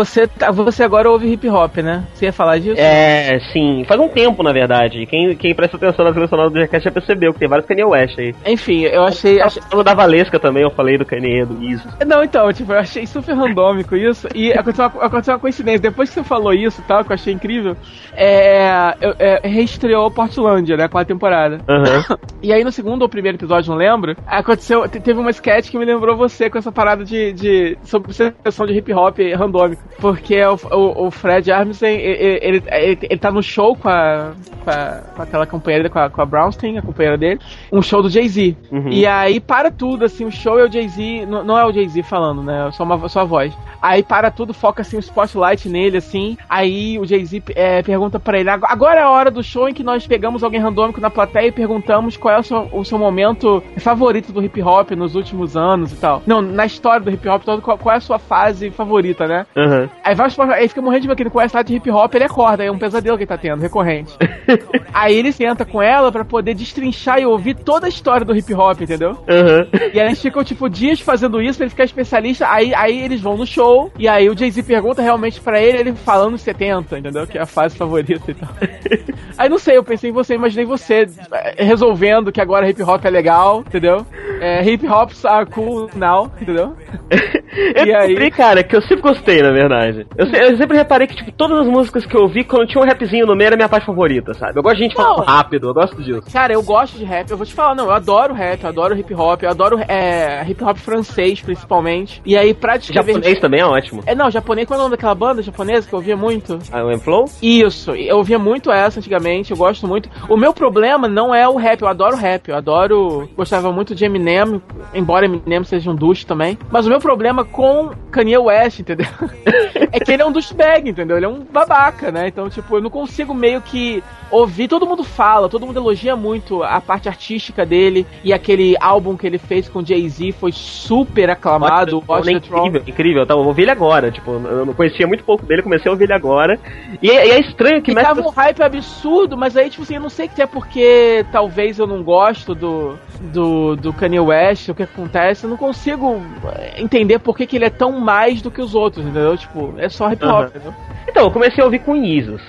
Você, tá- você agora ouve hip hop, né? Você ia falar disso? É, sim, faz um tempo, na verdade. Quem, quem presta atenção na trilha sonora do Jackass já percebeu que tem vários Kanye West aí. Enfim, eu achei. achei- Falando da Valesca também, eu falei do Kanye, do Iso. Não, então, tipo, eu achei super randômico isso. E aconteceu uma, aconteceu uma coincidência. Depois que você falou isso tal, que eu achei incrível, é, eu- é, reestreou Portlandia, né? Quarta temporada. Aham. E aí no segundo ou primeiro episódio, não lembro, aconteceu. te- Teve uma sketch que me lembrou você com essa parada de. de sobre sessão de hip hop randômico. Porque o, o, o Fred Armisen, ele, ele, ele, ele tá no show com a. com, a, com aquela companheira, com a, com a Brownstein, a companheira dele, um show do Jay-Z. Uhum. E aí para tudo, assim, o show é o Jay-Z, não, não é o Jay-Z falando, né? É só, uma, só a voz. Aí para tudo, foca assim o spotlight nele, assim. Aí o Jay-Z é, pergunta pra ele: "Ag- agora é a hora do show em que nós pegamos alguém randômico na plateia e perguntamos qual é o seu, o seu momento favorito do hip hop nos últimos anos e tal. Não, na história do hip hop todo, qual, qual é a sua fase favorita, né? Aham. Aí vai o spotlight, aí fica morrendo de medo que ele conhece nada de hip hop, ele acorda, é um pesadelo que ele tá tendo, recorrente. aí ele senta com ela pra poder destrinchar e ouvir toda a história do hip hop, entendeu? Aham. E aí eles ficam, tipo, dias fazendo isso pra ele ficar especialista. Aí, aí eles vão no show. E aí o Jay-Z pergunta realmente pra ele, ele falando 70, entendeu? Que é a fase favorita e tal. Aí não sei, eu pensei em você, imaginei você eh, resolvendo que agora hip hop é legal, entendeu? É, hip hops are cool now, entendeu? Eu E aí? descobri, cara, que eu sempre gostei, na verdade. Eu, eu sempre reparei que, tipo, todas as músicas que eu ouvi, quando tinha um rapzinho no meio, era a minha parte favorita, sabe? Eu gosto de gente Não. falando rápido, eu gosto disso. Cara, eu gosto de rap, eu vou te falar, não, eu adoro rap, eu adoro hip hop, eu adoro é, hip hop francês, principalmente. E aí, pra descrever... Japonês também é ótimo. É, não, japonês, qual é o nome daquela banda japonesa que eu ouvia muito? Ah, o M-Flow? Isso, eu ouvia muito essa antigamente, eu gosto muito. O meu problema não é o rap, eu adoro rap, eu adoro. Gostava muito de Eminem, embora Eminem seja um douche também. Mas o meu problema com Kanye West, entendeu? é que ele é um douchebag, entendeu? Ele é um babaca, né? Então, tipo, eu não consigo meio que ouvir. Todo mundo fala, todo mundo elogia muito a parte artística dele e aquele álbum que ele fez com Jay-Z foi super aclamado. Watch the Throne. incrível, incrível. Tá, eu ouvi ele agora, tipo, eu não conhecia muito pouco dele, comecei a ouvir ele agora. E é, é estranho que E tava um hype absurdo, mas aí, tipo assim, eu não sei se é porque talvez eu não gosto do, do, do Kanye West, o que acontece, eu não consigo entender por que, que ele é tão mais do que os outros, entendeu? Tipo, é só hip hop, entendeu? Então, eu comecei a ouvir com Isos.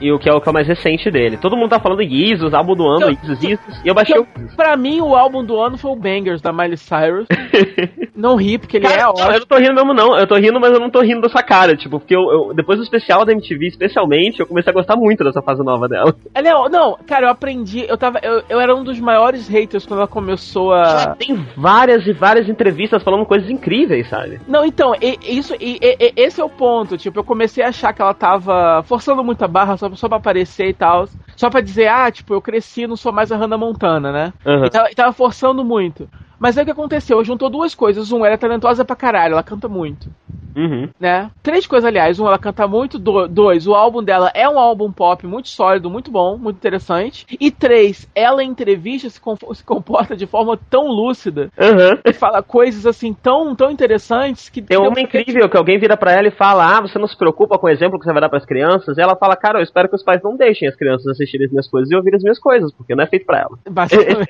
E o que é o que é o mais recente dele. Todo mundo tá falando Isos, álbum do ano, Então, Isos, Isos. E eu baixei o Então, pra mim, o álbum do ano foi o Bangers, da Miley Cyrus. não ri, porque ele é Cara, não, ótimo. eu não tô rindo mesmo, não. Eu tô rindo, mas eu não tô rindo dessa cara, tipo, porque eu, eu- depois do especial da MTV, especialmente, eu comecei a gostar muito dessa fase nova dela. Ela é, não, cara, eu aprendi, eu tava, eu, eu era um dos maiores haters quando ela começou Ela a... tem várias e várias entrevistas falando coisas incríveis, sabe? Não, então, e- isso, e- e- e- esse é o ponto. Tipo, eu comecei a achar que ela tava forçando muita barra só, só pra aparecer e tal. Só pra dizer, ah, tipo, eu cresci, não sou mais a Hannah Montana, né? Aham. E, tava, e tava forçando muito. Mas aí o que aconteceu? Juntou duas coisas. Um, ela é talentosa pra caralho, ela canta muito. Uhum. Né? Três coisas, aliás. Um, ela canta muito. Do, dois, o álbum dela é um álbum pop muito sólido, muito bom, muito interessante. E três, ela em entrevista se, se comporta de forma tão lúcida Aham. e fala coisas assim tão, tão interessantes que Tem uma incrível que alguém vira pra ela e fala: Ah, você não se preocupa com o exemplo que você vai dar pras crianças? E ela fala: Cara, eu espero que os pais não deixem as crianças assistirem as minhas coisas e ouvirem as minhas coisas, porque não é feito pra ela.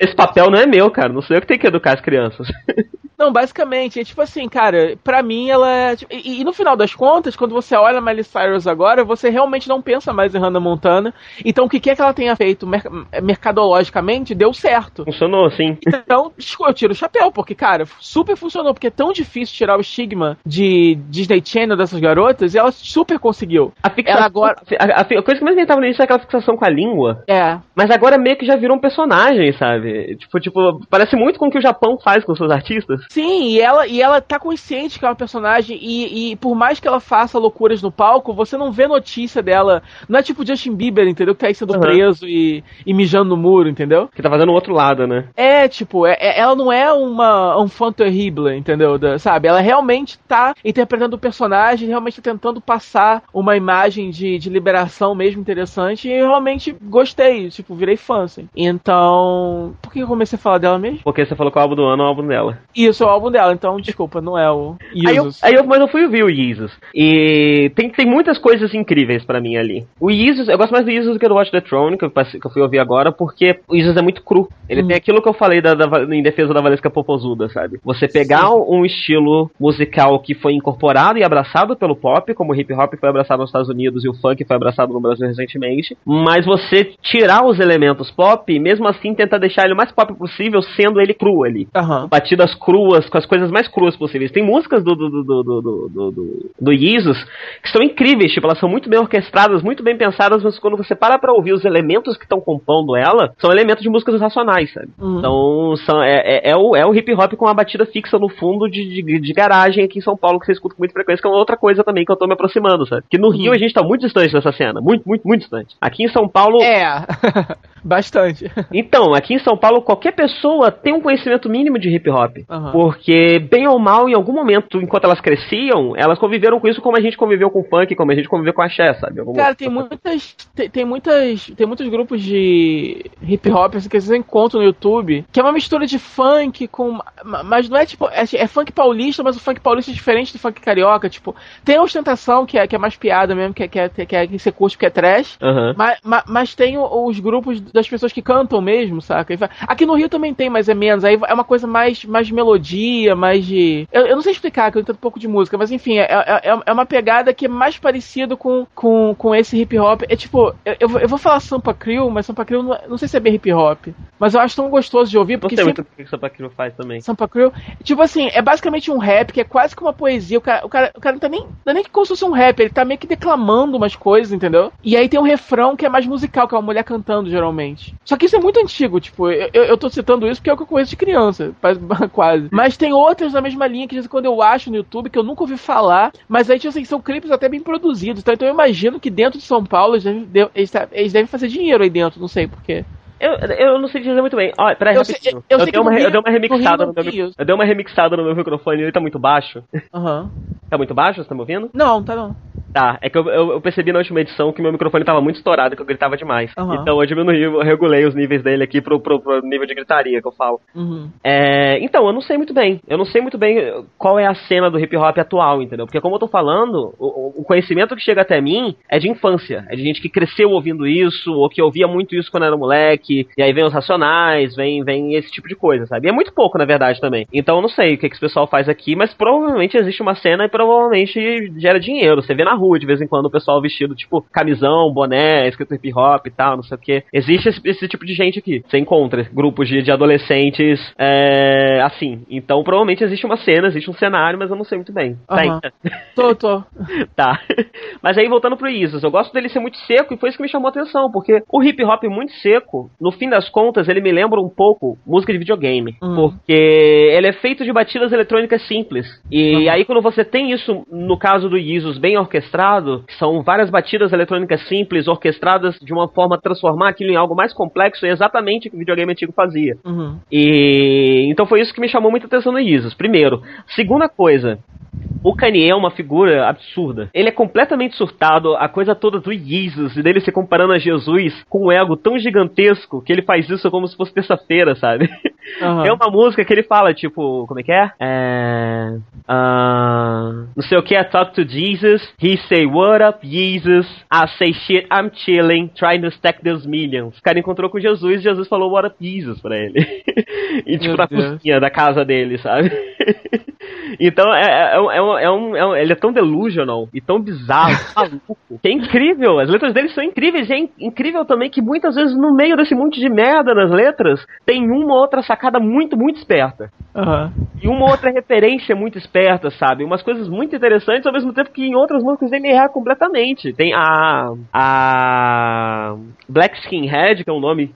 Esse papel não é meu, cara. Não sou eu que tenho que educar as crianças. Não, basicamente, é tipo assim, cara, pra mim ela é. tipo, e, e no final das contas, quando você olha a Miley Cyrus agora, você realmente não pensa mais em Hannah Montana. Então o que quer que ela tenha feito mer- mercadologicamente deu certo. Funcionou, sim. Então, eu tiro o chapéu, porque, cara, super funcionou, porque é tão difícil tirar o estigma de Disney Channel dessas garotas, e ela super conseguiu. A fixação, Ela agora- a, a fi- a coisa que mais me tava início é aquela fixação com a língua. É. Mas agora meio que já virou um personagem, sabe? Tipo, tipo, parece muito com o que o Japão faz com seus artistas. Sim, e ela, e ela tá consciente que é uma personagem, e, e por mais que ela faça loucuras no palco, você não vê notícia dela. Não é tipo Justin Bieber, entendeu? Que tá aí sendo Uhum. preso e, e mijando no muro, entendeu? Que tá fazendo o outro lado, né? É, tipo, é- é- ela não é uma um fã terrible, entendeu? Da- sabe? Ela realmente tá interpretando o personagem, realmente tá tentando passar uma imagem de, de liberação mesmo interessante, e eu realmente gostei, tipo, virei fã, assim. Então, por que eu comecei a falar dela mesmo? Porque você falou que o álbum do ano é o álbum dela. Isso, é o álbum dela, então, desculpa, não é o Aí eu, Jesus. aí eu, mas eu fui ouvir o Jesus. E tem, tem muitas coisas incríveis pra mim ali. O Jesus, eu gosto mais do Jesus do que do Watch the Throne, que eu, que eu fui ouvir agora, porque o Jesus é muito cru. Ele Hum. tem aquilo que eu falei da, da- em defesa da Valesca Popozuda, sabe? Você pegar um estilo musical que foi incorporado e abraçado pelo pop, como o hip hop foi abraçado nos Estados Unidos e o funk foi abraçado no Brasil recentemente, mas você tirar os elementos pop e mesmo assim tentar deixar ele o mais pop possível, sendo ele cru ali Aham. batidas cruas, com as coisas mais cruas possíveis. Tem músicas do, do, do, do, do, do, do, do que são incríveis, tipo, elas são muito bem orquestradas, muito bem pensadas, mas quando você para pra ouvir os elementos que estão compondo ela, são elementos de músicas racionais, sabe? Uhum. Então, são, é, é, é o, é o hip hop com uma batida fixa no fundo de, de, de garagem aqui em São Paulo, que você escuta com muita frequência, que é outra coisa também que eu tô me aproximando, sabe? Que no Rio a gente tá muito distante dessa cena, muito, muito, muito distante. Aqui em São Paulo, É, bastante. então, aqui em São Paulo, qualquer pessoa tem um conhecimento mínimo de hip hop. Porque, bem ou mal, em algum momento, enquanto elas cresciam, elas conviveram com isso como a gente conviveu com funk, como a gente conviveu com axé, sabe? Algum Cara, tem muitas. Tem, tem muitas. Tem muitos grupos de hip hop assim, que vocês encontram no YouTube, que é uma mistura de funk com. ma- Mas não é tipo. É, é funk paulista, mas o funk paulista é diferente do funk carioca. Tipo, tem a ostentação, que é, que é mais piada mesmo, que é, que é, que é que você curte porque é trash. Aham. Mas, ma- mas tem o- os grupos das pessoas que cantam mesmo, saca? Aqui no Rio também tem, mas é menos. Aí é uma coisa mais, mais de melodia, mais de. Eu, eu não sei explicar, que eu entendo um pouco de música, mas enfim, é, é, é- é uma pegada que é mais parecido com, com, com esse hip hop. É tipo, eu, eu, vou- eu vou falar Sampa Crew, mas Sampa Crew não, é- não sei se é bem hip hop. Mas eu acho tão gostoso de ouvir, Não porque sei sempre muito o que o Sapaquiro faz também. Sampa Crew. Tipo assim, é basicamente um rap que é quase que uma poesia. O cara, o cara, o cara não tá nem. Não é nem como se fosse um rap, ele tá meio que declamando umas coisas, entendeu? E aí tem um refrão que é mais musical, que é uma mulher cantando, geralmente. Só que isso é muito antigo, tipo, eu, eu tô citando isso porque é o que eu conheço de criança, quase. Mas tem outras da mesma linha que de quando eu acho no YouTube que eu nunca ouvi falar, mas aí, tipo assim, são clipes até bem produzidos, tá? Então eu imagino que dentro de São Paulo eles devem, de- eles, eles devem fazer dinheiro aí dentro, não sei porquê. Eu, eu não sei dizer muito bem. Olha, peraí, Eu sei- eu Eu, sei dei uma, re- eu Rio- dei uma remixada no no, Rio meu. Eu dei uma remixada no meu microfone, ele tá muito baixo. Aham. Tá muito baixo? Você tá me ouvindo? Não, tá não. Tá, é que eu, eu, eu percebi na última edição que meu microfone tava muito estourado, que eu gritava demais. Aham. Então eu diminuí, eu regulei os níveis dele aqui pro, pro, pro nível de gritaria que eu falo. Uhum. É, então, eu não sei muito bem. Eu não sei muito bem qual é a cena do hip hop atual, entendeu? Porque como eu tô falando, o, o conhecimento que chega até mim é de infância. É de gente que cresceu ouvindo isso, ou que ouvia muito isso quando era moleque. E aí vem os racionais, vem, vem esse tipo de coisa, sabe? E é muito pouco, na verdade, também. Então eu não sei o que, que esse pessoal faz aqui, mas provavelmente existe uma cena e provavelmente gera dinheiro. Você vê na rua de vez em quando o pessoal vestido, tipo, camisão, boné, escrito hip hop e tal, não sei o que. Existe esse, esse tipo de gente aqui. Você encontra grupos de, de adolescentes é, assim. Então provavelmente existe uma cena, existe um cenário, mas eu não sei muito bem. Tá, Aham. aí. Tô, tô. tá. Mas aí voltando pro Isis, eu gosto dele ser muito seco e foi isso que me chamou a atenção, porque o hip hop muito seco, no fim das contas, ele me lembra um pouco música de videogame. Hum. Porque ele é feito de batidas eletrônicas simples. E aí quando você tem isso, no caso do Isis, bem orquestrado, são várias batidas eletrônicas simples, orquestradas de uma forma a transformar aquilo em algo mais complexo, é exatamente o que o videogame antigo fazia. Uhum. E então foi isso que me chamou muita atenção no Isis. Primeiro. Segunda coisa. O Kanye é uma figura absurda. Ele é completamente surtado, a coisa toda do Jesus, e dele se comparando a Jesus com um ego tão gigantesco que ele faz isso como se fosse terça-feira, sabe? Aham. Tem uma música que ele fala, tipo, como é que é? É. ah, não sei o que, I talk to Jesus, he say, What up, Jesus? I say shit, I'm chilling, trying to stack those millions. O cara encontrou com Jesus e Jesus falou, What up, Jesus, pra ele. e tipo, Meu na Deus. cozinha da casa dele, sabe? então, é, é, é, um, é, um, é um- Ele é tão delusional e tão bizarro, maluco, que é incrível. As letras dele são incríveis. E é in- incrível também que muitas vezes no meio desse monte de merda nas letras tem uma outra sacada muito, muito esperta. Aham. E uma outra referência muito esperta, sabe? Umas coisas muito interessantes, ao mesmo tempo que em outras músicas ele erra completamente. Tem a. A. Black Skinhead, que é um nome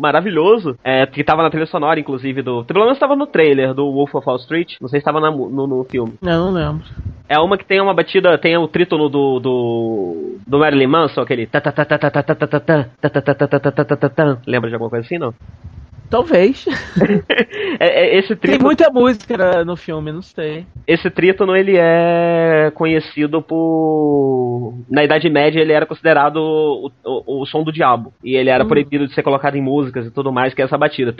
maravilhoso, é, que tava na trilha sonora, inclusive, do. Pelo menos tava no trailer do Wolf of Wall Street. Não sei se tava na no, no filme. Não, não lembro. É uma que tem uma batida, tem o trítono do do, do Marilyn Manson, aquele lembra de alguma coisa assim, não? Talvez. É, é, esse. Tem muita música no filme, não sei. Esse trítono, ele é conhecido por... Na Idade Média, ele era considerado o, o, o som do diabo. E ele era hum. proibido de ser colocado em músicas e tudo mais, que é essa batida.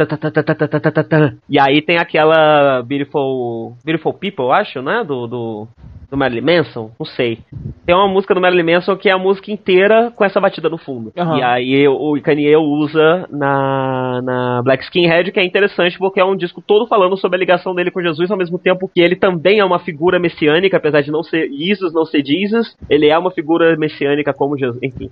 E aí tem aquela Beautiful, Beautiful People, eu acho, né? Do, do, do Marilyn Manson? Não sei. Tem uma música do Marilyn Manson que é a música inteira com essa batida no fundo. Aham. E aí o Kanye usa na, na Black Skinhead, que é interessante porque é um disco todo falando sobre a ligação dele com Jesus, ao mesmo tempo que ele também é uma figura messiânica, apesar de não ser Jesus, não ser Jesus, ele é uma figura messiânica como Jesus. Enfim.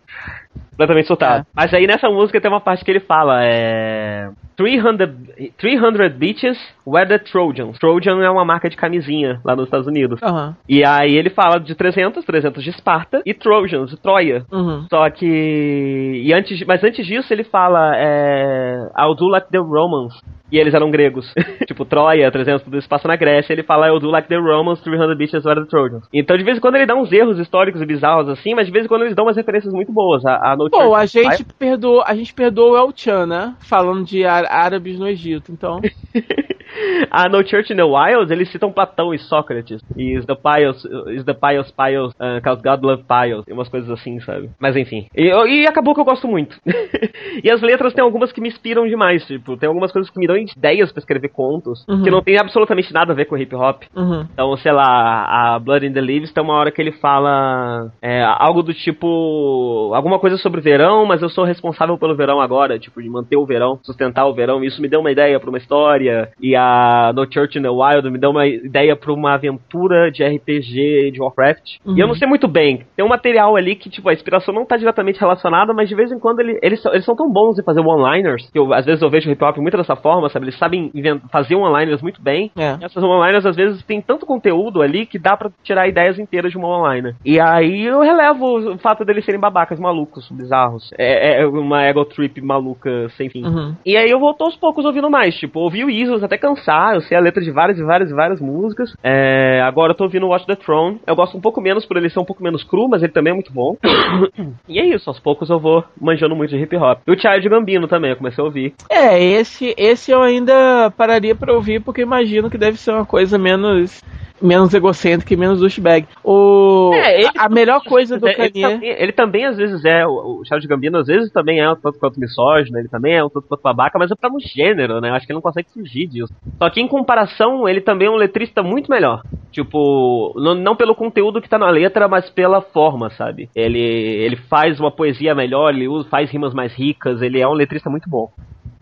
Completamente soltado. É. Mas aí nessa música tem uma parte que ele fala, é... 300, 300 Beaches Where the Trojans. Trojan é uma marca de camisinha lá nos Estados Unidos. Aham. E aí ele fala de 300, 300 de Esparta e Trojans, de Troia. Uhum. Só que. E antes, mas antes disso ele fala é, I'll do like the Romans. E eles eram gregos. tipo, Troia, 300 tudo isso passa na Grécia. Ele fala I'll do like the Romans, 300 bitches were the Trojans. Então de vez em quando ele dá uns erros históricos e bizarros assim, mas de vez em quando eles dão umas referências muito boas. A, a No Pô, a gente perdoou, a gente perdoou o El Chan, né? Falando de árabes no Egito, então. a No Church in the Wild, eles citam Platão e Sócrates. E is the pious, is the pious pious, uh, cause God love pious. E umas coisas assim, sabe? Mas enfim. E, e acabou que eu gosto muito. e as letras tem algumas que me inspiram demais, tipo, tem algumas coisas que me dão ideias pra escrever contos, Uhum. que não tem absolutamente nada a ver com hip hop. Uhum. Então, sei lá, a Blood in the Leaves tem uma hora que ele fala é, algo do tipo. alguma coisa sobre verão, mas eu sou responsável pelo verão agora, tipo, de manter o verão, sustentar o verão. Isso me deu uma ideia pra uma história. E a No Church in the Wild me deu uma ideia pra uma aventura de RPG de Warcraft. E eu não sei muito bem. Tem um material ali que, tipo, a inspiração não tá diretamente relacionada, mas de vez em quando ele- eles, são- eles são tão bons em fazer one-liners, que eu, às vezes eu vejo hip hop muito dessa forma, sabe? Eles sabem fazer one-liners muito bem. É. E essas one-liners, às vezes, tem tanto conteúdo ali que dá pra tirar ideias inteiras de uma one-liner. E aí eu relevo o fato deles serem babacas malucos, bizarros. É, é uma ego trip maluca sem fim. Uhum. E aí eu volto aos poucos ouvindo mais. Tipo, ouvi o Isos até cansar, eu sei a letra de várias e várias e várias músicas. É, agora eu tô ouvindo Watch the Throne. Eu gosto um pouco menos por ele ser um pouco menos cru, mas ele também é muito bom. e é isso, aos poucos eu vou manjando muito de hip hop. E o Child Gambino também, eu comecei a ouvir. É, esse, esse eu ainda pararia pra ouvir porque imagino que deve ser uma coisa menos menos egocêntrica e menos douchebag. O É, ele- a melhor coisa do ele, Kanye também, ele também, às vezes, é. O, o Charles Gambino, às vezes, também é um tanto quanto misógino, ele também é um tanto quanto babaca, mas é pra no gênero, né? Eu acho que ele não consegue fugir disso. Só que, em comparação, ele também é um letrista muito melhor. Tipo, não, não pelo conteúdo que tá na letra, mas pela forma, sabe? Ele, ele faz uma poesia melhor, ele usa, faz rimas mais ricas, ele é um letrista muito bom.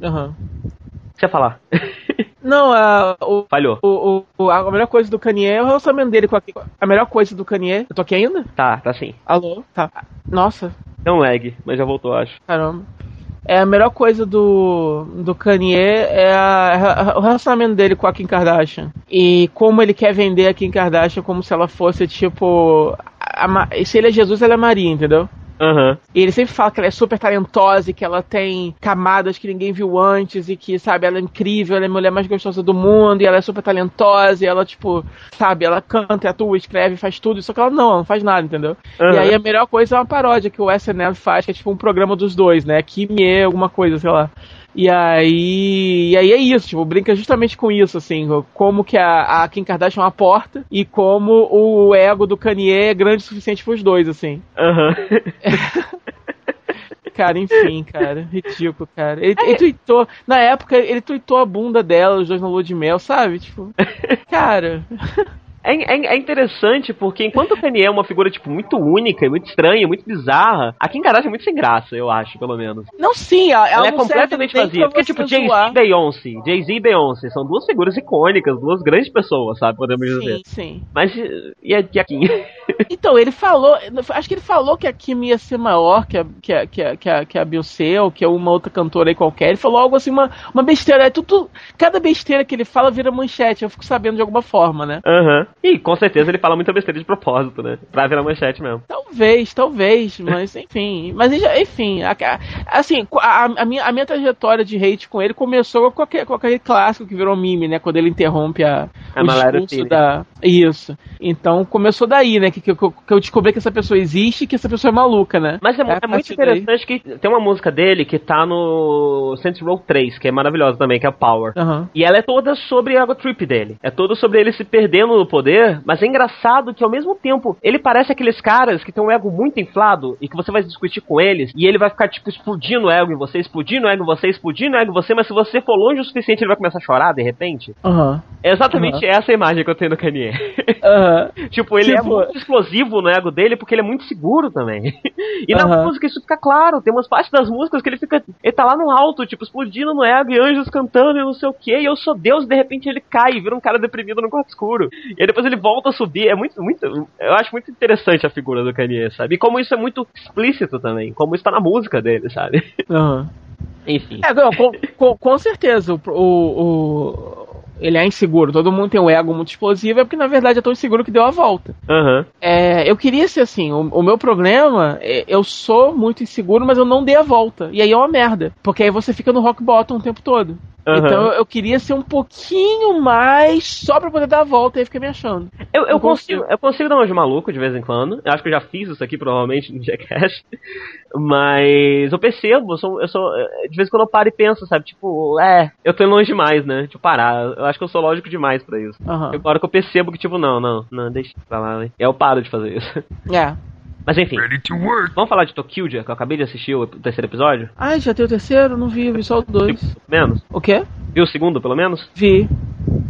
Aham. Que você ia falar? Não, a, o, Falhou. o, o- a melhor coisa do Kanye é o relacionamento dele com a, a melhor coisa do Kanye. Eu tô aqui ainda? Tá, tá sim. Alô? Tá. Nossa, É um lag, mas já voltou, acho. caramba. É a melhor coisa do, do Kanye é a- a- o relacionamento dele com a Kim Kardashian. E como ele quer vender a Kim Kardashian como se ela fosse tipo. se ele é Jesus, ela é Maria, entendeu? Aham. E ele sempre fala que ela é super talentosa e que ela tem camadas que ninguém viu antes e que, sabe, ela é incrível, ela é a mulher mais gostosa do mundo e ela é super talentosa e ela, tipo, sabe, ela canta, atua, escreve, faz tudo, só que ela não, ela não faz nada, entendeu? E Aham. aí a melhor coisa é uma paródia que o SNL faz, que é tipo um programa dos dois, né? Kimie, alguma coisa, sei lá. E aí, e aí é isso, tipo, brinca justamente com isso, assim, como que a, a Kim Kardashian é uma porta e como o ego do Kanye é grande o suficiente pros dois, assim. Aham. cara, enfim, cara. Ridículo, cara. Ele, ele tweetou, na época, ele tweetou a bunda dela, os dois no lua de mel, sabe? Tipo, cara. É, é, é, interessante porque enquanto o Kanye é uma figura, tipo, muito única, muito estranha, muito bizarra, a Kim Kardashian é muito sem graça, eu acho, pelo menos. Não, sim, ela, ela é completamente vazia. Porque, tipo, Jay-Z e Beyoncé, Jay-Z e Beyoncé são duas figuras icônicas, duas grandes pessoas, sabe, podemos dizer. Sim, sim. Mas, e a, e a Kim? Então, ele falou, acho que ele falou que a Kim ia ser maior que a, que a, que a, que a, que a Beyoncé ou que é uma outra cantora aí qualquer. Ele falou algo assim, uma, uma besteira. É tudo, cada besteira que ele fala vira manchete, eu fico sabendo de alguma forma, né? Aham. Uhum. E com certeza ele fala muita besteira de propósito, né? Pra virar manchete mesmo. Talvez, talvez, mas enfim. Mas enfim, a, assim, a, a, minha, a minha trajetória de hate com ele começou com aquele, com aquele clássico que virou meme, né? Quando ele interrompe a, a o discurso da. Isso. Então começou daí, né? Que, que, que, eu descobri que essa pessoa existe e que essa pessoa é maluca, né? Mas é, é, é muito interessante daí. que tem uma música dele que tá no Saints Row 3, que é maravilhosa também, que é Power. Uhum. E ela é toda sobre a trip dele. É toda sobre ele se perdendo no poder, mas é engraçado que ao mesmo tempo ele parece aqueles caras que tem um ego muito inflado e que você vai discutir com eles e ele vai ficar tipo explodindo o ego em você, explodindo o ego em você, explodindo o ego em você, mas se você for longe o suficiente ele vai começar a chorar de repente. Uhum. É exatamente uhum. essa imagem que eu tenho do Kanye. tipo, ele é tipo... é muito explosivo no ego dele porque ele é muito seguro também. e na música isso fica claro, tem umas partes das músicas que ele fica, ele tá lá no alto, tipo, explodindo no ego e anjos cantando e não sei o que, e eu sou Deus, e de repente ele cai e vira um cara deprimido no quarto escuro. E depois ele volta a subir é muito, muito. Eu acho muito interessante a figura do Kanye, sabe? E como isso é muito explícito também, como isso tá na música dele, sabe? Uhum. Enfim. É, com, com, com, certeza, o, o, ele é inseguro. Todo mundo tem um ego muito explosivo, é porque na verdade é tão inseguro que deu a volta. Uhum. É, eu queria ser assim. O, o, meu problema é eu sou muito inseguro, mas eu não dei a volta. E aí é uma merda. Porque aí você fica no rock bottom o tempo todo. Uhum. Então eu queria ser um pouquinho mais só pra poder dar a volta e aí fiquei me achando. Eu, eu, consigo, consigo, eu consigo dar uma de maluco de vez em quando. Eu acho que eu já fiz isso aqui provavelmente no Jackass. Mas eu percebo, eu sou, eu sou. De vez em quando eu paro e penso, sabe? Tipo, é, eu tô longe demais, né? Tipo, parar. Eu acho que eu sou lógico demais pra isso. Uhum. Agora que eu percebo que, tipo, não, não, não, deixa pra lá, né? Eu paro de fazer isso. É. Mas enfim. Vamos falar de Tokyo, que eu acabei de assistir o terceiro episódio? Ah, já tem o terceiro? Não vi, vi só o dois. Menos. O quê? Viu o segundo, pelo menos? Vi.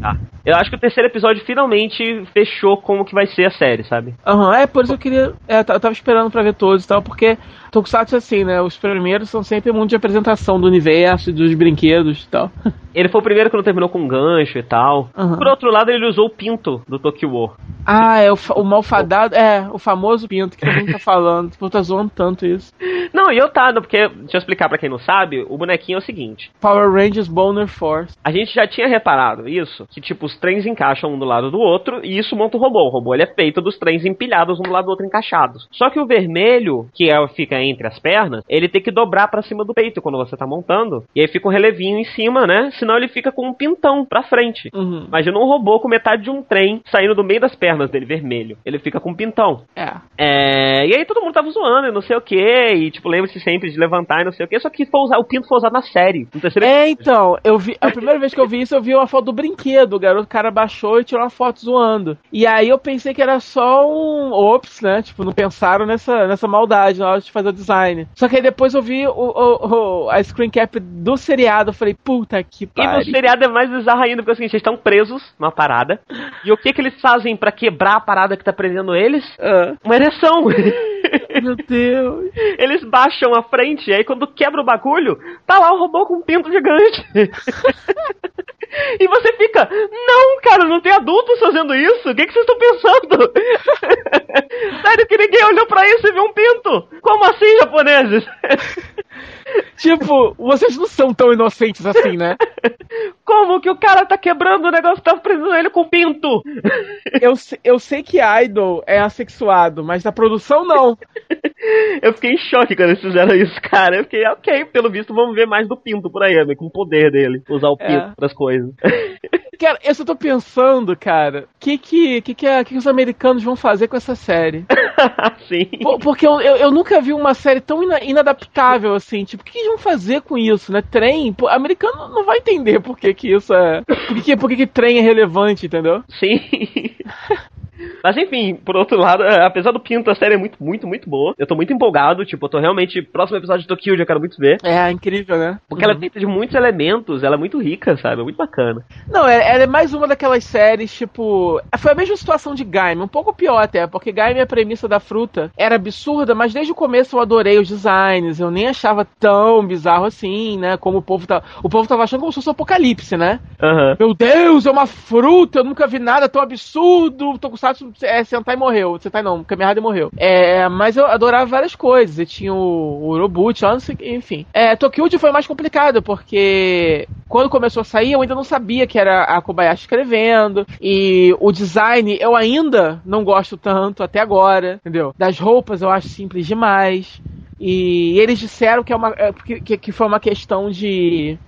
Tá. Eu acho que o terceiro episódio finalmente fechou como que vai ser a série, sabe? Aham, uhum, é, por isso eu queria. É, eu tava esperando pra ver todos e tal, porque Tokusatsu assim, né? Os primeiros são sempre muito de apresentação do universo, dos brinquedos e tal. Ele foi o primeiro que não terminou com gancho e tal. Uhum. Por outro lado, ele usou o pinto do Tokyo War. Ah, é o, o malfadado. É, o famoso pinto que todo mundo tá falando. Tipo, tá zoando tanto isso. Não, e eu tá, porque, deixa eu explicar pra quem não sabe, o bonequinho é o seguinte: Power Rangers Boner Force. A gente já tinha reparado isso, que tipo, os trens encaixam um do lado do outro e isso monta o robô. O robô ele é feito dos trens empilhados um do lado do outro encaixados. Só que o vermelho, que é, fica entre as pernas, ele tem que dobrar para cima do peito quando você tá montando. E aí fica um relevinho em cima, né? Senão ele fica com um pintão pra frente. Uhum. Imagina um robô com metade de um trem saindo do meio das pernas dele, vermelho. Ele fica com um pintão. É. é... E aí todo mundo tava zoando e não sei o que. E tipo, lembre-se sempre de levantar e não sei o que. Só que foi usar, o pinto foi usado na série. No terceiro é, então, eu vi. A primeira vez que eu vi isso, eu vi uma foto do brinquedo. O garoto o cara baixou e tirou uma foto zoando. E aí eu pensei que era só um. Ops, né? Tipo, não pensaram nessa, nessa maldade na hora de fazer o design. Só que aí depois eu vi o, o, o a screen cap do seriado. Eu falei, puta que pariu. E no seriado é mais bizarro ainda, porque é o seguinte, eles estão presos numa parada. E o que que eles fazem para quebrar a parada que tá prendendo eles? Uh. Uma ereção. Meu Deus. Eles baixam a frente, e aí quando quebra o bagulho, tá lá o robô com um pinto gigante. e você fica, não, cara, não tem adultos fazendo isso. O que, que vocês estão pensando? Sério que ninguém olhou pra isso e viu um pinto? Como assim, japoneses? tipo, vocês não são tão inocentes assim, né? Como que o cara tá quebrando o negócio tá prendendo ele com pinto? eu, eu sei que Idol é assexuado, mas na produção não. eu fiquei em choque quando eles fizeram isso, cara. Eu fiquei, ok, pelo visto vamos ver mais do pinto por aí, com o poder dele, usar o pinto é. pras coisas. Cara, eu só tô pensando, cara, o que que, que, que, que, os americanos vão fazer com essa série? Sim. Por, porque eu, eu, eu, nunca vi uma série tão ina, inadaptável assim. Tipo, o que eles vão fazer com isso, né? Trem? Pô, americano não vai entender por que, que isso é. Por que, por que, que trem é relevante, entendeu? Sim. Mas enfim, por outro lado, é, apesar do Pinto, a série é muito, muito, muito boa. Eu tô muito empolgado, tipo, eu tô realmente. Próximo episódio de Tokyo, eu quero muito ver. É, incrível, né? Porque ela é feita de muitos elementos, ela é muito rica, sabe? É muito bacana. Não, é- ela é mais uma daquelas séries, tipo. Foi a mesma situação de Gaime, um pouco pior até, porque Gaime, a premissa da fruta era absurda, mas desde o começo eu adorei os designs, eu nem achava tão bizarro assim, né? Como o povo tá. O povo tava achando como se fosse um apocalipse, né? Aham. Meu Deus, é uma fruta, eu nunca vi nada tão absurdo. Tokusatsu é, Sentai morreu. Sentai não, Kamen morreu. É, mas eu adorava várias coisas. E tinha o, o sei, enfim. É, Tokyo foi mais complicado, porque quando começou a sair, eu ainda não sabia que era a Kobayashi escrevendo. E o design eu ainda não gosto tanto até agora, entendeu? Das roupas eu acho simples demais. E eles disseram que, é uma, é, que- que foi uma questão de.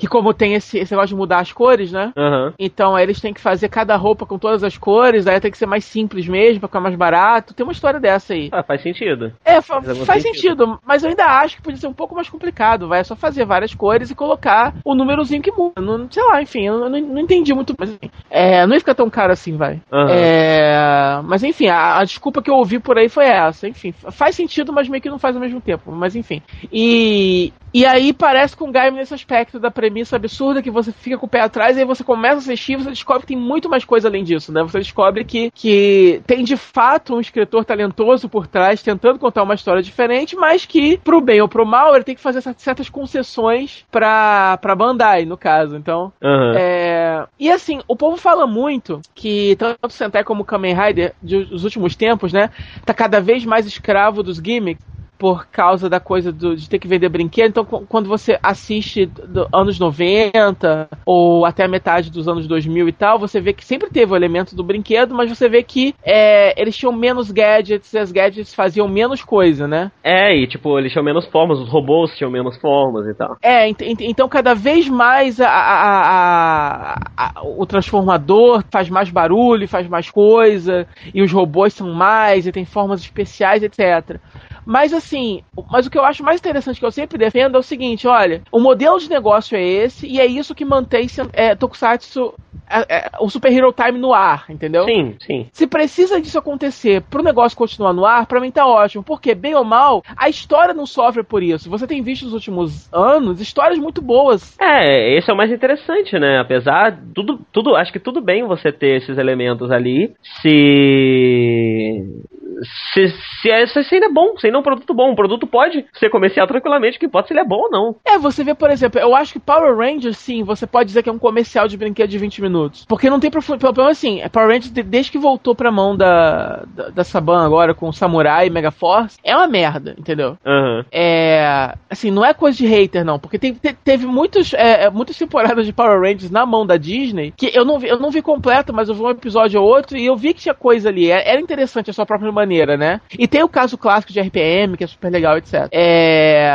Que como tem esse, esse negócio de mudar as cores, né? Aham. Então aí eles têm que fazer cada roupa com todas as cores, aí tem que ser mais simples mesmo, pra ficar mais barato. Tem uma história dessa aí. Ah, faz sentido. É, fa- Faz faz sentido. sentido, mas eu ainda acho que podia ser um pouco mais complicado. Vai é só fazer várias cores e colocar o númerozinho que muda. Não, sei lá, enfim, eu não, não entendi muito. Mas enfim, é, não ia ficar tão caro assim, vai. Aham. É, mas enfim, a, a desculpa que eu ouvi por aí foi essa. Enfim, faz sentido, mas meio que não faz ao mesmo tempo. Mas enfim. E, e aí parece com o Gaime nesse aspecto da premissa absurda que você fica com o pé atrás e aí você começa a assistir e você descobre que tem muito mais coisa além disso, né? Você descobre que, que tem de fato um escritor talentoso por trás tentando contar uma história diferente, mas que, pro bem ou pro mal, ele tem que fazer certas concessões pra, pra Bandai, no caso. Então, Aham. é, E assim, o povo fala muito que tanto o Sentai como o Kamen Rider de- dos últimos tempos, né, tá cada vez mais escravo dos gimmicks por causa da coisa do- de ter que vender brinquedo. Então, qu- quando você assiste do- anos 90 ou até a metade dos anos 2000 e tal, você vê que sempre teve o elemento do brinquedo, mas você vê que é, eles tinham menos gadgets e as gadgets faziam menos coisa, né? É, e tipo, eles tinham menos formas, os robôs tinham menos formas e tal. É, ent- ent- então cada vez mais a- a- a- o transformador faz mais barulho, faz mais coisa, e os robôs são mais, e tem formas especiais, etc. Mas assim, mas o que eu acho mais interessante que eu sempre defendo é o seguinte, olha, o modelo de negócio é esse, e é isso que mantém é, Tokusatsu, é, é, o Super Hero Time no ar, entendeu? Sim, sim. Se precisa disso acontecer pro negócio continuar no ar, pra mim tá ótimo. Porque, bem ou mal, a história não sofre por isso. Você tem visto nos últimos anos histórias muito boas. É, esse é o mais interessante, né? Apesar, tudo, tudo, acho que tudo bem você ter esses elementos ali, se se, se, é, se ainda é bom, se ainda é um produto bom, um produto pode ser comercial tranquilamente, que pode se ele é bom ou não. É, você vê, por exemplo, eu acho que Power Rangers, sim, você pode dizer que é um comercial de brinquedo de 20 minutos. Porque não tem profu- pelo menos assim, Power Rangers, de- desde que voltou pra mão da, da, da Saban agora com Samurai e Mega Force, é uma merda, entendeu? Aham. É. Assim, não é coisa de hater, não. Porque te- te- teve muitos, é, é, muitas temporadas de Power Rangers na mão da Disney que eu não vi, eu não vi completo, mas eu vi um episódio ou outro e eu vi que tinha coisa ali. É- Era interessante a sua própria maneira, né? E tem o caso clássico de RPM, que é super legal, etc. É.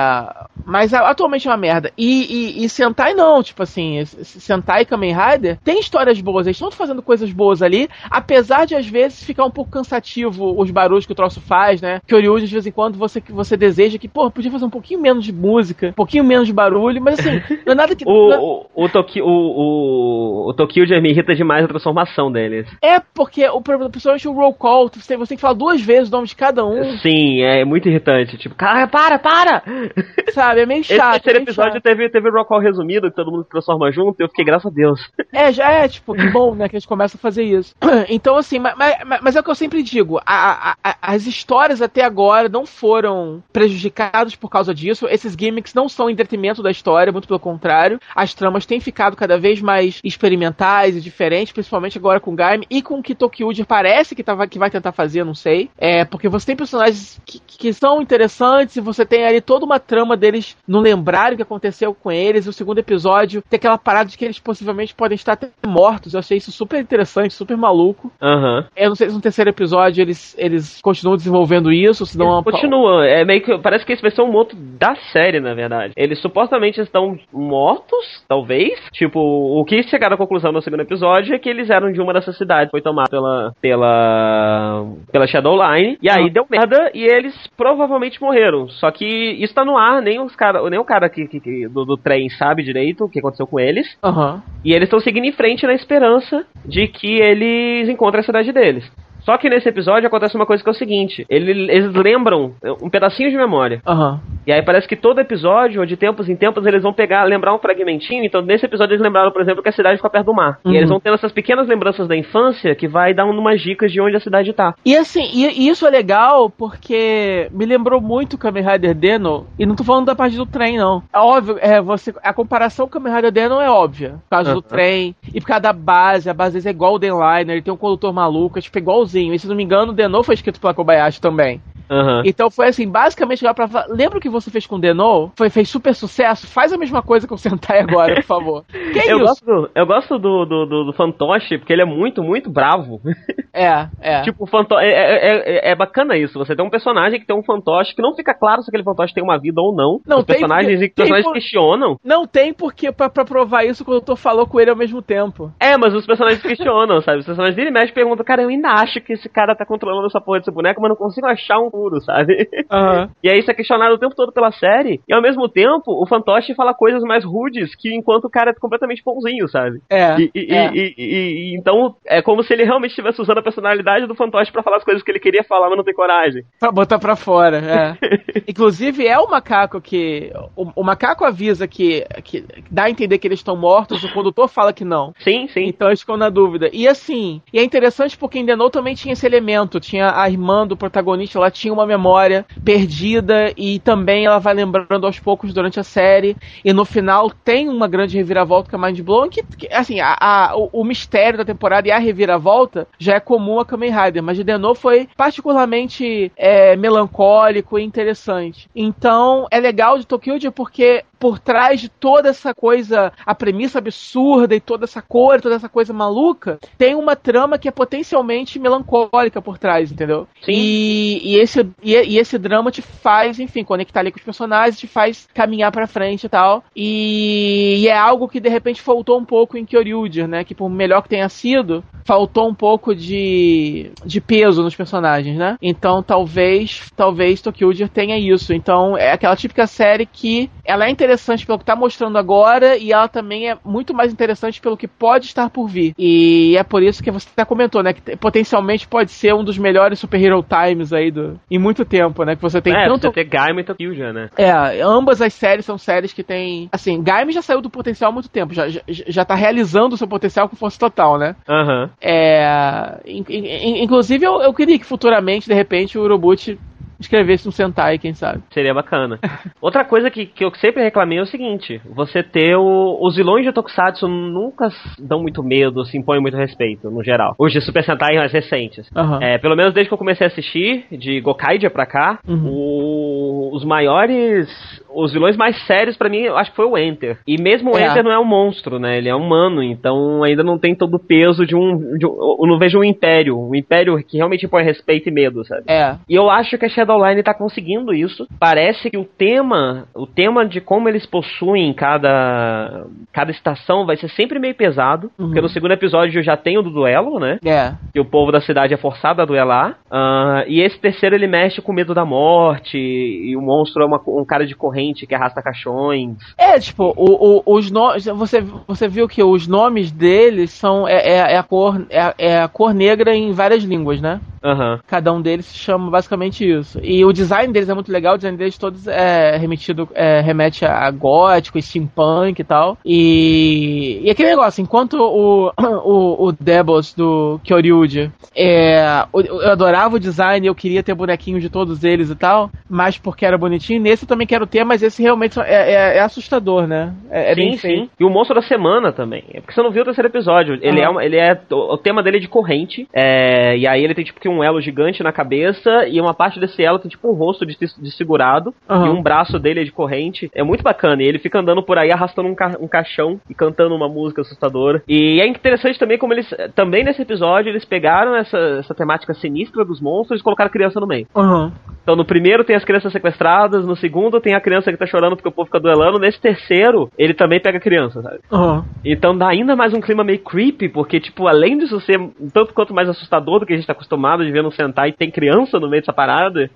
Mas atualmente é uma merda. E, e, e Sentai não, tipo assim, Sentai e Kamen Rider tem histórias boas, eles estão fazendo coisas boas ali, apesar de às vezes ficar um pouco cansativo os barulhos que o troço faz, né? Que de vez em quando você, que você deseja que, pô, podia fazer um pouquinho menos de música, um pouquinho menos de barulho, mas assim, não é nada que. é- O, o, o, Toki, o, o, o Tokyo me irrita demais a transformação deles. É porque, o, principalmente o roll call, você, você tem que falar duas vezes o nome de cada um, Sim, é muito irritante. Tipo, cara, para, para! sabe? É meio Esse chato. é terceiro meio episódio chato. teve, teve o Rock Call resumido, que todo mundo se transforma junto, e eu fiquei, graças a Deus. É, já é, tipo, que bom, né, que eles começam a fazer isso. Então, assim, mas, mas, mas é o que eu sempre digo, a- a- a- as histórias até agora não foram prejudicadas por causa disso, esses gimmicks não são em detrimento da história, muito pelo contrário, as tramas têm ficado cada vez mais experimentais e diferentes, principalmente agora com o Gaime e com o que Tokyuji parece que, tava, que vai tentar fazer, não sei, é, porque você tem personagens que, que são interessantes e você tem ali toda uma trama deles não lembrarem o que aconteceu com eles, e o segundo episódio tem aquela parada de que eles possivelmente podem estar até mortos, eu achei isso super interessante, super maluco. Aham. Eu não sei se no terceiro episódio eles, eles continuam desenvolvendo isso, se dão uma... Continua, é meio que. Parece que esse vai ser um moto da série, na verdade. Eles supostamente estão mortos, talvez. Tipo, o que chegaram à conclusão no segundo episódio é que eles eram de uma dessas cidades, foi tomado pela. pela. pela Shadowline. E aí Ah. deu merda e eles provavelmente morreram. Só que isso tá no ar, nem os cara, nem o cara que, que- que- do, do trem sabe direito o que aconteceu com eles. Aham. E eles estão seguindo em frente na esperança de que eles encontrem a cidade deles. Só que nesse episódio acontece uma coisa que é o seguinte: ele- eles lembram um pedacinho de memória. Aham. E aí parece que todo episódio, ou de tempos em tempos, eles vão pegar, lembrar um fragmentinho. Então, nesse episódio, eles lembraram, por exemplo, que a cidade fica perto do mar. Uhum. E eles vão tendo essas pequenas lembranças da infância que vai dar umas dicas de onde a cidade tá. E assim, e, isso é legal porque me lembrou muito Kamen Rider Deno, e não tô falando da parte do trem, não. É óbvio, é, você, a comparação com Kamen Rider Deno é óbvia. Por causa do Aham. trem, e por causa da base, a base é igual o Denliner, ele tem um condutor maluco, é tipo igualzinho. E se não me engano, o Deno foi escrito pela Kobayashi também. Aham. Então foi assim, basicamente lá pra falar, lembra o que você fez com o Deno? Foi, fez super sucesso? Faz a mesma coisa com o Sentai agora, por favor. Que Eu isso? gosto, eu gosto do, do, do, do Fantoche, porque ele é muito, muito bravo. É, é. tipo, fanto é, é, é, é bacana isso. Você tem um personagem que tem um fantoche que não fica claro se aquele fantoche tem uma vida ou não. Não, Os tem personagens, porque- e personagens por- questionam. Não tem porque pra, pra provar isso o condutor falou com ele ao mesmo tempo. É, mas os personagens questionam, sabe? Os personagens dele mexe e perguntam, cara, eu ainda acho que esse cara tá controlando essa porra desse boneco, mas não consigo achar um furo, sabe? Aham. E aí isso é questionado o tempo todo pela série. E ao mesmo tempo, o fantoche fala coisas mais rudes que enquanto o cara é completamente bonzinho, sabe? É. E, e- é. e- e- então é como se ele realmente estivesse usando a personalidade do fantoche pra falar as coisas que ele queria falar, mas não tem coragem. Pra botar pra fora, é. Inclusive, é o macaco que. O, o macaco avisa que, que. dá a entender que eles estão mortos, o condutor fala que não. Sim, sim. Então eles ficam na dúvida. E assim, e é interessante porque em também tinha esse elemento. Tinha a irmã do protagonista, ela tinha uma memória perdida e também ela vai lembrando aos poucos durante a série. E no final tem uma grande reviravolta que é Mind Blowing, que, que, assim, a, a- o, o mistério da temporada e a reviravolta já é comum a Kamen Rider, mas de Denou foi particularmente é, melancólico e interessante. Então é legal de Tokyo porque por trás de toda essa coisa, a premissa absurda e toda essa cor, toda essa coisa maluca, tem uma trama que é potencialmente melancólica por trás, entendeu? Sim. E, e esse, e, e esse drama te faz, enfim, conectar ali com os personagens, te faz caminhar pra frente e tal. E, e é algo que de repente faltou um pouco em Kyoryuger, né? Que por melhor que tenha sido, faltou um pouco de, de peso nos personagens, né? Então talvez, talvez Tokyoger tenha isso. Então é aquela típica série que ela é interessante pelo que tá mostrando agora e ela também é muito mais interessante pelo que pode estar por vir. E é por isso que você até comentou, né? Que te- potencialmente pode ser um dos melhores Super Hero Times aí do, em muito tempo, né? Que você tem é, tanto. você ter Gaima e Tokyo já, né? É, ambas as séries são séries que tem. Assim, Gaime já saiu do potencial há muito tempo, já, já, já tá realizando o seu potencial com força total, né? Aham. É. in- in- inclusive, eu, eu queria que futuramente, de repente, o Urobuchi escrevesse um Sentai, quem sabe. Seria bacana. Outra coisa que, que eu sempre reclamei é o seguinte: você ter o, os vilões de Tokusatsu nunca dão muito medo, se impõem muito respeito, no geral. Os de Super Sentai mais recentes. Aham. É, pelo menos desde que eu comecei a assistir, de Gokaidia pra cá, Uhum. o- os maiores. Os vilões mais sérios pra mim, eu acho que foi o Enter. E mesmo o É. Enter não é um monstro, né? Ele é humano, então ainda não tem todo o peso de um. De um eu não vejo um império. Um império que realmente impõe respeito e medo, sabe? É. E eu acho que a Shadowline tá conseguindo isso. Parece que o tema, o tema de como eles possuem cada cada estação vai ser sempre meio pesado, Uhum. porque no segundo episódio já tem o do duelo, né? É. Que o povo da cidade é forçado a duelar. Ah, e esse terceiro ele mexe com medo da morte. E o monstro é uma- um cara de corrente que arrasta caixões. É, tipo, o, o- os nomes. Você, você viu que os nomes deles são. É, é- é a cor, é, é a cor negra em várias línguas, né? Aham. Cada um deles se chama basicamente isso. E o design deles é muito legal, o design deles todos é remetido, é, remete a gótico, steampunk e tal. E, e aquele negócio, enquanto o, o, o Devils do Kyoryuji, é, eu adorava o design, eu queria ter bonequinhos de todos eles e tal, mas porque era bonitinho, nesse eu também quero ter, mas esse realmente é, é- é assustador, né? É, é sim, sim. E o monstro da semana também. É porque você não viu o terceiro episódio. Ele Aham. é, uma- ele é. O tema dele é de corrente. é, e aí ele tem tipo que um elo gigante na cabeça. E uma parte desse elo tem tipo um rosto de, desfigurado. Aham. E um braço dele é de corrente. É muito bacana. E ele fica andando por aí arrastando um, ca- um caixão e cantando uma música assustadora. E é interessante também como eles. Também nesse episódio eles pegaram essa, essa temática sinistra dos monstros e colocaram a criança no meio. Aham. Então no primeiro tem as crianças sequestradas, no segundo tem a criança que tá chorando porque o povo fica duelando, nesse terceiro ele também pega criança, sabe? Aham. Então dá ainda mais um clima meio creepy, porque tipo, além disso ser um tanto quanto mais assustador do que a gente tá acostumado de ver no Sentai, tem criança no meio dessa parada.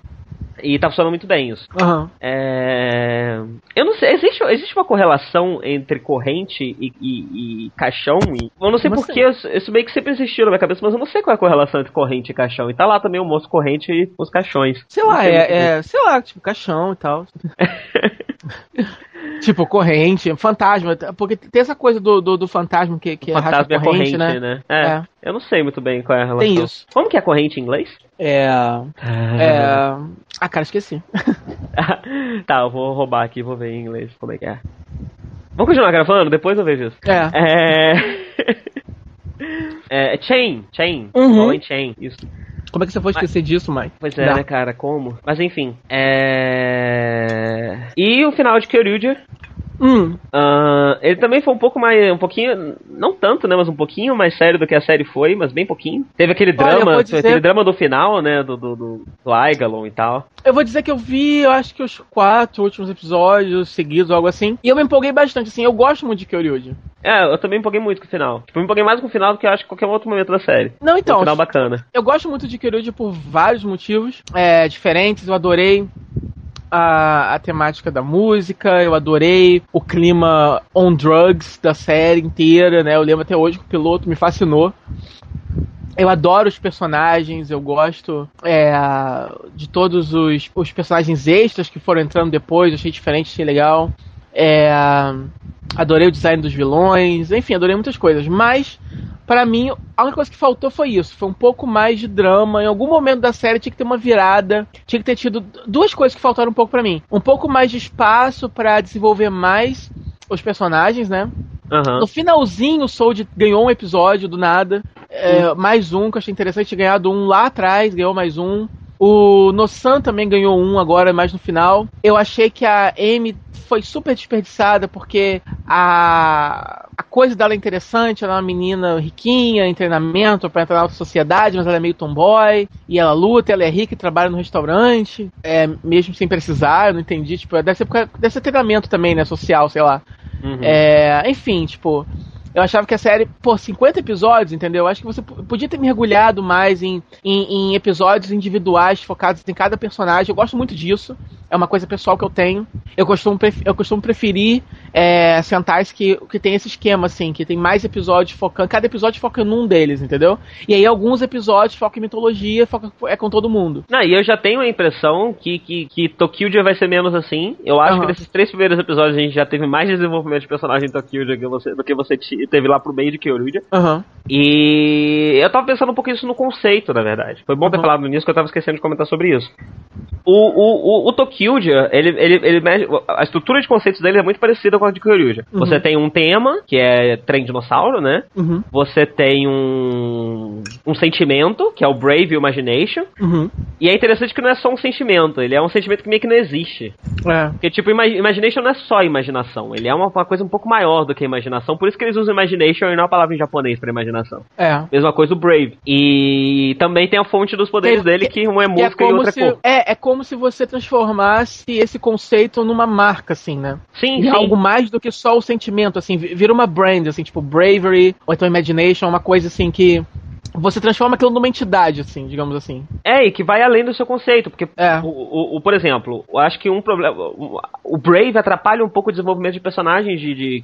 E tá funcionando muito bem isso. Aham. É... Eu não sei, existe, existe uma correlação entre corrente e, e- e caixão? E- Eu não sei porque isso, isso meio que sempre existiu na minha cabeça, mas eu não sei qual é a correlação entre corrente e caixão. E tá lá também o moço corrente e os caixões. Sei lá, sei é, é, sei lá, tipo, caixão e tal. tipo, corrente, fantasma. Porque tem essa coisa do, do, do fantasma que, que Fantasma e a corrente, né? né? É, É. Eu não sei muito bem qual é a relação. Tem isso. Como que é corrente em inglês? É. É. Ah, cara, esqueci. tá, eu vou roubar aqui, vou ver em inglês como é que é. Vamos continuar gravando? Depois eu vejo isso. É. É. é chain, chain. Uhum. Chain, isso. Como é que você foi esquecer disso, Mike? Pois é, né, cara, como? Mas enfim, é... E o final de Kyoryuger, Hum, ah, ele também foi um pouco mais, um pouquinho, não tanto, né, mas um pouquinho mais sério do que a série foi, mas bem pouquinho. Teve aquele Olha, drama, vou dizer- aquele drama do final, né, do, do, do, do Aigalon e tal. eu vou dizer que eu vi, eu acho que os quatro últimos episódios seguidos, algo assim. E eu me empolguei bastante, assim. Eu gosto muito de Kyoryuji. É, eu também me empolguei muito com o final. Tipo, eu me empolguei mais com o final do que eu acho que qualquer outro momento da série. Não, Então, então, um final bacana. eu gosto muito de Kyoryuji por vários motivos é, diferentes. Eu adorei a, a temática da música, eu adorei o clima on drugs da série inteira, né? Eu lembro até hoje que o piloto me fascinou. Eu adoro os personagens, eu gosto é, de todos os, os personagens extras que foram entrando depois, achei diferente, achei legal. É, adorei o design dos vilões, enfim, adorei muitas coisas. Mas, pra mim, a única coisa que faltou foi isso. Foi um pouco mais de drama. Em algum momento da série tinha que ter uma virada. Tinha que ter tido duas coisas que faltaram um pouco pra mim. Um pouco mais de espaço pra desenvolver mais os personagens, né? Aham. No finalzinho, o Sold ganhou um episódio do nada. É, mais um, que eu achei interessante, tinha ganhado um lá atrás, ganhou mais um. O Nosan também ganhou um agora, mais no final. Eu achei que a Amy foi super desperdiçada, porque a, a coisa dela é interessante, ela é uma menina riquinha, em treinamento pra entrar na alta sociedade, mas ela é meio tomboy, e ela luta, ela é rica e trabalha no restaurante, é, mesmo sem precisar, eu não entendi, tipo, deve ser, deve ser treinamento também, né, social, sei lá. Uhum. É, enfim, tipo, eu achava que a série, pô, 50 episódios, entendeu? Eu acho que você podia ter mergulhado mais em, em, em episódios individuais focados em cada personagem. Eu gosto muito disso. É uma coisa pessoal que eu tenho. Eu costumo, eu costumo preferir é, Sentais que, que tem esse esquema, assim, que tem mais episódios focando. Cada episódio foca num deles, entendeu? E aí alguns episódios focam em mitologia, foca, é com todo mundo. Não, e eu já tenho a impressão que, que, que Tokyo vai ser menos assim. Eu acho Aham. que nesses três primeiros episódios a gente já teve mais desenvolvimento de personagem em Tokyo do que você, do que você teve lá pro meio de Kyoryuja. Aham. E eu tava pensando um pouco isso no conceito, na verdade. Foi bom ter Uhum. falado nisso que eu tava esquecendo de comentar sobre isso. O, o, o, o Tokyuja, ele, ele, ele a estrutura de conceitos dele é muito parecida de Kyoryuja. Uhum. Você tem um tema, que é trem dinossauro, né? Uhum. Você tem um, um sentimento, que é o Brave Imagination. Uhum. E é interessante que não é só um sentimento, ele é um sentimento que meio que não existe. É. Porque, tipo, ima- Imagination não é só imaginação, ele é uma, uma coisa um pouco maior do que imaginação, por isso que eles usam Imagination e não a palavra em japonês pra imaginação. É. Mesma coisa o Brave. E também tem a fonte dos poderes Que- dele, que um é Que música e como outra é se, cor. é, é como se você transformasse esse conceito numa marca, assim, né? Sim, Em sim. algo mais do que só o sentimento, assim, vi- vira uma brand, assim, tipo Bravery, ou então Imagination, uma coisa assim que você transforma aquilo numa entidade, assim, digamos assim. É, e que vai além do seu conceito, porque, É. o, o- o- por exemplo, eu acho que um problema. O, Brave atrapalha um pouco o desenvolvimento de personagens de, de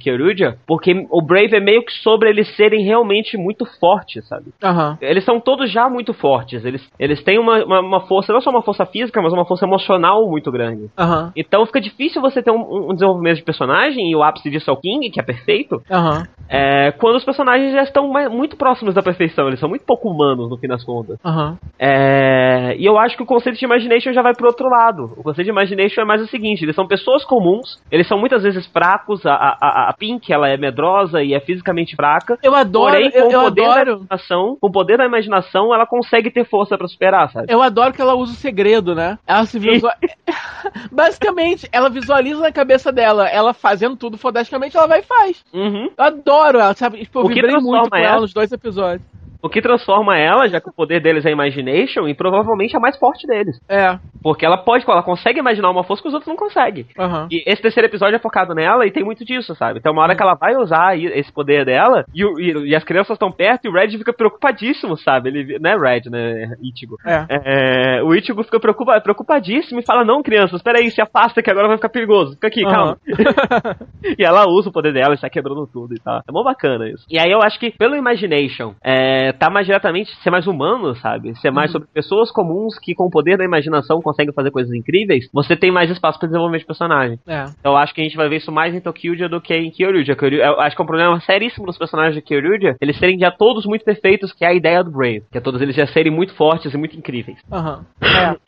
porque o Brave é meio que sobre eles serem realmente muito fortes, sabe? Aham. Eles são todos já muito fortes, eles, eles têm uma, uma, uma força, não só uma força física, mas uma força emocional muito grande. Aham. Então fica difícil você ter um, um desenvolvimento de personagem, e o ápice disso é o King, que é perfeito, Aham. é, quando os personagens já estão mais- muito próximos da perfeição, eles são muito pouco humanos no fim das contas. Aham. É, e eu acho que o conceito de Imagination já vai pro outro lado. O conceito de Imagination é mais o seguinte: eles são pessoas comuns, eles são muitas vezes fracos. A, a, a Pink ela é medrosa e é fisicamente fraca. Eu adoro, Porém, com eu, o poder da adoro. imaginação, com o poder da imaginação, ela consegue ter força pra superar, sabe? Eu adoro que ela usa o segredo, né? Ela se visual... Basicamente, ela visualiza na cabeça dela, ela fazendo tudo fodasticamente, ela vai e faz. Uhum. Eu adoro ela, sabe? Tipo, eu O que vibrei muito com ela ela- nos dois episódios. O que transforma ela, já que o poder deles é Imagination, em provavelmente a mais forte deles. É. Porque ela pode, ela consegue imaginar uma força que os outros não conseguem. Aham. E esse terceiro episódio é focado nela e tem muito disso, sabe? Então, uma hora que ela vai usar esse poder dela e, e- e as crianças estão perto e o Red fica preocupadíssimo, sabe? Ele, não é Red, né? Ichigo. É. É, o Ichigo fica preocupa, preocupadíssimo e fala: Não, crianças, peraí, se afasta que agora vai ficar perigoso. Fica aqui, calma. e ela usa o poder dela e sai quebrando tudo e tal. É mó bacana isso. E aí eu acho que pelo Imagination, é, tá mais diretamente ser mais humano, sabe? Ser mais sobre pessoas comuns que com o poder da imaginação conseguem fazer coisas incríveis. Você tem mais espaço pra desenvolvimento de personagem. É. Então eu acho que a gente vai ver isso mais em Tokyuja do que em Kyoryuja. Kyoryu- Eu acho que é um problema seríssimo dos personagens de Kyoryuja, eles serem já todos muito perfeitos, que é a ideia do Brave. Que é todos eles já serem muito fortes e muito incríveis. Aham.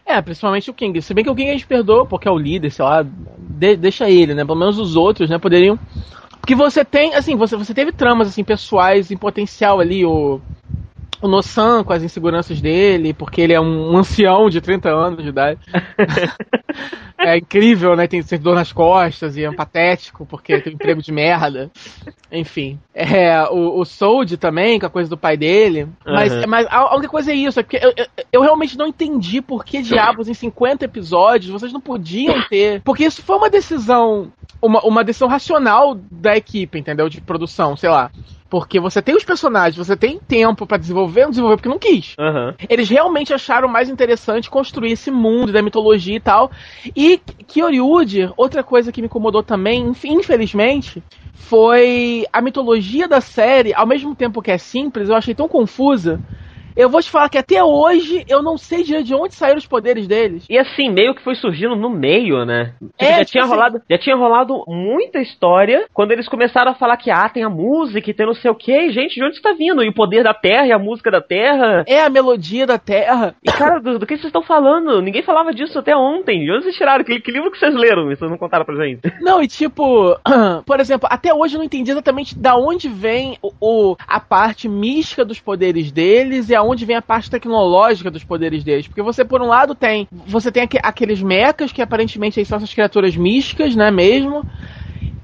É. é, principalmente o King. Se bem que o King a gente perdoa porque é o líder, sei lá, de- deixa ele, né? Pelo menos os outros, né, poderiam. Porque você tem, assim, você, você teve tramas assim pessoais em potencial ali, o o Nosan com as inseguranças dele, porque ele é um ancião de 30 anos de idade. é incrível, né? Tem dor nas costas e é patético, porque tem um emprego de merda. Enfim. É, o, o Sold também, com a coisa do pai dele. Mas, Uhum. mas a, a única coisa é isso, é porque eu, eu, eu realmente não entendi por que diabos em 50 episódios vocês não podiam ter. Porque isso foi uma decisão. Uma, uma decisão racional da equipe, entendeu? De produção, sei lá. Porque você tem os personagens, você tem tempo pra desenvolver, não desenvolver porque não quis. Aham. Eles realmente acharam mais interessante construir esse mundo da mitologia e tal. E Kyoryuji, outra coisa que me incomodou também, inf- infelizmente, foi a mitologia da série, ao mesmo tempo que é simples, eu achei tão confusa. Eu vou te falar que até hoje eu não sei de onde saíram os poderes deles. E assim, meio que foi surgindo no meio, né? Tipo, É, já, tipo tinha assim- rolado, já tinha rolado muita história quando eles começaram a falar que ah, tem a música e tem não sei o que. Gente, de onde está vindo? E o poder da terra e a música da terra. É a melodia da Terra. E cara, do, do que vocês estão falando? Ninguém falava disso até ontem. De onde vocês tiraram? Que, que livro que vocês leram? Vocês não contaram pra gente. Não, e tipo, por exemplo, até hoje eu não entendi exatamente da onde vem o, o- a parte mística dos poderes deles e aonde vem a parte tecnológica dos poderes deles. Porque você, por um lado, tem. Você tem aque- aqueles mechas que aparentemente são essas criaturas místicas, né mesmo?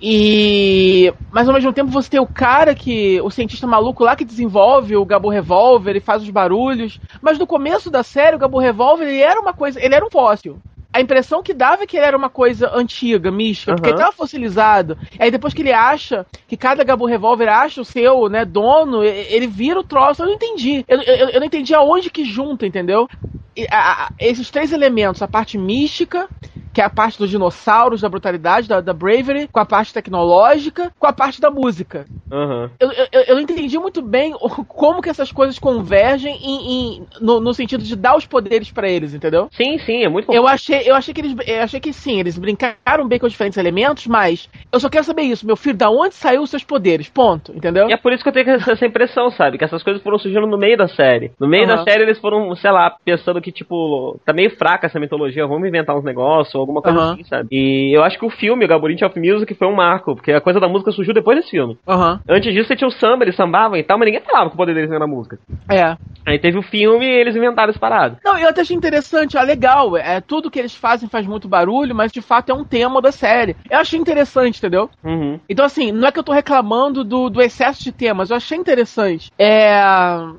E. Mas ao mesmo tempo você tem o cara que. O cientista maluco lá que desenvolve o Gabo Revolver e faz os barulhos. Mas no começo da série, o Gabo Revolver ele era uma coisa. Ele era um fóssil. A impressão que dava é que ele era uma coisa antiga, mística, porque Aham. ele tava fossilizado. Aí depois que ele acha, que cada Gabo Revolver acha o seu, né, dono, ele vira o troço. Eu não entendi. Eu, eu, eu não entendi aonde que junta, entendeu? E, a- a- esses três elementos, a parte mística, que é a parte dos dinossauros, da brutalidade, da, da bravery, com a parte tecnológica, com a parte da música. Aham. Eu, eu, eu não entendi muito bem como que essas coisas convergem em, em- no, no sentido de dar os poderes pra eles, entendeu? Sim, sim, é muito Eu achei, eu achei que eles, eu achei que sim, eles brincaram bem com os diferentes elementos, mas eu só quero saber isso, meu filho, da onde saiu os seus poderes? Ponto, entendeu? E é por isso que eu tenho essa- impressão, sabe? Que essas coisas foram surgindo no meio da série. No meio da Aham. série eles foram, sei lá, pensando que, tipo, tá meio fraca essa mitologia, vamos inventar uns negócios alguma coisa Aham. assim, sabe? E eu acho que o filme, o Gaborint of Music, foi um marco, porque a coisa da música surgiu depois desse filme. Aham. Antes disso você tinha o samba, eles sambavam e tal, mas ninguém falava que o poder deles era na música. É. Aí teve o filme e eles inventaram esse parado. Não, eu até achei interessante, ah, legal, é tudo que eles fazem faz muito barulho, mas de fato é um tema da série. Eu achei interessante, entendeu? Uhum. Então, assim, não é que eu tô reclamando do, do excesso de temas, eu achei interessante. É.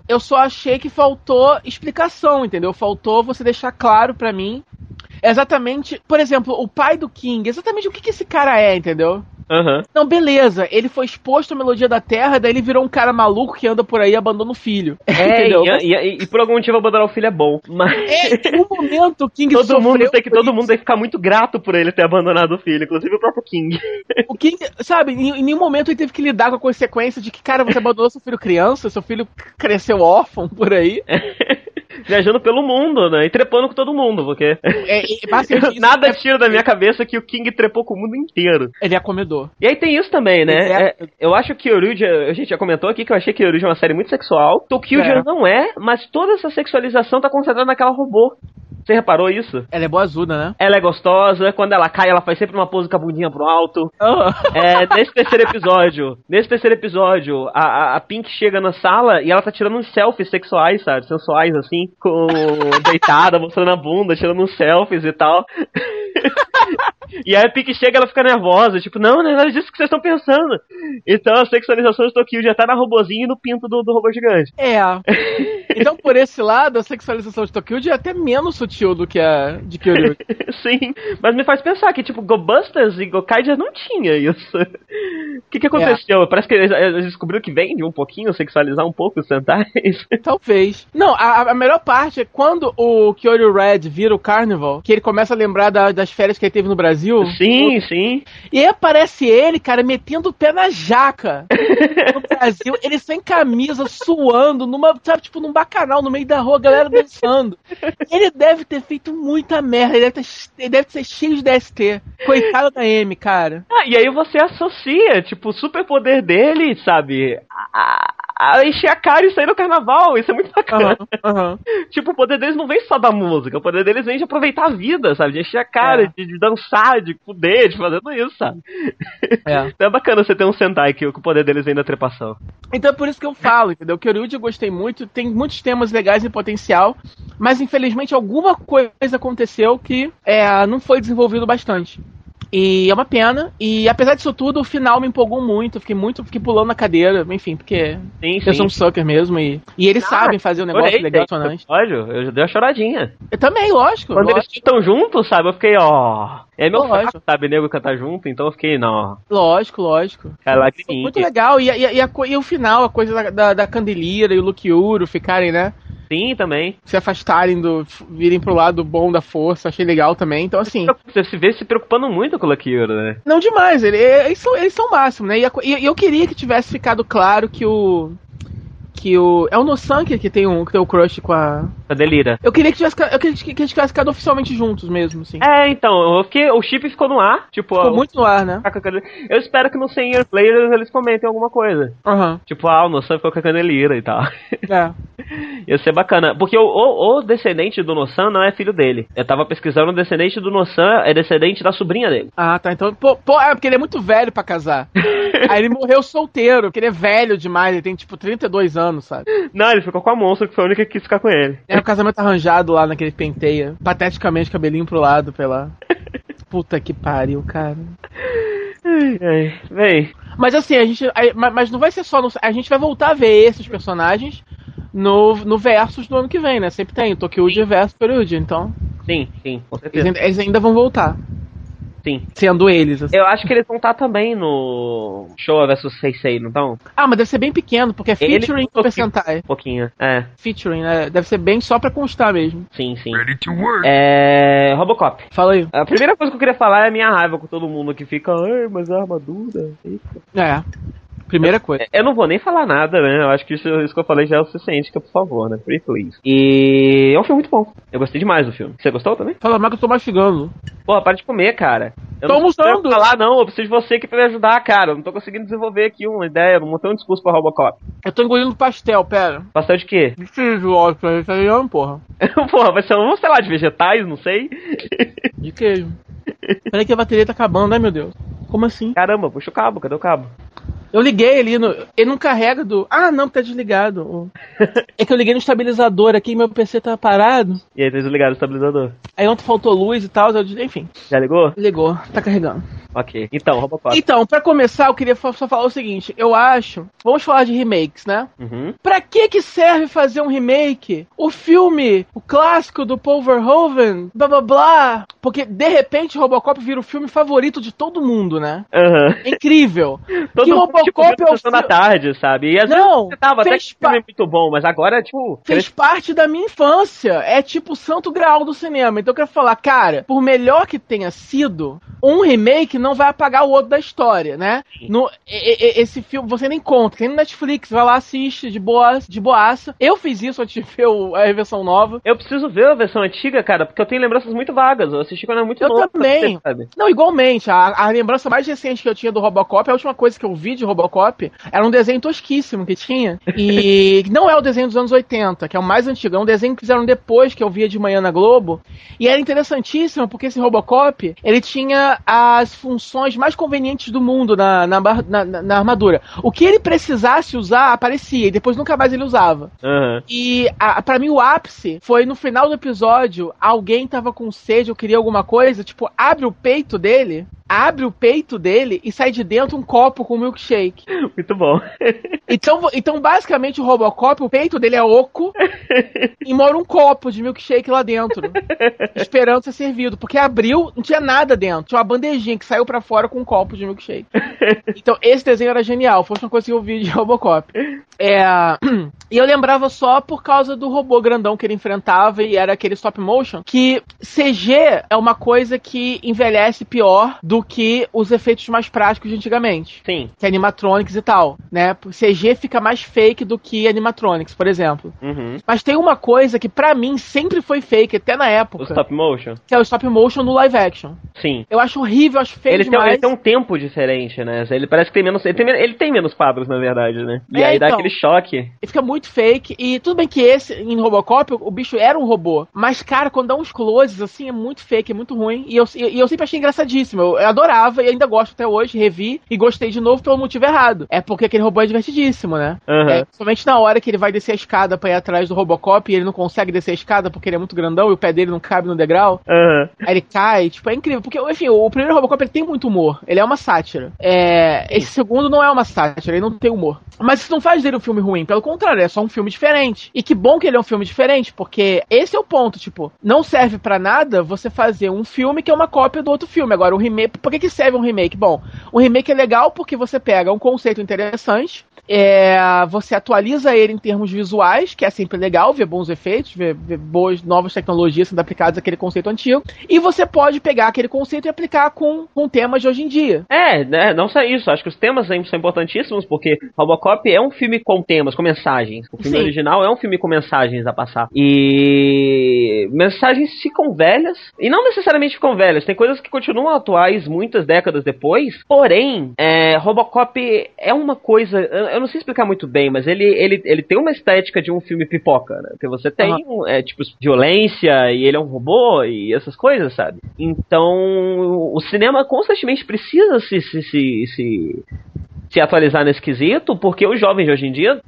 Eu só achei que faltou explicação, entendeu? Faltou você deixar claro pra mim exatamente. Por exemplo, o pai do King, exatamente o que, que esse cara é, entendeu? Aham. Não, beleza, ele foi exposto à melodia da terra, daí ele virou um cara maluco que anda por aí e abandona o filho. É, entendeu? e, e- e por algum motivo abandonar o filho é bom. Mas É, em um momento o King todo mundo tem que todo isso. mundo tem que ficar muito grato por ele ter abandonado o filho, inclusive o próprio King. O King, sabe, em, em nenhum momento ele teve que lidar com a consequência de que, cara, você abandonou seu filho criança, seu filho cresceu órfão por aí. Viajando pelo mundo, né? E trepando com todo mundo, porque É, é, nada é- tira da minha cabeça que o King trepou com o mundo inteiro. Ele é comedor. E aí tem isso também, né? É- É, eu acho que Kyoryuja, a gente já comentou aqui que eu achei que Kyoryuja é uma série muito sexual. Tokyuja É. não é, mas toda essa sexualização tá concentrada naquela robô. Você reparou isso? Ela é boazuda, né? Ela é gostosa, quando ela cai, ela faz sempre uma pose com a bundinha pro alto. Ah. É, nesse terceiro episódio, nesse terceiro episódio, a, a, a Pink chega na sala e ela tá tirando uns selfies sexuais, sabe? Sensuais, assim, com deitada, mostrando a bunda, tirando uns selfies e tal. E aí a Pink chega ela fica nervosa, tipo, não, não é nada disso que vocês estão pensando. Então a sexualização de Tokyo já tá na robozinho e no pinto do, do robô gigante. É. Então, por esse lado, a sexualização de Tokyo é até menos sutil do que a de Kyoryuji. Sim, mas me faz pensar que, tipo, GoBusters e Gokaiger não tinha isso. O que que aconteceu? Parece que eles, descobriram que vende um pouquinho, sexualizar um pouco os Sentais. Talvez. Não, a, a melhor parte é quando o Kyoryu Red vira o Carnival, que ele começa a lembrar da- das férias que ele teve no Brasil. Sim, sim. E aí aparece ele, cara, metendo o pé na jaca. No Brasil, ele sem camisa, suando, numa, sabe, tipo, num bacanal no meio da rua, a galera dançando. Ele deve ter feito muita merda, ele deve, ter, ele deve ser cheio de DST. Coitado da M, cara. Ah, e aí você associa, tipo, o superpoder dele, sabe? A, a encher a cara e sair no carnaval. Isso é muito bacana. Aham, aham. Tipo, o poder deles não vem só da música, o poder deles vem de aproveitar a vida, sabe? De encher a cara, É. de, de dançar, de fuder, de fazer tudo isso, sabe? É. Então é bacana você ter um Sentai que, que o poder deles vem da trepação. Então é por isso que eu falo, entendeu? Que eu gostei muito, tem muitos temas legais em potencial, mas infelizmente alguma coisa aconteceu que é, não foi desenvolvido bastante. E é uma pena. E apesar disso tudo, o final me empolgou muito. Fiquei muito, fiquei pulando na cadeira, enfim, porque Sim, eu sim. sou um sucker mesmo. E, e eles sabem fazer um negócio legal, sonante. episódio, eu já dei uma choradinha. Eu também, lógico. Quando lógico, eles estão juntos, sabe? Eu fiquei, ó. É meu Lógico. fraco, sabe? Nego cantar junto, então eu fiquei, não. lógico, lógico. Foi muito legal. E, e- e a e o final, a coisa da, da, da Candelira e o Lukiuro ficarem, né? Sim, também. Se afastarem do. virem pro lado bom da força, achei legal também. Então, assim. Você se vê se preocupando muito com o Lucky né? Não demais, ele- eles, são, eles são o máximo, né? E, a e eu queria que tivesse ficado claro que o. Que o. É o Nosan que, que tem um que tem o crush com a. A delira. Eu queria que tivesse, eu queria que eles tivessem ficado oficialmente juntos mesmo, assim. É, então, eu fiquei, o chip ficou no ar, tipo, Ficou ó, muito no ar, né? Eu espero que no 100 Year Players eles comentem alguma coisa. Aham. Tipo, ah, o Noção ficou com a canelira e tal. É. Ia ser bacana. Porque o, o, o descendente do Noção não é filho dele. Eu tava pesquisando, o descendente do Noção é descendente da sobrinha dele. Ah, tá. Então, pô, pô, é porque ele é muito velho pra casar. Aí ele morreu solteiro, porque ele é velho demais, ele tem tipo 32 anos, sabe? Não, ele ficou com a monstro, que foi a única que quis ficar com ele. É o casamento arranjado lá naquele penteia. Pateticamente, cabelinho pro lado pela. Puta que pariu, cara. Ai, ai. Bem, Mas assim, a gente. Mas não vai ser só. no- a gente vai voltar a ver esses personagens no, no Versus do ano que vem, né? Sempre tem o Tokyuji versus Peruji. Então, sim, sim, com eles certeza. ainda, eles ainda vão voltar. Sim. Sendo eles. assim. Eu acho que eles vão estar também no Showa vs Seisei, não estão? Ah, mas deve ser bem pequeno, porque é Ele- featuring Super Sentai. Um pouquinho. É, Featuring, né? Deve ser bem só pra constar mesmo. sim, sim. É. Robocop. Fala aí. A primeira coisa que eu queria falar é a minha raiva com todo mundo que fica, ai, mas a armadura. eita." É. Primeira coisa. Eu não vou nem falar nada, né? Eu acho que isso, isso que eu falei já é o suficiente, que é por favor, né? Free please. E é um filme muito bom. Eu gostei demais do filme. Você gostou também? Fala mais que eu tô mastigando. Porra, para de comer, cara. Eu Tô não almoçando. falar, não. Eu preciso de você aqui pra me ajudar, cara. Eu não tô conseguindo desenvolver aqui uma ideia. Eu não montei um discurso pra Robocop. Eu tô engolindo pastel, pera. Pastel de quê? Preciso, ó, pra italiano, porra. Porra, vai ser um, sei lá, de vegetais, não sei. De queijo. Peraí que a bateria tá acabando, ai meu Deus. Como assim? Caramba, puxa o cabo, cadê o cabo? Eu liguei ali no. Ele não carrega do. Ah, não, tá desligado. É que eu liguei no estabilizador aqui e meu PC tá parado. E aí, vocês ligaram o estabilizador? Aí ontem faltou luz e tal. eu des- Enfim, Já ligou? ligou, tá carregando. Ok. Então, Robocop. Então, pra começar, eu queria só falar o seguinte: eu acho. Vamos falar de remakes, né? Uhum. Pra que que serve fazer um remake? O filme, o clássico do Paul Verhoeven, blá blá blá. Porque de repente Robocop vira o filme favorito de todo mundo, né? Aham. É incrível. Todo que mundo, Robocop viu é o Sessão da fi- tarde, sabe? E às Não, vezes você tava até que filme muito bom, mas agora, tipo... fez parte da minha infância. É tipo o santo graal do cinema. Então eu quero falar, cara, por melhor que tenha sido, um remake não vai apagar o outro da história, né? No, e- e- esse filme, você nem conta. Tem no Netflix, vai lá, assiste de boa, de boaça. Eu fiz isso antes de ver a versão nova. Eu preciso ver a versão antiga, cara, porque eu tenho lembranças muito vagas. Eu assisti quando era muito Eu novo. também. sabe? Não, igualmente, a, a lembrança mais recente que eu tinha do Robocop, a última coisa que eu vi de Robocop, era um desenho tosquíssimo que tinha. E não é o desenho dos anos 80, que é o mais antigo, é um desenho que fizeram depois que eu via de manhã na Globo. E era interessantíssimo porque esse Robocop, ele tinha as funções mais convenientes do mundo na, na, na, na armadura. O que ele precisasse usar aparecia, e depois nunca mais ele usava. Aham. E a, pra mim o ápice foi no final do episódio, alguém tava com sede ou queria alguma coisa, tipo, abre o peito dele, abre o peito dele e sai de dentro um copo com milkshake. Muito bom. Então, então basicamente o Robocop, o peito dele é oco e mora um copo de milkshake lá dentro, esperando ser servido, porque abriu, não tinha nada dentro, tinha uma bandejinha que saiu pra fora com um copo de milkshake. Então esse desenho era genial, foi uma coisa que eu vi de Robocop. É, e eu lembrava só por causa do robô grandão que ele enfrentava e era aquele stop motion, que CG é uma coisa que envelhece pior do que os efeitos mais práticos de antigamente Sim. que é animatronics e tal, né? CG fica mais fake do que animatronics, por exemplo. Uhum. Mas tem uma coisa que pra mim sempre foi fake, até na O época, stop motion? que é o stop motion no live action. Sim. Eu acho horrível, acho feio Ele tem, demais. ele tem um tempo diferente, né? Ele parece que tem menos. Ele tem, ele tem menos quadros, na verdade, né? E É, aí dá então. aquele choque. E fica muito fake. E tudo bem que esse, em Robocop, o, o bicho era um robô. Mas, cara, quando dá uns closes, assim, é muito fake, é muito ruim. E eu, e eu sempre achei engraçadíssimo. Eu, eu adorava e ainda gosto até hoje, revi e gostei de novo pelo motivo errado. É porque aquele robô é divertidíssimo, né? Aham. É, somente na hora que ele vai descer a escada pra ir atrás do Robocop e ele não consegue descer a escada porque ele é muito grandão e o pé dele não cabe no degrau. Aham. Aí ele cai, tipo, é incrível. Porque, enfim, o primeiro Robocop ele tem muito humor. Ele é uma sátira. É, esse segundo não é uma sátira, ele não tem humor. Mas isso não faz dele um filme ruim, pelo contrário, é só um filme diferente. E que bom que ele é um filme diferente, porque esse é o ponto, tipo, não serve pra nada você fazer um filme que é uma cópia do outro filme. Agora, o remake, por que, que serve um remake? Bom, o remake é legal porque você pega um conceito interessante, é, você atualiza ele em termos visuais, que é sempre legal ver bons efeitos, ver, ver boas novas tecnologias sendo aplicadas àquele conceito antigo, e você pode pegar aquele conceito e aplicar com, com temas de hoje em dia. É, né, não só isso, acho que os temas são importantíssimos, porque Robocop é um filme com temas, com mensagens. O filme Sim. original é um filme com mensagens a passar. E mensagens ficam velhas, e não necessariamente ficam velhas, tem coisas que continuam atuais muitas décadas depois, porém, é, Robocop é uma coisa, eu não sei explicar muito bem, mas ele, ele, ele tem uma estética de um filme pipoca, né? Porque você tem, Aham. é, tipo, violência, e ele é um robô, e essas coisas, sabe? Então, o cinema constantemente precisa se, se, se, se, se atualizar nesse quesito, porque os jovens de hoje em dia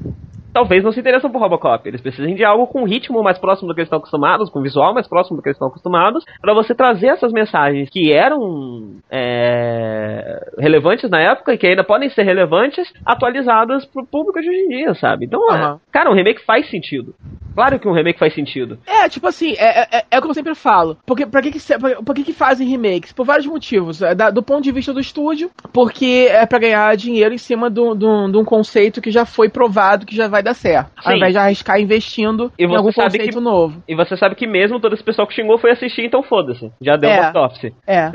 talvez não se interessam por Robocop. Eles precisam de algo com ritmo mais próximo do que eles estão acostumados, com visual mais próximo do que eles estão acostumados, para você trazer essas mensagens que eram é, relevantes na época e que ainda podem ser relevantes, atualizadas pro público de hoje em dia, sabe? Então, é, Aham. cara, um remake faz sentido. Claro que um remake faz sentido. É, tipo assim, é, é, é o que eu sempre falo. Porque, pra que, que, pra, por que, que fazem remakes? Por vários motivos. É, da- do ponto de vista do estúdio, porque é pra ganhar dinheiro em cima de um conceito que já foi provado que já vai dar certo. Ao Sim. invés de arriscar investindo E em algum conceito que- novo. E você sabe que mesmo todo esse pessoal que xingou foi assistir, então foda-se. Já deu É. um box office. É.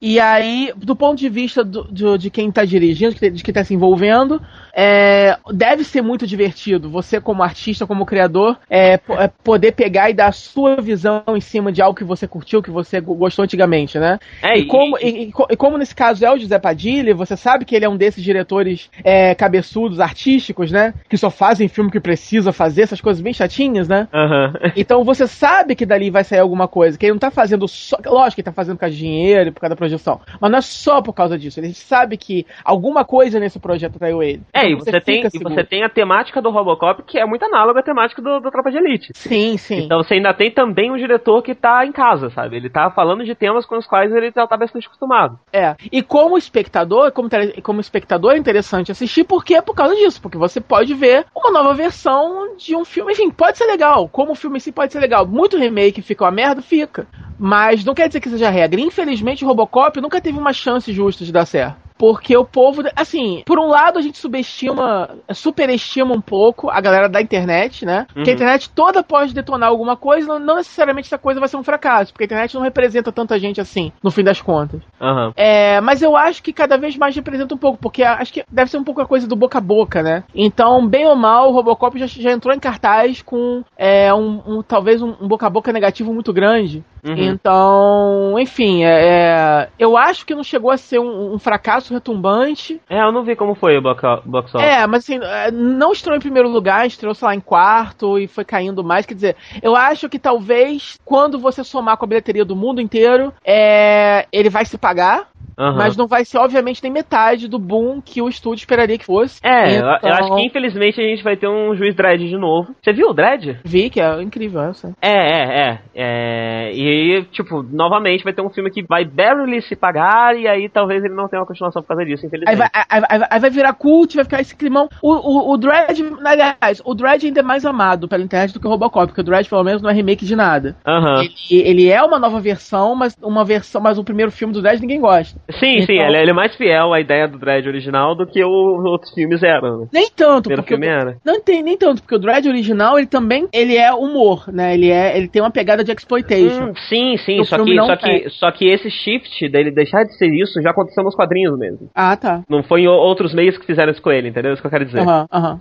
E aí, do ponto de vista do- do- de quem tá dirigindo, de, de quem tá se envolvendo, é, deve ser muito divertido. Você, como artista, como criador, é, é, poder pegar e dar a sua visão em cima de algo que você curtiu, que você go- gostou antigamente, né? É, e, como, e, e co- como nesse caso é o José Padilha, você sabe que ele é um desses diretores é, cabeçudos, artísticos, né? Que só fazem filme que precisa fazer, essas coisas bem chatinhas, né? Aham. Então você sabe que dali vai sair alguma coisa, que ele não tá fazendo só. Lógico que ele tá fazendo por causa de dinheiro, por causa da projeção. Mas não é só por causa disso. Ele sabe que alguma coisa nesse projeto traiu ele. É, e Então você, tem, e você tem a temática do Robocop, que é muito análoga à temática do, do Tropa de Elite. Sim, sim. Então você ainda tem também um diretor que tá em casa, sabe? Ele tá falando de temas com os quais ele já tá bastante acostumado. É. E como espectador, como, como espectador é interessante assistir, porque é por causa disso. Porque você pode ver uma nova versão de um filme. Enfim, pode ser legal. Como o filme em si pode ser legal. Muito remake fica uma merda, fica. Mas não quer dizer que seja regra. Infelizmente, o Robocop nunca teve uma chance justa de dar certo. Porque o povo, assim, por um lado a gente subestima, superestima um pouco a galera da internet, né? Porque a Uhum. internet toda pode detonar alguma coisa, não, necessariamente essa coisa vai ser um fracasso, porque a internet não representa tanta gente assim, no fim das contas. Aham. É, mas eu acho que cada vez mais representa um pouco, porque acho que deve ser um pouco a coisa do boca a boca, né? Então, bem ou mal, o Robocop já, já entrou em cartaz com é, um, um- talvez um, um boca a boca negativo muito grande. Uhum. Então, enfim, é, é, eu acho que não chegou a ser um, um fracasso sucesso retumbante. É, eu não vi como foi o box office. É, mas assim, é, não estreou em primeiro lugar, estreou, sei lá, em quarto e foi caindo mais. Quer dizer, eu acho que talvez quando você somar com a bilheteria do mundo inteiro, é, ele vai se pagar. Aham. Mas não vai ser, obviamente, nem metade do boom que o estúdio esperaria que fosse. É, eu- eu Então, acho que infelizmente a gente vai ter um juiz Dredd de novo. Você viu o Dredd? Vi que é incrível essa. É, é, é, é. E, tipo, novamente vai ter um filme que vai barely se pagar e aí talvez ele não tenha uma continuação por causa disso, Aí infelizmente. vai, aí, vai- aí vai virar cult, vai ficar esse climão. O, o, o Dredd, aliás, o Dredd ainda é mais amado pela internet do que o Robocop, porque o Dredd, pelo menos, não é remake de nada. Aham. Ele, ele é uma nova versão, mas uma versão, mas o primeiro filme do Dredd ninguém gosta. Sim, sim, Então- ele, ele é mais fiel à ideia do Dredd original do que o- os outros filmes eram. né? Nem O tanto, primeiro porque filme era. não tem nem tanto, porque o Dredd original, ele também, ele é humor, né? Ele é, ele tem uma pegada de exploitation. Hum, sim, sim, só que, só, que, só que esse shift dele deixar de ser isso já aconteceu nos quadrinhos mesmo. Ah, tá. Não foi em o- outros meios que fizeram isso com ele, entendeu? É isso que eu quero dizer.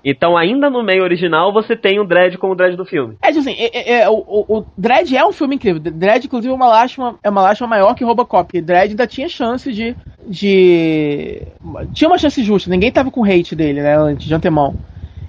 Então, ainda no meio original, você tem o Dredd como o Dredd do filme. É, tipo assim, é, é, é, o, o, o Dredd é um filme incrível. Dredd, inclusive, é uma lástima, é uma lástima maior que Robocop. Dredd ainda tinha chance de, de. Tinha uma chance justa. Ninguém tava com hate dele, né, antes, de antemão.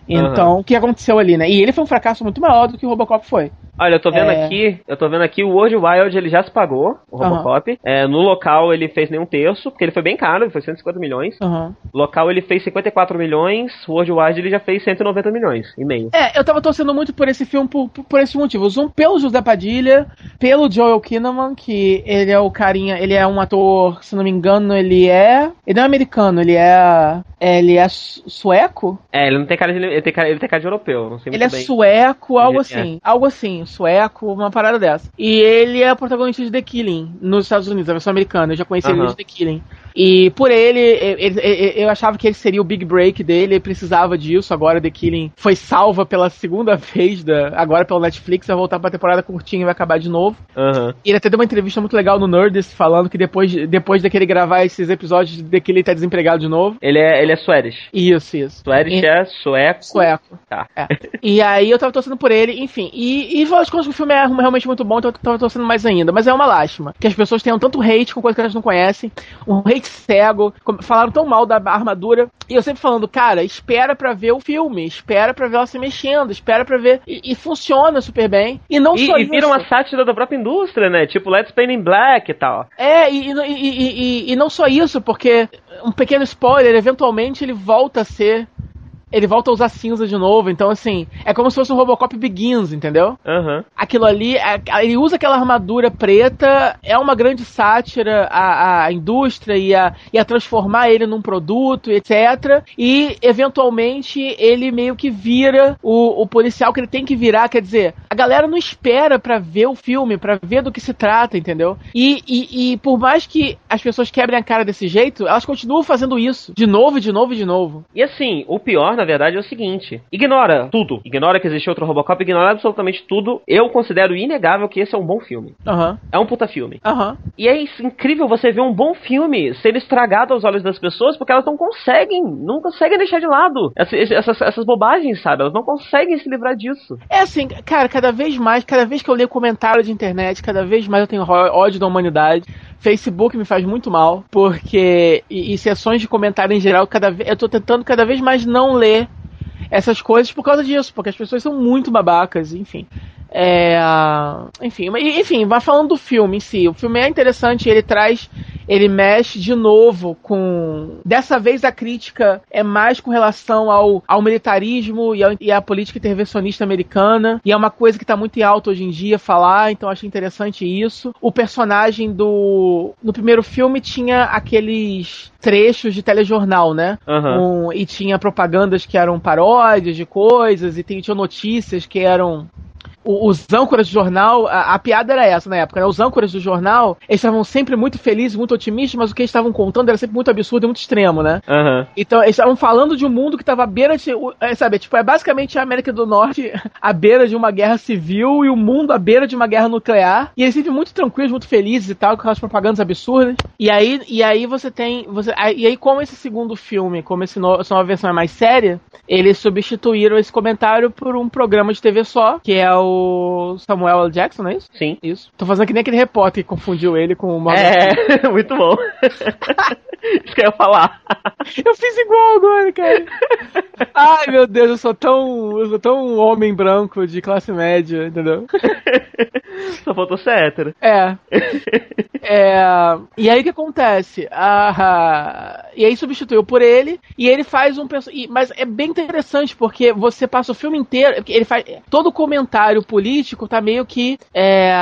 Então, o que aconteceu ali, né? E ele foi um fracasso muito maior do que o Robocop foi. Olha, eu tô vendo É. aqui, eu tô vendo aqui o World Wild, ele já se pagou, o. Robocop. É, no local ele fez nem um terço, porque ele foi bem caro, ele foi 150 milhões. Aham. Local ele fez 54 milhões, o World Wide ele já fez 190 milhões e meio. É, eu tava torcendo muito por esse filme por, por, por esses motivos. Um, pelo José Padilha, pelo Joel Kinnaman, que ele é o carinha, ele é um ator, se não me engano, ele é. Ele não é americano, ele é. Ele é su- sueco? É, ele não tem cara de ele tem cara, ele tem cara de europeu, não sei Ele é bem. sueco, algo Ele é. assim. Algo assim, sueco, uma parada dessa. E ele é protagonista de The Killing nos Estados Unidos, a versão americana. Eu já conheci ele Aham. de The Killing. E por ele, ele- ele- eu achava que ele seria o big break dele, ele precisava disso. Agora The Killing foi salva pela segunda vez, da, agora pelo Netflix, vai voltar pra temporada curtinha e vai acabar de novo. E ele até deu uma entrevista muito legal no Nerdist, falando que depois, depois daquele gravar esses episódios, The Killing tá desempregado de novo. Ele é ele é Swedish. Isso, isso. Swedish E- é sueco. Sueco. Tá. É. E aí eu tava torcendo por ele, enfim. E, e afinal de contas, o filme é realmente muito bom, então eu tava torcendo mais ainda. Mas é uma lástima que as pessoas tenham tanto hate com coisas que elas não conhecem, um hate cego, como- falaram tão mal da armadura. E eu sempre falando, cara, espera pra ver o filme, espera pra ver ela se mexendo, espera pra ver. E, e funciona super bem. E não E, só e isso. vira uma sátira da própria indústria, né? Tipo Let's Paint in Black e tal. É, e, e- e- e não só isso, porque um pequeno spoiler, eventualmente ele volta a ser. Ele volta a usar cinza de novo, então assim, é como se fosse um Robocop Begins, entendeu? Aham. Aquilo ali, é- ele usa aquela armadura preta, é uma grande sátira à, à indústria e a, e a transformar ele num produto, etc. E, eventualmente, ele meio que vira o, o policial que ele tem que virar. Quer dizer, a galera não espera pra ver o filme, pra ver do que se trata, entendeu? E, e, e por mais que as pessoas quebrem a cara desse jeito, elas continuam fazendo isso. De novo, de novo, de novo. E assim, o pior, na verdade, é o seguinte: ignora tudo. Ignora que existe outro Robocop, ignora absolutamente tudo. Eu considero inegável que esse é um bom filme. Aham, É um puta filme. aham. E é incrível você ver um bom filme ser estragado aos olhos das pessoas porque elas não conseguem, não conseguem deixar de lado essa- essas, essas bobagens, sabe? Elas não conseguem se livrar disso. É assim, cara, cada vez mais, cada vez que eu leio comentário de internet, cada vez mais eu tenho ódio da humanidade. Facebook me faz muito mal, porque. E, e sessões de comentário em geral, cada vez. Eu tô tentando cada vez mais não ler essas coisas por causa disso, porque as pessoas são muito babacas, enfim. É, enfim, mas, enfim, vai falando do filme em si. O filme é interessante, ele traz, ele mexe de novo com. Dessa vez a crítica é mais com relação ao, ao militarismo e, ao, e à política intervencionista americana. E é uma coisa que tá muito em alta hoje em dia falar, então achei interessante isso. O personagem do. No primeiro filme tinha aqueles trechos de telejornal, né? Aham. Um- e tinha propagandas que eram paródias de coisas, e tinha notícias que eram. O- Os âncoras do jornal, a, a piada era essa na época, né? Os âncoras do jornal, eles estavam sempre muito felizes, muito otimistas, mas o que eles estavam contando era sempre muito absurdo e muito extremo, né? Aham. Então, eles estavam falando de um mundo que estava à beira de. é, Sabe, tipo, é basicamente a América do Norte à beira de uma guerra civil e o mundo à beira de uma guerra nuclear. E eles sempre muito tranquilos, muito felizes e tal, com aquelas propagandas absurdas. E aí, e aí você tem. Você, e aí, como esse segundo filme, como esse no, essa nova versão é mais séria, eles substituíram esse comentário por um programa de TV só, que é o Samuel L. Jackson, não é isso? Sim. Isso. Tô fazendo que nem aquele repórter que confundiu ele com o Morgan É, muito bom. Isso que eu ia falar. Eu fiz igual agora, cara. Ai, meu Deus, eu sou tão. Eu sou tão homem branco de classe média, entendeu? Só faltou ser hétero. É. É, e aí o que acontece? Ah, e aí substituiu por ele, e ele faz um. Mas é bem interessante, porque você passa o filme inteiro. Ele faz. Todo o comentário político tá meio que. É,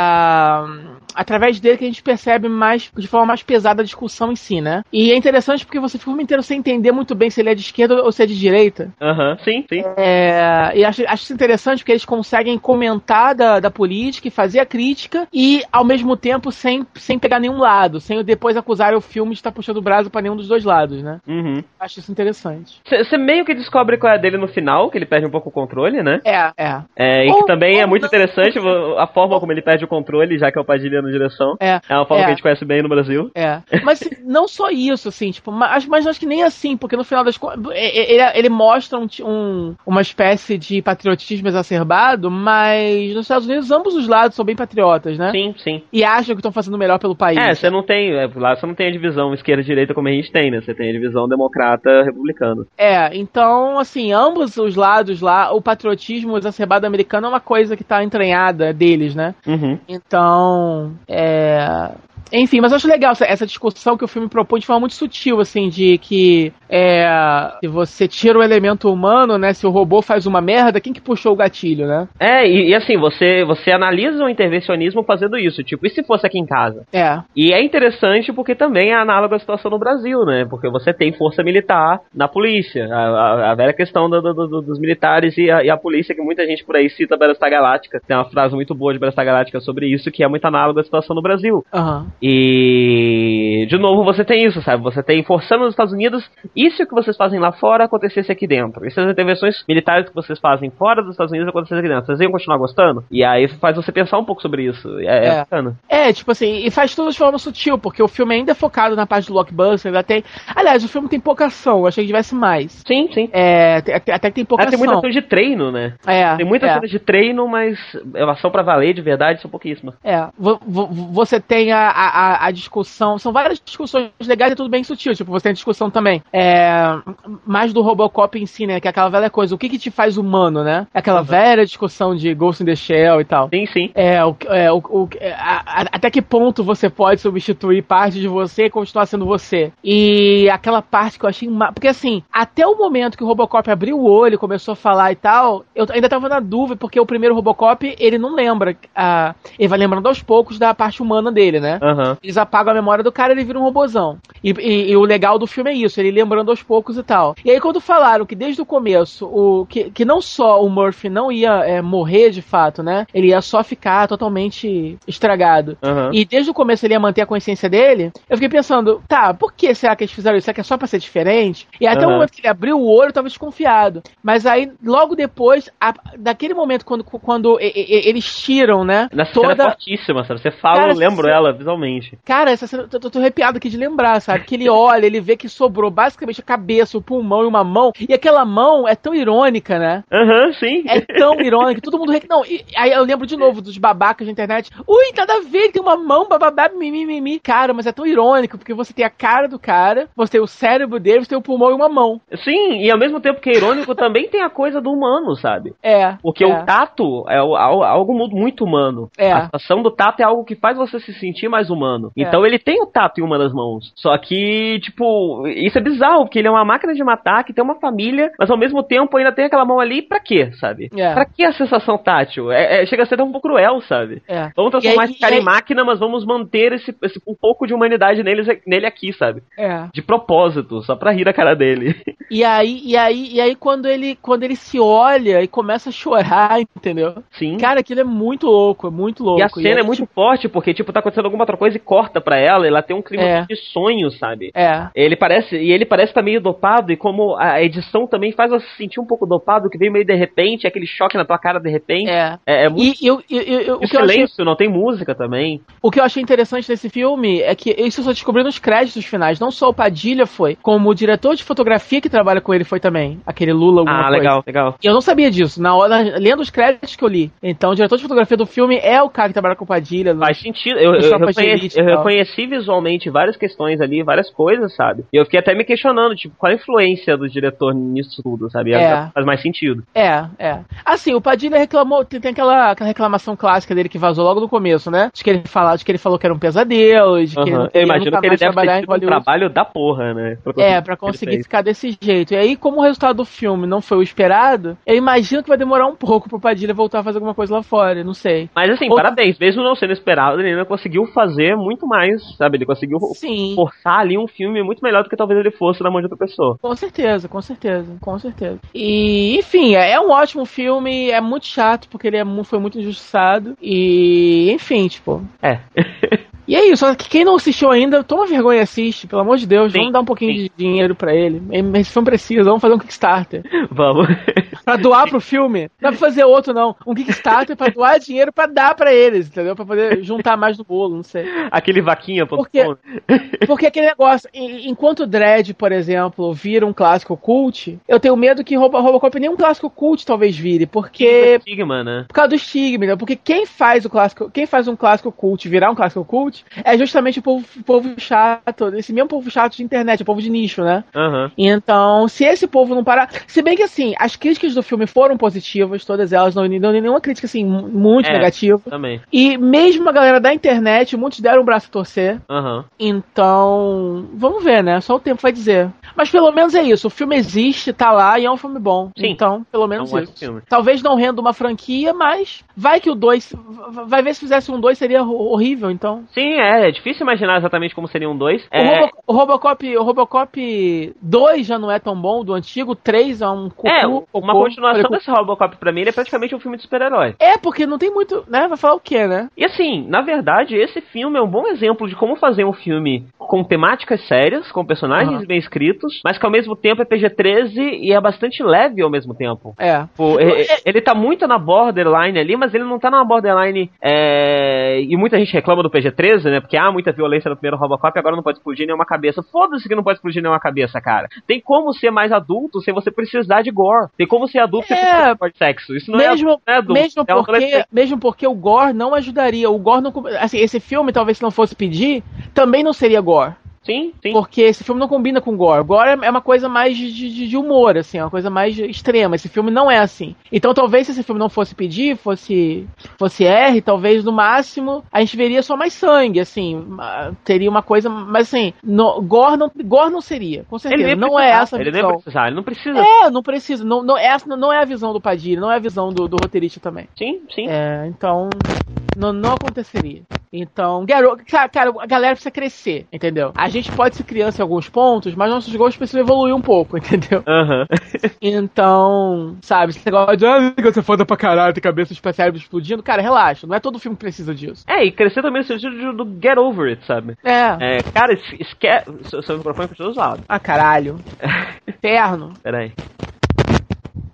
através dele que a gente percebe mais de forma mais pesada a discussão em si, né? E é interessante porque você fica o filme inteiro sem entender muito bem se ele é de esquerda ou se é de direita. Aham, sim, sim. É, e acho, acho isso interessante porque eles conseguem comentar da, da política e fazer a crítica e, ao mesmo tempo, sem, sem pegar nenhum lado, sem depois acusar o filme de estar puxando o braço pra nenhum dos dois lados, né? Uhum. Acho isso interessante. Você meio que descobre qual é a dele no final, que ele perde um pouco o controle, né? É, é. É, e Ou- que também é muito interessante a forma como ele perde o controle, já que é o Padilha na direção. É, É uma forma é. que a gente conhece bem no Brasil. É. Mas assim, não só isso, assim, tipo, mas, mas acho que nem assim, porque no final das contas, ele, ele mostra um, um- uma espécie de patriotismo exacerbado, mas nos Estados Unidos ambos os lados são bem patriotas, né? Sim, sim. E acham que estão fazendo o melhor pelo país. É, você não tem. é, Lá você não tem a divisão esquerda e direita como a gente tem, né? Você tem a divisão democrata-republicana. É, então, assim, ambos os lados lá, o patriotismo exacerbado americano é uma coisa que tá entranhada deles, né? Uhum. Então, é. Enfim, mas eu acho legal essa, essa discussão que o filme propõe de forma muito sutil, assim, de que é, se você tira o elemento humano, né? Se o robô faz uma merda, quem que puxou o gatilho, né? É, e, e assim, você, você analisa o intervencionismo fazendo isso. Tipo, e se fosse aqui em casa? É, E é interessante porque também é análogo à situação no Brasil, né? Porque você tem força militar na polícia. A, a- a velha questão do- do- do- dos militares e a, e a polícia, que muita gente por aí cita Battlestar Galáctica. Tem uma frase muito boa de Battlestar Galáctica sobre isso, que é muito análogo à situação no Brasil. aham. E, de novo, você tem isso, sabe? Você tem forçando os Estados Unidos, e se o que vocês fazem lá fora acontecesse aqui dentro? E se as intervenções militares que vocês fazem fora dos Estados Unidos acontecessem aqui dentro? Vocês iam continuar gostando? E aí faz você pensar um pouco sobre isso. É, é É. bacana. É, tipo assim, e faz tudo de forma sutil, porque o filme ainda é focado na parte do blockbuster, ainda tem. Aliás, o filme tem pouca ação, eu achei que tivesse mais. Sim, sim. É, até até que tem pouca Ah, tem ação. muita ação de treino, né? É, Tem muita é. de treino, mas ação pra valer de verdade são pouquíssimas. É, vo- vo- você tem a, a, a discussão, são várias discussões legais e tudo bem sutil, tipo, você tem a discussão também, é, mais do Robocop em si, né, que é aquela velha coisa, o que que te faz humano, né? É Aquela velha discussão de Ghost in the Shell e tal. Sim, sim. É, o, é, o, o- é, a- até que ponto você pode substituir parte de você e continuar sendo você? E aquela parte que eu achei. Porque assim, até o momento que o Robocop abriu o olho e começou a falar e tal, eu ainda tava na dúvida, porque o primeiro Robocop, ele não lembra. ah, ele vai lembrando aos poucos da parte humana dele, né? Aham. Eles apagam a memória do cara e ele vira um robozão. E, e- e o legal do filme é isso, ele lembrando aos poucos e tal. E aí quando falaram que desde o começo, o que, que não só o Murphy não ia é, morrer de fato, né? Ele ia só ficar totalmente estragado. Aham. E desde o começo ele ia manter a consciência dele, eu fiquei pensando, tá, por que será que eles fizeram isso? Será que é só pra ser diferente? E até o Aham. momento que ele abriu o olho, eu tava desconfiado. Mas aí, logo depois, a- daquele momento, quando, quando e- eles tiram, né? Cena é toda, fortíssima, sabe? Você fala, Cara, eu lembro você- ela visualmente. Cara, essa cena, eu tô, arrepiado aqui de lembrar, sabe? Que ele olha, ele vê que sobrou basicamente a cabeça, o pulmão e uma mão. E aquela mão é tão irônica, né? Aham, sim. É tão irônica, todo mundo. rec- Não, e, aí eu lembro de novo dos babacas da internet. Ui, nada a ver, tem uma mão, bababá, mimimi, mimi. Cara, mas é tão irônico, porque você tem a cara do cara, você tem o cérebro dele, você tem o pulmão e uma mão. Sim, e ao mesmo tempo que é irônico, também tem a coisa do humano, sabe? É. Porque é, o tato é algo mu- muito humano. É. A ação do tato é algo que faz você se sentir mais humano. É. Então ele tem o tato em uma das mãos. Só que, tipo, isso é bizarro, porque ele é uma máquina de matar, que tem uma família, mas ao mesmo tempo ainda tem aquela mão ali pra quê, sabe? É. Pra que a sensação tátil? É, é- chega a ser até um pouco cruel, sabe? É. Vamos E transformar esse cara e em máquina, mas vamos manter esse, esse- um pouco de humanidade neles, nele aqui, sabe? É. De propósito, só pra rir da cara dele. E aí, e aí, e aí quando ele, quando ele se olha e começa a chorar, entendeu? Sim. Cara, aquilo é muito louco, é muito louco. E a cena é muito forte, porque, tipo, tá acontecendo alguma coisa e corta pra ela, ela tem um clima É. de sonho, sabe? É. Ele parece, e ele parece estar meio dopado, e como a edição também faz você se sentir um pouco dopado, que veio meio de repente, aquele choque na tua cara de repente. É. É, é muito. E eu, eu, eu- eu- o, eu achei, silêncio, não tem música também. o que eu achei interessante nesse filme é que isso eu só descobri nos créditos finais. Não só o Padilha foi, como o diretor de fotografia que trabalha com ele foi também. Aquele Lula alguma Ah, coisa. legal, legal. E eu não sabia disso. Na hora, lendo os créditos que eu li. Então, o diretor de fotografia do filme é o cara que trabalha com o Padilha. Faz sentido. Eu, eu, de reconheci, eu reconheci visualmente várias questões ali, várias coisas, sabe? E eu fiquei até me questionando, tipo, qual a influência do diretor nisso tudo, sabe? É. Faz mais sentido. É, é. Assim, o Padilha reclamou, tem, tem aquela, aquela reclamação clássica dele que vazou logo no começo, né? De que ele, fala, de que ele falou que era um pesadelo, de que ele Aham. não Eu imagino que ele deve trabalhar ter tido um trabalho da porra, né? Pra É, ele conseguir ficar desse jeito. E aí, como o resultado do filme não foi o esperado, eu imagino que vai demorar um pouco pro Padilha voltar a fazer alguma coisa lá fora, não sei. Mas assim, parabéns. Mesmo não sendo esperado, ele ainda conseguiu fazer muito mais, sabe? Ele conseguiu Sim. forçar ali um filme muito melhor do que talvez ele fosse na mão de outra pessoa. Com certeza, com certeza, com certeza. E, enfim, é, é um ótimo filme, é muito chato porque ele é foi muito injustiçado. E, enfim, tipo. É. E é isso, só que quem não assistiu ainda, toma vergonha e assiste, pelo amor de Deus, Sim, vamos dar um pouquinho sim. de dinheiro pra ele. Esse filme precisa, vamos fazer um Kickstarter. Vamos. Pra doar pro filme. Não é pra fazer outro, não. Um Kickstarter pra doar dinheiro pra dar pra eles, entendeu? Pra poder juntar mais no bolo, não sei. Aquele vaquinha. Por quê? Porque aquele negócio, en- enquanto o Dredd, por exemplo, vira um clássico cult, eu tenho medo que Robo- Robocop nem um clássico cult talvez vire, porque Estigma, né? por causa do estigma, né? porque quem faz o clássico, quem faz um clássico cult virar um clássico cult é justamente o povo, povo chato, esse mesmo povo chato de internet, o povo de nicho, né? Aham. Então, se esse povo não parar. Se bem que assim, as críticas do filme foram positivas, todas elas, não não nenhuma crítica assim, mu- muito É. negativa. Também. E mesmo a galera da internet, muitos deram o braço a torcer. Aham. Então, vamos ver, né? Só o tempo vai dizer. Mas pelo menos é isso. O filme existe, tá lá e é um filme bom. Sim. Então, pelo menos É um isso. filme. Talvez não renda uma franquia, mas vai que o 2. Vai ver se fizesse um 2 seria ho- horrível, então. Sim, é, é difícil imaginar exatamente como seria um 2. O, É, Robo- o Robocop, o Robocop 2 já não é tão bom, do antigo, 3 é um cucu, é, cocô, uma continuação desse Robocop pra mim, ele é praticamente um filme de super-herói. É, porque não tem muito, né? Vai falar o quê, né? E assim, na verdade, esse filme é um bom exemplo de como fazer um filme com temáticas sérias, com personagens Aham. bem escritos, mas que ao mesmo tempo é PG-13 e é bastante leve ao mesmo tempo. É. Pô, e- e- ele tá muito na borderline ali, mas ele não tá na borderline. é, E muita gente reclama do PG-13, né? Porque há muita violência no primeiro Robocop e agora não pode explodir nenhuma cabeça. Foda-se que não pode explodir nenhuma cabeça, cara. Tem como ser mais adulto sem você precisar de gore. Tem como ser adulto sem É. precisar de sexo. Isso não mesmo, é, não é adulto. mesmo, é porque, mesmo porque o Gore não ajudaria. O Gore não. Assim, esse filme, talvez se não fosse pedir, também não seria Gore. Sim, sim. Porque esse filme não combina com Gore. Gore é uma coisa mais de, de, de humor, assim, é uma coisa mais extrema. Esse filme não é assim. Então talvez se esse filme não fosse pedir, fosse, fosse R, talvez no máximo a gente veria só mais sangue, assim. ah, Teria uma coisa. Mas assim, no, Gore, não, Gore não seria, com certeza. nem não é essa a Ele nem visão. precisar, ele não precisa. É, não precisa. Não, não, essa não é a visão do Padilha, não é a visão do, do roteirista também. Sim, sim. É, então não, não aconteceria. Então, garoto, cara, a galera precisa crescer, entendeu? A gente pode ser criança em alguns pontos, mas nossos gostos precisam evoluir um pouco, entendeu? Aham. Então, sabe, esse negócio de ah, você é foda pra caralho, tem cabeça de cérebro explodindo, cara, relaxa, não é todo filme que precisa disso. É, e crescer também no sentido do get over it, sabe? É. É, cara, es- esquece. Seu, seu microfone continua zoado. Ah, caralho. Inferno. Pera aí.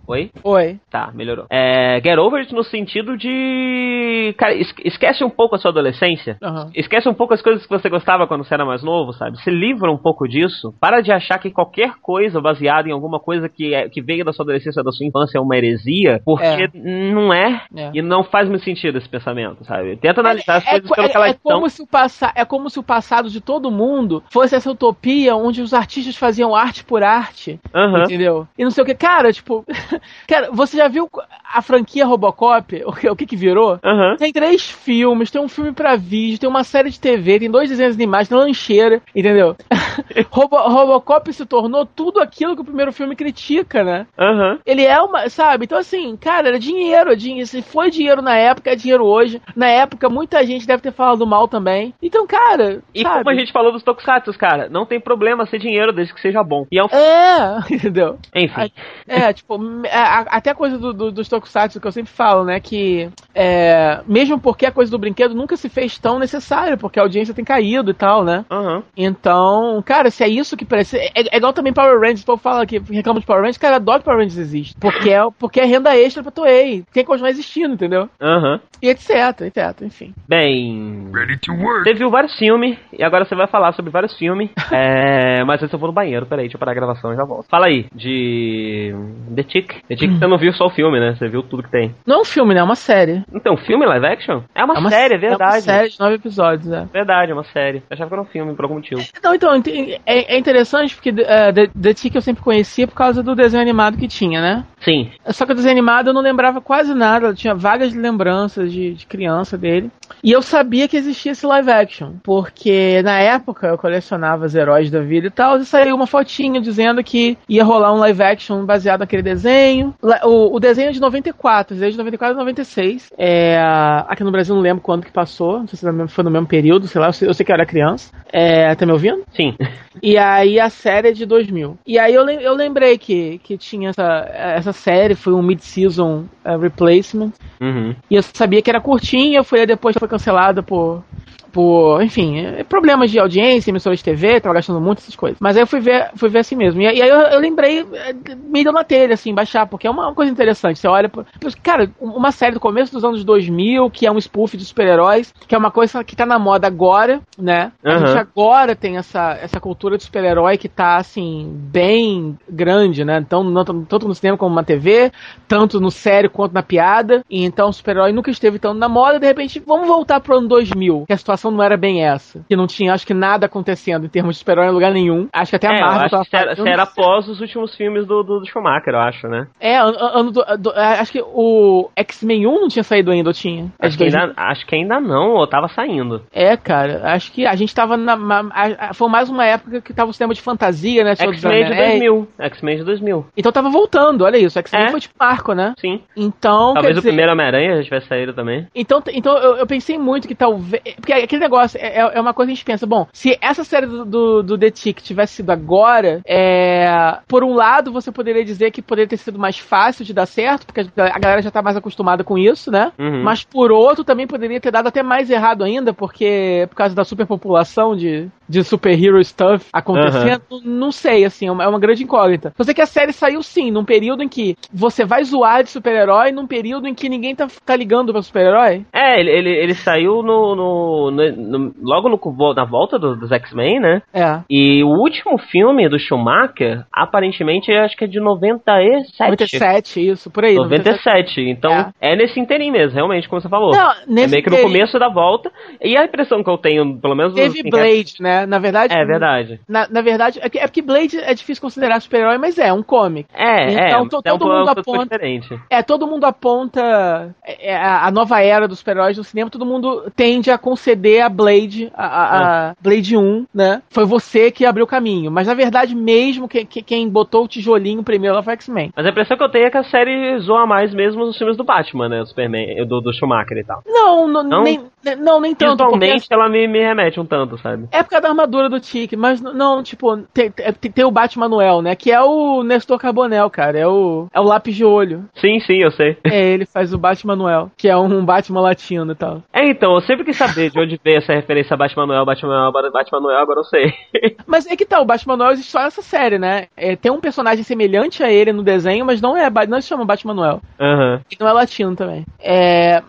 Oi? Oi. Tá, melhorou. É, get over it no sentido de. Cara, es- esquece um pouco a sua adolescência. Aham. Esquece um pouco as coisas que você gostava quando você era mais novo, sabe? Se livra um pouco disso. Para de achar que qualquer coisa baseada em alguma coisa que, é, que veio da sua adolescência, da sua infância, é uma heresia, porque É. não é, É. E não faz muito sentido esse pensamento, sabe? Tenta analisar as É, coisas co- pelo é- que elas é são. como se o passa, é como se o passado de todo mundo fosse essa utopia onde os artistas faziam arte por arte. Aham. Entendeu? E não sei o que. Cara, tipo. Cara, você já viu a franquia Robocop? O que, o que que virou? Aham. Tem três filmes, tem um filme pra vídeo, tem uma série de TV, tem dois desenhos animados, tem lancheira, entendeu? Robo, Robocop se tornou tudo aquilo que o primeiro filme critica, né? Aham. Ele é uma, sabe? Então, assim, cara, era dinheiro. dinheiro se foi dinheiro na época, é dinheiro hoje. Na época, muita gente deve ter falado mal também. Então, cara. E sabe? como a gente falou dos tokusatsu, cara, não tem problema ser dinheiro desde que seja bom. E é um. É, entendeu? Enfim. É, tipo, a- até a coisa do, do, dos tokusatsu que eu sempre falo, né? Que é, mesmo porque a coisa do brinquedo nunca se fez tão necessária, porque a audiência tem caído e tal, né? Aham. Então, cara, se é isso que parece. É, é igual também Power Rangers, o povo fala que reclama de Power Rangers, cara, adoro que Power Rangers existe. Porque é, porque é renda extra pra Toei. Tem que continuar existindo, entendeu? Aham. E etc, etc, enfim. Bem. Você viu vários filmes, e agora você vai falar sobre vários filmes. é, mas antes eu vou no banheiro, peraí, deixa eu parar a gravação e já volto. Fala aí, de. The Tick. The Tick você não viu só o filme, né? Você viu tudo que tem. Não é um filme, né? É uma série. Então, filme live action? É uma, é uma série, é É uma verdade. série de nove episódios, é. Verdade, é uma série. Eu achava que era um filme por algum motivo. Então, então ent- é, é interessante porque uh, The, The Tick eu sempre conhecia por causa do desenho animado que tinha, né? Sim. Só que o desenho animado eu não lembrava quase nada, eu tinha vagas lembranças de, de criança dele. E eu sabia que existia esse live action, porque na época eu colecionava os heróis da vida e tal, e saiu uma fotinha dizendo que ia rolar um live action baseado naquele desenho. La- O, o desenho é de 94, o desenho é de 94 e 96. É, aqui no Brasil não lembro quando que passou, não sei se foi no mesmo período, sei lá, eu sei, eu sei que eu era criança. É, tá me ouvindo? Sim. E aí a série é de 2000. E aí eu, eu lembrei que, que tinha essa, essa série, foi um mid-season eh, replacement. Uhum. E eu sabia que era curtinha, foi depois foi cancelada por. Por, enfim, eh, problemas de audiência, emissoras de TV, tava gastando muito essas coisas. Mas aí eu fui ver, fui ver assim mesmo. E, aí eu, eu lembrei, eh, me deu na telha, assim, baixar, porque é uma, coisa interessante. Você olha, cara, uma série do começo dos anos 2000, que é um spoof de super-heróis, que é uma coisa que tá na moda agora, né? A Aham. gente agora tem essa, essa cultura de super-herói que tá, assim, bem grande, né? Então, não- tanto no cinema como na TV, tanto no sério quanto na piada. E então, o super-herói nunca esteve tão na moda. De repente, vamos voltar pro ano 2000, que a situação não era bem essa. Que não tinha, acho que, nada acontecendo em termos de super-herói em lugar nenhum. Acho que até a É, Marvel acho tava era, era após os últimos filmes do, do, do Schumacher, eu acho, né? É, ano, do- do- acho que o X-Men 1 não tinha saído ainda, ou tinha? É de Acho que, 2000. ainda, acho que ainda não, ou tava saindo. É, cara, acho que a gente tava na. a- a- foi mais uma época que tava o cinema de fantasia, né? X-Men de Anéis. 2000. X-Men de 2000. Então tava voltando, olha isso. X-Men É. foi tipo marco, né? Sim. Então. Talvez quer o dizer, primeiro Homem-Aranha já tivesse saído também. Então, então eu, eu pensei muito que talvez. Porque aquele negócio é, é uma coisa que a gente pensa, bom, se essa série do, do, do The Tick tivesse sido agora, é, por um lado você poderia dizer que poderia ter sido mais fácil de dar certo, porque a galera já tá mais acostumada com isso, né? Uhum. Mas por outro também poderia ter dado até mais errado ainda, porque por causa da superpopulação de, de superhero stuff acontecendo, não sei, assim, é uma, é uma grande incógnita. Só sei que a série saiu sim, num período em que você vai zoar de super-herói, num período em que ninguém tá, tá ligando pra super-herói. É, ele, ele, ele saiu no, no, no- logo no, na volta do- dos X-Men, né? É. E o último filme do Schumacher, aparentemente, acho que é de 97. 97, isso, por aí. 97. Então, é. nesse inteirinho mesmo, realmente, como você falou. Não, é nesse meio que no começo da volta. E a impressão que eu tenho, pelo menos... Teve assim, Blade, né? Na verdade. É verdade. Na, na verdade, é, que- é porque Blade é difícil considerar super-herói, mas é um comic. É, Então, é. to- é um todo mundo aponta- diferente. É, todo mundo aponta é, é, a nova era dos super-heróis no cinema, todo mundo tende a conceder a Blade, a, a- a Blade 1, né? Foi você que abriu o caminho. Mas na verdade, mesmo que, que- quem botou o tijolinho primeiro lá foi X-Men. Mas a impressão que eu tenho é que a série zoa mais mesmo nos filmes do Batman, né? O Superman, do, do Schumacher e tal. Não, não, Não? nem, ne- não, nem tanto. porque Visualmente ela me, me remete um tanto, sabe? É por causa da armadura do Tique, mas não, tipo, tem, tem, tem o Batman Noel, né? Que é o Nestor Carbonel, cara. É o, é o lápis de olho. Sim, sim, eu sei. É, ele faz o Batman Noel, que é um Batman latino e tal. É, então, eu sempre quis saber de onde veio essa referência a Batman Noel, Batman Noel, Batman Noel, agora eu sei. Mas é que tá, o Batman Noel existe só nessa série, né? É, tem um personagem semelhante a ele no desenho, mas não é, não se chama Batman Noel. Aham. E não é latino também. É.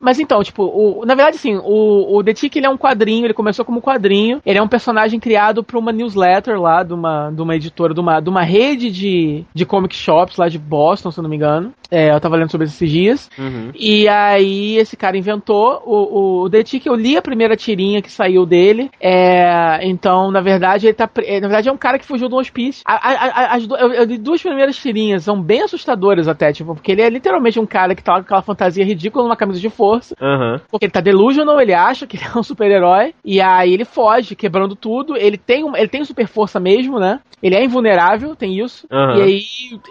Mas então, tipo, o, na verdade, assim, o, o The Tick ele é um quadrinho, ele começou como quadrinho, ele é um personagem criado pra uma newsletter lá, de uma, de uma editora, de uma, de uma rede de, de comic shops lá de Boston, se eu não me engano. É, eu tava lendo sobre esses dias. Uhum. E aí esse cara inventou o, o The Tick, eu li a primeira tirinha que saiu dele. É, então, na verdade, ele tá. é, Na verdade, é um cara que fugiu de um hospício. A- a- a- as eu, eu li duas primeiras tirinhas, são bem assustadoras até, tipo, porque ele é literalmente um cara que tá com aquela fantasia ridícula numa camisa de força. Aham. Porque ele tá delusional, ele acha que ele é um super-herói. E aí ele foge, quebrando tudo. Ele tem, um, ele tem super força mesmo, né? Ele é invulnerável, tem isso. Aham. E aí,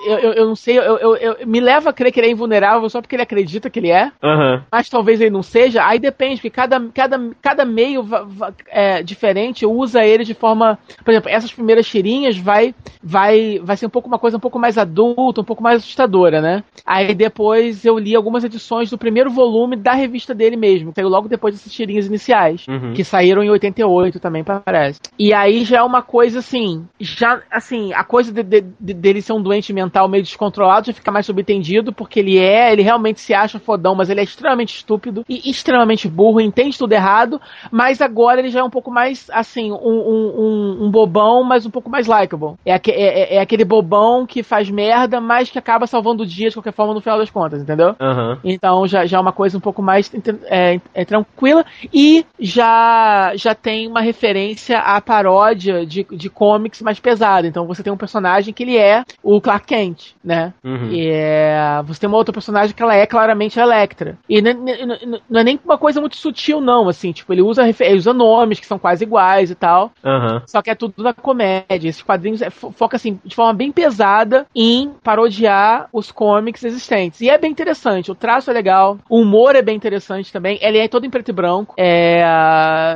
eu, eu, eu não sei, eu, eu, eu- me leva a crer que ele é invulnerável só porque ele acredita que ele é Aham. mas talvez ele não seja, aí depende, porque cada, cada, cada meio é, diferente usa ele de forma. Por exemplo, essas primeiras tirinhas vai, vai, vai ser um pouco uma coisa um pouco mais adulta, um pouco mais assustadora, né? Aí depois eu li algumas edições do primeiro volume da revista dele mesmo, que saiu logo depois dessas tirinhas iniciais, uhum. que saíram em 88 também, parece. E aí já é uma coisa assim, já assim, a coisa de, de, de, dele ser um doente mental meio descontrolado já fica mais subentendido, porque ele é, ele realmente se acha fodão, mas ele é extremamente estúpido e extremamente burro, entende tudo errado, mas agora ele já é um pouco mais, assim, um, um, um, um bobão, mas um pouco mais likable. É, é, é, é, aquele bobão que faz merda, mas que acaba salvando o dia de qualquer forma no final das contas, entendeu? Uhum. Então já, já é uma coisa um pouco mais é, é, tranquila e já, já tem uma referência à paródia de, de comics mais pesada. Então você tem um personagem que ele é o Clark Kent, né? Uhum. E é, você tem uma outra personagem que ela é claramente a Electra. E não, não é nem uma coisa muito sutil, não, assim, tipo, ele usa, ele usa nomes que são quase iguais e tal. Uhum. Só que é tudo na comédia. Esses quadrinhos é, foca, assim, de forma bem pesada em parodiar os cómics existentes. E é bem interessante. O traço é legal, o humor é bem interessante também. Ele é todo em preto e branco. É...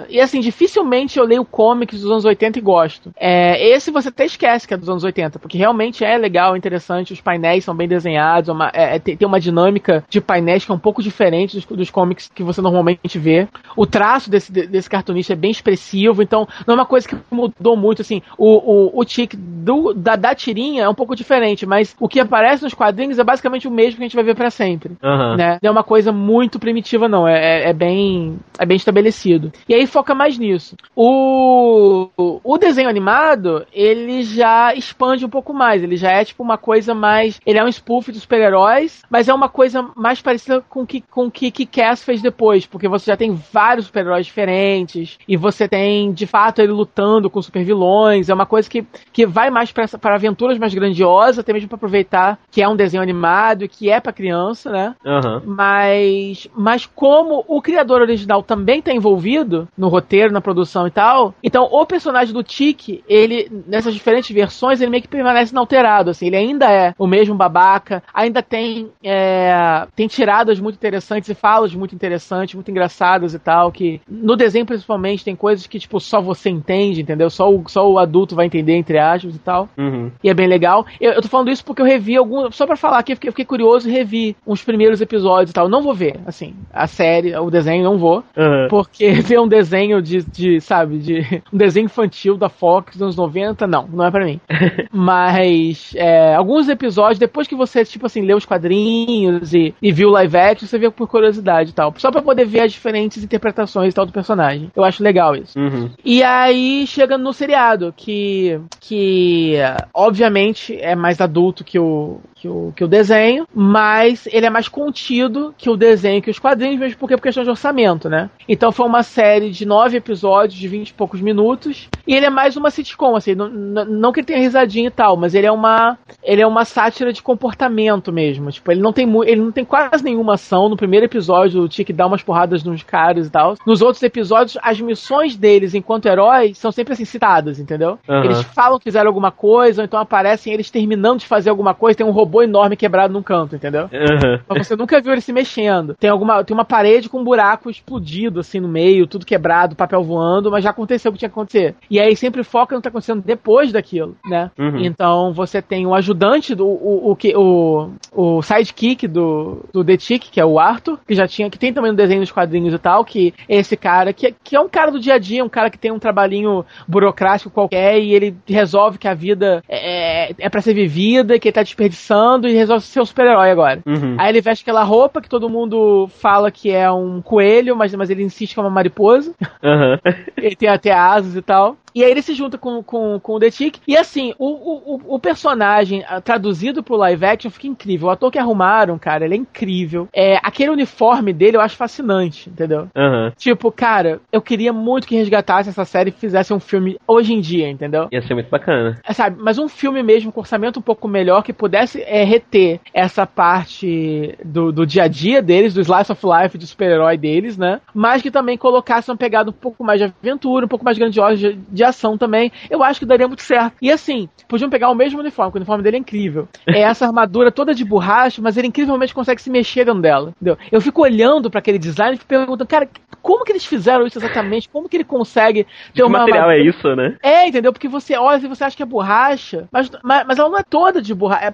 E assim, dificilmente eu leio cómics dos anos 80 e gosto. É... Esse você até esquece que é dos anos 80, porque realmente é legal, interessante. Os painéis são bem desenhados, uma... é, tem, uma dinâmica de painéis que é um pouco diferente dos, dos cómics que você normalmente vê. O traço desse, desse cartunista é bem expressivo, então não é uma coisa que mudou muito, assim. O, o, o tique do, da, da tirinha é um pouco diferente, mas o que aparece nos quadrinhos é basicamente o mesmo que a gente vai ver para sempre. Uhum. Né? É uma coisa muito primitiva, não. É, é, é, bem, é bem estabelecido. E aí foca mais nisso. O, o desenho animado, ele já expande um pouco mais. Ele já é tipo uma coisa mais. Ele é um spoof de super-heróis, mas é uma coisa mais parecida com que, com que que Cass fez depois, porque você já tem vários super-heróis diferentes e você tem, de fato, ele lutando com super vilões. É uma coisa que, que vai mais para aventuras mais grandiosas, até mesmo para aproveitar que é um desenho animado e que é para criança, né? Uhum. Mas, mas como o criador original também tá envolvido no roteiro, na produção e tal, então o personagem do Tiki, ele, nessas diferentes versões, ele meio que permanece inalterado, assim, ele ainda é o mesmo babaca, ainda tem, é, tem tiradas muito interessantes e falas muito interessantes, muito engraçadas e tal, que no desenho principalmente tem coisas que, tipo, só você entende, entendeu? Só o, só o adulto vai entender, entre aspas e tal. Uhum. E é bem legal. Eu, eu tô falando isso porque eu revi algum. Só pra falar aqui, eu fiquei, eu fiquei curioso e revi uns primeiros episódios e tal. Não vou ver, assim, a série, o desenho, não vou. Uhum. Porque ver um desenho de, de, sabe, de. Um desenho infantil da Fox dos anos 90, não, não é pra mim. Mas é, alguns episódios, depois que você, tipo assim, lê os quadrinhos e, e viu o live action, você vê por curiosidade e tal. Só pra poder ver as diferentes interpretações e tal do personagem. Eu acho legal isso. Uhum. E aí chega no seriado, que. que obviamente é mais adulto que o, que o, que o desenho, mas ele é mais contido que o desenho, que os quadrinhos, mesmo porque é por questão de orçamento, né? Então foi uma série de nove episódios de vinte e poucos minutos, e ele é mais uma sitcom, assim, não, não que ele tenha risadinha e tal, mas ele é uma ele é uma sátira de comportamento mesmo, tipo, ele não tem ele não tem quase nenhuma ação, no primeiro episódio o Tiki dá umas porradas nos caras e tal, nos outros episódios as missões deles enquanto heróis são sempre assim citadas, entendeu? Uhum. Eles falam que fizeram alguma coisa, ou então aparecem eles terminando de fazer alguma coisa, tem um robô robô enorme quebrado num canto, entendeu? Uhum. Mas você nunca viu ele se mexendo. Tem alguma, tem uma parede com um buraco explodido assim no meio, tudo quebrado, papel voando, mas já aconteceu o que tinha que acontecer. E aí sempre foca no que tá acontecendo depois daquilo, né? Uhum. Então você tem o ajudante do o, o, o, o sidekick do, do The Tick, que é o Arthur, que já tinha, que tem também no desenho dos quadrinhos e tal, que é esse cara, que, que é um cara do dia a dia, um cara que tem um trabalhinho burocrático qualquer e ele resolve que a vida é, é, é para ser vivida, que ele tá desperdiçando e resolve ser um super-herói agora. Uhum. Aí ele veste aquela roupa que todo mundo fala que é um coelho, mas, mas ele insiste que é uma mariposa. Uhum. ele tem até asas e tal. E aí ele se junta com, com, com o The Tick. E assim, o, o, o personagem ah, traduzido pro live action fica incrível. O ator que arrumaram, cara, ele é incrível. É, aquele uniforme dele eu acho fascinante, entendeu? Uhum. Tipo, cara, eu queria muito que resgatasse essa série e fizesse um filme hoje em dia, entendeu? Ia ser muito bacana. É, sabe, mas um filme mesmo com orçamento um pouco melhor que pudesse é, reter essa parte do, do dia a dia deles, do slice of life de super-herói deles, né? Mas que também colocasse uma pegada um pouco mais de aventura, um pouco mais grandiosa de, de ação também, eu acho que daria muito certo. E assim, podiam pegar o mesmo uniforme, porque o uniforme dele é incrível. É essa armadura toda de borracha, mas ele incrivelmente consegue se mexer dentro dela. Entendeu? Eu fico olhando para aquele design e fico perguntando, cara, como que eles fizeram isso exatamente? Como que ele consegue ter Que uma material é isso, né? É, entendeu? Porque você olha e você acha que é borracha, mas, mas, mas ela não é toda de borracha. É,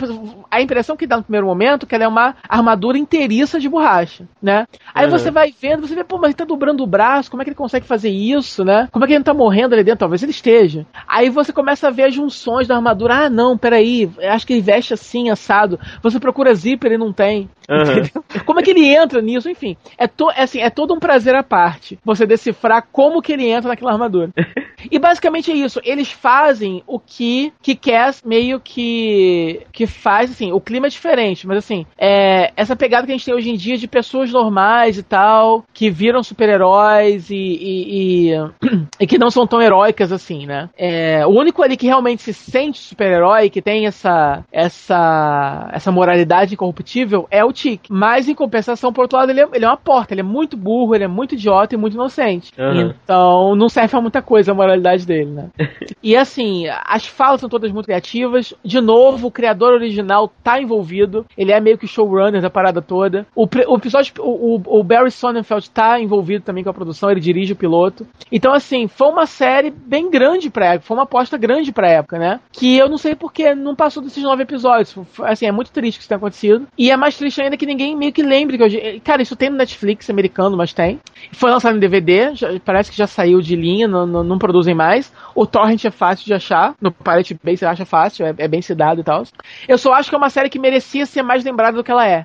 a impressão que dá no primeiro momento é que ela é uma armadura inteiriça de borracha, né? Aí Uhum. você vai vendo, você vê, pô, mas ele tá dobrando o braço, como é que ele consegue fazer isso, né? Como é que ele não tá morrendo ali dentro? Talvez ele esteja. Aí você começa a ver as junções da armadura. Ah, não, peraí, acho que ele veste assim, assado. Você procura zíper e não tem. Uhum. Como é que ele entra nisso? Enfim, é, to, é assim, é todo um prazer à parte você decifrar como que ele entra naquela armadura. E basicamente é isso. Eles fazem o que que quer meio que que faz assim. O clima é diferente, mas assim é essa pegada que a gente tem hoje em dia de pessoas normais e tal que viram super-heróis e, e, e, e que não são tão heróicas assim, né? É, o único ali que realmente se sente super-herói, que tem essa essa essa moralidade incorruptível é o Tic. Mas em compensação, por outro lado, ele é, ele é uma porta. Ele é muito burro, ele é muito idiota e muito inocente. Uhum. Então não serve pra muita coisa a moralidade dele, né? e assim, as falas são todas muito criativas. De novo, o criador original tá envolvido. Ele é meio que showrunner da parada toda. O, o episódio, o, o- o Barry Sonnenfeld tá envolvido também com a produção, ele dirige o piloto. Então, assim, foi uma série bem grande pra época, foi uma aposta grande pra época, né? Que eu não sei porque não passou desses nove episódios. Assim, é muito triste que isso tenha acontecido. E é mais triste ainda que ninguém meio que lembre que hoje. Cara, isso tem no Netflix americano, mas tem. Foi lançado em DVD, já- parece que já saiu de linha, não, não, não produzem mais. O Torrent é fácil de achar, no Pirate Bay você acha fácil, é, é bem se dado e tal. Eu só acho que é uma série que merecia ser mais lembrada do que ela é.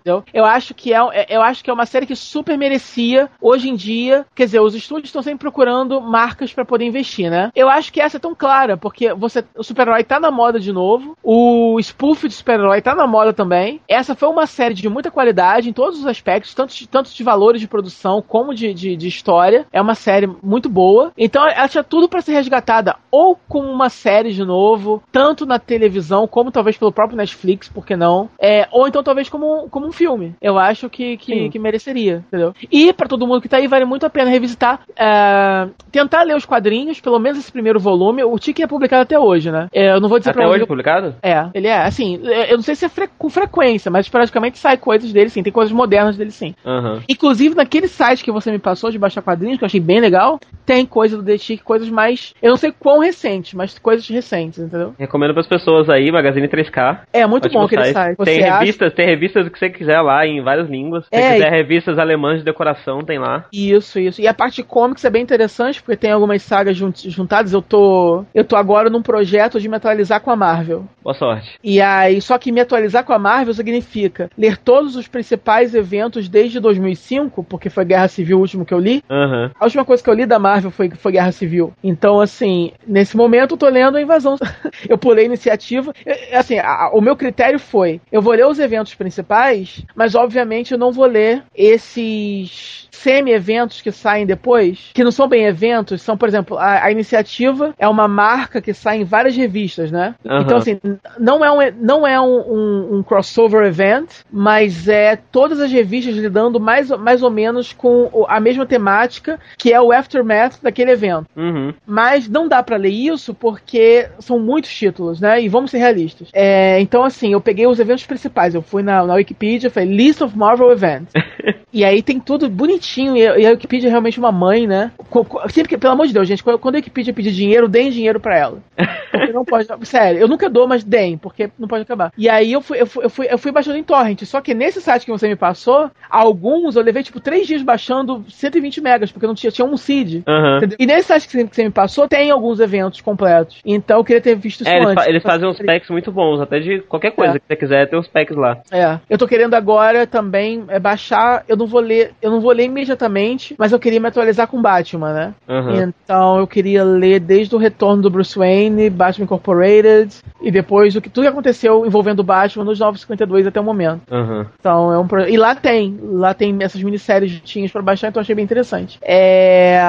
Entendeu? Eu acho que é, é- eu acho que é uma série que super merecia hoje em dia. Quer dizer, os estúdios estão sempre procurando marcas pra poder investir, né? Eu acho que essa é tão clara, porque você, o super-herói tá na moda de novo, o spoof de super-herói tá na moda também. Essa foi uma série de muita qualidade em todos os aspectos, tanto de, tanto de valores de produção como de, de, de história. É uma série muito boa. Então ela tinha tudo pra ser resgatada ou como uma série de novo, tanto na televisão como talvez pelo próprio Netflix, por que não? É, ou então talvez como, como um filme. Eu acho que, que, que mereceria, entendeu? E pra todo mundo que tá aí, vale muito a pena revisitar, é, tentar ler os quadrinhos, pelo menos esse primeiro volume. O Tiki é publicado até hoje, né? É, eu não vou dizer Até pra hoje onde. publicado? É, ele é, assim, eu não sei se é fre- com frequência, mas praticamente sai coisas dele sim, tem coisas modernas dele sim. Aham. Inclusive, naquele site que você me passou de baixar quadrinhos, que eu achei bem legal, tem coisa do The Chick, coisas mais. Eu não sei quão recentes, mas coisas recentes, entendeu? Recomendo pras pessoas aí, Magazine 3K. É muito bom aquele site. Você Tem acha- revistas, tem revistas que você quiser lá em várias línguas. Se É, você quiser revistas alemãs de decoração, tem lá. Isso, isso. E a parte de comics é bem interessante, porque tem algumas sagas jun- juntadas. Eu tô. Eu tô agora num projeto de me atualizar com a Marvel. Boa sorte. E aí, só que me atualizar com a Marvel significa ler todos os principais eventos desde 2005, porque foi Guerra Civil o último que eu li. Aham. A última coisa que eu li da Marvel foi, foi Guerra Civil. Então, assim, nesse momento eu tô lendo a invasão. eu pulei a iniciativa. Eu- Assim, a- o meu critério foi: eu vou ler os eventos principais, mas obviamente eu não vou ler esses semi-eventos que saem depois, que não são bem eventos, são, por exemplo, a, a iniciativa é uma marca que sai em várias revistas, né? Aham. Então, assim, não é, um, não é um, um- um crossover event, mas é todas as revistas lidando mais, mais ou menos com a mesma temática, que é o aftermath daquele evento. Uhum. Mas não dá pra ler isso porque são muitos títulos, né? E vamos ser realistas. É, então, assim, eu peguei os eventos principais. Eu fui na, na Wikipedia, falei List of Marvel Events. e aí tem tudo bonitinho. E, a- e a Wikipedia é realmente uma mãe, né? Sempre que, pelo amor de Deus, gente, quando, quando a Wikipedia pedir dinheiro, deem dinheiro pra ela. Porque não pode. Sério, eu nunca dou, mas deem, porque não pode acabar. E aí eu fui, eu fui, eu fui, eu fui baixando em torrent. Só que nesse site que você me passou, alguns eu levei tipo três dias baixando 120 megas, porque não tinha, tinha um seed. Entendeu? E nesse site que você, me passou, tem alguns eventos completos. Então eu queria ter visto isso É, eles, antes. fa- eles fazem uns packs muito bons, até de qualquer coisa É. que você quiser, tem uns packs lá. É, eu tô querendo agora também é, baixar. Eu não vou ler, eu não vou ler imediatamente, mas eu queria me atualizar com Batman, né? Então eu queria ler desde o retorno do Bruce Wayne, Batman Incorporated e depois o que tudo que aconteceu envolvendo o Batman nos 952 até o momento. Então é um pro... e lá tem, lá tem essas minisséries tinhas pra baixar, então achei bem interessante. É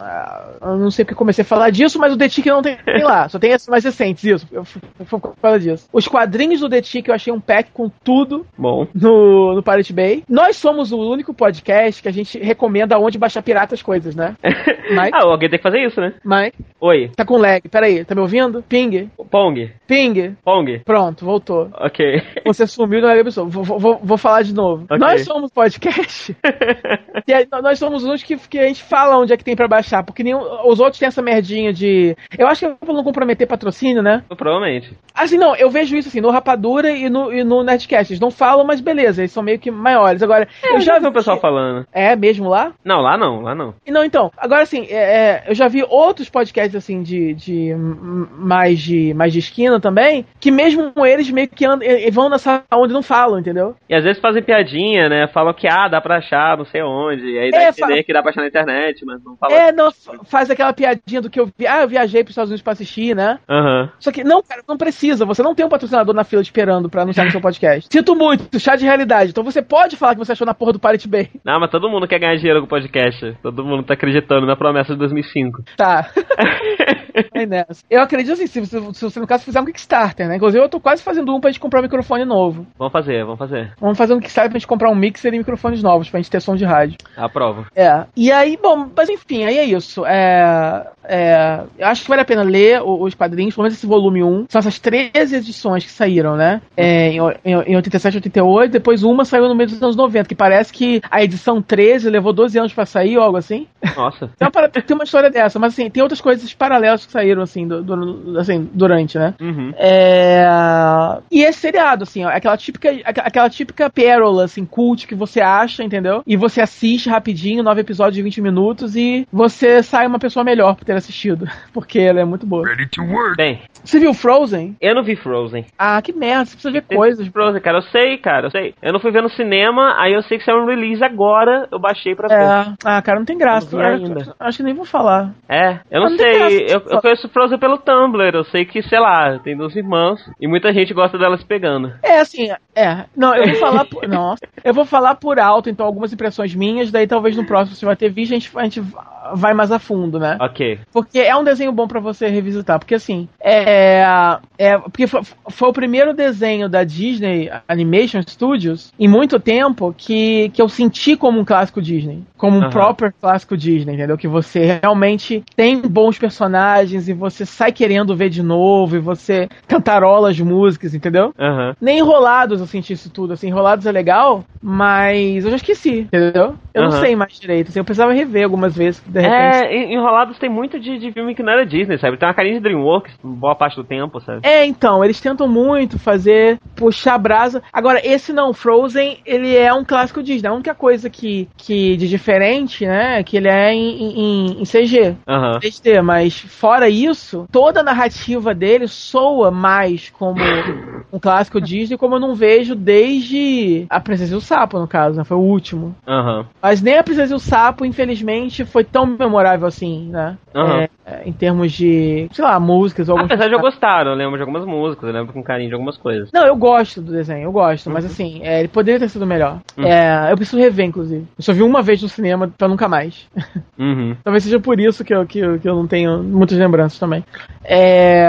ah, eu não sei porque comecei a falar disso, mas o The Tick não tem, tem lá, só tem esses mais recentes, isso. Eu fui causa disso. Os quadrinhos do The Tick eu achei um pack com tudo Bom. no, no Pirate Bay. Nós somos o único podcast que a gente recomenda onde baixar pirata as coisas, né? Mike? ah, alguém tem que fazer isso, né? Mike, Oi. tá com lag. Peraí, tá me ouvindo? Ping. Pong. Ping? Pong. Pronto, voltou. Ok. Você sumiu, não é pessoa. Vou, vou, vou falar de novo. Ok. Nós somos podcast. e aí, nós somos uns que, que a gente fala onde é que tem pra baixar. Porque nenhum, os outros têm essa merdinha de. Eu acho que é pra não comprometer patrocínio, né? Provavelmente. Assim, não, eu vejo isso assim, no Rapadura e no, e no Nerdcast. Eles não falam, mas beleza, eles são meio que maiores. Agora, Eu já vi o pessoal falando. É mesmo lá? Não, lá não, lá não. E Não, então, agora assim, é, é, eu já vi outros podcasts assim de, de mais de mais de esquina também, que mesmo eles meio que andam, vão nessa onde não falam, entendeu? E às vezes fazem piadinha, né? Falam que, ah, dá pra achar não sei onde. E aí dá É, entender que dá pra achar na internet, mas não fala. É, não, fa- faz aquela piadinha do que eu vi, ah, eu viajei pros Estados Unidos pra assistir, né? Aham. Só que, não, cara, não precisa. Você não tem um patrocinador na fila esperando pra anunciar no seu podcast. Sinto muito, chá de realidade. Então você pode falar que você achou na porra do Pirate Bay. Não, mas todo mundo quer ganhar dinheiro com o podcast. Todo mundo tá acreditando na promessa de 2005. Tá. É nessa. Eu acredito assim, se você, se você no caso fizer um Kickstarter, né? Inclusive eu tô quase fazendo um pra gente comprar um microfone novo. vamos fazer, vamos fazer. Vamos fazer um Kickstarter pra gente comprar um mixer e microfones novos, pra gente ter som de rádio. Aprovo. É. E aí, bom, mas enfim, aí é isso. É, é, eu acho que vale a pena ler os quadrinhos, pelo menos esse volume 1. São essas 13 edições que saíram, né? É, em, em, em 87 88, depois uma saiu no meio dos anos 90, que parece que a edição 13 levou 12 anos pra sair ou algo assim. Nossa. Para- tem uma história dessa, mas assim, tem outras coisas paralelas que saíram, assim, do- do- assim durante, né? Uhum. É... E esse seriado, assim, ó, é aquela típica, aqu- aquela típica pérola, assim, cult que você acha, entendeu? E você assiste rapidinho, nove episódios de 20 minutos e você sai uma pessoa melhor por ter assistido. Porque ela é muito boa. Bem, Você viu Frozen? eu não vi Frozen. Ah, que merda, você precisa ver Tem coisas. Frozen, cara, eu sei, cara, eu sei. Eu não fui ver no cinema, aí eu sei que saiu um release agora, eu baixei pra ver. É. Ah, cara, não tem graça. Não Eu- ainda. Acho que nem vou falar. É, eu não Não sei, eu, eu conheço Frozen pelo Tumblr, eu sei que, sei lá, tem duas irmãs e muita gente gosta delas pegando. É, assim, é. Não, eu vou falar por. Nossa. Eu vou falar por alto, então, algumas impressões minhas, daí talvez no próximo você vai ter vídeo, a gente, a gente vai mais a fundo, né? Ok. Porque é um desenho bom pra você revisitar. Porque assim, é. é porque foi, foi o primeiro desenho da Disney Animation Studios em muito tempo que, que eu senti como um clássico Disney. Como um Aham. proper clássico Disney, entendeu? Que você realmente tem bons personagens e você sai querendo ver de novo e você cantarola as músicas, entendeu? Aham. Nem enrolados eu senti isso tudo, assim, enrolados é legal, mas eu já esqueci, entendeu? Eu não Aham. sei mais direito, assim, eu precisava rever algumas vezes, de repente. É, en- Enrolados tem muito de, de filme que não era Disney, sabe? Tem uma carinha de Dreamworks, boa parte do tempo, sabe? É, então, eles tentam muito fazer, puxar a brasa. Agora, esse não, Frozen, ele é um clássico Disney. A única coisa que, que de diferente, né, é que ele é em, em, em CG. Aham. 3D, mas fora isso, toda a narrativa dele soa mais como um clássico Disney, como eu não vejo desde a Princesa e o Sapo, no caso, né? Foi o último. Aham. Mas nem a Princesa e o Sapo, infelizmente, foi tão memorável assim, né? Aham. É, em termos de, sei lá, músicas ou Apesar de eu gostar, eu lembro de algumas músicas, eu lembro com carinho de algumas coisas. Não, eu gosto do desenho, eu gosto, mas assim, é, ele poderia ter sido melhor. Uhum. É, eu preciso rever, inclusive. Eu só vi uma vez no cinema pra nunca mais. Uhum. Talvez seja por isso que eu, que, eu- que eu não tenho muitas lembranças também. É,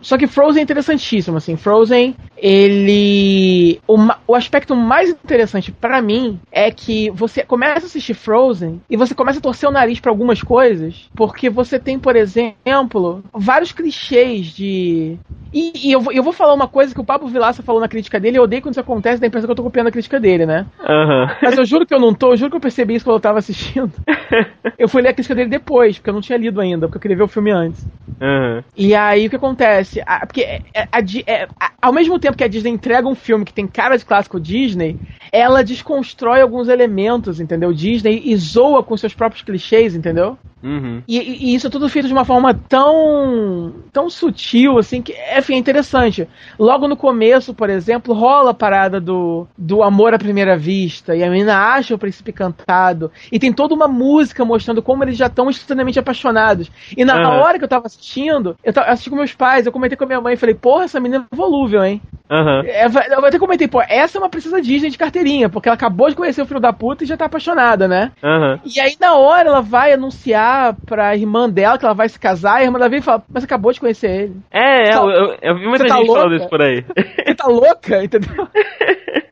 Só que Frozen é interessantíssimo, assim. Frozen, ele. O, o aspecto mais interessante pra mim é que você começa a assistir Frozen e você começa a torcer o nariz pra algumas coisas, porque você tem, por exemplo, vários clichês de. E, e eu, vou- eu vou falar uma coisa que o Pablo Vilaça falou na crítica dele, eu odeio quando isso acontece, dá a impressão que eu tô copiando a crítica dele, né? Aham. Mas eu juro que eu não tô, eu juro que eu percebi isso quando eu tava assistindo. Eu fui ler a crítica dele depois, porque eu não tinha lido ainda, porque eu queria ver o filme antes. Aham. E aí o que acontece? A- porque é- é- a é- a- ao mesmo tempo que a Disney entrega um filme que tem cara de clássico Disney, ela desconstrói alguns elementos, entendeu? Disney e zoa com seus próprios clichês, entendeu? Uhum. E, e- e isso é tudo feito de uma forma tão tão sutil, assim, que enfim, é interessante. Logo no começo, por exemplo, rola a parada do, do amor à primeira vista, e a menina acha o príncipe cantado, e tem toda uma música mostrando como eles já estão instantaneamente apaixonados. E na Aham. hora que eu tava assistindo, eu tava assistindo com meus pais, eu comentei com a minha mãe, falei, porra, essa menina é volúvel, hein? Aham. É, Eu até comentei, pô, essa é uma princesa Disney de carteirinha, porque ela acabou de conhecer o filho da puta e já tá apaixonada, né? Aham. E aí, na hora, ela vai anunciar pra irmã dela que ela vai se casar, e a irmã dela vem e fala, mas acabou de conhecer ele. É, é, Tá- eu, eu, eu vi muita tá gente falando louca? isso por aí. Você tá louca? Entendeu?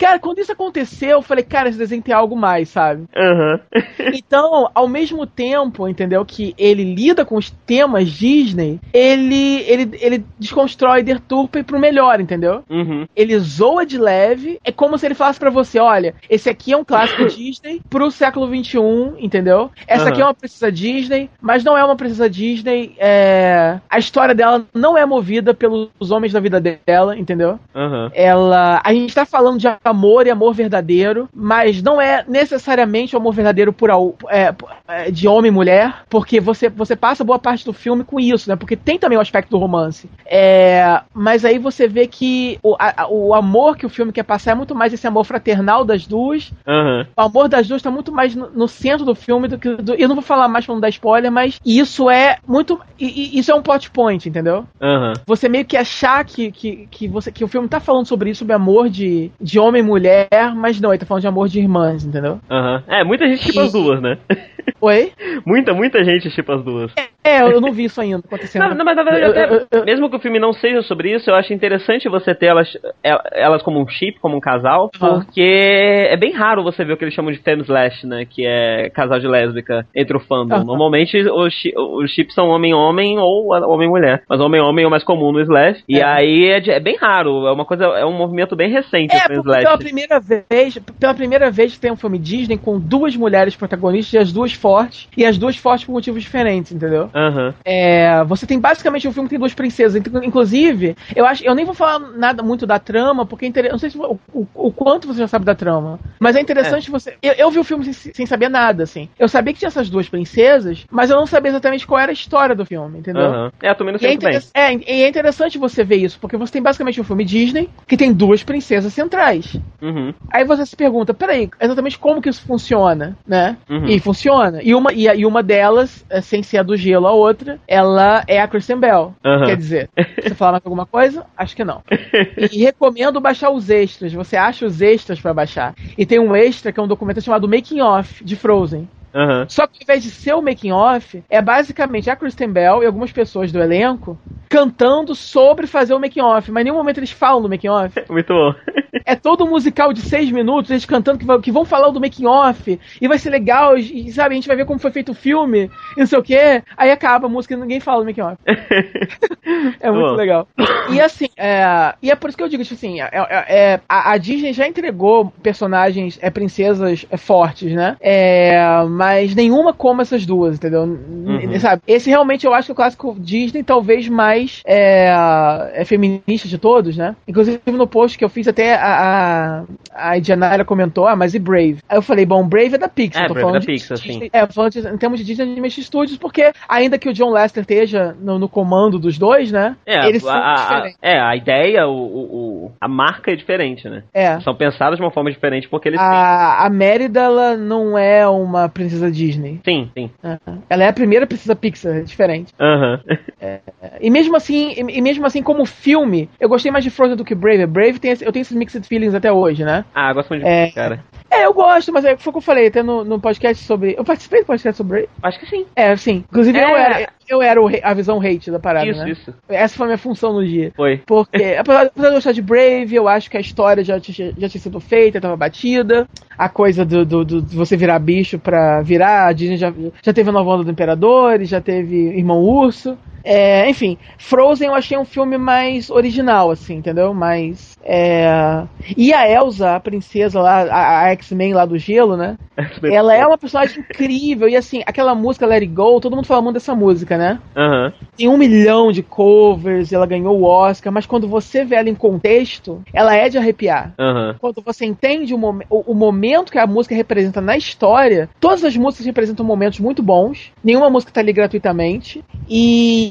Cara, quando isso aconteceu, eu falei, cara, esse desenho tem algo mais, sabe? Aham. Então, ao mesmo tempo, entendeu, que ele lida com os temas Disney, ele ele, ele desconstrói, deturpa pro melhor, entendeu? Uhum. Ele zoa de leve, é como se ele falasse pra você, olha, esse aqui é um clássico Disney pro século XXI, entendeu? Essa aqui é uma princesa Disney, mas não é uma princesa Disney, é... a história dela não é movida pelos homens da vida dela, entendeu? Ela. A gente tá falando de amor e amor verdadeiro, mas não é necessariamente o amor verdadeiro por, é, é, de homem e mulher, porque você, você passa boa parte do filme com isso, né? Porque tem também o aspecto do romance. É, mas aí você vê que o, a- o amor que o filme quer passar é muito mais esse amor fraternal das duas. Aham. O amor das duas tá muito mais no, no centro do filme do que. Do, eu não vou falar mais pra não dar spoiler, mas isso é muito. Isso é um plot point, entendeu? Aham. você meio que achar que, que, que, você, que o filme tá falando sobre isso, sobre amor de, de homem e mulher, mas não, ele tá falando de amor de irmãs, entendeu? Aham. É, muita gente chipa as duas, né? Oi? muita, muita gente chipa as duas. É, eu não vi isso ainda acontecendo. Não, não, mas na verdade, Eu- até- eu- eu- mesmo que o filme não seja sobre isso, eu acho interessante você ter elas, el- elas como um chip, como um casal, Aham. porque é bem raro você ver o que eles chamam de femslash, né? Que é casal de lésbica entre o fandom. Aham. Normalmente os, os chips são homem-homem ou homem-mulher. Mas homem-homem é o mais comum no slash. E É. aí é, de- é bem raro, é uma coisa, é um movimento bem recente o É, porque femslash. Pela primeira vez, pela primeira vez tem um filme Disney com duas mulheres protagonistas e as duas fortes, e as duas fortes por motivos diferentes, entendeu? Aham. É, você tem basicamente um filme que tem duas princesas. Inclu- Inclusive, eu acho, eu nem vou falar nada muito da trama, porque é inter... eu não sei se, o, o- o quanto você já sabe da trama. Mas é interessante você. Eu, eu vi o filme sem, sem saber nada, assim. Eu sabia que tinha essas duas princesas, mas eu não sabia exatamente qual era a história do filme, entendeu? Aham. É, eu também não E é, sei bem. interess- é, e é interessante você ver isso, porque você tem basicamente um filme Disney que tem duas princesas centrais. Uhum. Aí você se pergunta, peraí, exatamente como que isso funciona, né? Uhum. E funciona. E uma, e, e uma delas, eh, sem ser a do gelo, a outra, ela é a Kristen Bell. Aham. Quer dizer, você falar mais alguma coisa? Acho que não. E recomendo baixar os extras. Você acha os extras pra baixar. E tem um extra que é um documento chamado Making Off de Frozen. Aham. Só que ao invés de ser o making off, é basicamente a Kristen Bell e algumas pessoas do elenco cantando sobre fazer o making off, mas em nenhum momento eles falam do making off. Muito bom. É todo um musical de seis minutos, eles cantando que, vão- que vão falar do making off, e vai ser legal, e, sabe, a gente vai ver como foi feito o filme, e não sei o que. Aí acaba a música e ninguém fala do making off. É muito Bom. legal. E assim, é, e é por isso que eu digo, tipo assim, é, é- é- a, a Disney já entregou personagens, é, princesas é, fortes, né? É, mas nenhuma como essas duas, entendeu? N- Sabe? Esse realmente eu acho que é o clássico Disney talvez mais é, é feminista de todos, né? Inclusive no post que eu fiz até a, a, a Dianara comentou, ah, mas e Brave? Aí eu falei, bom, Brave é da Pixar. É, tô Brave é falando da de Pixar, Disney- sim. É, falando de- em termos de Disney Animation Studios, porque ainda que o John Lester esteja no, no comando dos dois, né? É, eles a, são a- a- diferentes. é, a ideia, o, o- a marca é diferente, né? É. São pensados de uma forma diferente porque eles A, a Mérida, ela não é uma princesa Disney. Sim, sim. É. Ela é a primeira princesa Pixar, é diferente. Aham. E mesmo assim, e e mesmo assim, como filme, eu gostei mais de Frozen do que Brave. Brave tem esse- eu tenho esses mixed feelings até hoje, né? Ah, gosto muito de É. cara. É, eu gosto, mas é, foi o que eu falei até no, no podcast sobre. Eu participei do podcast sobre Brave. Acho que sim. É, sim. Inclusive, É. eu era, eu era o a visão hate da parada, isso, né? isso. Essa foi a minha função no dia. Foi. Porque, apesar apesar de eu gostar de Brave, eu acho que a história já, tinha- já tinha sido feita, tava batida. A coisa do, do, do- de você virar bicho pra virar, a Disney já, já teve a nova onda do Imperador, e já teve Irmão Urso. É, enfim, Frozen eu achei um filme mais original, assim, entendeu? Mais. É... E a Elsa, a princesa lá, a, a X-Men lá do gelo, né? Ela é uma personagem incrível. E assim, aquela música Let It Go, todo mundo fala muito dessa música, né? Aham. tem um milhão de covers, ela ganhou o Oscar, mas quando você vê ela em contexto, ela é de arrepiar. Aham. Quando você entende o, momen- o- o momento que a música representa na história, todas as músicas representam momentos muito bons, nenhuma música tá ali gratuitamente, e,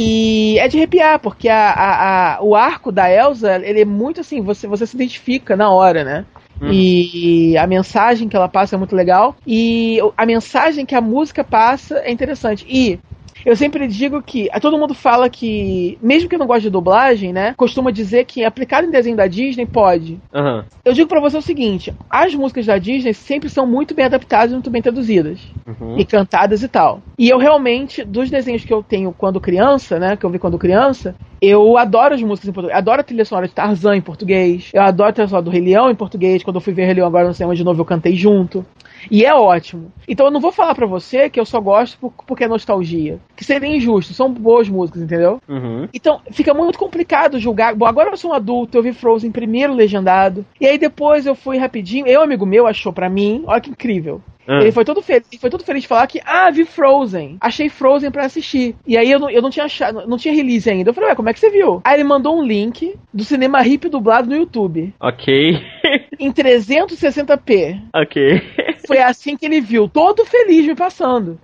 é de arrepiar, porque a, a- a- o arco da Elsa, ele é muito assim, você, você se identifica na hora, né? E a mensagem que ela passa é muito legal. E a mensagem que a música passa é interessante. E Eu sempre digo que. Todo mundo fala que, mesmo que não goste de dublagem, né? Costuma dizer que aplicado em desenho da Disney pode. Aham. Eu digo pra você o seguinte: as músicas da Disney sempre são muito bem adaptadas e muito bem traduzidas. Uhum. E cantadas e tal. E eu realmente, dos desenhos que eu tenho quando criança, né? Que eu vi quando criança, eu adoro as músicas em português. Adoro a trilha sonora de Tarzan em português. Eu adoro a trilha sonora do Rei Leão em português. Quando eu fui ver Rei Leão agora no cinema de novo, eu cantei junto. E é ótimo. Então eu não vou falar pra você que eu só gosto por- porque é nostalgia. Que seria injusto. São boas músicas, entendeu? Uhum. Então, fica muito complicado julgar. Bom, agora eu sou um adulto, eu vi Frozen primeiro legendado. E aí depois eu fui rapidinho. Eu, amigo meu, achou pra mim. Olha que incrível. Ah. Ele foi todo feliz, foi todo feliz de falar que, ah, vi Frozen. Achei Frozen pra assistir. E aí eu não, eu não tinha achado, não tinha release ainda. Eu falei, ué, como é que você viu? Aí ele mandou um link do cinema hip dublado no YouTube. Ok. Em 360p. ok. Foi assim que ele viu, todo feliz me passando.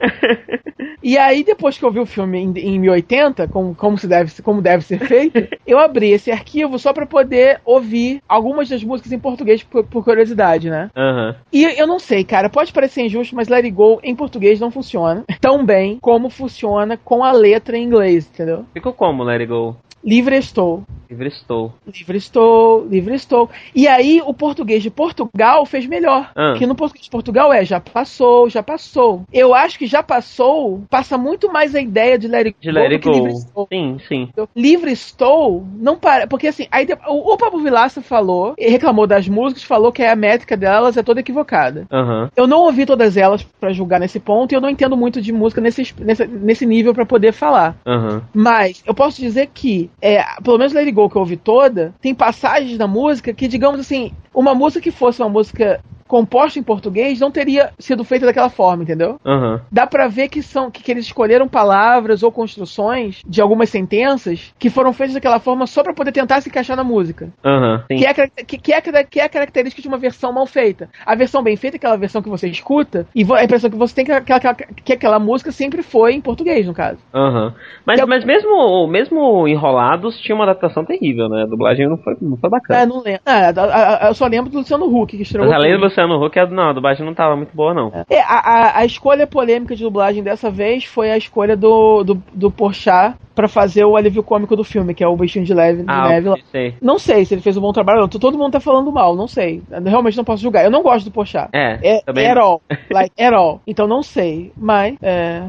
E aí, depois que eu vi o filme em, em 1080, como, como, se deve, como deve ser feito, eu abri esse arquivo só pra poder ouvir algumas das músicas em português por, por curiosidade, né? Aham. E eu não sei, cara, pode parecer injusto, mas Let It Go em português não funciona tão bem como funciona com a letra em inglês, entendeu? Ficou como, Let It Go? Livre estou. Livre estou. Livre estou, livre estou. E aí o português de Portugal fez melhor. Ah. Que no português de Portugal é já passou, já passou. Eu acho que já passou passa muito mais a ideia de Let It De Go Let It que Livre Go. Estou. Sim, sim. Livre estou, não para. Porque assim, aí o, o Pablo Vilaça falou, reclamou das músicas, falou que a métrica delas é toda equivocada. Aham. Eu não ouvi todas elas pra julgar nesse ponto e eu não entendo muito de música nesse, nesse, nesse nível pra poder falar. Aham. Mas eu posso dizer que, é, pelo menos It Go que eu ouvi toda, tem passagens da música que, digamos assim, uma música que fosse uma música composta em português não teria sido feita daquela forma, entendeu? Aham. Dá pra ver que são que, que eles escolheram palavras ou construções de algumas sentenças que foram feitas daquela forma só pra poder tentar se encaixar na música. Sim. Que é, que, que, é, que é característica de uma versão mal feita. A versão bem feita é aquela versão que você escuta e a impressão que você tem que aquela, que aquela música sempre foi em português, no caso. Aham. Mas, Eu- mas mesmo, mesmo Enrolados tinha uma adaptação terrível, né? A dublagem não foi, não foi bacana. Ah, não lembro. A- eu só lembro do Luciano Huck, que estreou. Mas além do tudo. Luciano Huck, a, não, a dublagem não tava muito boa, não. É, a, a, a escolha polêmica de dublagem dessa vez foi a escolha do, do, do Porchat pra fazer o alívio cômico do filme, que é o Bichinho de Leve, de Ah, neve sei. Não sei se ele fez um bom trabalho, não. Todo mundo tá falando mal, não sei. Eu realmente não posso julgar. Eu não gosto do Porchat. É, É, também. at all. Like, at all. Então não sei. Mas, é...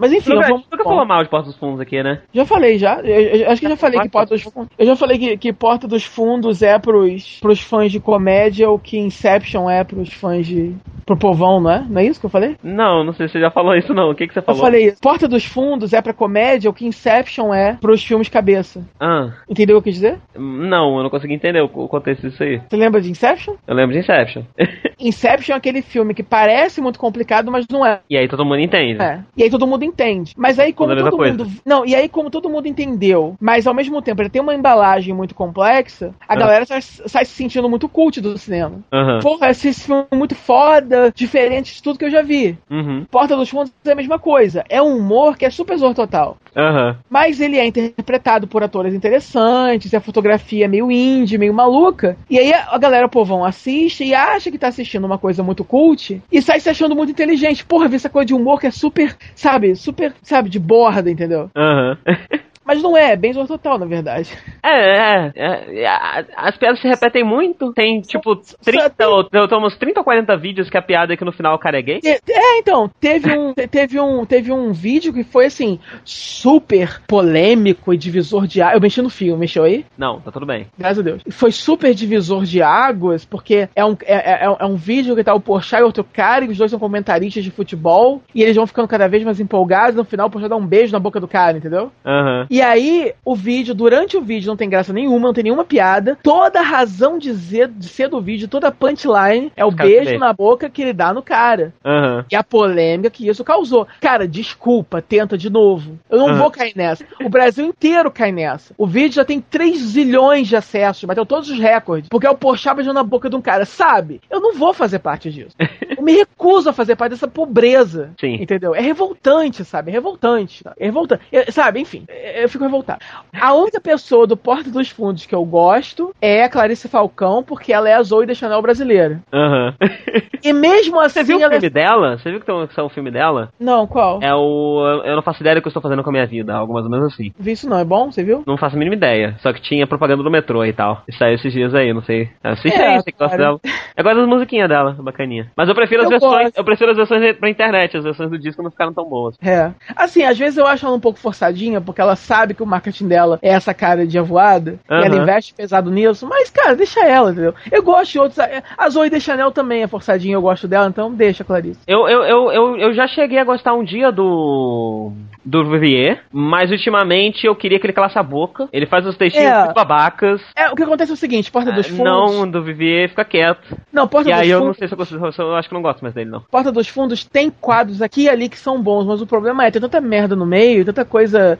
Mas enfim, Nunca, vamos... nunca falou mal de Porta dos Fundos aqui, né? Já falei, já. Eu, eu acho que eu já falei que Porta dos Fundos. Eu já falei que, que Porta dos Fundos é pros, pros fãs de comédia o que Inception é pros fãs de. Pro povão, não é? Não é isso que eu falei? Não, não sei se você já falou isso, não. O que, que você Eu falou? falei isso. Porta dos Fundos é pra comédia o que Inception é pros filmes cabeça. Ah, Entendeu o que eu quis dizer? não, eu não consegui entender o, contexto disso aí. Você lembra de Inception? Eu lembro de Inception. Inception é aquele filme que parece muito complicado, mas não é. e aí todo mundo entende. É. E aí todo mundo entende. Mas aí como todo coisa. mundo. Não, e aí como todo mundo entendeu, mas ao mesmo tempo ele tem uma embalagem muito complexa, a Ah. galera sai, sai se sentindo muito cult do cinema. Aham. Porra, esse filme é muito foda, diferente de tudo que eu já vi. Uhum. Porta dos Fundos é a mesma coisa. É um humor que é super zor total. Aham. Mas ele é interpretado por atores interessantes, a fotografia é meio indie, meio maluca. E aí a galera, o povão, assiste e acha que tá assistindo uma coisa muito cult e sai se achando muito inteligente. Porra, vê essa coisa de humor que é super, sabe, super, sabe, de borda, entendeu? Aham. Mas não é, é bem zor total, na verdade. É, é, é, a- As piadas se repetem muito. Tem, tipo, 30 tem- ou, tem uns 30 ou 40 vídeos que a piada é que no final o cara é gay. Te- É, então, teve um, te- teve um, teve um vídeo que foi assim, super polêmico e divisor de águas. Eu mexi no fio, mexeu aí? Não, tá tudo bem. Graças a Deus. Foi super divisor de águas, porque é um, é, é, é um vídeo que tá o Porchat e outro cara, e os dois são comentaristas de futebol, e eles vão ficando cada vez mais empolgados, no final o Porchat dá um beijo na boca do cara, entendeu? Aham. E aí, o vídeo, durante o vídeo, não tem graça nenhuma, não tem nenhuma piada. Toda a razão de ser, de ser do vídeo, toda a punchline é o beijo na boca que ele dá no cara. Aham. E a polêmica que isso causou. Cara, desculpa, tenta de novo. Eu não Aham. vou cair nessa. O Brasil inteiro cai nessa. O vídeo já tem 3 zilhões de acessos, bateu todos os recordes. Porque é o Porchat beijando na boca de um cara. Sabe? Eu não vou fazer parte disso. Eu me recuso a fazer parte dessa pobreza. Sim. Entendeu? É revoltante, sabe? É revoltante. É revoltante. Eu- sabe, enfim, eu fico revoltado. A única pessoa do Porta dos Fundos que eu gosto é a Clarice Falcão, porque ela é a Zoe da Chanel brasileira. Aham. E mesmo assim. Você viu o ela filme dela? Você viu que tem um, é filme dela? Não, qual? É o. Eu não faço ideia do que eu estou fazendo com a minha vida, algo mais ou menos assim. Vi isso não, é bom? Você viu? Não faço a mínima ideia. Só que tinha propaganda do metrô e tal. E saiu esses dias aí, não sei. Assiste É, aí, você que gosta dela. Eu gosto das musiquinhas dela, bacaninha. Mas eu prefiro as Eu versões. gosto. Eu prefiro as versões pra internet, as versões do disco não ficaram tão boas. É. Assim, às vezes eu acho ela um pouco forçadinha, porque ela sabe que o marketing dela é essa cara de avoada, e ela investe pesado nisso, mas, cara, deixa ela, entendeu? Eu gosto de outros. A Zoe de Chanel também é forçadinha, eu gosto dela, então deixa, Clarice. Eu, eu, eu, eu, eu já cheguei a gostar um dia do. do Vivier, mas ultimamente eu queria que ele calasse a boca. Ele faz os textinhos É. babacas. É, o que acontece é o seguinte, Porta dos Fundos. Não, do Vivier fica quieto. não Porta E dos aí eu não Fundos. sei se eu, consigo, eu acho que não gosto mais dele, não. Porta dos Fundos tem quadros aqui e ali que são bons, mas o problema é tem tanta merda no meio, tanta coisa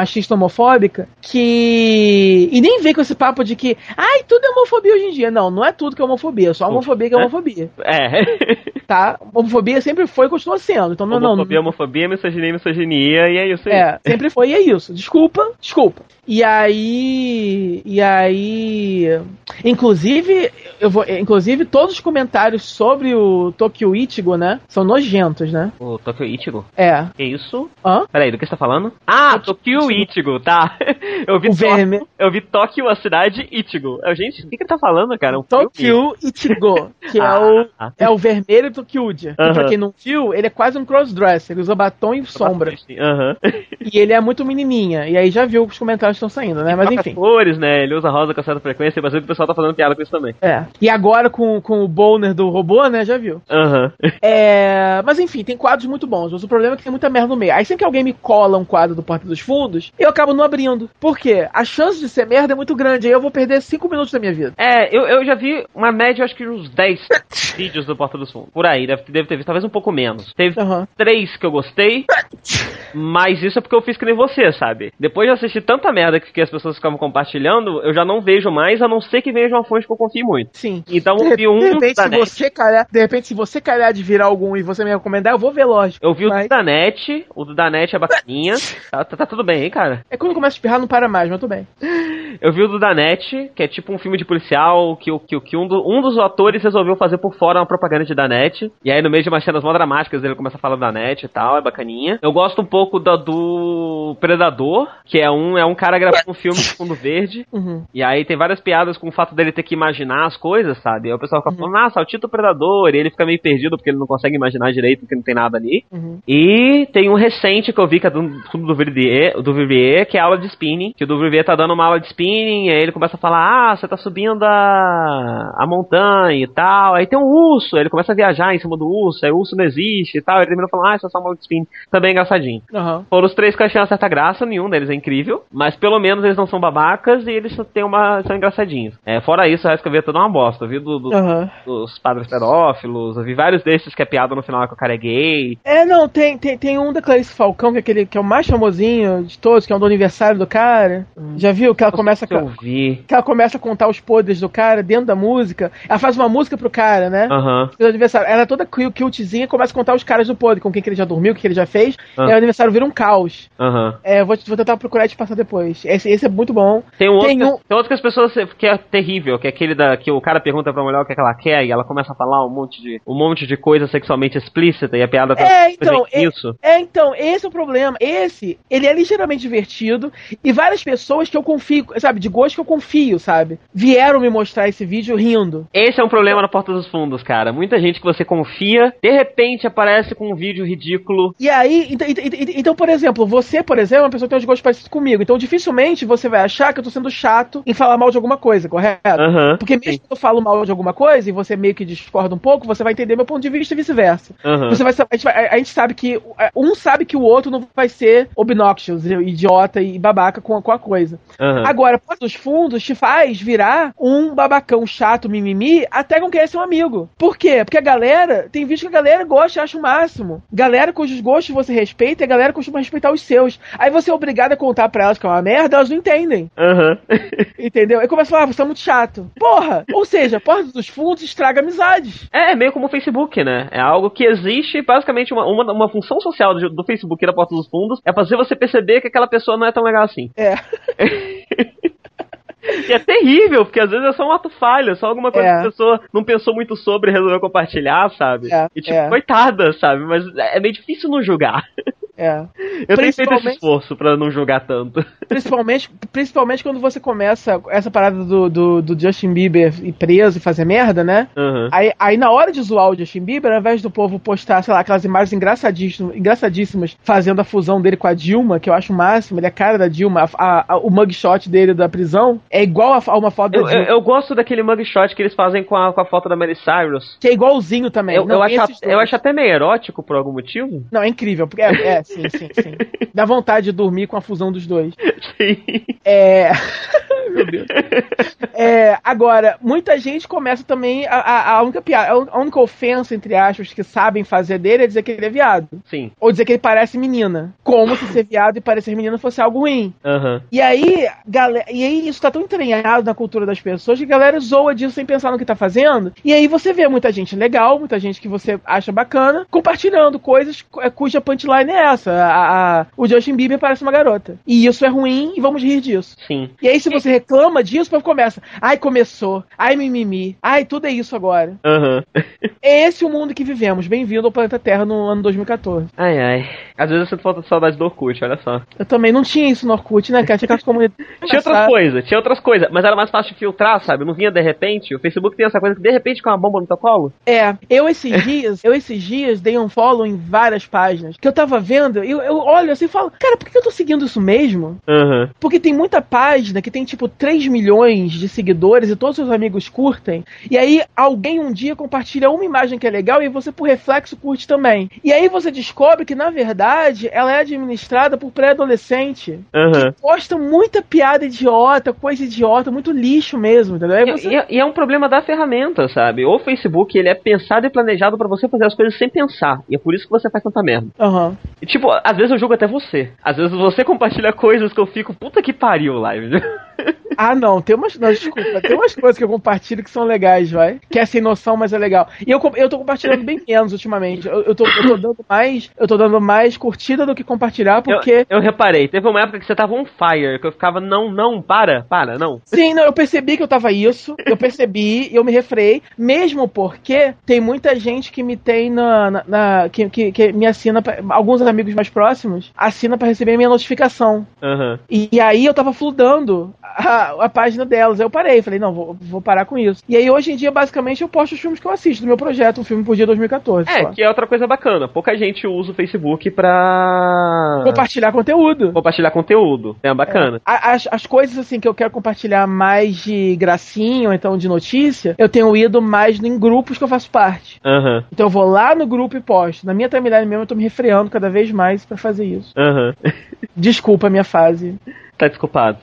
machista homofóbica, que. E nem vem com esse papo de que, ai, tudo é homofobia hoje em dia. Não, não é tudo que é homofobia, só homofobia que é É? homofobia. É. Tá? Homofobia sempre foi e continua sendo. Então não, não. homofobia, homofobia, misoginia, misoginia, e é isso aí. É, sempre foi e é isso. Desculpa, desculpa. E aí. E aí. Inclusive, eu vou. Inclusive, todos os comentários sobre o Tokyo Ichigo, né? São nojentos, né? O Tokyo Ichigo? É. Que isso? Hã? Peraí, do que você tá falando? Ah, Tokyo Tokyo Ichigo, tá. Eu vi O Tóquio, verme- eu vi Tóquio, a cidade, Ichigo. Eu, gente, o que, que ele tá falando, cara? Um? Tokyo Ichigo, que é Ah, o. ah. É o vermelho Tokyuja. Que Aham. pra quem não viu, ele é quase um crossdresser. Ele usa batom e sombra. Aham. E ele é muito menininha. E aí já viu os comentários estão saindo, né? Mas enfim. cores, né? Ele usa rosa com certa frequência, mas o pessoal tá fazendo piada com isso também. É. E agora com, com o boner do robô, né? Já viu. Aham. É, mas enfim, tem quadros muito bons, mas o problema é que tem muita merda no meio. Aí sempre que alguém me cola um quadro do Porta dos Fundos, eu acabo não abrindo. Por quê? A chance de ser merda é muito grande, aí eu vou perder 5 minutos da minha vida. É, eu, eu já vi uma média, acho que uns 10 vídeos do Porta dos Fundos. Por aí, deve, deve ter visto, talvez um pouco menos. Teve Aham. três que eu gostei, mas isso é porque eu fiz que nem você, sabe? Depois de assistir tanta merda que, que as pessoas ficavam compartilhando, eu já não vejo mais, a não ser que veja uma fonte que eu confie muito. Sim. Então eu vi um de repente, da se net. você calhar, de repente, se você calhar de virar algum e você me recomendar, eu vou ver, lógico. Eu vi o Mas- do Danete, o do Danete é bacaninha. Tá, tá, tá tudo bem, hein, cara? É quando começa a espirrar, não para mais, mas tudo bem. Eu vi o do Danete, que é tipo um filme de policial, que, o- que, o- que um, do- um dos atores resolveu fazer por fora uma propaganda de Danete. E aí, no meio de umas cenas mó dramáticas, ele começa a falar do Danete e tal, é bacaninha. Eu gosto um pouco da, do Predador, que é um, é um cara gravando um filme de fundo verde. Uhum. E aí tem várias piadas com o fato dele ter que imaginar as coisas, sabe? Aí o pessoal fica falando, ah, saltito predador, e ele fica meio perdido porque ele não consegue imaginar direito porque não tem nada ali. Uhum. E tem um recente que eu vi que é do, do, Vivier, do Vivier, que é a aula de spinning, que o do Vivier tá dando uma aula de spinning, e aí ele começa a falar, ah, você tá subindo a, a montanha e tal, aí tem um urso, aí ele começa a viajar em cima do urso, aí o urso não existe e tal, ele termina falando, ah, isso é só uma aula de spinning, também é engraçadinho. Foram os três que eu achei uma certa graça, nenhum deles é incrível, mas pelo menos eles não são babacas e eles têm uma, são engraçadinhos. É, fora isso, o resto que eu vi é toda uma bosta. Eu vi do, do- Aham. dos padres pedófilos, eu vi vários desses que é piada no final que o cara é gay. É, não, tem, tem, tem um da Clarice Falcão, que é aquele que é o mais famosinho de todos, que é um do aniversário do cara. Já viu? Que ela começa que eu a, vi. que ela começa a contar os podres do cara dentro da música. Ela faz uma música pro cara, né? Aham. Do aniversário. Ela é toda cute- cutezinha e começa a contar os caras do podre, com quem que ele já dormiu, o que que ele já fez. Ah. E o aniversário vira um caos. Aham. É, eu vou, vou tentar procurar e te passar depois. Esse, esse é muito bom. Tem um outro, Tem que, um- tem outro que as pessoas que é terrível, que é aquele da que o cara pergunta pra mulher o que, é que ela quer e ela começa a falar um monte de um monte de coisa sexualmente explícita e a piada tá É, então, é, isso. é, então, esse é o problema. Esse, ele é ligeiramente divertido e várias pessoas que eu confio, sabe, de gosto que eu confio, sabe, vieram me mostrar esse vídeo rindo. Esse é um problema na porta dos fundos, cara. Muita gente que você confia, de repente aparece com um vídeo ridículo. E aí, então, então, então- então, por exemplo, você, por exemplo, é uma pessoa que tem uns gostos parecidos comigo. Então, dificilmente você vai achar que eu tô sendo chato em falar mal de alguma coisa, correto? Aham. Porque mesmo sim. que eu falo mal de alguma coisa e você meio que discorda um pouco, você vai entender meu ponto de vista e vice-versa. Aham. Você vai, a, gente vai- a gente sabe que um sabe que o outro não vai ser obnoxious, idiota e babaca com, a- com a coisa. Aham. Agora, Porta dos Fundos te faz virar um babacão chato, mimimi, até com querer ser um amigo. Por quê? Porque a galera, tem vídeo que a galera gosta e acha o máximo. Galera cujos gostos você respeita e a galera costuma respeitar os seus. Aí você é obrigado a contar pra elas que é uma merda, elas não entendem. Aham. Entendeu? Aí começa a falar, ah, você é muito chato. Porra! Ou seja, Porta dos Fundos estraga amizades. É, é meio como o Facebook, né? É algo que existe, basicamente, uma, uma, uma função social do, do Facebook da Porta dos Fundos é fazer você perceber que aquela pessoa não é tão legal assim. É. E é terrível, porque às vezes é só um ato falho, é só alguma coisa É. que a pessoa não pensou muito sobre e resolveu compartilhar, sabe? É, e tipo, é. coitada, sabe? Mas é meio difícil não julgar. É. Eu tenho feito esse esforço pra não julgar tanto. Principalmente, principalmente quando você começa essa parada do, do, do Justin Bieber ir preso e fazer merda, né? Aham. Aí, aí na hora de zoar o Justin Bieber, ao invés do povo postar, sei lá, aquelas imagens engraçadíssimas, engraçadíssimas fazendo a fusão dele com a Dilma, que eu acho o máximo, ele é a cara da Dilma, a- a- o mugshot dele da prisão é igual a, a uma foto da Eu, Dilma, eu, eu gosto daquele mugshot que eles fazem com a, com a foto da Miley Cyrus. que é igualzinho também. Eu, Não, eu, acho, eu acho até meio erótico por algum motivo. Não, é incrível, porque é, é, sim, sim, sim. Dá vontade de dormir com a fusão dos dois. Sim. É. Meu Deus. É, agora, muita gente começa também. A, a, a única piada, a única ofensa, entre aspas, que sabem fazer dele é dizer que ele é viado. Sim. Ou dizer que ele parece menina. Como se ser viado e parecer menina fosse algo ruim. Aham. E aí, galera, e aí isso tá tão entranhado na cultura das pessoas que a galera zoa disso sem pensar no que tá fazendo. E aí você vê muita gente legal, muita gente que você acha bacana, compartilhando coisas é, cuja punchline é essa. A, a- o Justin Bieber parece uma garota. E isso é ruim e vamos rir disso. Sim. E aí, se você reclama disso, o povo começa. Ai, começou. Ai, mimimi. Ai, tudo é isso agora. Aham. É esse o mundo que vivemos. Bem-vindo ao planeta Terra no ano 2014. Ai, ai. Às vezes eu sinto falta de saudade do Orkut, olha só. Eu também não tinha isso no Orkut, né, cara? Tinha aquelas comunidades. Tinha outras coisas, tinha outras coisas, mas era mais fácil de filtrar, sabe? Não vinha de repente. O Facebook tem essa coisa que de repente com uma bomba no teu colo. É, eu esses dias, eu esses dias dei um follow em várias páginas que eu tava vendo, eu, eu olho assim e falo, cara, por que eu tô seguindo isso mesmo? Aham. Porque tem muita página que tem tipo 3 milhões de seguidores e todos os seus amigos curtem. E aí alguém um dia compartilha uma imagem que é legal e você por reflexo curte também. E aí você descobre que na verdade ela é administrada por pré-adolescente. Aham. Posta muita piada idiota, coisa idiota, muito lixo mesmo, entendeu? E, você- e é- e é um problema da ferramenta, sabe? O Facebook, ele é pensado e planejado pra você fazer as coisas sem pensar. E é por isso que você faz tanta merda. Aham. E, tipo, às vezes eu julgo até você. Às vezes você compartilha coisas que eu fico, puta que pariu, live. Ah, não, tem umas. Não, desculpa, tem umas coisas que eu compartilho que são legais, vai. Que é sem noção, mas é legal. E eu, eu tô compartilhando bem menos ultimamente. Eu, eu, tô, eu tô dando mais. Eu tô dando mais curtida do que compartilhar, porque. Eu, eu reparei, teve uma época que você tava on fire, que eu ficava, não, não, para, para, não. Sim, não, eu percebi que eu tava isso, eu percebi e eu me refrei, mesmo porque tem muita gente que me tem na. na- na- que, que, que me assina, pra- alguns amigos mais próximos, assina pra receber minha notificação. Aham. E, e aí eu tava fludando a, a página delas. Aí eu parei, falei, não, vou, vou parar com isso. E aí hoje em dia, basicamente, eu posto os filmes que eu assisto do meu projeto, um filme por dia 2014. É, só. que é outra coisa bacana. Pouca gente usa o Facebook pra Compartilhar conteúdo. compartilhar conteúdo. É bacana. A- As, as coisas assim que eu quero compartilhar mais de gracinha ou então de notícia, eu tenho ido mais em grupos que eu faço parte. Aham, Então eu vou lá no grupo e posto. Na minha timeline mesmo eu tô me refreando cada vez mais pra fazer isso. aham. Desculpa a minha fase. Tá desculpado.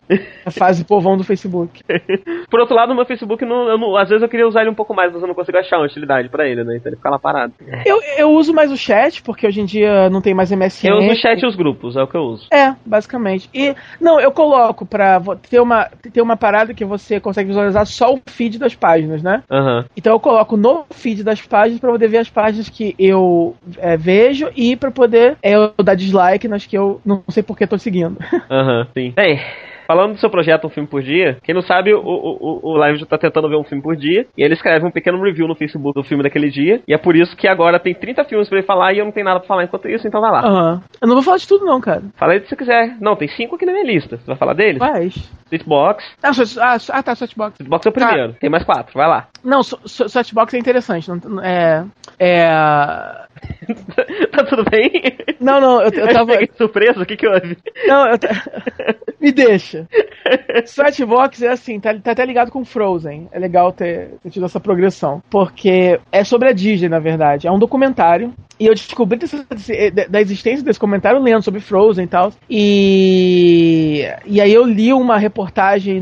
A fase povão do Facebook. Por outro lado, o meu Facebook, não, não- às vezes eu queria usar ele um pouco mais, mas eu não consigo achar uma utilidade pra ele, né? Então ele fica lá parado. Eu, eu uso mais o chat, porque hoje em dia não tem mais MSN. Eu uso o chat e os grupos, é o que eu uso. É, basicamente. E, não, eu coloco pra ter uma, ter uma parada que você consegue visualizar só o feed das páginas, né? Aham, Então eu coloco no feed das páginas pra poder ver as páginas que eu é, vejo e pra poder é, eu dar dislike nas que eu não sei por que tô seguindo. aham, sim. Bem, falando do seu projeto Um Filme por Dia, quem não sabe, o, o, o- Live já tá tentando ver um filme por dia, e ele escreve um pequeno review no Facebook do filme daquele dia, e é por isso que agora tem 30 filmes pra ele falar e eu não tenho nada pra falar enquanto isso, então vai lá. Aham. Eu não vou falar de tudo não, cara. Fala aí se você quiser. Não, tem 5 aqui na minha lista. Você vai falar deles? Faz. Sweetbox. Ah, ah, ah, tá, Sweatbox. Sweetbox é o Tá. primeiro. Tem mais 4, vai lá. Não, Sweatbox é interessante. Não, é. É. tá tudo bem? Não, não, eu, eu tava. de surpresa, o que que houve? Não, eu. ta- Me deixa. Sweatbox é assim, tá, tá até ligado com Frozen. É legal ter, ter tido essa progressão. Porque é sobre a Disney, na verdade. É um documentário e eu descobri dessa, da existência desse comentário lendo sobre Frozen e tal. E, e aí eu li uma reportagem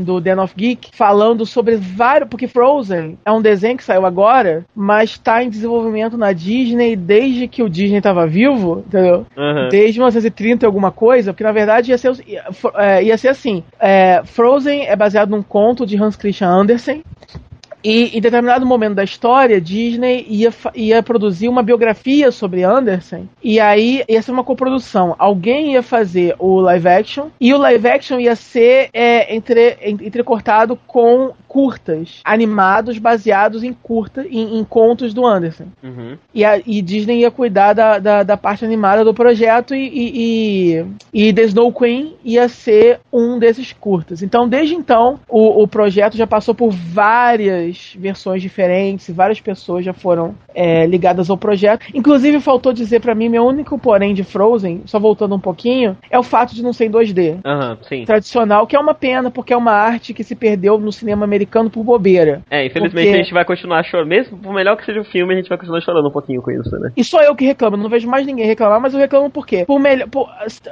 do Den of Geek falando sobre vários. Porque Frozen é um desenho que saiu agora, mas está em desenvolvimento na Disney desde que o Disney estava vivo, entendeu? Uhum. Desde 1930 e alguma coisa, porque na verdade ia ser, ia, é, ia ser assim: é, Frozen é baseado num conto de Hans Christian Andersen, e em determinado momento da história, Disney ia, ia produzir uma biografia sobre Anderson. E aí ia ser uma coprodução. Alguém ia fazer o live action. E o live action ia ser é, entre, entrecortado com curtas, animados baseados em curta, em, em contos do Anderson. Uhum. E, a, e Disney ia cuidar da, da, da, parte animada do projeto e, e, e, The Snow Queen ia ser um desses curtas. Então, desde então, o, o projeto já passou por várias versões diferentes, várias pessoas já foram é, ligadas ao projeto. Inclusive, faltou dizer para mim, meu único porém de Frozen, só voltando um pouquinho, é o fato de não ser em 2D. Uhum, tradicional, que é uma pena, porque é uma arte que se perdeu no cinema americano americano por bobeira. É, infelizmente porque... a gente vai continuar chorando. Mesmo por melhor que seja o filme, a gente vai continuar chorando um pouquinho com isso, né? E só eu que reclamo, não vejo mais ninguém reclamar, mas eu reclamo por quê? Por melhor. Por...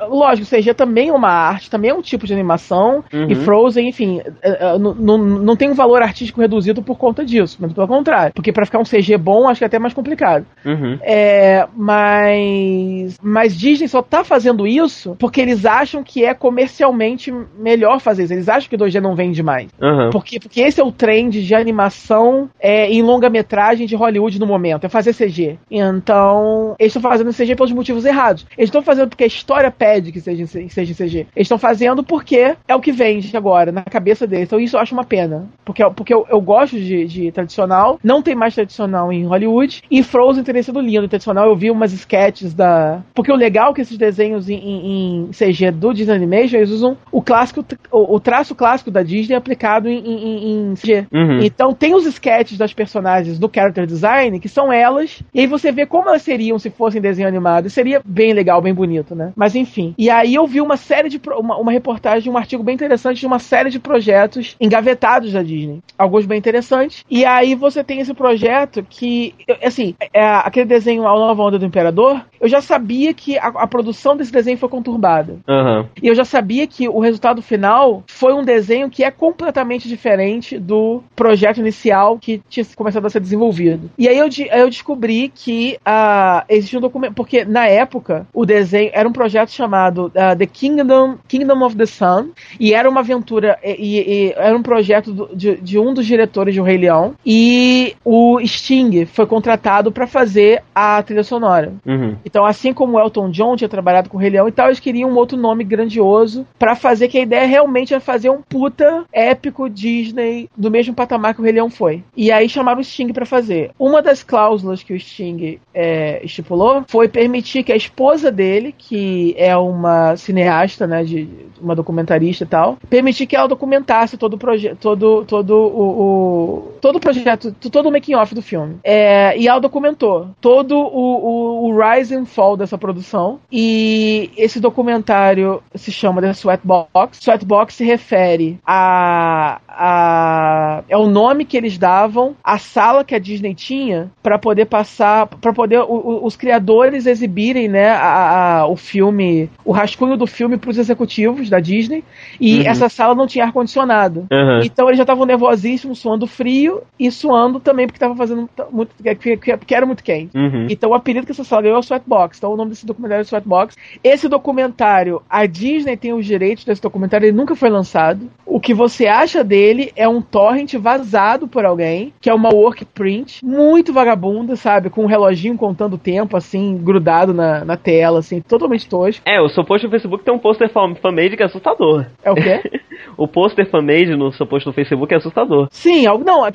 Lógico, CG também é uma arte, também é um tipo de animação. Uhum. E Frozen, enfim, é, é, não tem um valor artístico reduzido por conta disso. Mas pelo contrário. Porque para ficar um CG bom, acho que é até mais complicado. Uhum. É, mas. Mas Disney só tá fazendo isso porque eles acham que é comercialmente melhor fazer isso. Eles acham que 2D não vende mais. Uhum. Porque, porque esse é o trend de animação é, em longa-metragem de Hollywood no momento, é fazer CG. Então, eles estão fazendo CG pelos motivos errados. Eles estão fazendo porque a história pede que seja, que seja CG. Eles estão fazendo porque é o que vende agora, na cabeça deles. Então, isso eu acho uma pena. Porque, porque eu, eu gosto de, de tradicional, não tem mais tradicional em Hollywood, e Frozen teria sido lindo. Tradicional, eu vi umas sketches da. Porque o legal é que esses desenhos em, em, em CG do Disney Animation, eles usam o clássico, o, o traço clássico da Disney aplicado em, em, em CG. Uhum. Então tem os sketches das personagens do character design, que são elas, e aí você vê como elas seriam se fossem desenho animado. Seria bem legal, bem bonito, né? Mas enfim. E aí eu vi uma série de. Uma, uma reportagem, um artigo bem interessante de uma série de projetos engavetados da Disney. Alguns bem interessantes. E aí você tem esse projeto que, assim, é, aquele desenho A Nova Onda do Imperador, eu já sabia que a, a produção desse desenho foi conturbada. Uhum. E eu já sabia que o resultado final foi um desenho que é completamente diferente do projeto inicial que tinha começado a ser desenvolvido. E aí eu, aí eu descobri que uh, existia um documento, porque na época o desenho era um projeto chamado uh, The Kingdom, Kingdom of the Sun, e era uma aventura, e, e, e era um projeto do, de, de, um dos diretores de O Rei Leão, e o Sting foi contratado para fazer a trilha sonora. Uhum. Então, assim como o Elton John tinha trabalhado com o Rei Leão e tal, eles queriam um outro nome grandioso para fazer que a ideia realmente era fazer um puta épico Disney do mesmo patamar que o Rei Leão foi. E aí chamaram o Sting para fazer. Uma das cláusulas que o Sting é, estipulou foi permitir que a esposa dele, que é uma cineasta, né, de uma documentarista e tal, permitir que ela documentasse todo o projeto, todo, todo o, o, todo o projeto, todo o making off do filme. É, e ela documentou todo o, o, o rise and fall dessa produção. E esse documentário se chama The Sweatbox. Sweatbox se refere a, a é o nome que eles davam à sala que a Disney tinha para poder passar, para poder o, o, os criadores exibirem, né, a, a, o filme, o rascunho do filme para os executivos da Disney. E uhum. essa sala não tinha ar condicionado. Uhum. Então eles já estavam nervosíssimos, suando frio e suando também porque estava fazendo muito, porque era muito quente. Uhum. Então o apelido que essa sala ganhou é o Sweatbox. Então o nome desse documentário é Sweatbox. Esse documentário, a Disney tem os direitos desse documentário, ele nunca foi lançado. O que você acha dele é um torrent vazado por alguém, que é uma work print, muito vagabunda, sabe? Com um reloginho contando o tempo, assim, grudado na, na tela, assim, totalmente tosco. É, o seu post no Facebook tem um pôster fanmade que é assustador. É o quê? o pôster fanmade no seu post no Facebook é assustador. Sim, não,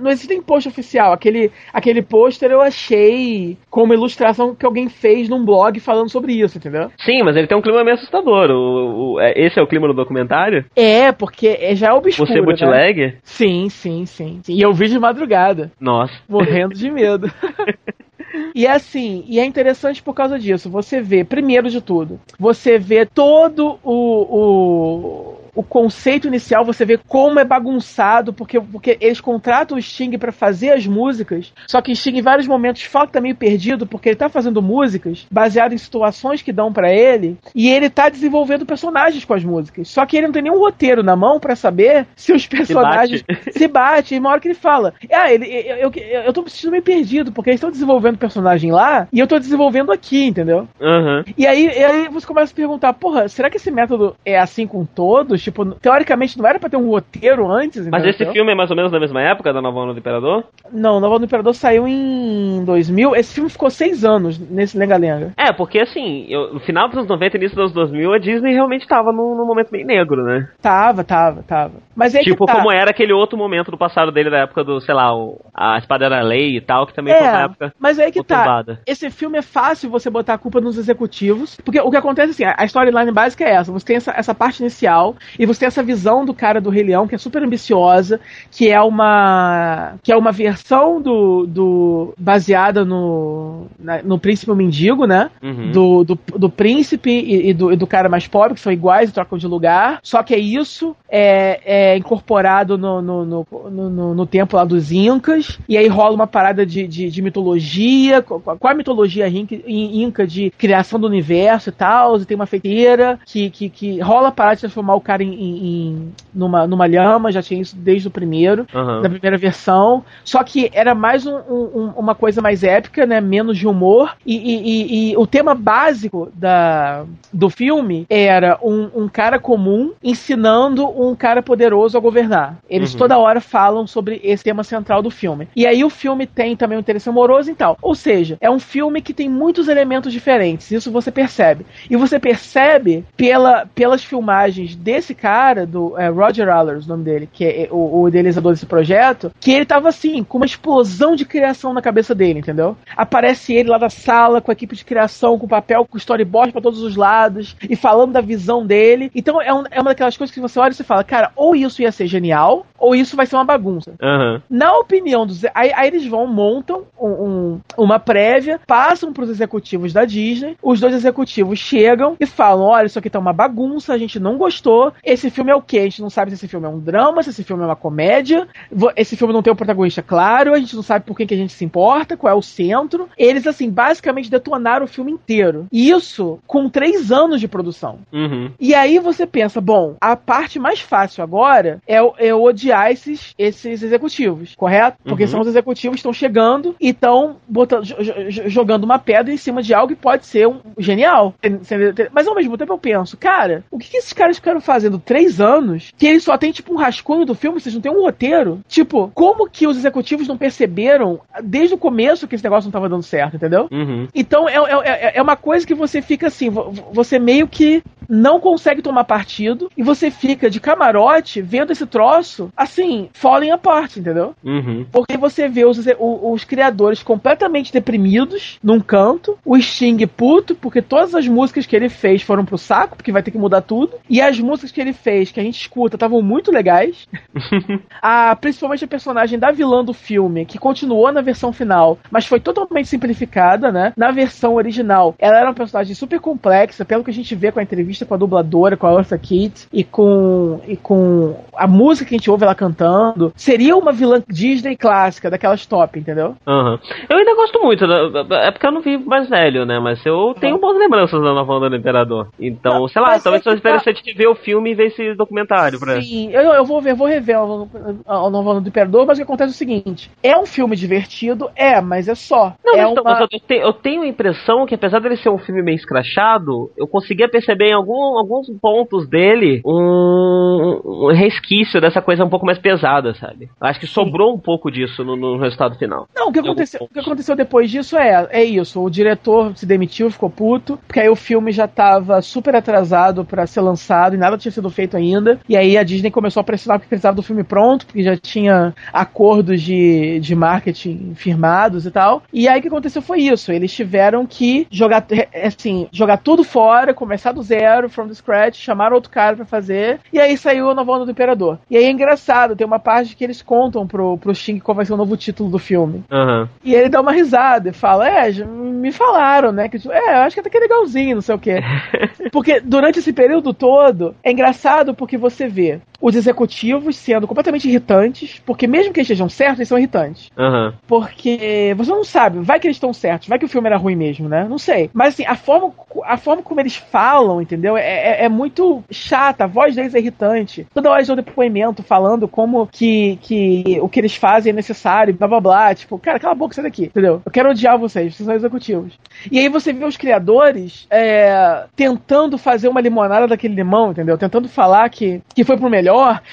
não existe nem post oficial. Aquele, aquele pôster eu achei como ilustração que alguém fez num blog falando sobre isso, entendeu? Sim, mas ele tem um clima meio assustador. O, o, é, esse é o clima do documentário? É, porque é, já é obscuro, Você é bootleg? Né? Sim, sim, sim, sim. E eu vi de madrugada. Nossa. Morrendo de medo. E é assim, e é interessante por causa disso. Você vê, primeiro de tudo, você vê todo o, o o conceito inicial, você vê como é bagunçado, porque, porque eles contratam o Sting para fazer as músicas, só que o Sting em vários momentos fala que tá meio perdido, porque ele tá fazendo músicas baseado em situações que dão para ele, e ele tá desenvolvendo personagens com as músicas. Só que ele não tem nenhum roteiro na mão para saber se os personagens se batem. E uma hora que ele fala, ah, ele, eu, eu, eu tô me sentindo meio perdido, porque eles estão desenvolvendo personagem lá, e eu tô desenvolvendo aqui, entendeu? Uhum. E aí, e aí você começa a perguntar, porra, será que esse método é assim com todos? Tipo, teoricamente não era pra ter um roteiro antes? Mas esse filme é mais ou menos da mesma época da Nova Onda do Imperador? Não, Nova Onda do Imperador saiu em 2000. Esse filme ficou seis anos nesse lenga-lenga. É, porque assim, eu, no final dos anos 90 e início dos 2000, a Disney realmente tava num, num momento bem negro, né? Tava, tava, tava. Mas é tipo, tá. como era aquele outro momento do passado dele, da época do, sei lá, o, a Espada era Lei e tal, que também foi uma É, época mas aí que tá. Esse filme é fácil você botar a culpa nos executivos, porque o que acontece assim, a a storyline básica é essa, você tem essa, essa parte inicial e você tem essa visão do cara do Rei Leão que é super ambiciosa, que é uma que é uma versão do, do baseada no na- no príncipe mendigo, né? Uhum. Do, do, do príncipe e, e do, e do cara mais pobre, que são iguais e trocam de lugar. Só que é isso é, é incorporado no, no, no, no, no- tempo lá dos Incas. E aí rola uma parada de, de, de mitologia. Qual a mitologia inca, inca de criação do universo e tal? E tem uma feiteira que, que, que rola a parada de transformar o cara em, em- em- numa, numa lhama. Já tinha isso desde o primeiro Aham. da primeira versão. Só que era mais um- um- uma coisa mais épica, né? Menos de humor. E, e- e- e o tema básico da, do filme era um, um cara comum ensinando um cara poderoso a governar. Eles Uhum. toda hora falam sobre esse tema central do filme. E aí o filme tem também um interesse amoroso e tal. Ou seja, é um filme que tem muitos elementos diferentes. Isso você percebe. E você percebe pela, pelas filmagens desse cara, do é, Roger Allers, o nome dele, que é o, o idealizador desse projeto, que ele tava assim, com uma explosão de criação na cabeça dele, entendeu? Aparece ele lá da sala com a equipe de criação, com papel, com storyboard pra todos os lados, e falando da visão dele. Então é, um- é uma daquelas coisas que você olha e você fala, cara, ou isso ia ser genial, ou isso vai ser uma bagunça. Aham. Na opinião dos. Aí, aí eles vão, montam um- um- uma prévia, passam pros executivos da Disney. Os dois executivos chegam e falam: olha, isso aqui tá uma bagunça, a gente não gostou. Esse filme é o quê? A gente não sabe se esse filme é um drama, se esse filme é uma comédia. Esse filme não tem um protagonista claro, a gente não sabe por quem que a gente se importa, qual é o centro. Eles, assim, basicamente detonaram o filme inteiro. E isso com três anos de produção. Uhum. E aí você pensa, bom, a parte mais fácil agora é, é odiar esses, esses executivos, correto? Porque Uhum. são os executivos que estão chegando e estão jogando uma pedra em cima de algo que pode ser um genial. Mas ao mesmo tempo eu penso, cara, o que, que esses caras ficaram fazendo três anos que eles só tem tipo um rascunho do filme, vocês não tem um roteiro? Tipo, como que os executivos não perceberam desde o começo que esse negócio não tava dando certo, entendeu? Uhum. Então é, é, é uma coisa que você fica assim, vo- você meio que não consegue tomar partido e você fica de camarote vendo esse troço, assim, falling apart, entendeu? Uhum. Porque você vê os, o- os criadores completamente deprimidos num canto, o Sting puto, porque todas as músicas que ele fez foram pro saco, porque vai ter que mudar tudo, e as músicas que ele fez, que a gente escuta, estavam muito legais. a, principalmente a personagem da vilã do filme, que continuou na versão final, mas foi totalmente simplificada, né? Na versão original, ela era uma personagem super complexa, pelo que a gente vê com a entrevista com a dubladora, com a Eartha Kitt, e com, e com a música que a gente ouve ela cantando. Seria uma vilã Disney clássica, daquelas top, entendeu? Aham. Eu ainda gosto muito, da- é porque eu não vi mais velho, né? Mas eu tenho boas lembranças da Nova Onda do Imperador. Então, Não, sei lá, talvez é que seja tá- interessante de ver o filme e ver esse documentário pra. Sim, eu, eu vou ver, vou rever o, Novo Ano do Imperador, mas o que acontece é o seguinte: é um filme divertido, é, mas é só. Não, é então, uma... eu, te- eu tenho a impressão que apesar dele ser um filme meio escrachado, eu conseguia perceber em algum- alguns pontos dele um, um resquício dessa coisa um pouco mais pesada, sabe? Acho que sobrou um pouco disso no, no resultado final. Não, o que, aconteceu, o que aconteceu depois disso é, é isso. O diretor se demitiu, ficou puto, porque aí o filme já tava super atrasado pra ser lançado e nada tinha sido feito ainda. E aí a Disney começou a pressionar porque precisava do filme pronto, porque já tinha acordos de, de marketing firmados e tal. E aí o que aconteceu foi isso. Eles tiveram que jogar, é, assim, jogar tudo fora, começar do zero, from the scratch, chamaram outro cara pra fazer. E aí saiu a Nova Onda do Imperador. E aí é engraçado, tem uma parte que eles contam pro, pro Sting qual vai ser o novo título do filme. Aham. E ele dá uma risada e fala: É, me falaram, né? Que, é, eu acho que até que é legalzinho, não sei o quê. Porque durante esse período todo, é engraçado porque você vê os executivos sendo completamente irritantes, porque mesmo que eles estejam certos, eles são irritantes. Aham. Porque você não sabe, vai que eles estão certos, vai que o filme era ruim mesmo, né? Não sei. Mas assim, a forma, a forma como eles falam, entendeu? É, é, é muito chata, a voz deles é irritante. Toda hora eles dão depoimento falando como que, que o que eles fazem é necessário, blá blá blá. Tipo, cara, cala a boca, sai daqui, entendeu? Eu quero odiar vocês, vocês são executivos. E aí você vê os criadores é, tentando fazer uma limonada daquele limão, entendeu? Tentando falar que, que foi pro melhor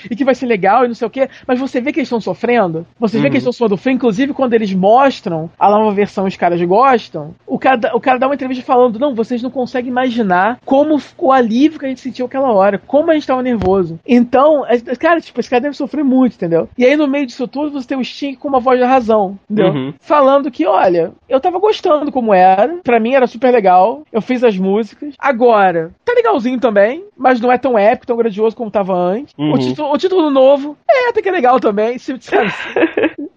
e que vai ser legal e não sei o quê. Mas você vê que eles estão sofrendo. Você vê que eles estão suando frio, inclusive quando eles mostram a nova versão os caras gostam, o cara, o cara dá uma entrevista falando: Não, vocês não conseguem imaginar como o alívio que a gente sentiu aquela hora, como a gente tava nervoso. Então, cara, tipo, esse cara deve sofrer muito, entendeu? E aí no meio disso tudo você tem o Sting com uma voz da razão, entendeu? Uhum. Falando que, olha, eu tava gostando como era, pra mim era super legal, eu fiz as músicas. Agora, tá legalzinho também, mas não é tão épico, tão grandioso como tava antes. Uhum. O, título, o título novo, é, até que é legal também, se, sabe?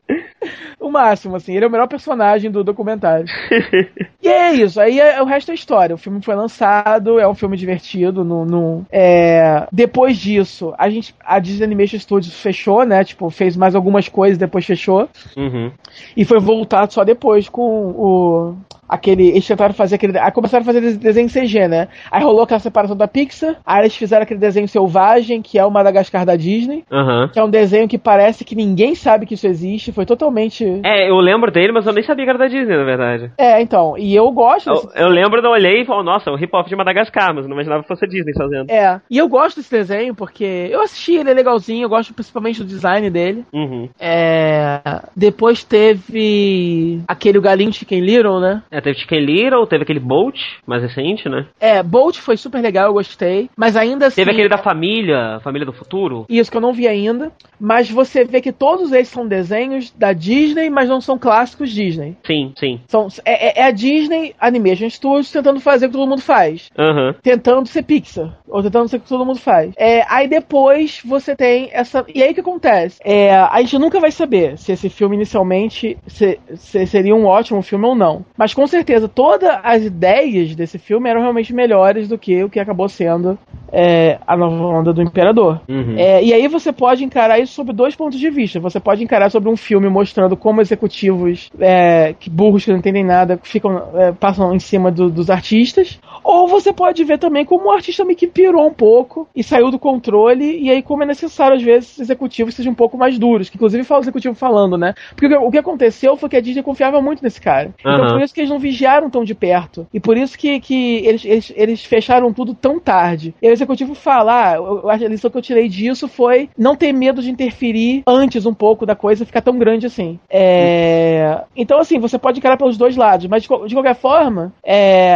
o máximo, assim. Ele é o melhor personagem do documentário. e é isso, aí é- o resto é história. O filme foi lançado, é um filme divertido. No, no- é... Depois disso, a gente, a Disney Animation Studios fechou, né? Tipo, fez mais algumas coisas, depois fechou. Uhum. E foi voltado só depois com o. Aquele. Eles tentaram fazer aquele. Aí começaram a fazer des- desenho CG, né? Aí rolou aquela separação da Pixar. Aí eles fizeram aquele desenho selvagem, que é o Madagascar da Disney. Aham. Que é um desenho que parece que ninguém sabe que isso existe. Foi totalmente. É, eu lembro dele, mas eu nem sabia que era da Disney, na verdade. É, então. E eu gosto desse. Eu, eu lembro, eu olhei e falei, nossa, é um hip-hop de Madagascar, mas eu não imaginava que fosse a Disney fazendo. É. E eu gosto desse desenho porque eu assisti ele, é legalzinho. Eu gosto principalmente do design dele. Uhum. É. Depois teve. Aquele Galinho Chicken Little, né? É, teve Chicken Little, teve aquele Bolt, mais recente, né? É, Bolt foi super legal, eu gostei. Mas ainda assim. Teve aquele da família, Família do Futuro. Isso que eu não vi ainda. Mas você vê que todos eles são desenhos da Disney, mas não são clássicos Disney. Sim, sim. São, é, é- é a Disney Animation Studios tentando fazer o que todo mundo faz. Aham. Tentando ser Pixar. Ou tentando ser o que todo mundo faz. É, aí depois você tem essa. E aí o que acontece? É, a gente nunca vai saber se esse filme inicialmente se- se seria um ótimo filme ou não. Mas com certeza todas as ideias desse filme eram realmente melhores do que o que acabou sendo é, a nova onda do Imperador. Uhum. É, e aí você pode encarar isso sob dois pontos de vista. Você pode encarar sobre um filme mostrando como executivos é, que burros que não entendem nada ficam é, passam em cima do- dos artistas. Ou você pode ver também como o artista meio que pirou um pouco e saiu do controle. E aí como é necessário às vezes executivos sejam um pouco mais duros. Que inclusive fala o executivo falando, né? Porque o que- aconteceu foi que a Disney confiava muito nesse cara. Então Aham. por isso que eles não vigiaram tão de perto. E por isso que, que eles, eles, eles fecharam tudo tão tarde. E o executivo fala: ah, a lição que eu tirei disso foi não ter medo de interferir antes um pouco da coisa ficar tão grande assim. É, Então, assim, você pode encarar pelos dois lados, mas de, de qualquer forma, é,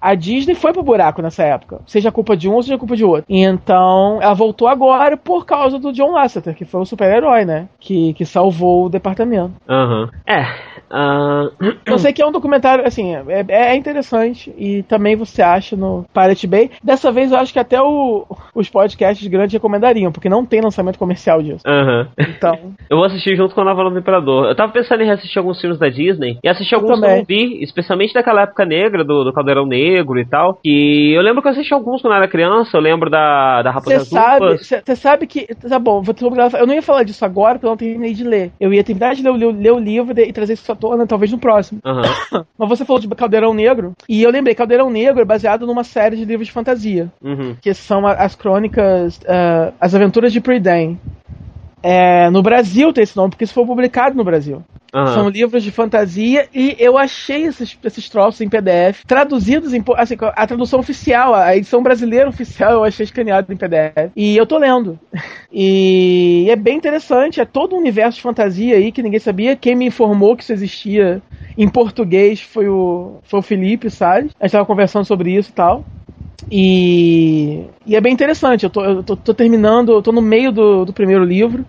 a Disney foi pro buraco nessa época. Seja culpa de um seja culpa de outro. Então, ela voltou agora por causa do John Lasseter, que foi o super-herói, né? Que, que salvou o departamento. Aham. É. ah, Eu sei que é um documentário, assim, é, é interessante e também você acha no Pirate Bay. Dessa vez eu acho que até o- os podcasts grandes recomendariam, porque não tem lançamento comercial disso. Aham. Então, Eu vou assistir junto com a Nova do Imperador. Eu tava pensando em reassistir alguns filmes da Disney e assistir alguns que eu vi, especialmente daquela época negra, do, do Caldeirão Negro e tal. E eu lembro que eu assisti alguns quando eu era criança, eu lembro da, da Raposa você sabe, sabe que. Tá bom, vou eu não ia falar disso agora porque eu não terminei de ler. Eu ia terminar de ler, o- ler, o- ler o livro e trazer isso à tona, talvez no próximo. Aham. Mas você falou de Caldeirão Negro, e eu lembrei, Caldeirão Negro é baseado numa série de livros de fantasia. Uhum. que são as crônicas, ah, as aventuras de Priden. É, no Brasil tem esse nome, porque isso foi publicado no Brasil. Aham. São livros de fantasia e eu achei esses, esses troços em PDF, traduzidos em. Assim, a tradução oficial, a edição brasileira oficial, eu achei escaneado em PDF. E eu tô lendo. E é bem interessante, é todo um universo de fantasia aí que ninguém sabia. Quem me informou que isso existia em português foi o, foi o Felipe Salles. A gente tava conversando sobre isso e tal. E, e é bem interessante. Eu tô, eu tô, tô terminando, eu tô no meio do, do primeiro livro.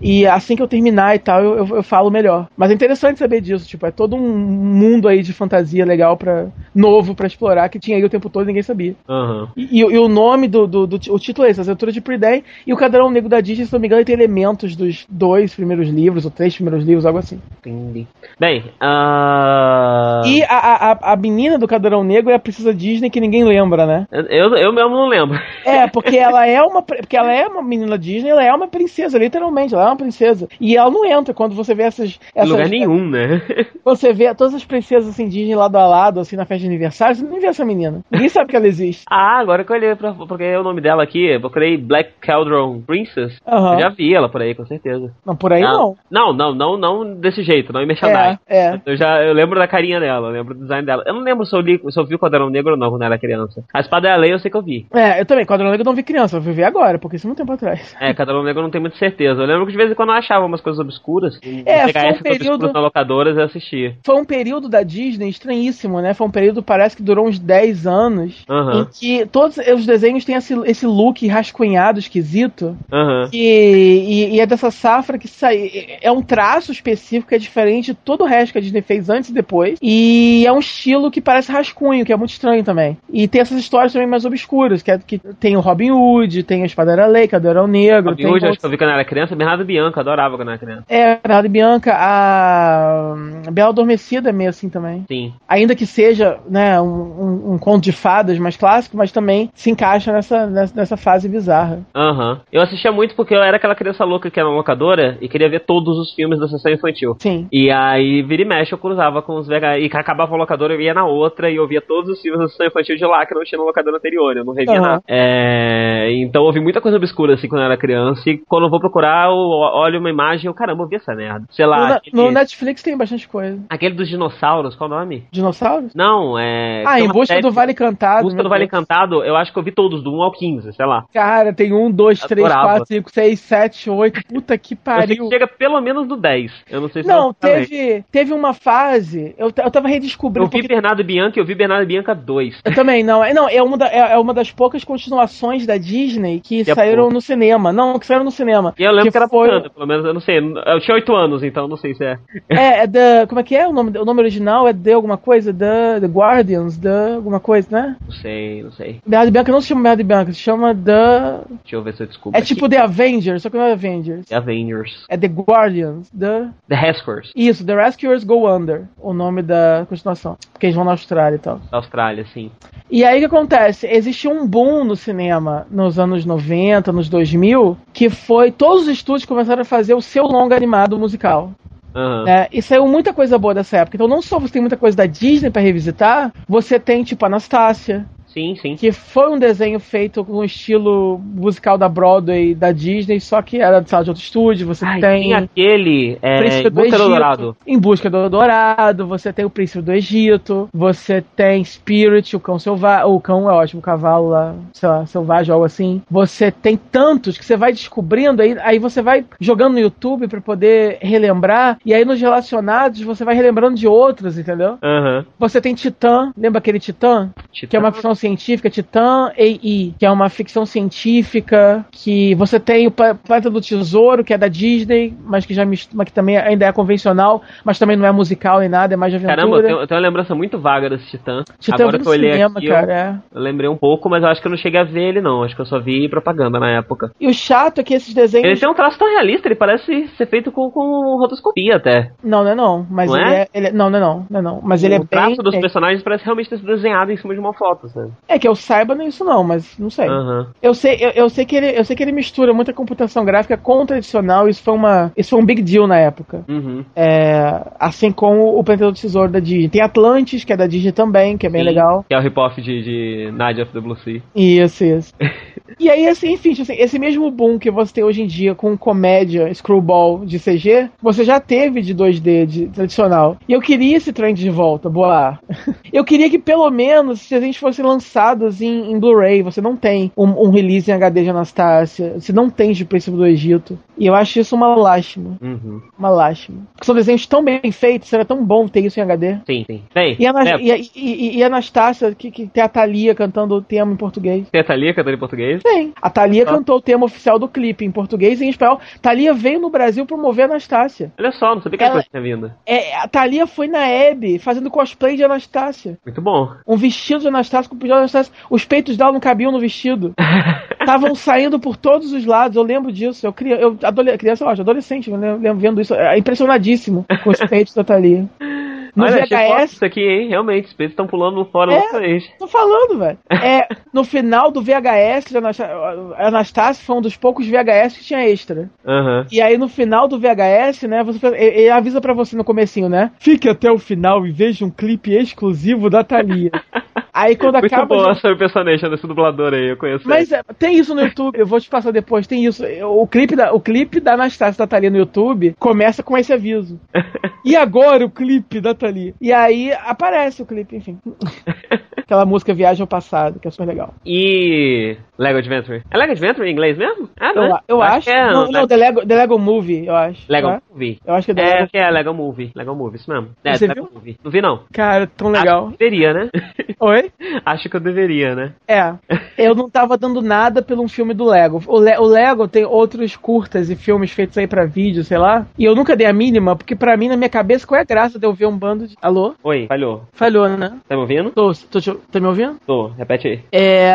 E assim que eu terminar e tal, eu, eu, eu falo melhor. Mas é interessante saber disso, tipo, é todo um mundo aí de fantasia legal para novo para explorar que tinha aí o tempo todo e ninguém sabia. Aham. E, e- e o nome do, do, do- o título é esse, As Aventuras de Preday, e o Cadeirão Negro da Disney, se não me engano, ele tem elementos dos dois primeiros livros, ou três primeiros livros, algo assim. Entendi. Bem, ah. E a, a, a- a menina do Cadeirão Negro é a princesa Disney que ninguém lembra, né? Eu, eu mesmo não lembro. É, porque ela é uma porque ela é uma menina Disney, ela é uma princesa, literalmente, ela é uma princesa. E ela não entra quando você vê essas, Em essas lugar nenhum, né? Você vê todas as princesas assim Disney lado a lado, assim, na festa de aniversário, você não vê essa menina. Ninguém sabe que ela existe. ah, agora que eu olhei pra, porque é o nome dela aqui, procurei Black Cauldron Princess. Aham. Eu já vi ela por aí, com certeza. Não, por aí não. Não, não, não, não desse jeito, não em merchandising. É, é. Eu já eu lembro da carinha dela, eu lembro do design dela. Eu não lembro se eu, li, se eu vi o Quadrão Negro ou não quando era criança. A Espada é a Lei eu sei que eu vi. É, eu também, Quadrão Negro eu não vi criança, eu ver agora, porque isso é muito tempo atrás. É, Quadrão Negro eu não tenho muita certeza. Eu lembro que de vez em quando eu achava umas coisas obscuras. É, foi um obscuras período- na locadoras eu assistia. Foi um período da Disney estranhíssimo, né? Foi um período, parece que durou uns 10 anos, Aham. em que todos os desenhos têm esse, esse look rascunhado, esquisito, Aham. E, e- e é dessa safra que sai. É um traço específico que é diferente de todo o resto que a Disney fez antes e depois. E é um estilo que parece rascunho, que é muito estranho também. E tem essas histórias também mais obscuras, que, é, que tem o Robin Hood, tem a Espada Lei, Cadeirão Negro. Robin tem Hood, acho outros- que eu vi quando eu era criança, Bernardo Bianca, adorava quando era criança. É, Bernardo e Bianca, a Bela Adormecida é meio assim também. Sim. Ainda que seja né, um, um- um conto de fadas mais clássico, mas também se encaixa nessa, nessa, nessa fase bizarra. Aham. Eu assistia muito porque eu era aquela criança louca que era na locadora e queria ver todos os filmes da sessão infantil. Sim. E aí, vira e mexe, eu cruzava com os VHS. E acabava a locadora, eu ia na outra e eu via todos os filmes da sessão infantil de lá que não tinha na locadora anterior. Eu não revia Aham. nada. É, então eu vi muita coisa obscura assim quando eu era criança. E quando eu vou procurar, eu olho uma imagem e eu, caramba, eu vi essa merda. Sei No, lá. na- aquele, no Netflix tem bastante coisa. aquele dos dinossauros, qual o nome? Dinossauros? Não, é. Ah, em busca do Vale Cantado. Busca do Vale. Cantado, eu acho que eu vi todos, do 1 ao 15, sei lá. Cara, tem um, dois, três, Adorava. quatro, cinco, seis, sete, oito. Puta que pariu. que chega pelo menos no 10. Eu não sei se Não, teve, teve uma fase. Eu, eu tava redescobrindo. Eu vi porque- Bernardo Bianca e eu vi Bernardo Bianca 2. Eu também, não. É, não, é uma, da- é, é uma das poucas continuações da Disney que Que é saíram pouco. no cinema. Não, que saíram no cinema. E eu lembro que, era foi, pelo menos, eu não sei. Eu tinha 8 anos, então não sei se é. É, é da. Como é que é? O nome, o nome original é The alguma coisa? The, The Guardians, The alguma coisa, né? Não sei, não sei. Bernardo Bianca não se chama Bernardo Bianca, se chama The. Deixa eu ver se eu descubro. É tipo The Avengers, só que não é Avengers. The Avengers. É The Guardians, The. The Haskers, Isso, The Rescuers Go Under, o nome da continuação. Porque eles vão na Austrália e tal. Austrália, sim. E aí o que acontece? Existiu um boom no cinema nos anos 90, nos 2000, que foi todos os estúdios começaram a fazer o seu longa animado musical. Aham. né? E saiu muita coisa boa dessa época. Então não só você tem muita coisa da Disney pra revisitar, você tem tipo Anastácia, Sim, sim. que foi um desenho feito com o estilo musical da Broadway da Disney, só que era de sala de outro estúdio. Você Ai, tem tem aquele. É, Príncipe do Egito. Dourado. Em Busca do Dourado, você tem o Príncipe do Egito, você tem Spirit, o cão selvagem, o cão é ótimo, o cavalo lá, sei lá, selvagem, algo assim. Você tem tantos que você vai descobrindo, aí, aí você vai jogando no YouTube pra poder relembrar, e aí nos relacionados você vai relembrando de outros, entendeu? Aham. Você tem Titã, lembra aquele Titã? Que é uma ficção científica, Titã AI, que é uma ficção científica, que você tem o Pla- Planeta do Tesouro, que é da Disney, mas que já mis- mas que também ainda é convencional, mas também não é musical nem nada, é mais de aventura. Caramba, eu tenho, eu tenho uma lembrança muito vaga desse Titã. Titã Agora que eu olhei cinema, aqui, cara, eu, é. eu lembrei um pouco, mas eu acho que eu não cheguei a ver ele, não. Acho que eu só vi propaganda na época. E o chato é que esses desenhos... Ele tem um traço tão realista, ele parece ser feito com, com rotoscopia até. Não, não é não, mas Não ele é? é... ele é- Não, não é não, não é não, mas ele é o traço bem... dos personagens parece realmente ter sido desenhado em cima de uma foto, sabe? É que eu saiba não é isso não, mas não sei. Aham. Eu sei, eu, eu sei que ele, eu sei que ele mistura muita computação gráfica com o tradicional. Isso foi uma, isso foi um big deal na época. Uhum. É, assim como o Planeta do Tesouro da Disney. Tem Atlantis, que é da Disney também, que é bem Sim, legal. Que é o rip-off de, de Night of the Blue Sea. Isso, isso. e aí, assim, enfim, assim, esse mesmo boom que você tem hoje em dia com comédia, screwball de CG, você já teve de 2D de tradicional. E eu queria esse trend de volta, boa. eu queria que pelo menos se a gente fosse lançados em, em Blu-ray, você não tem um, um release em HD de Anastácia, você não tem de Príncipe do Egito. E eu acho isso uma lástima. Uhum. Uma lástima. Porque são desenhos tão bem feitos, seria tão bom ter isso em HD. Sim, sim. Bem, E a, Anas- é, e, a- e, Anastácia, que, que tem a Thalia cantando o tema em português. tem a Thalia cantando em português. Tem. A Thalia Ah. cantou o tema oficial do clipe em português e em espanhol. Thalia veio no Brasil promover a Anastácia. Olha só, não sabia que Ela- ela tinha vindo. É, a Thalia foi na Hebe fazendo cosplay de Anastácia. Muito bom. Um vestido de Anastácia com pijama de Anastácia. Os peitos dela não cabiam no vestido. Estavam saindo por todos os lados. Eu lembro disso. Eu, cria, eu adole, criança, eu acho, adolescente, eu lembro, vendo isso. É impressionadíssimo com os peitos da Thalia. No Olha, VHS, isso aqui, hein? Realmente, os peitos estão pulando fora É. outra vez. Tô falando, velho. É, no final do VHS, a Anastácia foi um dos poucos VHS que tinha extra. Aham. E aí no final do VHS, né, você ele, avisa pra você no comecinho, né? Fique até o final e veja um clipe exclusivo da Thalia. aí quando Muito acaba. boa essa impersonation desse dublador aí, eu conheço. Mas é, tem isso no YouTube, eu vou te passar depois, tem isso. O clipe da, o clipe da Anastácia da Thalia no YouTube começa com esse aviso. E agora o clipe da Thalia. E aí aparece o clipe, enfim. Aquela música Viagem ao Passado, que é super legal. E Lego Adventure. É Lego Adventure em inglês mesmo? Ah, Eu, não. eu acho. que é, não, não, The Lego, The Lego Movie, eu acho. Lego né? Movie. Eu acho que é The É, Lego. que é Lego Movie. Lego Movie, isso mesmo. É, Você Lego viu? Movie. Não vi, não. Cara, tão legal. Acho que deveria, né? Oi? Acho que eu deveria, né? É. Eu não tava dando nada pelo um filme do Lego. O, Le- o Lego tem outros curtas e filmes feitos aí pra vídeo, sei lá. E eu nunca dei a mínima, porque pra mim, na minha cabeça, qual é a graça de eu ver um bando de. Alô? Oi, falhou. Falhou, né? Tá me ouvindo? Tô, tô, te- tá me ouvindo? Tô, repete aí. É.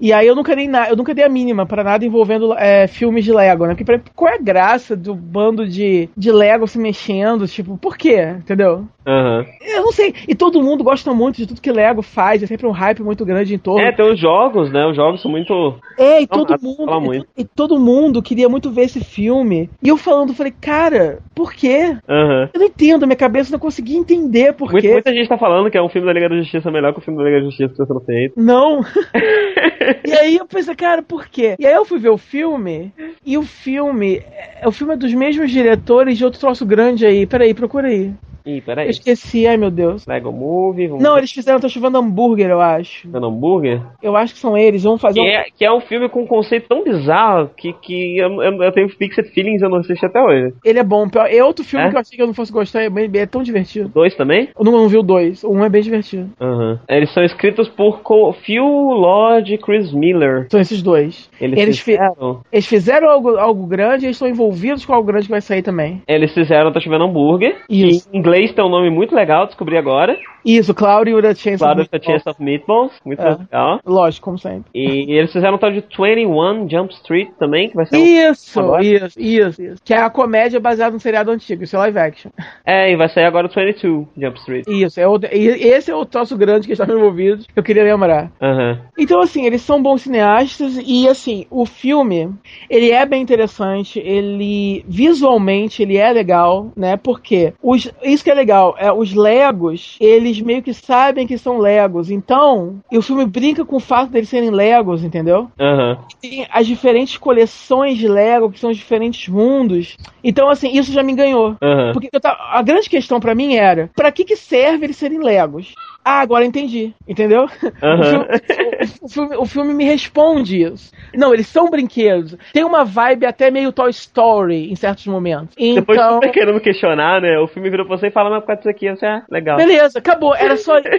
E aí eu nunca dei nada, eu nunca dei a mínima pra nada envolvendo é, filmes de Lego, né? Porque pra, qual é a graça do bando de, de Lego se mexendo? Tipo, por quê? Entendeu? Aham. Eu não sei. E todo mundo gosta muito de tudo que Lego faz, é sempre um hype muito grande em torno. É, tem os jogos, né? Os jogos são muito. É, e Não, todo ah, mundo. e muito. to- E, todo mundo queria muito ver esse filme. E eu falando, falei, cara, por quê? Aham. Eu não entendo, minha cabeça não conseguia entender por Muita, quê. muita gente tá falando que é um filme da Liga da Justiça melhor que o filme da Liga da Justiça que tá sendo feito. Não. e aí eu pensei, cara, por quê? E aí eu fui ver o filme, e o filme. É, o filme é dos mesmos diretores de outro troço grande aí. Peraí, procura aí. Ih, Eu peraí. esqueci, ai meu Deus. Lego Movie, vamos Não, ver. eles fizeram Tá Chovendo Hambúrguer, eu acho. Dando hambúrguer? Eu acho que são eles, vão fazer Que um. é, que é um filme com um conceito tão bizarro que, que eu, eu, eu tenho Fixed Feelings eu não assisti até hoje. Ele é bom. É outro filme É? que eu achei que eu não fosse gostar, é, bem- é tão divertido. Dois também? Eu não, não vi o dois. Um é bem divertido. Aham. Eles são escritos por Phil Lord e Chris Miller. São esses dois. Eles, Eles fi- fizeram. Eles fizeram algo, algo grande e eles estão envolvidos com algo grande que vai sair também. Eles fizeram Tá Chovendo Hambúrguer. Isso. Em inglês tem um nome muito legal, descobri agora. Isso, Cloud e the Chance Claro, of Meatballs. Chance of Meatballs. Muito É. legal. Lógico, como sempre. E eles fizeram um tal de 21 Jump Street também, que vai ser um... Isso, agora? isso, isso, isso. Que é a comédia baseada no seriado antigo, isso é live action. É, e vai sair agora o 22 Jump Street. Isso, é o, e esse é o troço grande que estavam envolvidos, que eu queria lembrar. Aham. Então, assim, eles são bons cineastas e, assim, o filme, ele é bem interessante, ele, visualmente, ele é legal, né, porque os, isso que é legal, é, os Legos, eles meio que sabem que são Legos, então, e o filme brinca com o fato deles serem Legos, entendeu? Aham. Tem as diferentes coleções de Lego, que são os diferentes mundos, então, assim, isso já me ganhou. Aham. Porque tava- a grande questão pra mim era, pra que que serve eles serem Legos? Ah, agora entendi, entendeu? Aham. O, filme, o- filme- o filme me responde isso. Não, eles são brinquedos. Tem uma vibe até meio Toy Story em certos momentos. Depois Então, de você querendo questionar, né? O filme virou pra você e fala, mas por causa disso aqui, você é legal. beleza, acabou. Era só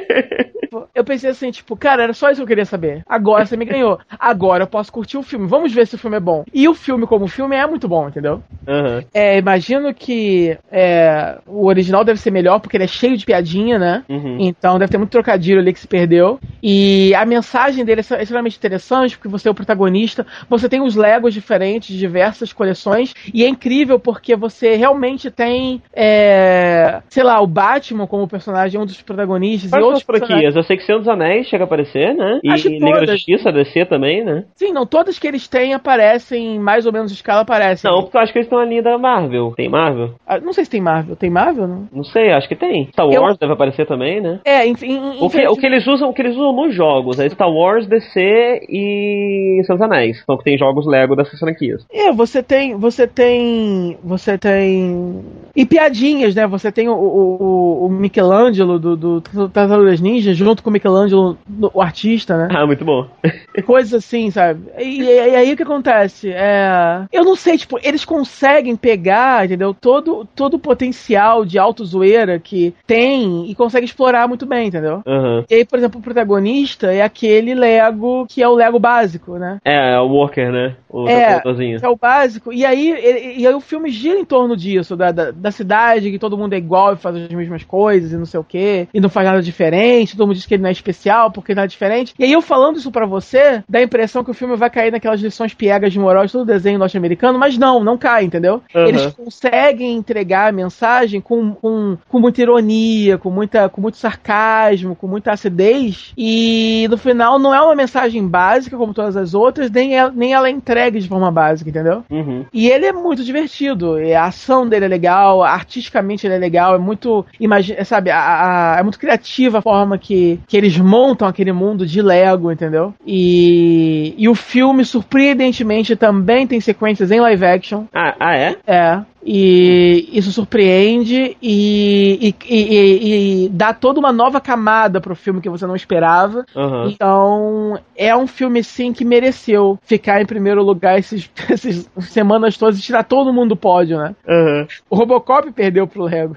Eu pensei assim, tipo, cara, era só isso que eu queria saber. Agora você me ganhou. Agora eu posso curtir o filme. Vamos ver se o filme é bom. E o filme, como filme, é muito bom, entendeu? Aham. É, imagino que é, o original deve ser melhor, porque ele é cheio de piadinha, né? Uhum. Então deve ter muito trocadilho ali que se perdeu. E a mensagem dele é extremamente interessante, porque você é o protagonista, você tem os Legos diferentes, de diversas coleções, e é incrível porque você realmente tem, é, sei lá, o Batman como personagem, um dos protagonistas, Quais e outros as franquias? Eu sei que Senhor dos Anéis chega a aparecer, né? E Acho Liga da. Justiça, DC também, né? Sim, não, todas que eles têm aparecem, mais ou menos escala aparecem. Não, porque eu acho que eles estão ali da Marvel. Tem Marvel? Ah, Não sei se tem Marvel. Tem Marvel, não? Não sei, acho que tem. Star Eu- Wars deve aparecer também, né? É, enfim. O que, o que eles usam, o que eles usam nos jogos é Star Wars, DC e Seus Anéis. São que tem jogos Lego dessas franquias. É, você tem. Você tem. Você tem. E piadinhas, né? Você tem o, o, o Michelangelo do, do Tartarugas Ninja junto com o Michelangelo, o artista, né? Ah, muito bom. Coisas assim, sabe? E, e, aí o que acontece? É... Eu não sei, tipo, eles conseguem pegar, entendeu? Todo, todo o potencial de auto-zoeira que tem e conseguem explorar muito bem, entendeu? Uhum. E aí, por exemplo, o protagonista é aquele Lego que é o Lego básico, né? É, é o Walker, né? O é, é o básico. E aí, e, e aí o filme gira em torno disso, da, da, da, cidade, que todo mundo é igual e faz as mesmas coisas e não sei o quê, e não faz nada diferente, todo mundo diz que ele não é especial porque nada é diferente. E aí eu falando isso para você, dá a impressão que o filme vai cair naquelas lições piegas de moral de todo desenho norte-americano, mas não, não cai, entendeu? Uhum. Eles conseguem entregar a mensagem com, com, com muita ironia, com, muita, com muito sarcasmo, com muita acidez, e no final não é uma mensagem básica como todas as outras, nem, é, nem ela é entregue de forma básica, entendeu? Uhum. E ele é muito divertido, a ação dele é legal, artisticamente ele é legal, é muito, imagina, sabe, a, a, é muito criativa a forma que, que eles montam aquele mundo de Lego, entendeu? E, e o filme, surpreendentemente, também tem sequências em live action. Ah, ah é? É. E isso surpreende e, e, e, e, dá toda uma nova camada pro filme que você não esperava. Uhum. Então, é um filme, sim, que mereceu ficar em primeiro lugar esses, essas semanas todas e tirar todo mundo do pódio, né? Uhum. O Robocop perdeu pro Lego.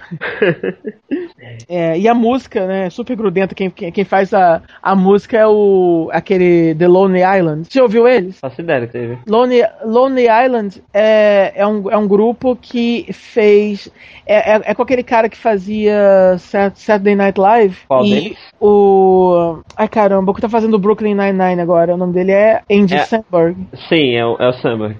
é, e a música, né? Super grudenta. Quem, quem, quem, faz a, a música é o aquele The Lonely Island. Você ouviu eles? Faço ideia que teve. Lonely, Lonely Island é, é, um, é um grupo que que fez. É, é, é, com aquele cara que fazia Saturday Night Live. Qual e o. Ai caramba, o que tá fazendo o Brooklyn Nine-Nine agora? O nome dele é Andy é, Samberg. Sim, é o, é o Samberg.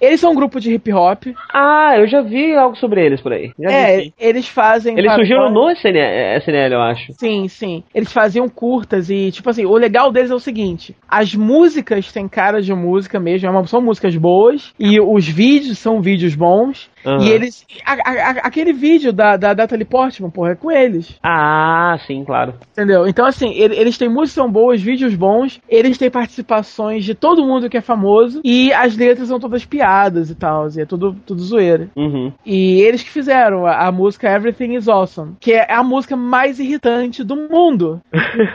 Eles são um grupo de hip hop. Ah, eu já vi algo sobre eles por aí. Já é, vi, eles fazem. Eles surgiram no SNL, SNL, eu acho. Sim, sim. Eles faziam curtas e, tipo assim, o legal deles é o seguinte: as músicas têm cara de música mesmo, é são músicas boas, e os vídeos são vídeos bons. Uhum. E eles. A, a, aquele vídeo da, da Natalie Portman, porra, é com eles. Ah, sim, claro. Entendeu? Então, assim, eles têm músicas são boas, vídeos bons, eles têm participações de todo mundo que é famoso, e as letras são todas piadas e tal, e é tudo, tudo zoeira. Uhum. E eles que fizeram a, a, música Everything is Awesome, que é a música mais irritante do mundo.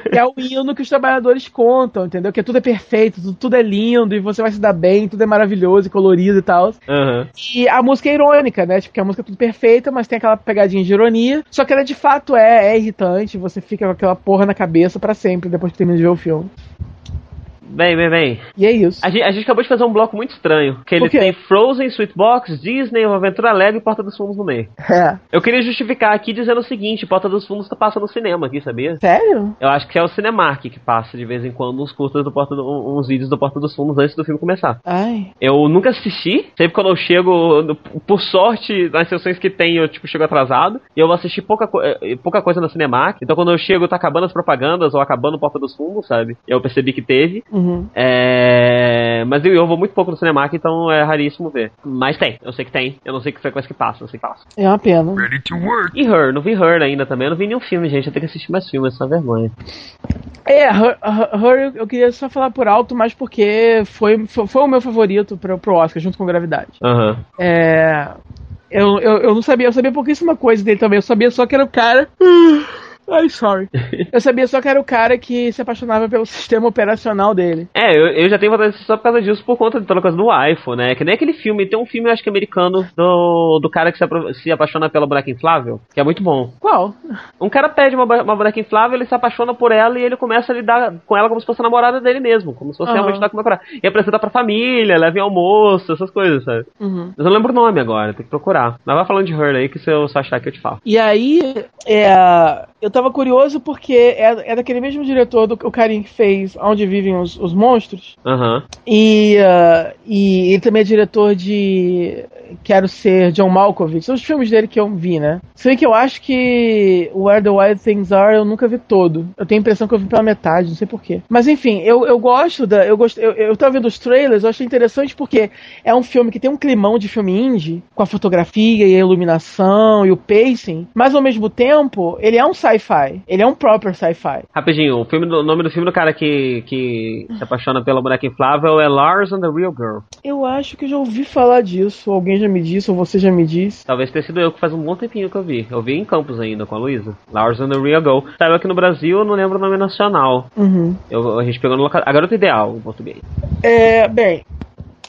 que é o hino que os trabalhadores contam, entendeu? Que tudo é perfeito, tudo, tudo é lindo, e você vai se dar bem, tudo é maravilhoso e colorido e tal. Uhum. E a música é irônica irônica, né? Tipo, que a música é tudo perfeita, mas tem aquela pegadinha de ironia. Só que ela de fato é, é irritante, você fica com aquela porra na cabeça para sempre depois que termina de ver o filme. Bem, bem, bem. E é isso. A gente, a gente, acabou de fazer um bloco muito estranho. Que ele tem Frozen, Sweetbox, Disney, uma Aventura Leve e Porta dos Fundos no meio. É. Eu queria justificar aqui dizendo o seguinte: Porta dos Fundos tá passando no cinema aqui, sabia? Sério? Eu acho que é o Cinemark que passa de vez em quando uns curtas do Porta do, uns vídeos do Porta dos Fundos antes do filme começar. Ai. Eu nunca assisti. Sempre quando eu chego, por sorte, nas sessões que tem, eu tipo, chego atrasado. E eu vou assistir pouca, eh, pouca coisa no Cinemark. Então quando eu chego, tá acabando as propagandas ou acabando Porta dos Fundos, sabe? Eu percebi que teve. Uhum. É. É... Mas eu, eu vou muito pouco no Cinemark, então é raríssimo ver. Mas tem, eu sei que tem. Eu não sei que frequência que passa, eu sei que passa. É uma pena. Ready to work. E Her, não vi Her ainda também. Eu não vi nenhum filme, gente. Eu tenho que assistir mais filmes, essa vergonha. É, Her, Her, eu queria só falar por alto, mas porque foi, foi, foi o meu favorito pro, pro Oscar, junto com Gravidade. Uhum. É. Eu, eu, eu não sabia, eu sabia pouquíssima coisa dele também. Eu sabia só que era o cara. Ai, sorry. eu sabia só que era o cara que se apaixonava pelo sistema operacional dele. É, eu, eu já tenho vontade de só por causa disso, por conta de toda coisa do iPhone, né? Que nem aquele filme, tem um filme, acho que americano, do, do cara que se, se apaixona pela boneca inflável, que é muito bom. Qual? Um cara pede uma, uma boneca inflável, ele se apaixona por ela e ele começa a lidar com ela como se fosse a namorada dele mesmo, como se fosse uhum. realmente estar com uma E apresenta pra família, leva em almoço, essas coisas, sabe? Uhum. Mas eu não lembro o nome agora, tem que procurar. Mas vai falando de Her aí, que se eu só achar que eu te falo. E aí, é eu tava curioso porque é, é daquele mesmo diretor do o carinha que fez Onde Vivem os, os Monstros. Uhum. E, uh, e ele também é diretor de Quero Ser John Malkovich. São os filmes dele que eu vi, né? Se bem que eu acho que Where the Wild Things Are eu nunca vi todo. Eu tenho a impressão que eu vi pela metade, não sei porquê. Mas enfim, eu, eu gosto da. Eu, gosto, eu, eu tava vendo os trailers, eu achei interessante porque é um filme que tem um climão de filme indie, com a fotografia e a iluminação e o pacing, mas ao mesmo tempo, ele é um sci sci-fi. Ele é um proper sci-fi. Rapidinho, o, filme, o nome do filme do cara que, que se apaixona pela boneca inflável é Lars and the Real Girl. Eu acho que eu já ouvi falar disso. Alguém já me disse, ou você já me disse. Talvez tenha sido eu que faz um bom tempinho que eu vi. Eu vi em Campos ainda com a Luísa. Lars and the Real Girl. Saiu aqui no Brasil, eu não lembro o nome nacional. Uhum. Eu, a gente pegou no local. A Garota Ideal, em português. É, bem,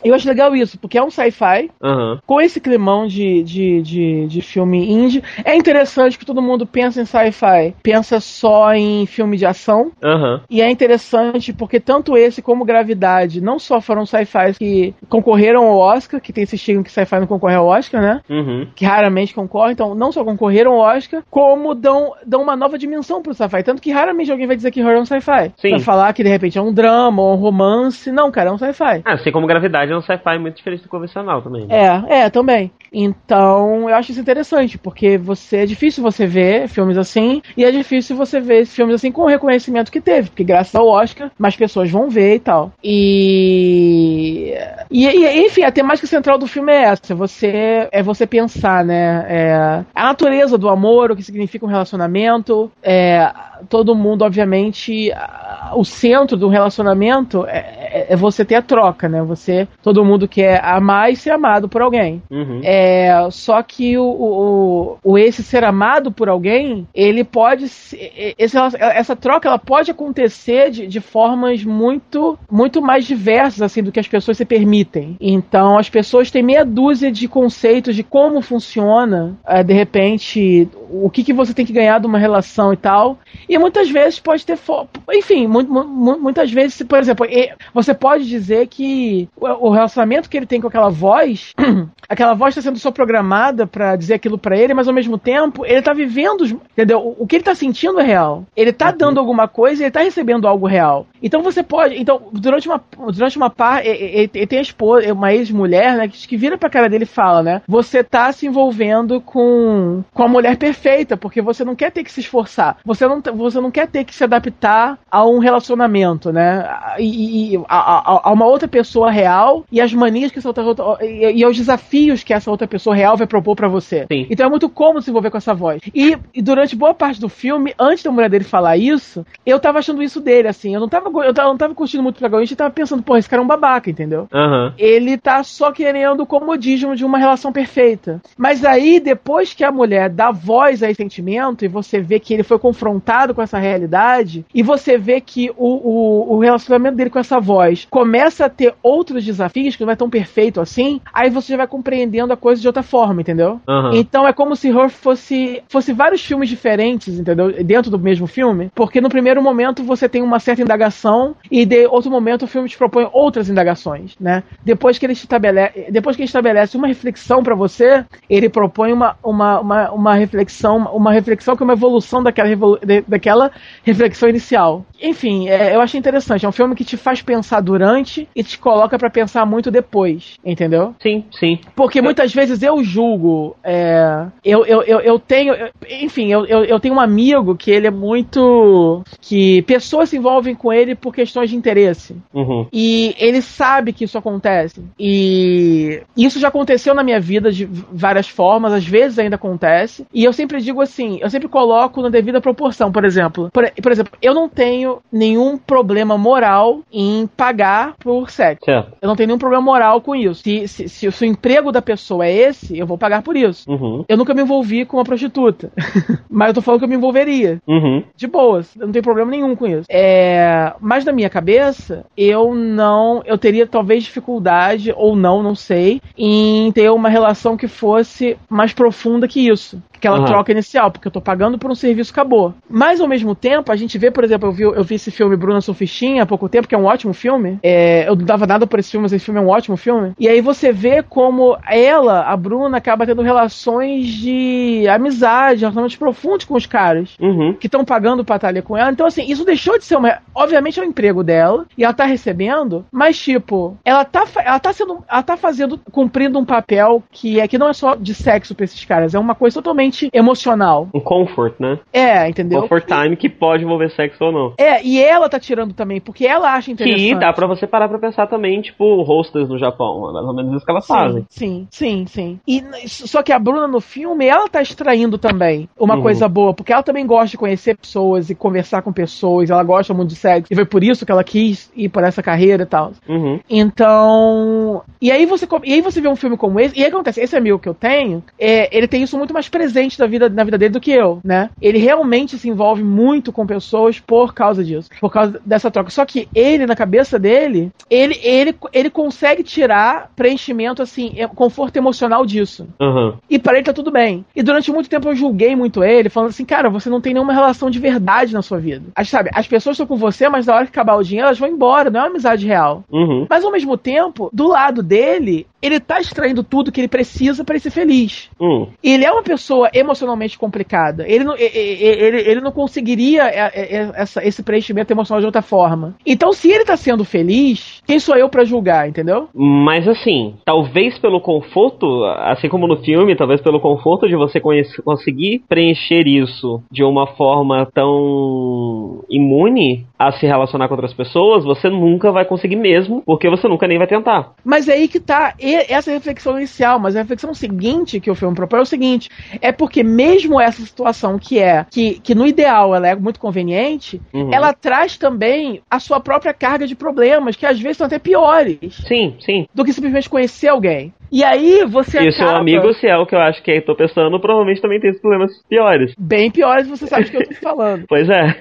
eu acho legal isso, porque é um sci-fi Aham. com esse climão de, de, de, de filme indie. É interessante que todo mundo pensa em sci-fi, pensa só em filme de ação. Aham. E é interessante porque tanto esse como Gravidade não só foram sci-fis que concorreram ao Oscar, que tem esse estigma que sci-fi não concorre ao Oscar, né? Uhum. Que raramente concorre, então não só concorreram ao Oscar, como dão, dão uma nova dimensão pro sci-fi. Tanto que raramente alguém vai dizer que horror é um sci-fi. Pra falar que de repente é um drama ou um romance. Não, cara, é um sci-fi. Ah, assim como Gravidade é um sci-fi muito diferente do convencional também. né? É, é, também. Então, eu acho isso interessante, porque você é difícil você ver filmes assim, e é difícil você ver filmes assim com o reconhecimento que teve, porque graças ao Oscar, mais pessoas vão ver e tal. E, e, e, enfim, a temática central do filme é essa, você é você pensar, né, é, a natureza do amor, o que significa um relacionamento, é, todo mundo, obviamente, o centro do relacionamento é, é- é você ter a troca, né? Você, todo mundo quer amar e ser amado por alguém. Uhum. É, só que o, o, o- esse ser amado por alguém, ele pode se- esse, essa troca ela pode acontecer de, de formas muito muito mais diversas assim do que as pessoas se permitem. Então as pessoas têm meia dúzia de conceitos de como funciona, é, de repente, o que, que você tem que ganhar de uma relação e tal. E muitas vezes pode ter. Enfim, mu- mu- muitas vezes, por exemplo, você pode dizer que o relacionamento que ele tem com aquela voz, aquela voz está sendo só programada pra dizer aquilo pra ele, mas ao mesmo tempo ele tá vivendo, os- entendeu? O, que ele tá sentindo é real. Ele tá dando alguma coisa e ele tá recebendo algo real. Então você pode. Então, durante uma, durante uma par, ele, ele tem a esposa, uma ex-mulher, né, que, que vira pra cara dele e fala, né? Você tá se envolvendo com, com a mulher perfeita, porque você não quer ter que se esforçar. Você não, você não quer ter que se adaptar a um relacionamento, né? E, e- a, a- a uma outra pessoa real e as manias que essa outra, outra- e, e aos desafios que essa outra pessoa real vai propor pra você. Sim. Então é muito cômodo se envolver com essa voz. E, e durante boa parte do filme, antes da mulher dele falar isso, eu tava achando isso dele, assim. Eu não tava, eu tava- não tava curtindo muito o protagonista e tava pensando, pô, esse cara é um babaca, entendeu? Aham. ele tá só querendo o comodismo de uma relação perfeita. Mas aí, depois que a mulher dá voz a esse sentimento, e você vê que ele foi confrontado com essa realidade, e você vê que o, o, o relacionamento dele com essa voz começa a ter outros desafios, que não é tão perfeito assim, aí você já vai compreendendo a coisa de outra forma, entendeu? Aham. Então é como se Her fosse, fosse vários filmes diferentes, entendeu? Dentro do mesmo filme. Porque no primeiro momento você tem uma certa indagação e de outro momento o filme te propõe outras indagações, né? Depois que ele estabelece, depois que ele estabelece uma reflexão pra você, ele propõe uma, uma, uma, uma reflexão, uma reflexão que é uma evolução daquela, daquela reflexão inicial. Enfim, é, eu achei interessante. É um filme que te faz pensar durante e te coloca pra pensar muito depois, entendeu? Sim, sim. Porque muitas vezes eu julgo. é, eu, eu, eu, eu tenho. eu- enfim, eu, eu, eu tenho um amigo que ele é muito. que pessoas se envolvem com ele por questões de interesse. Uhum. E ele sabe que isso acontece. E isso já aconteceu na minha vida de várias formas, às vezes ainda acontece. E eu sempre digo assim, eu sempre coloco na devida proporção, por exemplo. Por, por exemplo, eu não tenho nenhum problema moral em pagar por sexo. Certo. Eu não tenho nenhum problema moral com isso. Se, se, se, se o emprego da pessoa é esse, eu vou pagar por isso. Uhum. Eu nunca me envolvi com uma prostituta. Mas eu tô falando que eu me envolveria. Uhum. De boas. Eu não tenho problema nenhum com isso. É, mas na minha cabeça, eu não. Eu teria talvez dificuldade, ou não, não sei, em ter uma relação que fosse mais profunda que isso. Aquela Aham. troca inicial, porque eu tô pagando por um serviço acabou. Mas ao mesmo tempo, a gente vê, por exemplo, eu vi, eu vi esse filme Bruna Surfistinha há pouco tempo, que é um ótimo filme. É, eu não dava nada por esse filme, mas esse filme é um ótimo filme. E aí você vê como ela, a Bruna, acaba tendo relações de amizade, relacionamentos profundos com os caras Uhum. que estão pagando pra estar ali com ela. Então, assim, isso deixou de ser uma. Obviamente é o emprego dela, e ela tá recebendo, mas, tipo, ela tá, ela tá sendo. Ela tá fazendo. cumprindo um papel que é que não é só de sexo pra esses caras, é uma coisa totalmente emocional. Um comfort, né? É, entendeu? Comfort time que pode envolver sexo ou não. É, e ela tá tirando também, porque ela acha interessante. Que dá pra você parar pra pensar também, tipo, hostess no Japão. É mais ou menos isso que elas fazem. Sim, sim, sim. E, só que a Bruna no filme, ela tá extraindo também uma Uhum. coisa boa, porque ela também gosta de conhecer pessoas e conversar com pessoas, ela gosta muito de sexo, e foi por isso que ela quis ir por essa carreira e tal. Uhum. Então. E aí você e aí você vê um filme como esse, e aí acontece, esse amigo que eu tenho, é, ele tem isso muito mais presente na vida, na vida dele do que eu, né? Ele realmente se envolve muito com pessoas por causa disso, por causa dessa troca. Só que ele, na cabeça dele, ele, ele, ele consegue tirar preenchimento, assim, é- conforto emocional disso. Uhum. E pra ele tá tudo bem. E durante muito tempo eu julguei muito ele, falando assim, cara, você não tem nenhuma relação de verdade na sua vida. As, sabe, as pessoas estão com você, mas na hora que acabar o dinheiro, elas vão embora, não é uma amizade real. Uhum. Mas ao mesmo tempo, do lado dele, ele tá extraindo tudo que ele precisa pra ele ser feliz. Hum. E ele é uma pessoa emocionalmente complicada. Ele não, ele, ele não conseguiria é, é, é, essa- esse preenchimento emocional de outra forma. Então, se ele tá sendo feliz, quem sou eu pra julgar, entendeu? Mas assim, talvez pelo conforto, assim como no filme, talvez pelo conforto de você conhece- conseguir preencher isso de uma forma tão imune a se relacionar com outras pessoas, você nunca vai conseguir mesmo, porque você nunca nem vai tentar. Mas é aí que tá e- essa reflexão inicial, mas a reflexão seguinte que o filme propõe é o seguinte: é porque mesmo essa situação que é, que, que no ideal ela é muito conveniente, Uhum. ela traz também a sua própria carga de problemas, que às vezes são até piores Sim, sim. do que simplesmente conhecer alguém. E aí você E o seu acaba amigo, se é o que eu acho que eu tô pensando, provavelmente também tem esses problemas piores. bem piores, você sabe do que eu tô falando. Pois é.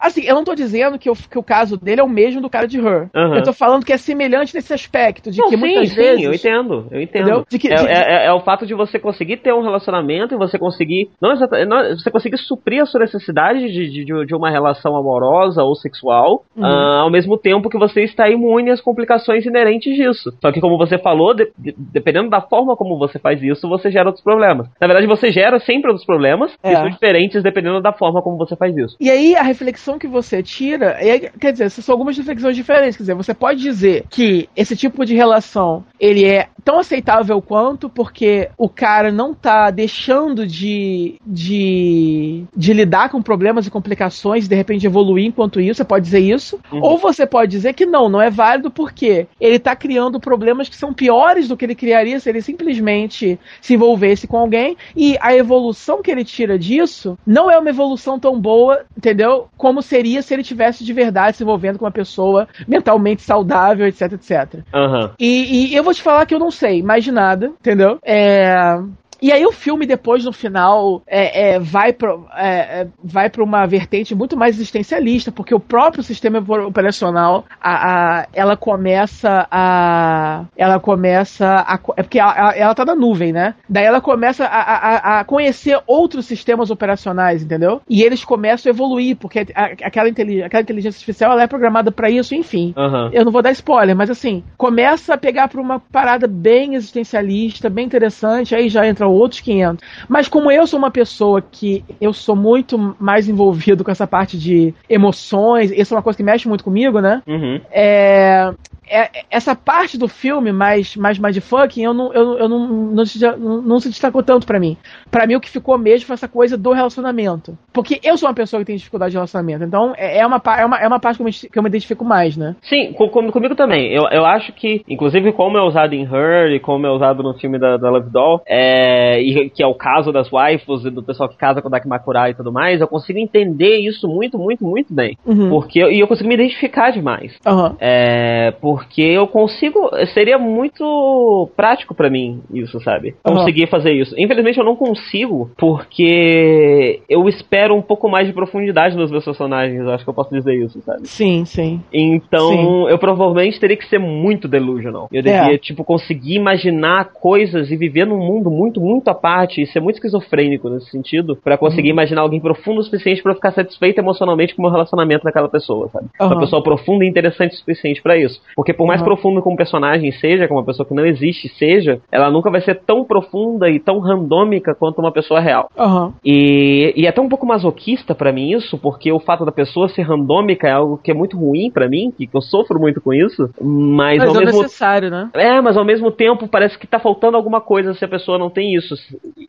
Assim, eu não tô dizendo que, o- que o caso dele é o mesmo do cara de Her. Aham. Eu tô falando que é semelhante nesse aspecto, de Não, que sim, muitas sim, vezes. eu entendo, eu entendo. De que- é, de- é- é- é o fato de você conseguir ter um relacionamento e você conseguir. Não, não, você conseguir suprir a sua necessidade de, de, de- uma relação amorosa ou sexual, Uhum. ah, ao mesmo tempo que você está imune às complicações inerentes disso. Só que, como você falou, de- de- dependendo da forma como você faz isso, você gera outros problemas. Na verdade, você gera sempre outros problemas É. que são diferentes dependendo da forma como você faz isso. E aí a reflexão que você tira, quer dizer, são algumas reflexões diferentes. Quer dizer, você pode dizer que esse tipo de relação ele é tão aceitável quanto porque o cara não tá deixando de, de, de lidar com problemas e complicações de repente evoluir enquanto isso. Você pode dizer isso. Uhum. Ou você pode dizer que não, não é válido porque ele tá criando problemas que são piores do que ele criaria se ele simplesmente se envolvesse com alguém e a evolução que ele tira disso não é uma evolução tão boa, entendeu? Como seria se ele tivesse de verdade se envolvendo com uma pessoa mentalmente saudável, etc, etc. Aham. E, e eu vou te falar que eu não sei mais de nada, entendeu? É. E aí o filme depois no final é, é, vai para é, é, vai para uma vertente muito mais existencialista, porque o próprio sistema operacional a, a- ela começa a ela começa a é porque ela, ela, tá na nuvem, né? Daí ela começa a, a, a conhecer outros sistemas operacionais, entendeu? E eles começam a evoluir, porque aquela, inteli- aquela inteligência artificial ela é programada para isso, enfim. Aham. Eu não vou dar spoiler, mas assim, começa a pegar pra uma parada bem existencialista, bem interessante, aí já entra outros 500. Mas como eu sou uma pessoa que eu sou muito mais envolvido com essa parte de emoções, isso é uma coisa que mexe muito comigo, né? Uhum. É, é- essa parte do filme mais, mais mindfucking, eu não, eu, eu não, não, se, não, não se destacou tanto pra mim. Pra mim, o que ficou mesmo foi essa coisa do relacionamento. Porque eu sou uma pessoa que tem dificuldade de relacionamento. Então, é, é, uma, é, uma, é uma parte que eu, me, que eu me identifico mais, né? Sim, com- comigo também. Eu, eu acho que, inclusive, como é usado em Her e como é usado no filme da, da Love Doll, é, e que é o caso das waifus e do pessoal que casa com o Dakimakura e tudo mais, eu consigo entender isso muito, muito, muito bem. Uhum. Porque, e eu consigo me identificar demais. Aham. É, porque eu consigo. Seria muito prático pra mim isso, sabe? Conseguir fazer isso. Infelizmente eu não consigo, porque eu espero um pouco mais de profundidade nos meus personagens. Acho que eu posso dizer isso, sabe? Sim, sim. Então, Sim. eu provavelmente teria que ser muito delusional. Eu devia, É. tipo, conseguir imaginar coisas e viver num mundo muito, muito à parte e ser muito esquizofrênico nesse sentido, pra conseguir Uhum. imaginar alguém profundo o suficiente pra eu ficar satisfeito emocionalmente com o meu relacionamento daquela pessoa, sabe? Uma Aham. pessoa profunda e interessante o suficiente pra isso. Porque por mais Uhum. profundo como personagem seja, como uma pessoa que não existe seja, ela nunca vai ser tão profunda e tão randômica quanto uma pessoa real. Aham. E, e é até um pouco masoquista pra mim isso, porque o fato da pessoa ser randômica é algo que é muito ruim pra mim, que eu sofro muito com isso, mas, Mas ao é mesmo necessário, né? é, mas ao mesmo tempo parece que tá faltando alguma coisa se a pessoa não tem isso.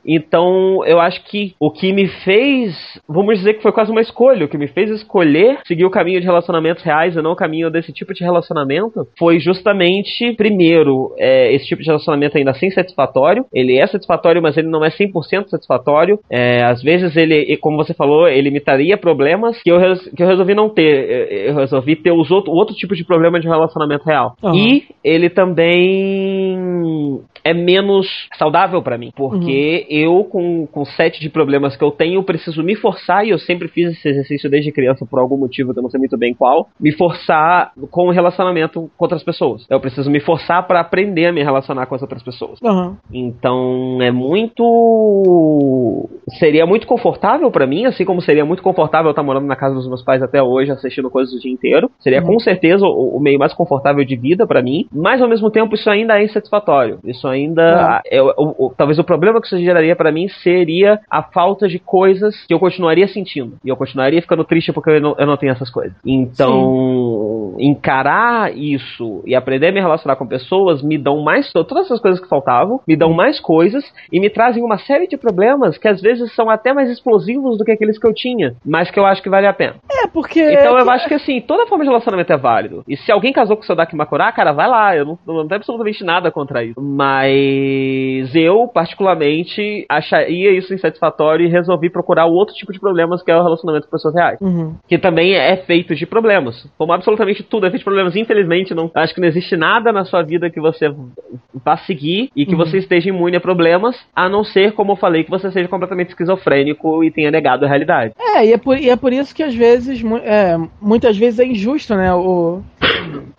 Então, eu acho que o que me fez, vamos dizer que foi quase uma escolha, o que me fez escolher seguir o caminho de relacionamentos reais e não o caminho desse tipo de relacionamento, foi justamente, primeiro, é, esse tipo de relacionamento ainda assim satisfatório. Ele é satisfatório, mas ele não é 100% satisfatório. É, às vezes ele, como você falou, ele me traria problemas que eu, que eu resolvi não ter. Eu resolvi ter os outro, outro tipo de problema de relacionamento real. Uhum. E ele também é menos saudável para mim, porque uhum. eu, com, com sete de problemas que eu tenho, preciso me forçar, e eu sempre fiz esse exercício desde criança por algum motivo que eu não sei muito bem qual, me forçar com o relacionamento com outras pessoas. Eu preciso me forçar para aprender a me relacionar com as outras pessoas. Uhum. Então é muito. Seria muito confortável para mim, assim como seria muito confortável estar morando na casa dos meus pais até hoje, assistindo coisas o dia inteiro. Seria uhum. com certeza o, o, meio mais confortável de vida para mim, mas ao mesmo tempo isso ainda é insatisfatório. Isso ainda ainda. É, o, o, talvez problema que isso geraria para mim seria a falta de coisas que eu continuaria sentindo. E eu continuaria ficando triste porque eu não, eu não tenho essas coisas. Então, Sim. encarar isso e aprender a me relacionar com pessoas me dão mais. Todas essas coisas que faltavam, me dão mais coisas e me trazem uma série de problemas que às vezes são até mais explosivos do que aqueles que eu tinha, mas que eu acho que vale a pena. É, porque. Então eu acho que assim, toda forma de relacionamento é válido. E se alguém casou com o seu Daki Makura, cara, vai lá. Eu não, não tenho absolutamente nada contra isso. Mas mas eu, particularmente, acharia isso insatisfatório e resolvi procurar o outro tipo de problemas que é o relacionamento com pessoas reais. Uhum. Que também é feito de problemas. Como absolutamente tudo é feito de problemas, infelizmente, não acho que não existe nada na sua vida que você vá seguir e que uhum. você esteja imune a problemas, a não ser, como eu falei, que você seja completamente esquizofrênico e tenha negado a realidade. É, e é por, e é por isso que às vezes, é, muitas vezes é injusto, né? O,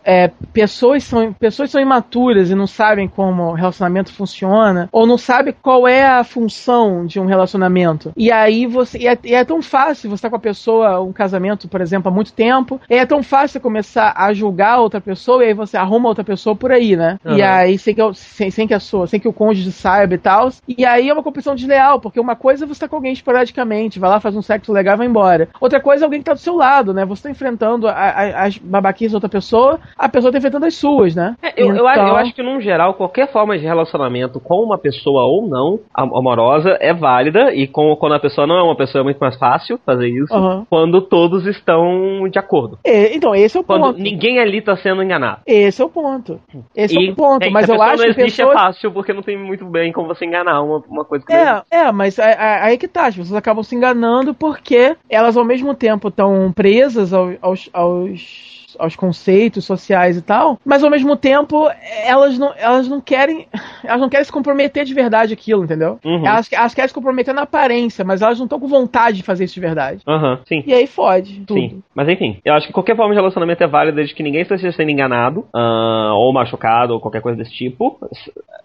é, pessoas, são, pessoas são imaturas e não sabem como relacionamento funciona, ou não sabe qual é a função de um relacionamento. E aí você. E é, e é tão fácil você estar tá com a pessoa, um casamento, por exemplo, há muito tempo, e é tão fácil você começar a julgar outra pessoa, e aí você arruma outra pessoa por aí, né? Uhum. E aí, sem que, sem, sem que a sua, sem que o cônjuge saiba e tal. E aí é uma competição desleal, porque uma coisa é você tá com alguém esporadicamente, vai lá, faz um sexo legal e vai embora. Outra coisa é alguém que tá do seu lado, né? Você tá enfrentando a, a, as babaquias da outra pessoa, a pessoa tá enfrentando as suas, né? É, eu, então... eu, eu, acho que, num geral, qualquer forma de relacionamento com uma pessoa ou não amorosa é válida, e com, quando a pessoa não é uma pessoa, é muito mais fácil fazer isso, uhum. quando todos estão de acordo. É, então, esse é o quando ponto. Quando ninguém ali tá sendo enganado. Esse é o ponto. Esse e, é o ponto. É, mas eu acho não que. existe pessoas... é fácil, porque não tem muito bem como você enganar uma, uma coisa que É, é, mas aí que tá, as pessoas acabam se enganando porque elas ao mesmo tempo estão presas aos, aos aos conceitos sociais e tal, mas ao mesmo tempo elas não, elas não querem elas não querem se comprometer de verdade aquilo, entendeu? Uhum. Elas, elas querem se comprometer na aparência, mas elas não estão com vontade de fazer isso de verdade. Uhum, sim. E aí fode tudo. Sim. Mas enfim, eu acho que qualquer forma de relacionamento é válida desde que ninguém esteja sendo enganado, uh, ou machucado, ou qualquer coisa desse tipo.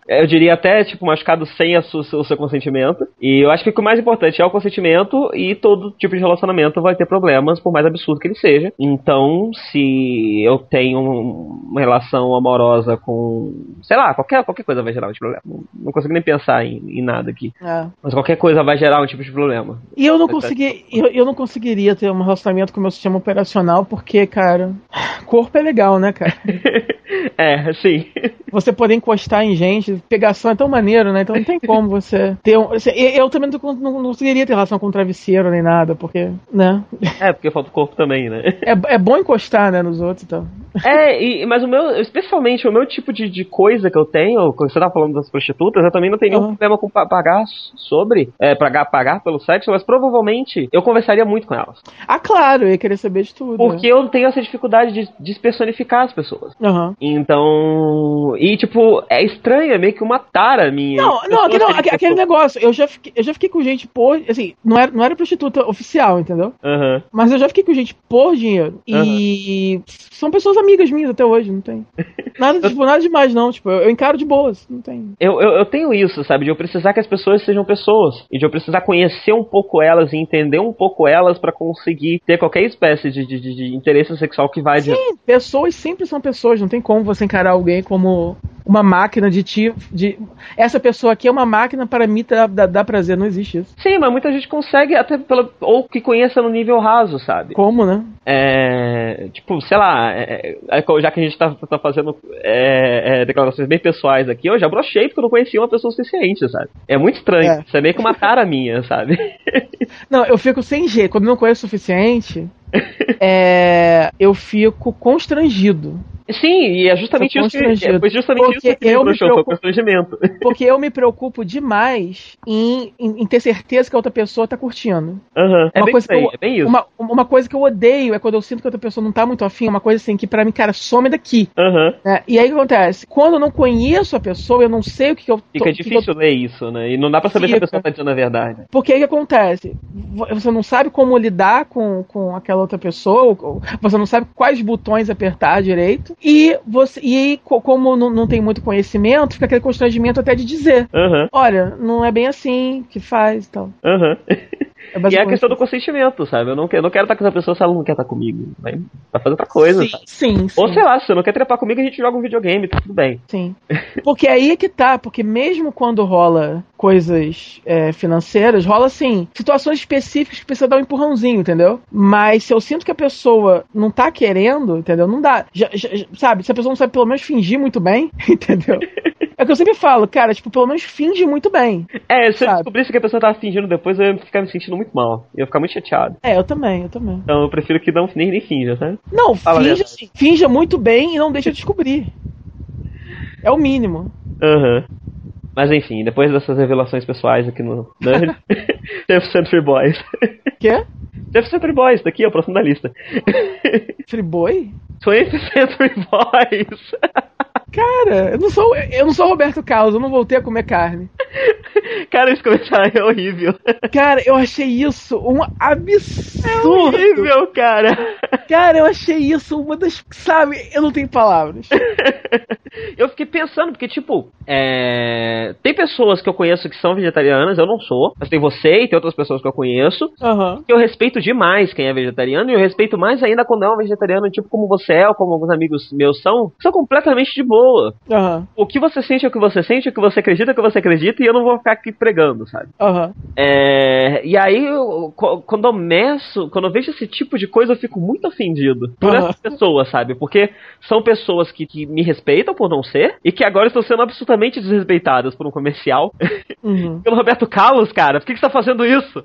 Eu diria até, tipo, machucado sem o seu consentimento. E eu acho que o mais importante é o consentimento e todo tipo de relacionamento vai ter problemas, por mais absurdo que ele seja. Então, se eu tenho uma relação amorosa com. Sei lá, qualquer, qualquer coisa vai gerar um tipo de problema. Não, consigo nem pensar em, em nada aqui. É. Mas qualquer coisa vai gerar um tipo de problema. E eu não consegui. Eu, eu não conseguiria ter um relacionamento com o meu sistema operacional, porque, cara, corpo é legal, né, cara? é, sim. Você poder encostar em gente, pegação é tão maneiro, né? Então não tem como você ter um. Eu também não, não, conseguiria ter relação com travesseiro nem nada, porque, né? É, porque falta o corpo também, né? É, é bom encostar, né, nos outros então. É, e, mas o meu, especialmente o meu tipo de, de coisa que eu tenho, você tá falando das prostitutas, eu também não tenho nenhum uhum. problema com pagar sobre, é, pagar, pagar pelo sexo, mas provavelmente eu conversaria muito com elas. Ah, claro, eu ia querer saber de tudo. Porque eu tenho essa dificuldade de despersonificar as pessoas. Uhum. Então, e tipo, é estranho, é meio que uma tara minha. Não, não, aquele, não, aquele negócio, eu já, fiquei, eu já fiquei com gente por, assim, não era, não era prostituta oficial, entendeu? Uhum. Mas eu já fiquei com gente por dinheiro. E são pessoas amigas minhas até hoje, não tem. Nada, tipo, nada demais, não. Tipo, eu, encaro de boas, não tem. Eu, eu, eu, tenho isso, sabe? De eu precisar que as pessoas sejam pessoas. E de eu precisar conhecer um pouco elas e entender um pouco elas para conseguir ter qualquer espécie de, de, de, interesse sexual que vai Sim, de... pessoas sempre são pessoas, não tem como você encarar alguém como uma máquina de ti. De, essa pessoa aqui é uma máquina para mim dar, prazer. Não existe isso. Sim, mas muita gente consegue, até pelo, ou que conheça no nível raso, sabe? Como, né? É, tipo, sei lá, é, é, já que a gente tá, tá fazendo é, é, declarações bem pessoais aqui, eu já brochei porque eu não conhecia uma pessoa suficiente, sabe? É muito estranho. É. Isso é meio que uma cara minha, sabe? Não, eu fico sem G. Quando eu não conheço o suficiente, é, eu fico constrangido. Sim, e é justamente isso que, foi justamente Porque isso que eu me foi o preocupo- constrangimento. Porque eu me preocupo demais em, em, em ter certeza que a outra pessoa tá curtindo. Aham. É, Uma bem coisa que eu- é bem isso. Uma, uma coisa que eu odeio é quando eu sinto que a outra pessoa não tá muito afim, uma coisa assim que pra mim, cara, some daqui. Aham. né? E aí o que acontece? Quando eu não conheço a pessoa, eu não sei o que, que eu tô. Fica difícil ler isso, né? E não dá pra saber se a Fica. pessoa tá dizendo a verdade. Porque aí o que acontece? Vo- Você não sabe como lidar com, com aquela outra pessoa, você não sabe quais botões apertar direito, e você e como não, não tem muito conhecimento, fica aquele constrangimento até de dizer. Aham. Olha, não é bem assim que faz e tal. Aham. É E é a questão do consentimento, sabe? Eu não, quero, eu não quero estar com essa pessoa se ela não quer estar comigo. Vai, vai fazer outra coisa, Sim, sabe? sim, sim. Ou sei lá, se você não quer trepar comigo, a gente joga um videogame, tá tudo bem. Sim. Porque aí é que tá, porque mesmo quando rola coisas é, financeiras, rola assim, situações específicas que precisa dar um empurrãozinho, entendeu? Mas se eu sinto que a pessoa não tá querendo, entendeu? Não dá. Já- já- sabe, se a pessoa não sabe pelo menos fingir muito bem, entendeu? É o que eu sempre falo, cara, tipo, pelo menos finge muito bem. É, se eu Sabe? descobrisse que a pessoa tava fingindo depois, eu ia ficar me sentindo muito mal. Eu ia ficar muito chateado. É, eu também, eu também. Então eu prefiro que não, nem, nem finja, sabe? Não, Fala finja assim, finja muito bem e não deixa descobrir. É o mínimo. Aham. Mas enfim, depois dessas revelações pessoais aqui no Nerd, Death Century Boys. Quê? Death Century Boys, daqui, ó, próximo da lista. Friboi? 20th Century Boys. Cara, eu não sou, eu não sou Roberto Carlos, eu não voltei a comer carne. Cara, esse comentário é horrível. Cara, eu achei isso um absurdo. horrível, cara. Cara, eu achei isso uma das. Sabe, eu não tenho palavras. Eu fiquei pensando, porque, tipo, é... tem pessoas que eu conheço que são vegetarianas, eu não sou. Mas tem você e tem outras pessoas que eu conheço. Aham. que Eu respeito demais quem é vegetariano e eu respeito mais ainda quando é um vegetariano, tipo como você é ou como alguns amigos meus são, são completamente de boa. Aham. O que você sente é o que você sente, o que você acredita é o que você acredita e eu não vou ficar aqui pregando, sabe? Aham. É, e aí, eu- quando eu meço, quando eu vejo esse tipo de coisa, eu fico muito ofendido por Aham. essas pessoas, sabe? Porque são pessoas que, que me respeitam por não ser e que agora estão sendo absolutamente desrespeitadas por um comercial. Uhum. Pelo Roberto Carlos, cara, por que, que você tá fazendo isso?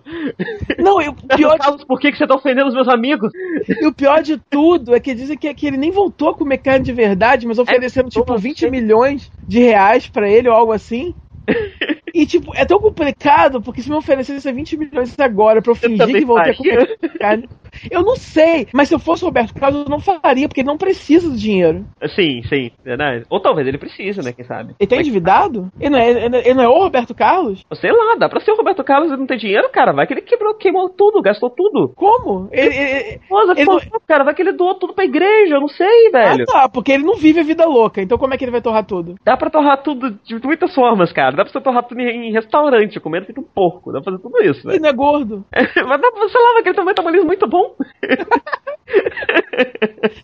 Não, e o Roberto pior, Carlos, por que, que você tá ofendendo os meus amigos? e o pior de tudo é que dizem que, que ele nem voltou a comer carne de verdade, mas oferecendo tipo como 20 assim? milhões de reais pra ele ou algo assim. E, tipo, é tão complicado, porque se me oferecesse 20 milhões agora pra eu fingir também que faria. comer carne. Eu não sei, mas se eu fosse o Roberto Carlos, eu não faria, porque ele não precisa do dinheiro. Sim, sim, verdade. Ou talvez ele precise, né? Quem sabe? Ele tá endividado? Ele não é, ele não é- ele não é o Roberto Carlos? Sei lá, dá pra ser o Roberto Carlos e não ter dinheiro, cara. Vai que ele quebrou, queimou tudo, gastou tudo. Como? Ele, ele- Nossa, Ele não- cara, vai que ele doou tudo pra igreja, eu não sei, velho. Ah, tá, porque ele não vive a vida louca, então como é que ele vai torrar tudo? Dá pra torrar tudo de muitas formas, cara. Dá pra você torrar tudo em, em restaurante, comendo feito um porco. Dá pra fazer tudo isso, Ele velho. não é gordo. Mas dá pra, sei lá, vai que ele tem um metabolismo muito bom.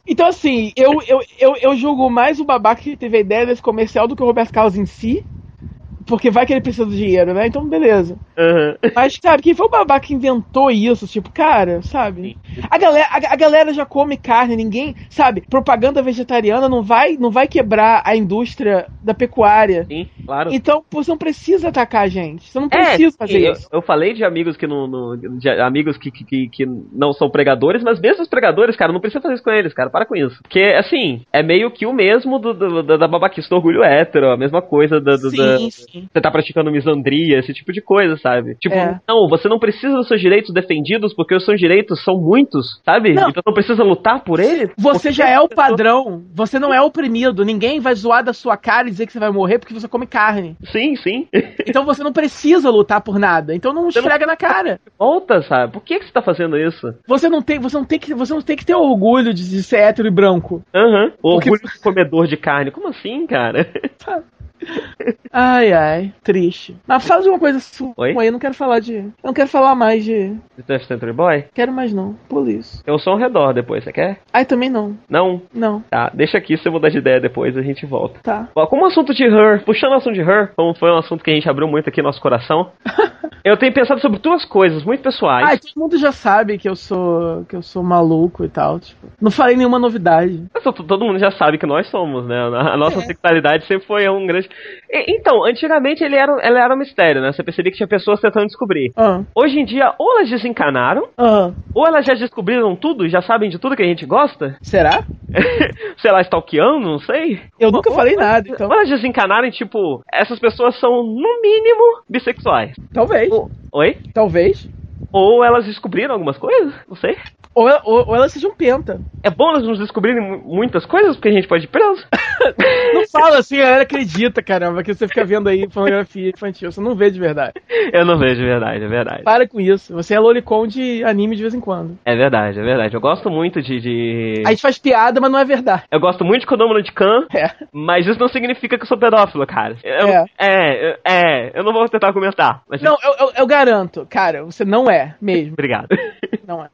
Então, assim, eu, eu, eu, eu julgo mais o babaca que teve a ideia desse comercial do que o Roberto Carlos em si. Porque vai que ele precisa do dinheiro, né? Então, beleza. Aham. Mas, sabe, quem foi o babaca que inventou isso? Tipo, cara, sabe? A galera, a, a galera já come carne, ninguém, sabe? Propaganda vegetariana não vai, não vai quebrar a indústria da pecuária. Sim, claro. Então, você não precisa atacar a gente. Você não É, precisa fazer eu, isso. eu falei de amigos que não, não- de amigos que, que, que- não são pregadores, mas mesmo os pregadores, cara, não precisa fazer isso com eles, cara, para com isso. Porque, assim, é meio que o mesmo do, do- da, da babaquice do orgulho hétero, a mesma coisa da, do- da- Sim, você tá praticando misandria, esse tipo de coisa, sabe? Tipo, É. não, você não precisa dos seus direitos defendidos porque os seus direitos são muitos, sabe? Não. Então não precisa lutar por eles. Você já é o padrão. Você não é oprimido. Ninguém vai zoar da sua cara e dizer que você vai morrer porque você come carne. Sim, sim. Então você não precisa lutar por nada. Então não Você não- esfrega na cara. Volta, sabe? Por que, que você tá fazendo isso? Você não tem, você não tem que, você não tem que ter orgulho de, de ser hétero e branco. Aham. Porque- Orgulho de comedor de carne. Como assim, cara? Ai, ai, triste. Mas fala de uma coisa sua Oi? aí, eu não quero falar de. Eu não quero falar mais de. De Toy Story Boy? Quero mais não, por isso. Tem um som ao redor depois, você quer? Ai, também não. Não? Não, Tá, deixa aqui, se eu mudar de ideia depois, a gente volta. tá. Bom, Como o assunto de Her, puxando o assunto de Her, como foi um assunto que a gente abriu muito aqui no nosso coração, eu tenho pensado sobre duas coisas muito pessoais. Ai, todo mundo já sabe que eu sou. que eu sou maluco e tal. Tipo, não falei nenhuma novidade. Mas to- Todo mundo já sabe que nós somos, né? A nossa É. sexualidade sempre foi um grande. Então, antigamente ele era, ela era um mistério, né? Você percebia que tinha pessoas tentando descobrir. Ah, Hoje em dia, ou elas desencanaram, ah. ou elas já descobriram tudo, já sabem de tudo que a gente gosta. Será? Sei lá, stalkeando, não sei. Eu nunca falei nada, então. Ou elas desencanaram tipo, essas pessoas são, no mínimo, bissexuais. Talvez. Oi? Talvez. Ou elas descobriram algumas coisas? Não sei. Ou, ou, ou elas sejam penta. É bom elas nos descobrirem mu- muitas coisas, porque a gente pode ir preso. Não fala assim, a galera acredita, caramba, que você fica vendo aí pornografia infantil. Você não vê de verdade. Eu não vejo de verdade, é verdade. Para com isso. Você é lolicon de anime de vez em quando. É verdade, é verdade. Eu gosto muito de. de... A gente faz piada, mas não é verdade. Eu gosto muito de Kodomo no Khan, É. mas isso não significa que eu sou pedófilo, cara. Eu- É. é, eu- é, eu não vou tentar comentar. Mas Não, eu, eu, eu garanto, cara, você não é mesmo. Obrigado. Não é.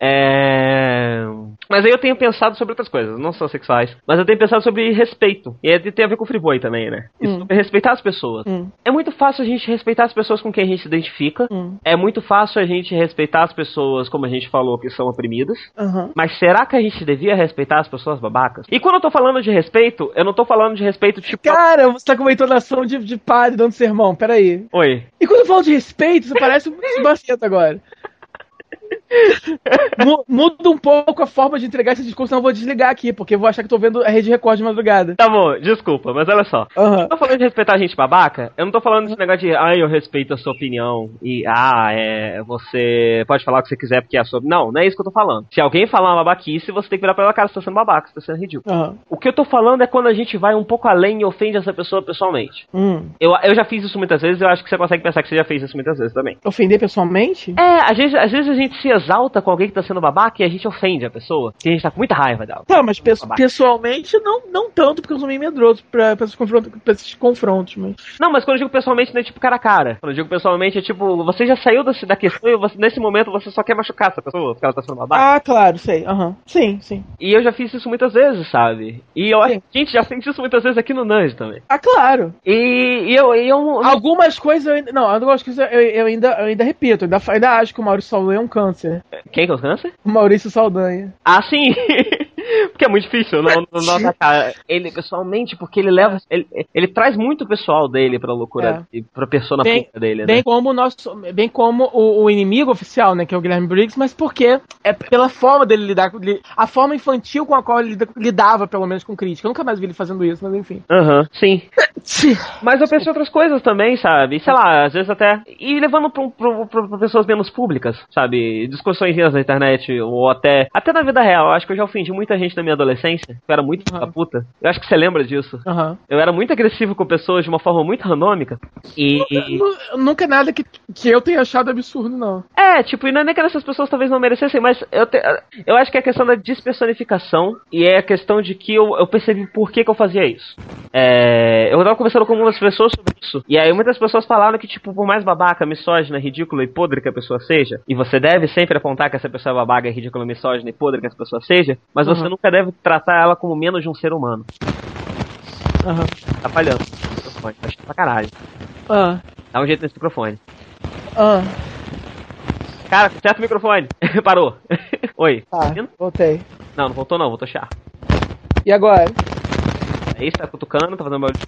É... Mas aí eu tenho pensado sobre outras coisas, não só sexuais. Mas eu tenho pensado sobre respeito. E é- tem a ver com o Freeboy também, né? Hum. respeitar as pessoas. Hum. É muito fácil a gente respeitar as pessoas com quem a gente se identifica. Hum. É muito fácil a gente respeitar as pessoas, como a gente falou, que são oprimidas. Aham. Mas será que a gente devia respeitar as pessoas babacas? E quando eu tô falando de respeito, eu não tô falando de respeito tipo. Cara, você tá com uma entonação de, de padre dando sermão, peraí. Oi. E quando eu falo de respeito, você parece um Sebaceta agora. Mu- Muda um pouco a forma de entregar esse discurso, senão eu vou desligar aqui, porque eu vou achar que tô vendo a Rede Record de madrugada. Tá bom, desculpa, mas olha só. Aham. Eu tô falando de respeitar a gente babaca, eu não tô falando desse negócio de, ai, eu respeito a sua opinião, e, ah, é, você pode falar o que você quiser porque é a sua... Não, não é isso que eu tô falando. Se alguém falar uma babaquice, você tem que virar pra ela, cara, você tá sendo babaca, você tá sendo ridículo. Aham. O que eu tô falando é quando a gente vai um pouco além e ofende essa pessoa pessoalmente. Hum. Eu, eu já fiz isso muitas vezes, eu acho que você consegue pensar que você já fez isso muitas vezes também. Ofender pessoalmente? É, às vezes, às vezes a gente se exalta com alguém que tá sendo babaca e a gente ofende a pessoa. E a gente tá com muita raiva dela. Tá, mas pe- Babaca. pessoalmente não, não tanto, porque eu sou meio medroso pra, pra, esses confrontos, pra esses confrontos, mas. Não, mas quando eu digo pessoalmente não é tipo cara a cara. Quando eu digo pessoalmente é tipo, você já saiu desse- da questão e você- nesse momento você só quer machucar essa pessoa, porque ela tá sendo babaca. Ah, claro, sei. Aham. Sim, sim. E eu já fiz isso muitas vezes, sabe? E eu acho que a gente já fez isso muitas vezes aqui no Nudge também. Ah, claro. E, e eu, e eu, Algumas coisas eu ainda. Não, algumas coisas eu, eu ainda, eu ainda repito. Eu ainda, ainda acho que o Maurício Saldanha é um câncer. Quem que é o câncer? Maurício Saldanha. Ah, sim! porque é muito difícil não, não, não atacar ele pessoalmente, porque ele leva. Ele, ele traz muito o pessoal dele pra loucura e pra persona Bem- dele, né? Bem como o nosso. Bem como o, o inimigo oficial, né? Que é o Guilherme Briggs, mas porque é pela forma dele lidar com. A forma infantil com a qual ele lida- lidava, pelo menos, com crítica. Eu nunca mais vi ele fazendo isso, mas enfim. Aham, sim. Mas eu penso em outras coisas também, sabe? Sei lá, às vezes até. E levando pra, pra- pra- pra pessoas menos públicas, sabe? Discussões na internet, ou até. Até na vida real. Acho que eu já ofendi muita gente na minha adolescência. Eu era muito da puta. Eu acho que você lembra disso. Aham. Eu era muito agressivo com pessoas de uma forma muito randômica. E. Nu- Nunca nada que, que eu tenha achado absurdo, não. É, tipo, e não é nem que essas pessoas talvez não merecessem, mas eu, te- eu acho que é a questão da despersonificação e é a questão de que eu, eu percebi por que, que eu fazia isso. É, eu tava conversando com algumas pessoas sobre isso, e aí muitas pessoas falaram que, tipo, por mais babaca, misógina, ridícula e podre que a pessoa seja, e você deve sempre apontar que essa pessoa é babaca, ridícula, misógina e podre que essa pessoa seja, mas você Uhum. nunca deve tratar ela como menos de um ser humano. Aham. Tá falhando. o microfone, Tá chato pra caralho. Ah. Dá um jeito nesse microfone. Ah. Cara, certo o microfone. Parou. Oi. Tá, ouvindo? voltei. Não, não voltou não, voltou chato. E agora? Aí você tá cutucando, tá fazendo barulho.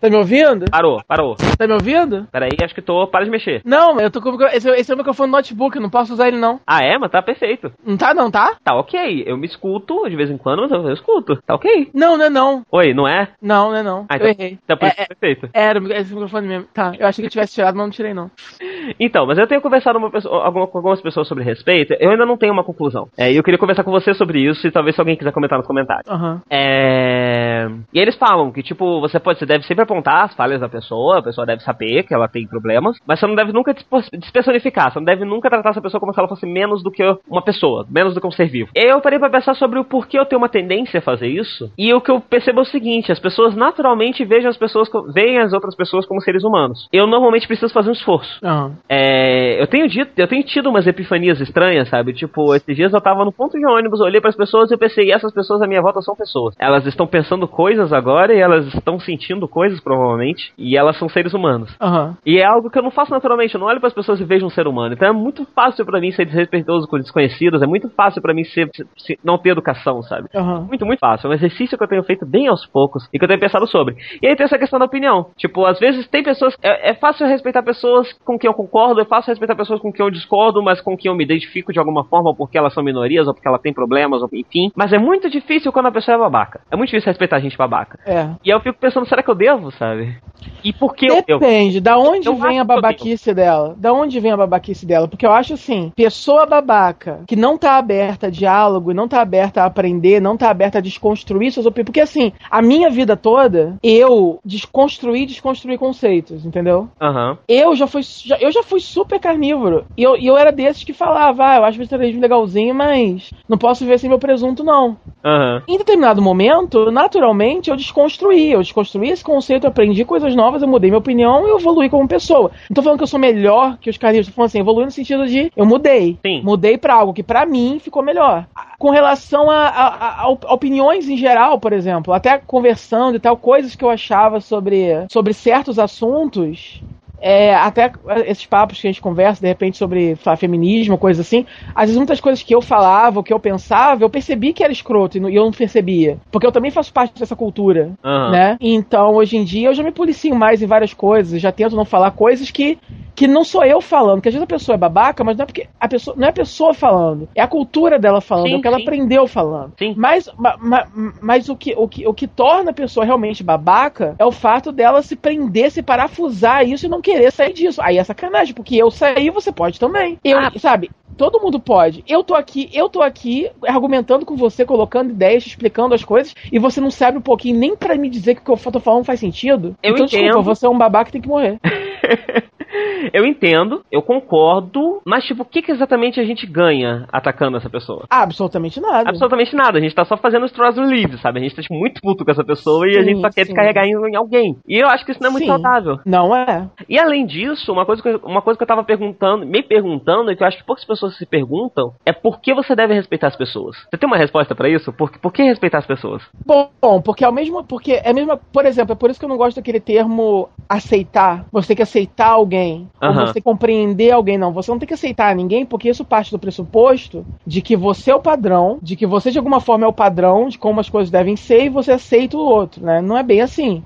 Tá me ouvindo? Parou, parou. Tá me ouvindo? Peraí, acho que tô. Para de mexer. Não, eu tô com o micro- esse, esse é o microfone do notebook, eu não posso usar ele não. Ah, é? Mas tá perfeito. Não tá não, tá? Tá ok. Eu me escuto de vez em quando, mas eu, eu escuto. Tá ok. Não, não é não. Oi, não é? Não, não é não. Ah, eu então, errei. Tá por É, isso é, perfeito. era esse microfone mesmo. Tá, eu achei que eu tivesse tirado, mas não tirei não. Então, mas eu tenho conversado pessoa- alguma- com algumas pessoas sobre respeito, eu ainda não tenho uma conclusão. É, e eu queria conversar com você sobre isso e talvez se alguém quiser comentar nos comentários. Aham. É... E eles falam que, tipo, você pode, você deve sempre apontar as falhas da pessoa, a pessoa deve saber que ela tem problemas, mas você não deve nunca despersonificar, você não deve nunca tratar essa pessoa como se ela fosse menos do que uma pessoa, menos do que um ser vivo. E aí eu parei pra pensar sobre o porquê eu tenho uma tendência a fazer isso, e o que eu percebo é o seguinte, as pessoas naturalmente veem as pessoas, veem as outras pessoas como seres humanos. Eu normalmente preciso fazer um esforço. Aham. É, eu tenho dito, eu tenho tido umas epifanias estranhas, sabe? Tipo, esses dias eu tava no ponto de ônibus, olhei para as pessoas e eu pensei, essas pessoas à minha volta são pessoas. Elas estão pensando coisas agora e elas estão sentindo coisas provavelmente, e elas são seres humanos. Aham. E é algo que eu não faço naturalmente, eu não olho para as pessoas e vejo um ser humano. Então é muito fácil pra mim ser desrespeitoso com desconhecidos, é muito fácil pra mim ser, se- não ter educação, sabe? Aham. Muito, muito fácil. É um exercício que eu tenho feito bem aos poucos e que eu tenho pensado sobre. E aí tem essa questão da opinião. Tipo, às vezes tem pessoas. É, é fácil respeitar pessoas com quem eu concordo, é fácil respeitar pessoas com quem eu discordo, mas com quem eu me identifico de alguma forma, ou porque elas são minorias, ou porque ela tem problemas, ou enfim. Mas é muito difícil quando a pessoa é babaca. É muito difícil respeitar gente babaca. É. E aí eu fico pensando, será que eu devo, sabe? E por que eu? Depende, da onde Eu vem a babaquice dela? Da onde vem a babaquice dela? Porque eu acho assim, pessoa babaca que não tá aberta a diálogo, não tá aberta a aprender, não tá aberta a desconstruir suas opiniões. Porque assim, a minha vida toda, eu desconstruí, desconstruí conceitos, entendeu? Aham. Eu já fui, já- eu já fui super carnívoro. E eu, e eu era desses que falava, ah, eu acho vegetarianismo legalzinho, mas não posso viver sem meu presunto, não. Aham. Em determinado momento, naturalmente, eu desconstruí. Eu desconstruí esse conceito, aprendi coisas novas, eu mudei minha opinião e eu evoluí como pessoa. Não tô falando que eu sou melhor que os carnívoros, tô falando assim, evoluí no sentido de eu mudei. Sim. Mudei pra algo que pra mim ficou melhor. Com relação a, a- a- a op- opiniões em geral, por exemplo, até conversando e tal, coisas que eu achava sobre, sobre certos assuntos. É, até esses papos que a gente conversa, de repente, sobre feminismo, coisa assim. Às vezes, muitas coisas que eu falava, que eu pensava, eu percebi que era escroto e eu não percebia. Porque eu também faço parte dessa cultura, Aham. né? Então, hoje em dia, eu já me policio mais em várias coisas. Já tento não falar coisas que, que não sou eu falando. Que às vezes a pessoa é babaca, mas não é porque a pessoa não é a pessoa falando. É a cultura dela falando, Sim, é o que ela sim. aprendeu falando. Sim. Mas, ma- ma- mas o, que, o, que, o que torna a pessoa realmente babaca é o fato dela se prender, se parafusar isso e não querer sair disso. Aí é sacanagem, porque eu saí, você pode também. Eu, Ah. sabe? Todo mundo pode. Eu tô aqui, eu tô aqui argumentando com você, colocando ideias, explicando as coisas, e você não sabe um pouquinho nem pra me dizer que o que eu tô falando faz sentido. Eu então, entendo. desculpa, você é um babaca que tem que morrer. eu entendo, eu concordo, mas tipo, o que, que exatamente a gente ganha atacando essa pessoa? Absolutamente nada. Absolutamente nada, a gente tá só fazendo os trolls livres, sabe? A gente tá tipo, muito puto com essa pessoa e a Sim, gente só quer sim. descarregar em, alguém. E eu acho que isso não é muito Sim. saudável. Não é. E além disso, uma coisa, que, eu- uma coisa que eu tava perguntando, me perguntando, e que eu acho que poucas pessoas se perguntam, é por que você deve respeitar as pessoas? Você tem uma resposta pra isso? Por, por que respeitar as pessoas? Bom, bom, porque é o mesmo. Porque é a mesma. Por exemplo, é por isso que eu não gosto daquele termo aceitar. Você tem que aceitar alguém. Aham. Ou você compreender alguém. Não, você não tem que aceitar ninguém, porque isso parte do pressuposto de que você é o padrão, de que você de alguma forma é o padrão de como as coisas devem ser e você aceita o outro, né? Não é bem assim.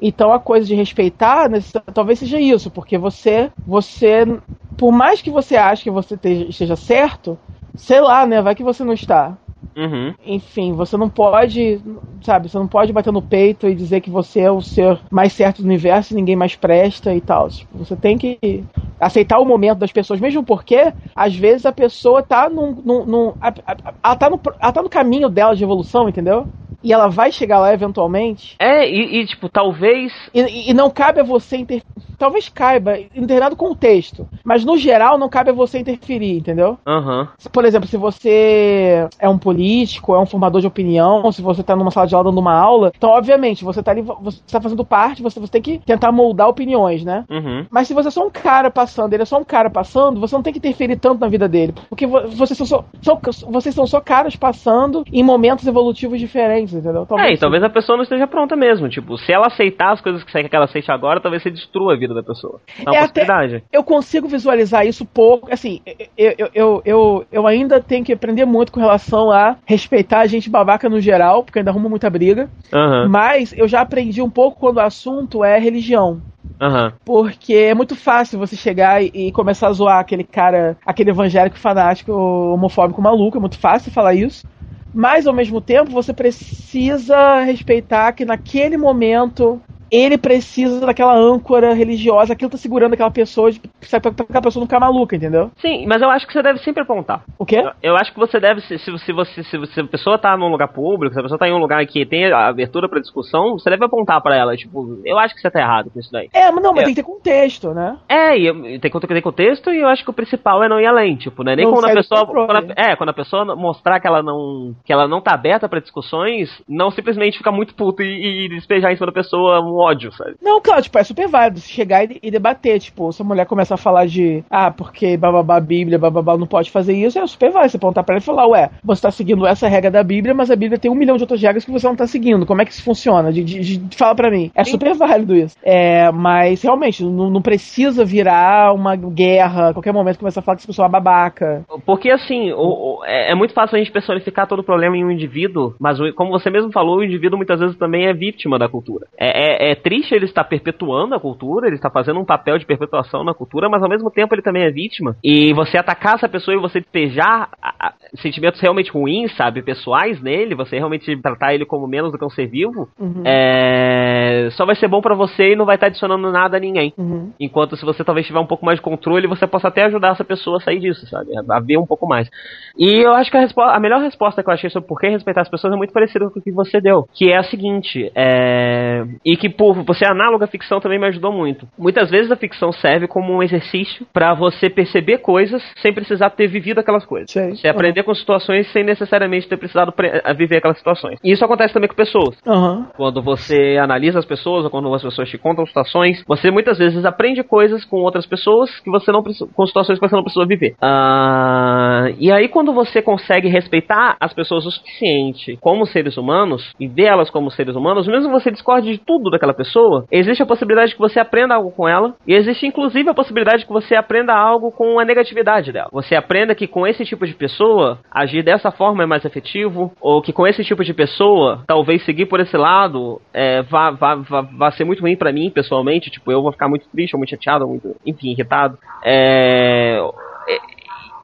Então a coisa de respeitar, né, talvez seja isso, porque você, você, por mais que você ache que você esteja certo, sei lá, né? Vai que você não está Uhum. enfim, você não pode, sabe, você não pode bater no peito e dizer que você é o ser mais certo do universo e ninguém mais presta e tal. Tipo, Você tem que aceitar o momento das pessoas, mesmo porque, às vezes, a pessoa tá num. num, num- ela, tá no, ela tá no caminho dela de evolução, entendeu? E ela vai chegar lá eventualmente. É, e, e, tipo, talvez. E, e- não cabe a você inter... Talvez caiba em determinado contexto. Mas no geral não cabe a você interferir, entendeu? Se, Por exemplo, se você é um político, é um formador de opinião, se você tá numa sala de aula dando uma aula, então obviamente você tá ali, você tá fazendo parte, você, você tem que tentar moldar opiniões, né? Uhum. Mas se você é só um cara passando, ele é só um cara passando, você não tem que interferir tanto na vida dele. Porque vo- vocês são só, só- vocês são só caras passando em momentos evolutivos diferentes, entendeu? É, e talvez a pessoa não esteja pronta mesmo. Tipo, se ela aceitar as coisas que você quer que ela aceite agora, talvez você destrua a vida da pessoa. É uma É possibilidade. eu consigo visualizar isso pouco. Assim, eu, eu, eu, eu, eu ainda tenho que aprender muito com relação a respeitar a gente babaca no geral, porque ainda arrumo muita briga. Aham, Mas eu já aprendi um pouco quando o assunto é religião. aham. Porque é muito fácil você chegar e, e começar a zoar aquele cara, aquele evangélico fanático, homofóbico maluco. É muito fácil falar isso. Mas ao mesmo tempo você precisa respeitar que naquele momento ele precisa daquela âncora religiosa, aquilo tá segurando aquela pessoa, de, pra aquela pessoa não ficar maluca, entendeu? Sim, mas eu acho que você deve sempre apontar. O quê? Eu, eu acho que você deve, se, se, se você, se, se a pessoa tá num lugar público, se a pessoa tá em um lugar que tem abertura pra discussão, você deve apontar pra ela, tipo, eu acho que você tá errado com isso daí. É, mas não, mas É. tem que ter contexto, né? É, e eu- tem que ter contexto e eu acho que o principal é não ir além, tipo, né? Nem Não quando a pessoa. quando a- é, quando a pessoa mostrar que ela não. que ela não tá aberta pra discussões, não simplesmente ficar muito puto e, e despejar em cima da pessoa um ódio, sabe? Não, claro, tipo, é super válido você chegar e, e debater, tipo, se a mulher começa a falar de, ah, porque bababá Bíblia, bababá não pode fazer isso, é super válido você apontar pra ela e falar, ué, você tá seguindo essa regra da Bíblia, mas a Bíblia tem um milhão de outras regras que você não tá seguindo, como é que isso funciona? De, de- de- fala pra mim. É super válido isso. É, mas, realmente, não, não precisa virar uma guerra, a qualquer momento começar a falar que essa pessoa é uma babaca. Porque assim, o- o- é, é muito fácil a gente personificar todo o problema em um indivíduo, mas o- como você mesmo falou, o indivíduo muitas vezes também é vítima da cultura. É, é- é triste ele estar perpetuando a cultura, ele está fazendo um papel de perpetuação na cultura, mas ao mesmo tempo ele também é vítima. E você atacar essa pessoa e você despejar sentimentos realmente ruins, sabe, pessoais nele, você realmente tratar ele como menos do que um ser vivo, Uhum. é, só vai ser bom pra você e não vai estar adicionando nada a ninguém. Uhum. Enquanto se você talvez tiver um pouco mais de controle, você possa até ajudar essa pessoa a sair disso, sabe? A ver um pouco mais. E eu acho que a, a melhor resposta que eu achei sobre por que respeitar as pessoas é muito parecida com o que você deu. Que é a seguinte, é... e que por você é análoga à ficção também me ajudou muito. Muitas vezes a ficção serve como um exercício pra você perceber coisas sem precisar ter vivido aquelas coisas. Sei. Você aprender com situações sem necessariamente ter precisado pre- a viver aquelas situações. E isso acontece também com pessoas. Aham. Quando você analisa as pessoas ou quando as pessoas te contam situações, você muitas vezes aprende coisas com outras pessoas que você não precisa, com situações que você não precisa viver. Ah, e aí quando você consegue respeitar as pessoas o suficiente como seres humanos e vê-las como seres humanos, mesmo que você discorde de tudo daquela pessoa, existe a possibilidade que você aprenda algo com ela e existe inclusive a possibilidade que você aprenda algo com a negatividade dela. Você aprenda que com esse tipo de pessoa agir dessa forma é mais efetivo ou que com esse tipo de pessoa talvez seguir por esse lado é, vá, vá, vá, vá ser muito ruim pra mim pessoalmente, tipo eu vou ficar muito triste ou muito chateado, ou muito, enfim, irritado. É,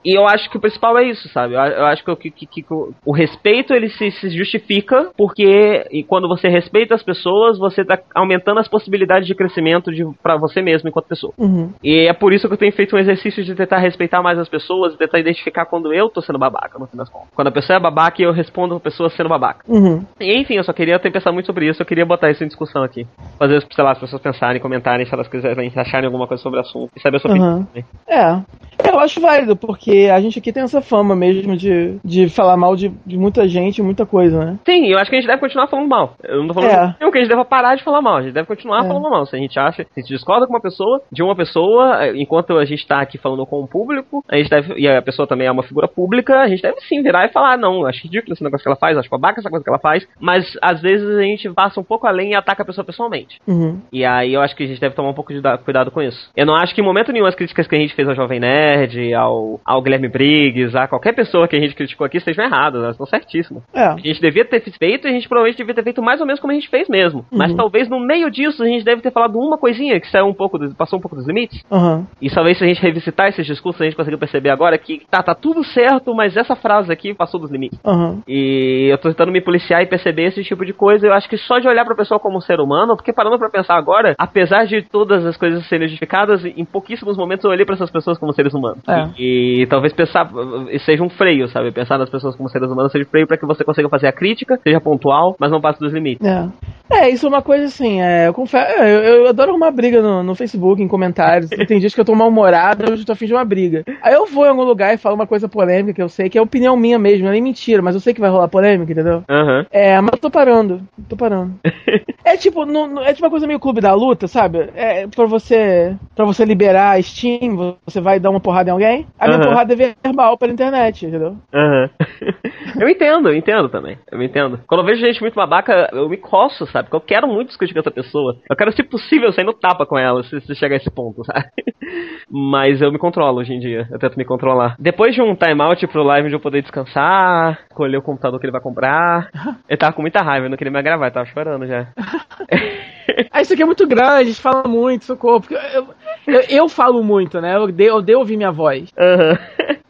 e eu acho que o principal é isso, sabe? Eu, eu acho que, o- que, que- o, o respeito ele se, se justifica porque e quando você respeita as pessoas, você tá aumentando as possibilidades de crescimento de, para você mesmo enquanto pessoa. Uhum. E é por isso que eu tenho feito um exercício de tentar respeitar mais as pessoas, tentar identificar quando eu tô sendo babaca, no fim das contas. Quando a pessoa é babaca, eu respondo a pessoa sendo babaca. Uhum. E, enfim, eu só queria ter pensado muito sobre isso, eu queria botar isso em discussão aqui. Fazer, sei lá, as pessoas pensarem, comentarem, se elas quiserem acharem alguma coisa sobre o assunto. E saber a sua Aham. opinião também. É. Eu acho válido, porque a gente aqui tem essa fama mesmo de, de falar mal de, de muita gente, muita coisa, né? Sim, eu acho que a gente deve continuar falando mal. Eu não tô falando É. que a gente deva parar de falar mal. A gente deve continuar É. falando mal. Se a gente acha, se a gente discorda com uma pessoa, de uma pessoa, eh, enquanto a gente tá aqui falando com o público, a gente deve, e a pessoa também é uma figura pública, a gente deve sim virar e falar, "Ah, não, acho ridículo esse negócio que ela faz, acho babaca essa coisa que ela faz, mas às vezes a gente passa um pouco além e ataca a pessoa pessoalmente. Uhum. E aí eu acho que a gente deve tomar um pouco de da- cuidado com isso. Eu não acho que em momento nenhum as críticas que a gente fez ao Jovem Nerd, ao, ao Guilherme Briggs, a qualquer pessoa que a gente criticou aqui estejam erradas, elas estão certíssimas. É. A gente devia ter feito e a gente provavelmente devia ter feito mais ou menos como a gente fez mesmo. Mas Uhum. talvez no meio disso a gente deve ter falado uma coisinha que saiu um pouco, dos- passou um pouco dos limites. Aham. E talvez se a gente revisitar esses discursos, a gente conseguiu perceber agora que tá, tá tudo certo, mas essa frase aqui passou dos limites. Aham. E eu tô tentando me policiar e perceber esse tipo de coisa. Eu acho que só de olhar pra pessoa como um ser humano, porque parando pra pensar agora, apesar de todas as coisas serem justificadas, em pouquíssimos momentos eu olhei pra essas pessoas como seres humanos. É. E, e talvez pensar eh, seja um freio, sabe? Pensar nas pessoas como seres humanos seja um freio pra que você consiga fazer a crítica, seja pontual, mas não passe dos limites. É. É, isso é uma coisa assim, é, eu confesso, é, eu, eu adoro arrumar briga no, no Facebook, em comentários. Tem dias que eu tô mal-humorado, eu tô afim de uma briga. Aí eu vou em algum lugar e falo uma coisa polêmica que eu sei, que é opinião minha mesmo, não é nem mentira, mas eu sei que vai rolar polêmica, entendeu? Aham. É, mas eu tô parando, tô parando. é tipo, não- não- é tipo uma coisa meio clube da luta, sabe? É pra você, pra você liberar Steam, você vai dar uma porrada em alguém. A minha porrada é verbal pela internet, entendeu? Aham. eu entendo, eu entendo também. Eu entendo. Quando eu vejo gente muito babaca, eu me coço, sabe? Porque eu quero muito discutir com essa pessoa. Eu quero, se possível, sair no tapa com ela, se, se chegar a esse ponto, sabe? Mas eu me controlo hoje em dia. Eu tento me controlar. Depois de um timeout pro live de eu poder descansar, escolher o computador que ele vai comprar. Eu tava com muita raiva, eu não queria mais gravar, eu tava chorando já. Ah, isso aqui é muito grande, fala muito, socorro. Porque eu, eu, eu falo muito, né? Eu odeio, ouvir minha voz. Aham.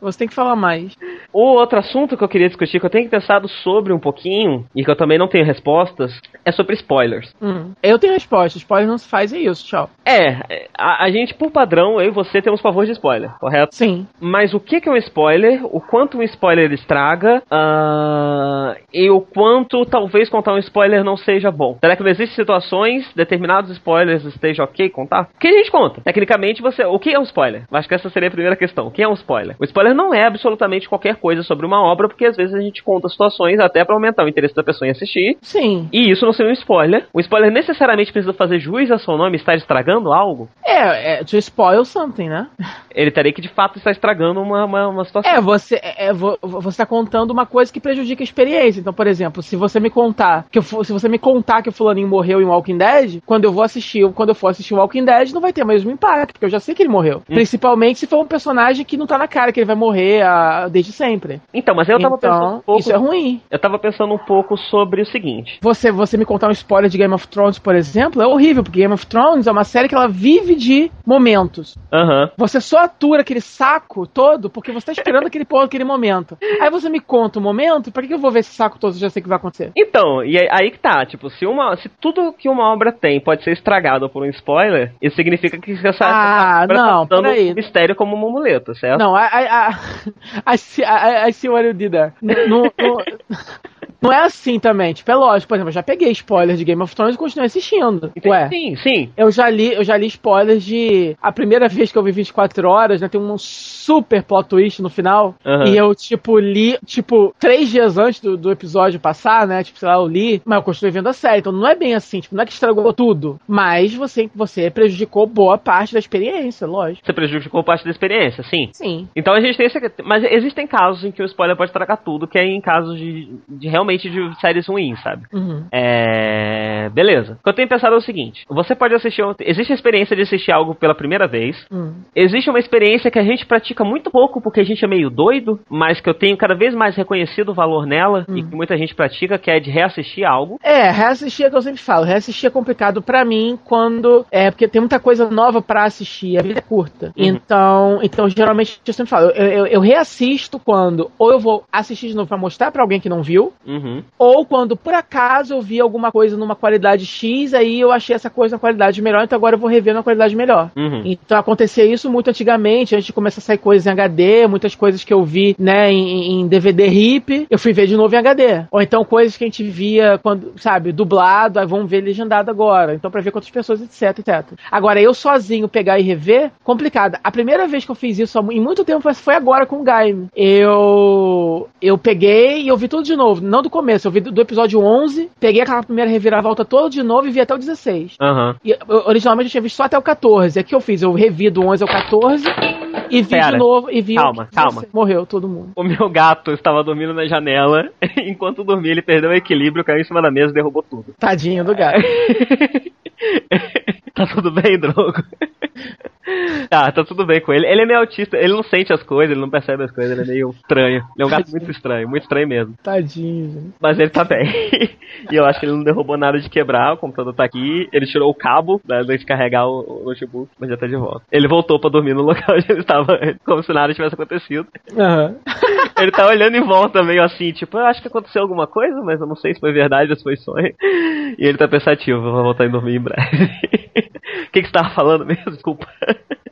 Você tem que falar mais. O outro assunto que eu queria discutir, que eu tenho pensado sobre um pouquinho, e que eu também não tenho respostas, é sobre spoilers. Hum. Eu tenho resposta. Spoiler não se faz, é isso. Tchau. É, a, a gente, por padrão, eu e você temos favor de spoiler, correto? Sim. Mas o que, que é um spoiler? O quanto um spoiler estraga? ah, e o quanto talvez contar um spoiler não seja bom? Será que não existem situações, determinados spoilers esteja ok contar? O que a gente conta? Tecnicamente, você. O que é um spoiler? Acho que essa seria a primeira questão. O que é um spoiler? O spoiler não é absolutamente qualquer coisa sobre uma obra, porque às vezes a gente conta situações até pra aumentar o interesse da pessoa em assistir. Sim. E isso não seria um spoiler. O spoiler necessariamente precisa fazer juiz a seu nome estar estragando algo. É, é to spoil something, né? Ele teria que de fato estar estragando uma, uma, uma situação. É, você é, é, vo- você tá contando uma coisa que prejudica a experiência. Então, por exemplo, se você me contar que eu, se você me contar que o fulaninho morreu em Walking Dead, quando eu vou assistir, quando eu for assistir Walking Dead, não vai ter o mesmo impacto, porque eu já sei que ele morreu. Principalmente se for um personagem que não tá na cara que ele vai morrer ah, desde sempre. Então, mas eu tava pensando um Então, pouco. isso é ruim. Eu tava pensando um pouco sobre o seguinte. Você, você me contar um spoiler de Game of Thrones, por exemplo, é horrível, porque Game of Thrones é uma série que ela vive de momentos. Aham. Você só atura aquele saco todo porque você tá esperando aquele, pô- aquele momento. Aí você me conta o momento, pra que eu vou ver esse saco todo se eu já sei o que vai acontecer? Então, e aí- aí que tá, tipo, se uma. Se tudo que uma obra tem pode ser estragado por um spoiler, isso significa que essa, Ah, essa obra não, tá usando peraí. o mistério como uma muleta, certo? Não, I, I, I, I, see, I, I see what you did there. Não, não, não é assim também. Tipo, é lógico. Por exemplo, eu já peguei spoilers de Game of Thrones e continuei assistindo. Ué. Sim, sim. Eu já li, eu já li spoilers de a primeira vez que eu vi 24 horas, né? Tem um super plot twist no final. E eu, tipo, li, tipo, três dias antes do, do episódio passar, né? Tipo, sei lá, eu li, mas eu continuei vendo a série. Então não é bem assim, tipo, não é que estragou tudo. Mas você, você prejudicou boa parte da experiência, lógico. Você prejudicou parte da experiência, sim. Sim. Então a gente tem esse. Mas existem casos em que o spoiler pode estragar tudo, que é em casos de, de realmente de séries ruins, sabe? Uhum. É. Beleza. O que eu tenho pensado é o seguinte: você pode assistir. Existe a experiência de assistir algo pela primeira vez. Hum. Existe uma experiência que a gente pratica muito pouco porque a gente é meio doido, mas que eu tenho cada vez mais reconhecido o valor nela e que muita gente pratica, que é de reassistir algo. É, reassistir é o que eu sempre falo. Reassistir é complicado pra mim quando. É, porque tem muita coisa nova pra assistir. A vida é curta. Então, então, geralmente, eu sempre falo. Eu, eu, eu reassisto quando ou eu vou assistir de novo pra mostrar pra alguém que não viu, Uhum. ou quando por acaso eu vi alguma coisa numa qualidade X, aí eu achei essa coisa na qualidade melhor, então agora eu vou rever na qualidade melhor. Uhum. Então acontecia isso muito antigamente, antes de começar a sair coisas em HD, muitas coisas que eu vi, né, em, em DVD RIP, eu fui ver de novo em HD. Ou então coisas que a gente via quando, sabe, dublado, aí vamos ver legendado agora. Então pra ver quantas pessoas, etc, etc. Agora eu sozinho pegar e rever, complicado. A primeira vez que eu fiz isso em muito tempo foi- foi agora com o Gaime. Eu eu peguei e eu vi tudo de novo, não do começo, eu vi do, do episódio 11, peguei aquela primeira reviravolta toda de novo e vi até o 16. Aham. E, eu- originalmente eu tinha visto só até o 14. É que eu fiz, eu revi do 11 ao 14 e vi Pera. de novo e vi Calma, o 16. calma. Morreu todo mundo. O meu gato estava dormindo na janela. Enquanto dormia, ele perdeu o equilíbrio, caiu em cima da mesa e derrubou tudo. Tadinho do gato. tá tudo bem, Drogo? Tá, tá tudo bem com ele. Ele é meio autista, ele não sente as coisas, ele não percebe as coisas, ele é meio estranho. Ele é um gato muito estranho, muito estranho mesmo. Tadinho, gente. Mas ele tá bem. e eu acho que ele não derrubou nada de quebrar, o computador tá aqui, ele tirou o cabo né, de carregar o, o notebook, mas já tá de volta. Ele voltou pra dormir no local onde ele estava, como se nada tivesse acontecido. Aham. Ele tá olhando em volta meio assim, tipo, eu acho que aconteceu alguma coisa, mas eu não sei se foi verdade ou se foi sonho. E ele tá pensativo, vou voltar a dormir em breve. O que, que você tava falando mesmo? Desculpa.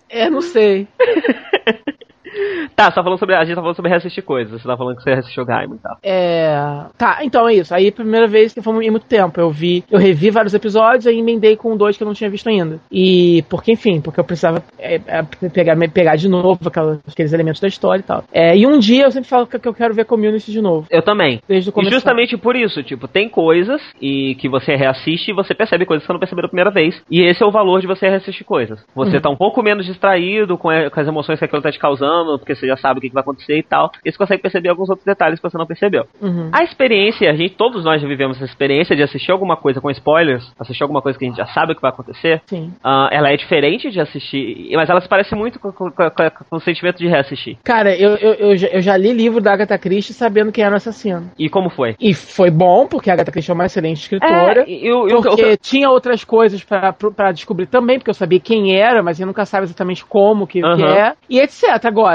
É, não sei. Tá, você tá falando sobre. A gente tá falando sobre reassistir coisas. Você tá falando que você reassistiu Gaimon e tal. É. Tá, então é isso. Aí, primeira vez que foi em muito tempo, eu vi, eu revi vários episódios e emendei com dois que eu não tinha visto ainda. E, porque, enfim, porque eu precisava é, é, pegar, pegar de novo aquelas- aqueles elementos da história e tal. É, e um dia eu sempre falo que que eu quero ver Community de novo. Eu também. Desde o E começo. justamente por isso, tipo, tem coisas e que você reassiste e você percebe coisas que você não percebeu da primeira vez. E esse é o valor de você reassistir coisas. Você Uhum. tá um pouco menos distraído com, a- com as emoções que aquilo tá te causando, porque você já sabe o que, que vai acontecer e tal. E você consegue perceber alguns outros detalhes que você não percebeu. Uhum. A experiência, a gente, todos nós já vivemos essa experiência de assistir alguma coisa com spoilers, assistir alguma coisa que a gente já sabe o que vai acontecer. Sim. Ah, ela é diferente de assistir, mas ela se parece muito com, com- com- com o sentimento de reassistir. Cara, eu, eu, eu, já, eu já li livro da Agatha Christie sabendo quem era o assassino. E como foi? E foi bom, porque a Agatha Christie é uma excelente escritora. É, eu, eu, porque eu- tinha outras coisas pra descobrir também, porque eu sabia quem era, mas eu nunca sabe exatamente como que, que Aham. é. E etc. Agora,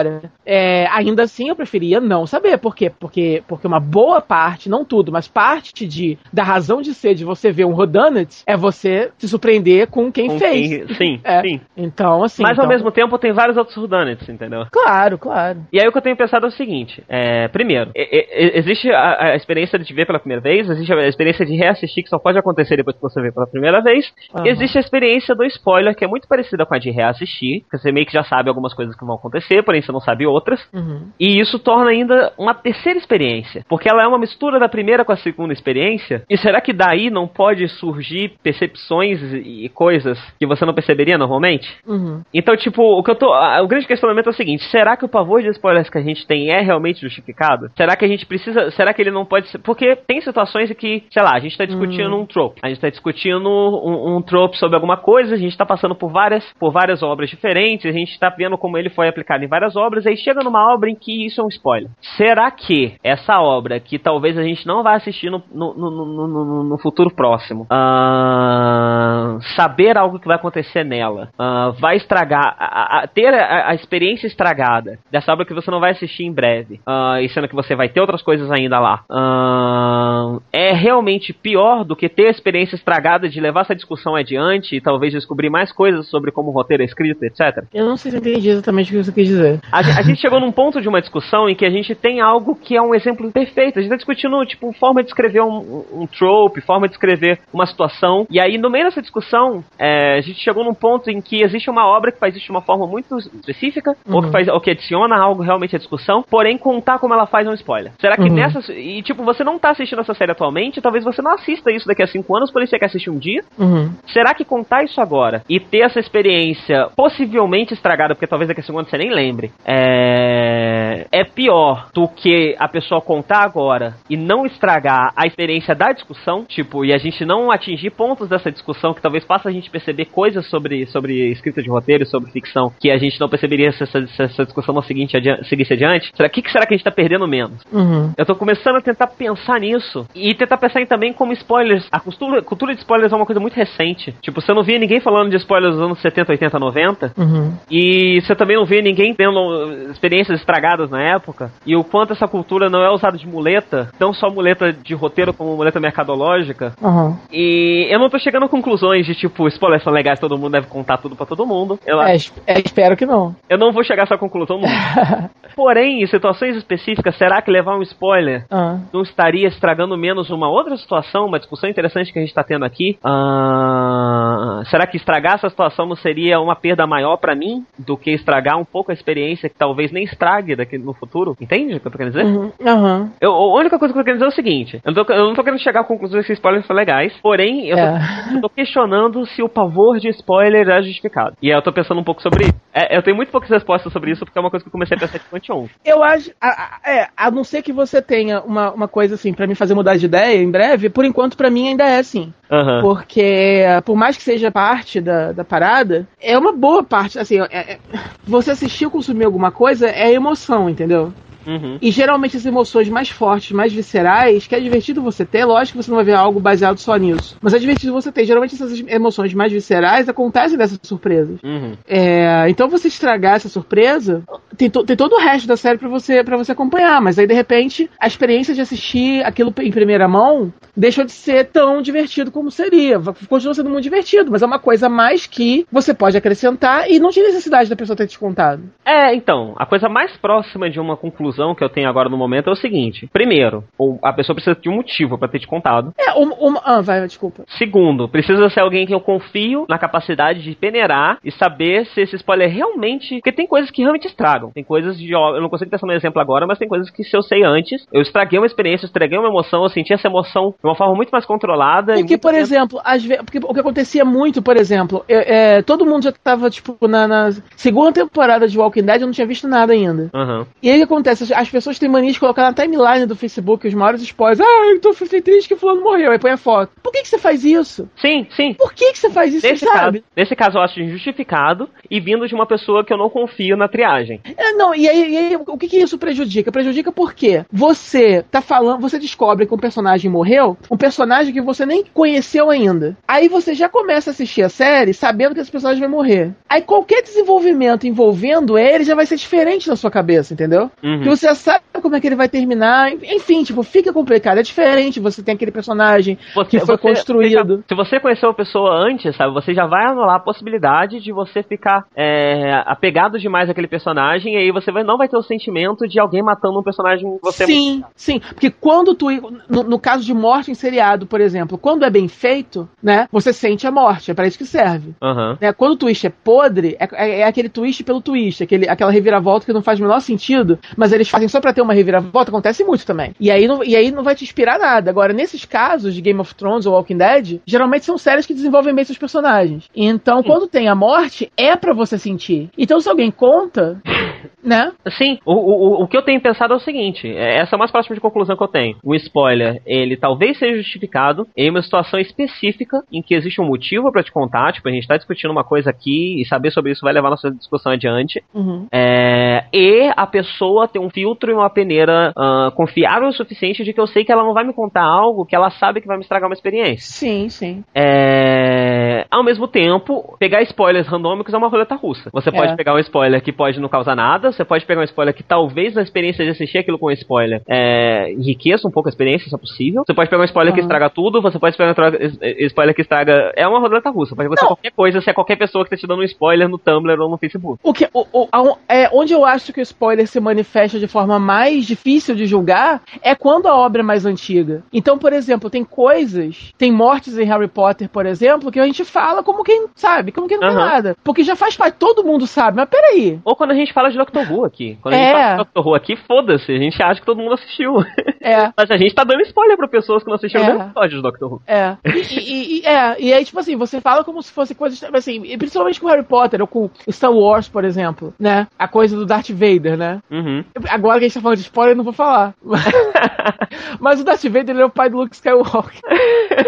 é, ainda assim eu preferia não saber. Por quê? Porque, porque uma boa parte, não tudo, mas parte de, da razão de ser de você ver um Rodanet é você se surpreender com quem Com fez. quem- sim, É. sim. Então, assim. Mas ao então- mesmo tempo tem vários outros Whodunits, entendeu? Claro, claro. E aí o que eu tenho pensado é o seguinte: é, primeiro, existe a, a experiência de ver pela primeira vez, existe a experiência de reassistir, que só pode acontecer depois que você vê pela primeira vez. E existe a experiência do spoiler, que é muito parecida com a de reassistir, que você meio que já sabe algumas coisas que vão acontecer, porém você não sabe outras. Uhum. E isso torna ainda uma terceira experiência. Porque ela é uma mistura da primeira com a segunda experiência. E será que daí não pode surgir percepções e coisas que você não perceberia normalmente? Uhum. Então, tipo, o que eu tô. a- O grande questionamento é o seguinte: será que o pavor de spoilers que a gente tem é realmente justificado? Será que a gente precisa. Será que ele não pode ser. Porque tem situações em que, sei lá, a gente tá discutindo um trope. A gente tá discutindo um, um trope sobre alguma coisa, a gente tá passando por várias, por várias obras diferentes, a gente tá vendo como ele foi aplicado em várias obras, aí chega numa obra em que isso é um spoiler. Será que essa obra, que talvez a gente não vai assistir no, no, no, no- no- futuro próximo, ah, saber algo que vai acontecer nela, ah, vai estragar, a- a- ter a, a experiência estragada dessa obra que você não vai assistir em breve, ah, e sendo que você vai ter outras coisas ainda lá, ah, é realmente pior do que ter a experiência estragada de levar essa discussão adiante e talvez descobrir mais coisas sobre como o roteiro é escrito, etc. Eu não sei se eu entendi exatamente o que você quis dizer. A, a gente chegou num ponto de uma discussão em que a gente tem algo que é um exemplo perfeito. A gente tá discutindo, tipo, forma de escrever um, um- trope, forma de escrever uma situação. E aí, no meio dessa discussão, é, a gente chegou num ponto em que existe uma obra que faz isso de uma forma muito específica, ou, que faz, ou que adiciona algo realmente à discussão, porém contar como ela faz é um spoiler. Será que Uhum. nessa. E, tipo, você não tá assistindo essa série atualmente, talvez você não assista isso daqui a cinco anos, porém você quer assistir um dia. Uhum. Será que contar isso agora e ter essa experiência possivelmente estragada, porque talvez daqui a segundo você nem lembre, é... é pior do que a pessoa contar agora e não estragar a experiência da discussão, tipo, e a gente não atingir pontos dessa discussão que talvez faça a gente perceber coisas sobre, sobre escrita de roteiro sobre ficção que a gente não perceberia se essa, se essa discussão não seguinte adia- seguisse adiante? Será que, que será que a gente tá perdendo menos? Uhum. Eu tô começando a tentar pensar nisso. E tentar pensar em também como spoilers. A cultura, cultura de spoilers é uma coisa muito recente. Tipo, você não via ninguém falando de spoilers dos anos 70, 80, 90. Uhum. E você também não vê ninguém tendo uh, experiências estragadas na época. E o quanto essa cultura não é usada de muleta. Não só muleta de roteiro, como muleta mercadológica. Uhum. E eu não tô chegando a conclusões de tipo, spoilers são legais, todo mundo deve contar tudo pra todo mundo. Eu, É, é, espero que não. eu não vou chegar a essa conclusão nunca. Porém, em situações específicas, será que levar um spoiler Ah. não estaria estragando menos uma outra situação, uma discussão interessante que a gente está tendo aqui? Ah, será que estragar essa situação não seria uma perda maior para mim do que estragar um pouco a experiência que talvez nem estrague daqui no futuro? Entende o que eu tô querendo dizer? Uhum. Aham. Eu, a única coisa que eu tô querendo dizer é o seguinte: eu não tô, eu não tô querendo chegar à conclusão que spoilers são legais, porém, eu tô, É. eu tô questionando se o pavor de spoiler é justificado. E aí eu tô pensando um pouco sobre isso. É, eu tenho muito poucas respostas sobre isso, porque é uma coisa que eu comecei a pensar tipo anteontem. Eu acho. A, a- é, a não ser que você tenha uma, uma coisa assim pra me fazer mudar de ideia em breve, por enquanto pra mim ainda é assim. Aham. Porque, por mais que seja parte da, da parada, é uma boa parte. Assim, é- é- você assistir ou consumir alguma coisa é emoção, entendeu? Uhum. E geralmente as emoções mais fortes, mais viscerais, que é divertido você ter, lógico que você não vai ver algo baseado só nisso. Mas é divertido você ter. Geralmente essas emoções mais viscerais acontecem dessas surpresas. Uhum. É, então você estragar essa surpresa, tem, to- tem todo o resto da série pra você, pra você acompanhar, mas aí de repente a experiência de assistir aquilo em primeira mão deixou de ser tão divertido como seria. Continua sendo muito divertido, mas é uma coisa a mais que você pode acrescentar e não tinha necessidade da pessoa ter te contado. É, então, a coisa mais próxima de uma conclusão que eu tenho agora no momento é o seguinte: primeiro, a pessoa precisa de um motivo pra ter te contado. É, uma. ah, vai, desculpa. Segundo, precisa ser alguém que eu confio na capacidade de peneirar e saber se esse spoiler realmente. Porque tem coisas que realmente estragam. Tem coisas de. Eu não consigo pensar no exemplo agora, mas tem coisas que se eu sei antes, eu estraguei uma experiência, eu estraguei uma emoção, eu senti essa emoção de uma forma muito mais controlada. e Porque, muito por menos- exemplo, às vezes, porque o que acontecia muito, por exemplo, é, é, todo mundo já tava, tipo, na, na segunda temporada de Walking Dead, eu não tinha visto nada ainda. Aham. E aí o que acontece? As pessoas têm mania de colocar na timeline do Facebook os maiores spoilers. Ah, eu tô triste que fulano morreu. Aí põe a foto. Por que, que você faz isso? Sim, sim. Por que, que você faz isso, Nesse sabe? caso, nesse caso eu acho injustificado e vindo de uma pessoa que eu não confio na triagem. É, não, e aí, e aí, o que, que isso prejudica? Prejudica porque você tá falando, você descobre que um personagem morreu, um personagem que você nem conheceu ainda. Aí você já começa a assistir a série sabendo que esse personagem vai morrer. Aí qualquer desenvolvimento envolvendo ele já vai ser diferente na sua cabeça, entendeu? Uhum. Você já sabe como é que ele vai terminar. Enfim, tipo, fica complicado. É diferente você tem aquele personagem que foi construído. se você conheceu a pessoa antes, sabe, você já vai anular a possibilidade de você ficar é, apegado demais àquele personagem e aí você vai, não vai ter o sentimento de alguém matando um personagem que você Sim, sim. Porque quando tu. No, no caso de morte em seriado, por exemplo, quando é bem feito, né? Você sente a morte. É pra isso que serve. Uhum. Né, quando o twist é podre, é, é, é aquele twist pelo twist, aquele, aquela reviravolta que não faz o menor sentido, mas eles fazem só pra ter uma reviravolta, acontece muito também. E aí, não, e aí não vai te inspirar nada. Agora, nesses casos de Game of Thrones ou Walking Dead, geralmente são séries que desenvolvem bem seus personagens. Então, Sim. quando tem a morte, é pra você sentir. Então, se alguém conta, né? Sim, o, o, o que eu tenho pensado é o seguinte: é- essa é a mais próxima de conclusão que eu tenho. O spoiler, ele talvez seja justificado em uma situação específica em que existe um motivo pra te contar. Tipo, a gente tá discutindo uma coisa aqui e saber sobre isso vai levar nossa discussão adiante. Uhum. É, e a pessoa tem um filtro e uma peneira ah, confiável o suficiente de que eu sei que ela não vai me contar algo que ela sabe que vai me estragar uma experiência. Sim, sim. É, Ao mesmo tempo, pegar spoilers randômicos é uma roleta russa. Você pode É. pegar um spoiler que pode não causar nada, você pode pegar um spoiler que talvez na experiência de assistir aquilo com spoiler é, enriqueça um pouco a experiência, se é possível. Você pode pegar um spoiler que Aham. estraga tudo, você pode pegar um spoiler que estraga. É uma roleta russa. Pode acontecer qualquer coisa se é qualquer pessoa que tá te dando um spoiler no Tumblr ou no Facebook. O que, o, o- aon- é, onde eu acho que o spoiler se manifesta de forma mais difícil de julgar é quando a obra é mais antiga. Então, por exemplo, tem coisas, tem mortes em Harry Potter, por exemplo, que a gente fala como quem sabe, como quem não tem Aham. nada. Porque já faz parte, todo mundo sabe, mas peraí. Ou quando a gente fala de Doctor Who aqui. Quando a gente É. fala de Doctor Who aqui, foda-se. A gente acha que todo mundo assistiu. É. Mas a gente tá dando spoiler pra pessoas que não assistiram É. nenhum episódio de Doctor Who. É. E, e- e- é. e aí, tipo assim, você fala como se fosse coisa. Assim, principalmente com Harry Potter ou com Star Wars, por exemplo, né? A coisa do Darth Vader, né? Uhum. Agora que a gente tá falando de spoiler, eu não vou falar. Mas o Darth Vader ele é o pai do Luke Skywalker.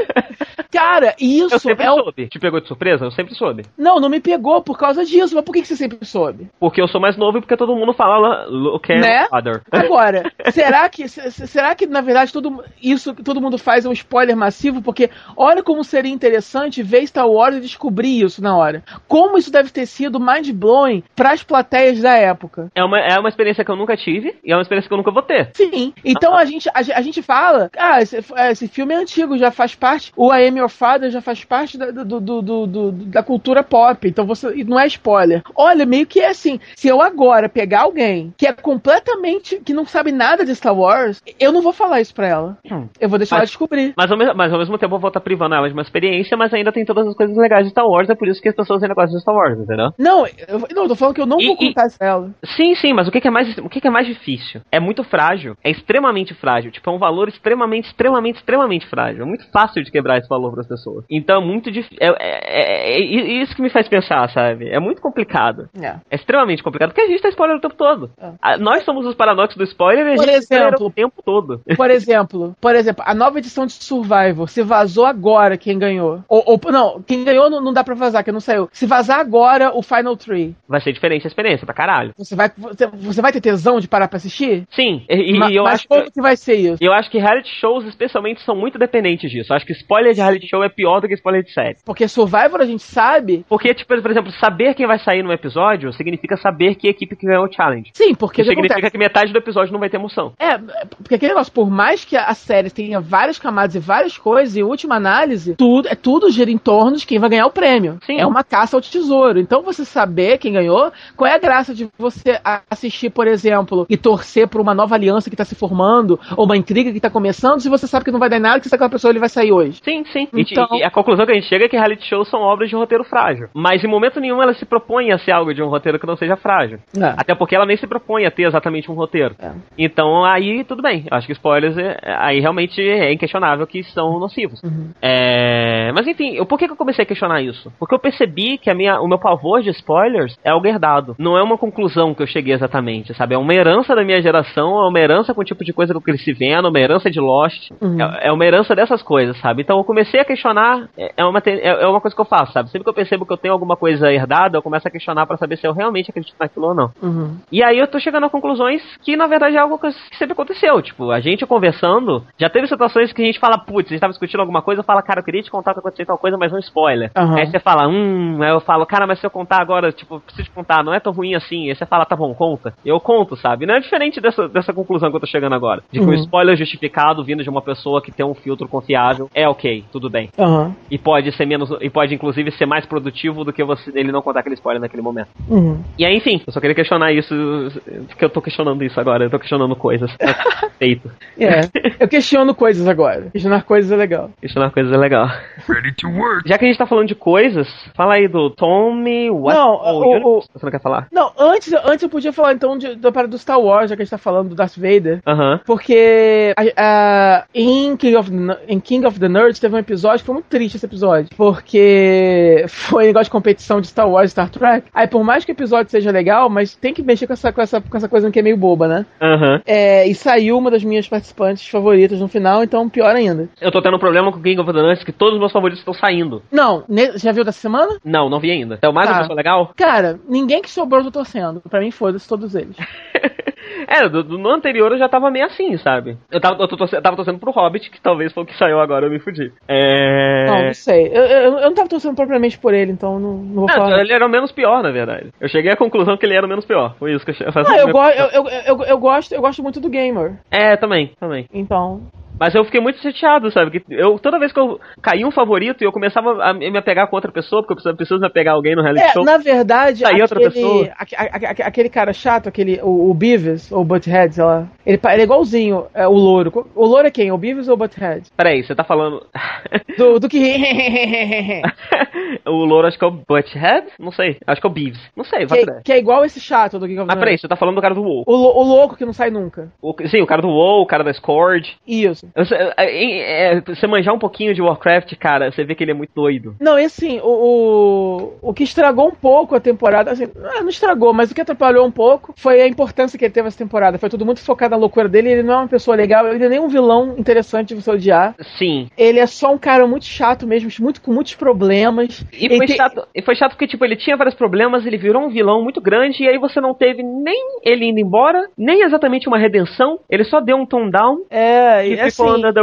Cara, Eu isso sempre é o. soube. Te pegou de surpresa? Eu sempre soube. Não, não me pegou por causa disso. Mas por que que você sempre soube? Porque eu sou mais novo e porque todo mundo fala Luke and Né? Father. Agora, será que se- se- será que na verdade todo isso que todo mundo faz é um spoiler massivo? Porque olha como seria interessante ver Star Wars e descobrir isso na hora. Como isso deve ter sido mind blowing para as plateias da época. É uma, é uma experiência que eu nunca tive e é uma experiência que eu nunca vou ter. Sim. Então a gente, a, a gente fala, ah, esse, esse filme é antigo, já faz parte. O I Am Your Father já faz parte da, do, do, do- da cultura pop. Então você. e Não é spoiler. Olha, meio que é assim. Se eu agora pegar alguém que é completamente. que não sabe nada de Star Wars, eu não vou falar isso pra ela. Hum. Eu vou deixar Mas- ela descobrir. Mas ao, mesmo, mas ao mesmo tempo eu vou estar privando ela de uma experiência, mas ainda tem todas as coisas legais de Star Wars, é por isso que as pessoas ainda gostam de Star Wars, entendeu? Não, eu, não, eu tô falando que eu não E- vou e- contar isso pra ela. Sim, sim, mas o que, que é mais o que, que é mais difícil? É muito frágil, é extremamente frágil, tipo, é um valor extremamente, extremamente, extremamente frágil. É muito fácil de quebrar esse valor para as pessoas. Então é muito difícil. É, é- é- é isso que me faz pensar, sabe? É muito complicado. É. É extremamente complicado, porque a gente tá spoiler o tempo todo. É. Nós somos os paradoxos do spoiler e a Por gente spoilera exemplo- o tempo todo. Por exemplo, por exemplo, a nova edição de Survivor, se vazou agora quem ganhou. Ou, ou- não, quem ganhou não, não dá pra vazar, que não saiu. Se vazar agora o Final Three, Vai ser diferente a experiência, pra caralho. você vai, você, você vai ter tesão de parar pra assistir? Sim, e, e Ma- eu mas acho como que. que vai ser isso? Eu acho que reality shows, especialmente, são muito dependentes disso. Eu acho que spoiler de reality show é pior do que spoiler de série. Porque Survivor a gente sabe. Porque, tipo, por exemplo, saber quem vai sair no episódio significa saber que equipe que ganhou o challenge. Sim, porque Isso significa acontece? que metade do episódio não vai ter emoção. É, porque aquele negócio, por mais que a série tenha várias camadas e várias coisas, em última análise, tudo, é tudo gira em torno de quem vai ganhar o prêmio. Sim. É uma caça ao tesouro. Então você saber quem ganhou, qual é a graça de você assistir, por exemplo, e torcer por uma nova aliança que tá se formando, ou uma intriga que tá começando, se você sabe que não vai dar nada, que se aquela pessoa ele vai sair hoje. Sim, sim. E- Então- E, a conclusão que a gente chega dizer que reality shows são obras de roteiro frágil. Mas em momento nenhum ela se propõe a ser algo de um roteiro que não seja frágil. É. Até porque ela nem se propõe a ter exatamente um roteiro. É. Então aí tudo bem. Eu acho que spoilers é- aí realmente é inquestionável que são nocivos. É, Mas enfim, eu, por que, que eu comecei a questionar isso? Porque eu percebi que a minha, o meu pavor de spoilers é algo herdado. Não é uma conclusão que eu cheguei exatamente, sabe? É uma herança da minha geração, é uma herança com o tipo de coisa que eu cresci vendo, uma herança de Lost. É, é uma herança dessas coisas, sabe? Então eu comecei a questionar, é, é uma, é, é uma coisa que eu faço, sabe? Sempre que eu percebo que eu tenho alguma coisa herdada, eu começo a questionar pra saber se eu realmente acredito naquilo ou não. Uhum. E aí eu tô chegando a conclusões que, na verdade, é algo que sempre aconteceu. Tipo, a gente conversando, já teve situações que a gente fala, putz, a gente tava discutindo alguma coisa, eu falo, cara, eu queria te contar que aconteceu tal coisa, mas não spoiler. Aham. Aí você fala, hum, aí eu falo, cara, mas se eu contar agora, tipo, preciso te contar, não é tão ruim assim. Aí você fala, tá bom, conta. Eu conto, sabe? Não é diferente dessa, dessa conclusão que eu tô chegando agora. De que um Uhum. spoiler justificado vindo de uma pessoa que tem um filtro confiável é ok, tudo bem. Aham. E pode ser menos, e pode inclusive ser mais produtivo do que você ele não contar aquele spoiler naquele momento. Uhum. E aí, enfim, eu só queria questionar isso, porque eu tô questionando isso agora, eu tô questionando coisas. Feito. É. Eu questiono coisas agora. Questionar coisas é legal. Questionar coisas é legal. Já que a gente tá falando de coisas, fala aí do Tommy What Não, o- o- Você não quer falar? Não, antes, antes eu podia falar então de, da parada do Star Wars, já que a gente tá falando do Darth Vader. Porque a- a- em, King of, em King of the Nerds teve um episódio que foi muito triste esse episódio. Porque foi um negócio de competição de Star Wars e Star Trek. Aí por mais que o episódio seja legal, mas tem que mexer com essa, com essa, com essa coisa que é meio boba, né? Aham. É, e saiu uma das minhas participantes favoritas no final, então pior ainda. Eu tô tendo um problema com King of the Nuts que todos os meus favoritos estão saindo. Não, já viu dessa semana? Não, não vi ainda. Então, mais uma Tá. pessoa legal? Cara, ninguém que sobrou eu tô torcendo. Pra mim, foda-se todos eles. É, do, do- no anterior eu já tava meio assim, sabe? Eu tava, eu tô torcendo, tava torcendo pro Hobbit, que talvez foi o que saiu agora, eu me fudi. É. Não, não sei. Eu, eu, eu não tava torcendo propriamente por ele, então não, não vou falar. Não, ele era o menos pior, na verdade. Eu cheguei à conclusão que ele era o menos pior. Foi isso que eu cheguei a Ah, eu, go eu, eu, eu, eu gosto, eu gosto muito do Gamer. É, também, também. Então. Mas eu fiquei muito chateado, sabe? Que eu, toda vez que eu caía um favorito e eu começava a me apegar com outra pessoa, porque eu preciso, preciso me apegar a alguém no reality É, show. na verdade, Aí outra aquele, pessoa. aque- aque- aque- aquele cara chato, aquele, o, o Beavis, ou Butthead, sei lá. Ele, ele é igualzinho, é, o louro. O louro é quem? O Beavis ou o Butthead? Peraí, você tá falando. Do, do que. o louro acho que é o Butthead? Não sei. Acho que é o Beavis. Não sei, vai que, que é igual esse chato do King of Ah, peraí, você tá falando do cara do WoW. o, o louco que não sai nunca. O- sim, o cara do WoW, o cara da Scourge. Isso. É, é, é, você manjar um pouquinho de Warcraft, cara, você vê que ele é muito doido. Não, e assim, o, o, o que estragou um pouco a temporada, assim, não estragou, mas o que atrapalhou um pouco foi a importância que ele teve essa temporada. Foi tudo muito focado na loucura dele, ele não é uma pessoa legal, ele é nem um vilão interessante de você odiar. Sim. Ele é só um cara muito chato mesmo, muito, com muitos problemas. E foi, chato, e foi chato porque, tipo, ele tinha vários problemas, ele virou um vilão muito grande, e aí você não teve nem ele indo embora, nem exatamente uma redenção, ele só deu um tone down, É, e ficou assim, under the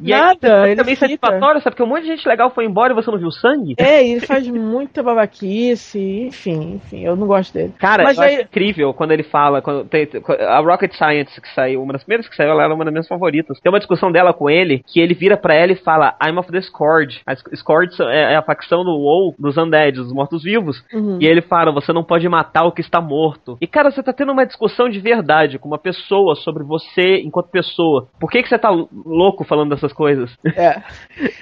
e aí nada, ele também fica. satisfatório, sabe? Porque um monte de gente legal foi embora e você não viu sangue. É, e ele faz muita babaquice, enfim, enfim, eu não gosto dele. Cara, Mas aí- acho incrível quando ele fala. Quando tem, a Rocket Science que saiu, uma das primeiras que saiu, ela era uma das minhas favoritas. Tem uma discussão dela com ele que ele vira pra ela e fala: I'm of the Scourge. A Scourge é, é a facção do WoW dos Undead, dos mortos-vivos. Uhum. E ele fala: Você não pode matar o que está morto. E cara, você tá tendo uma discussão de verdade com uma pessoa sobre você enquanto pessoa. Por que, que você tá louco falando dessas coisas? É.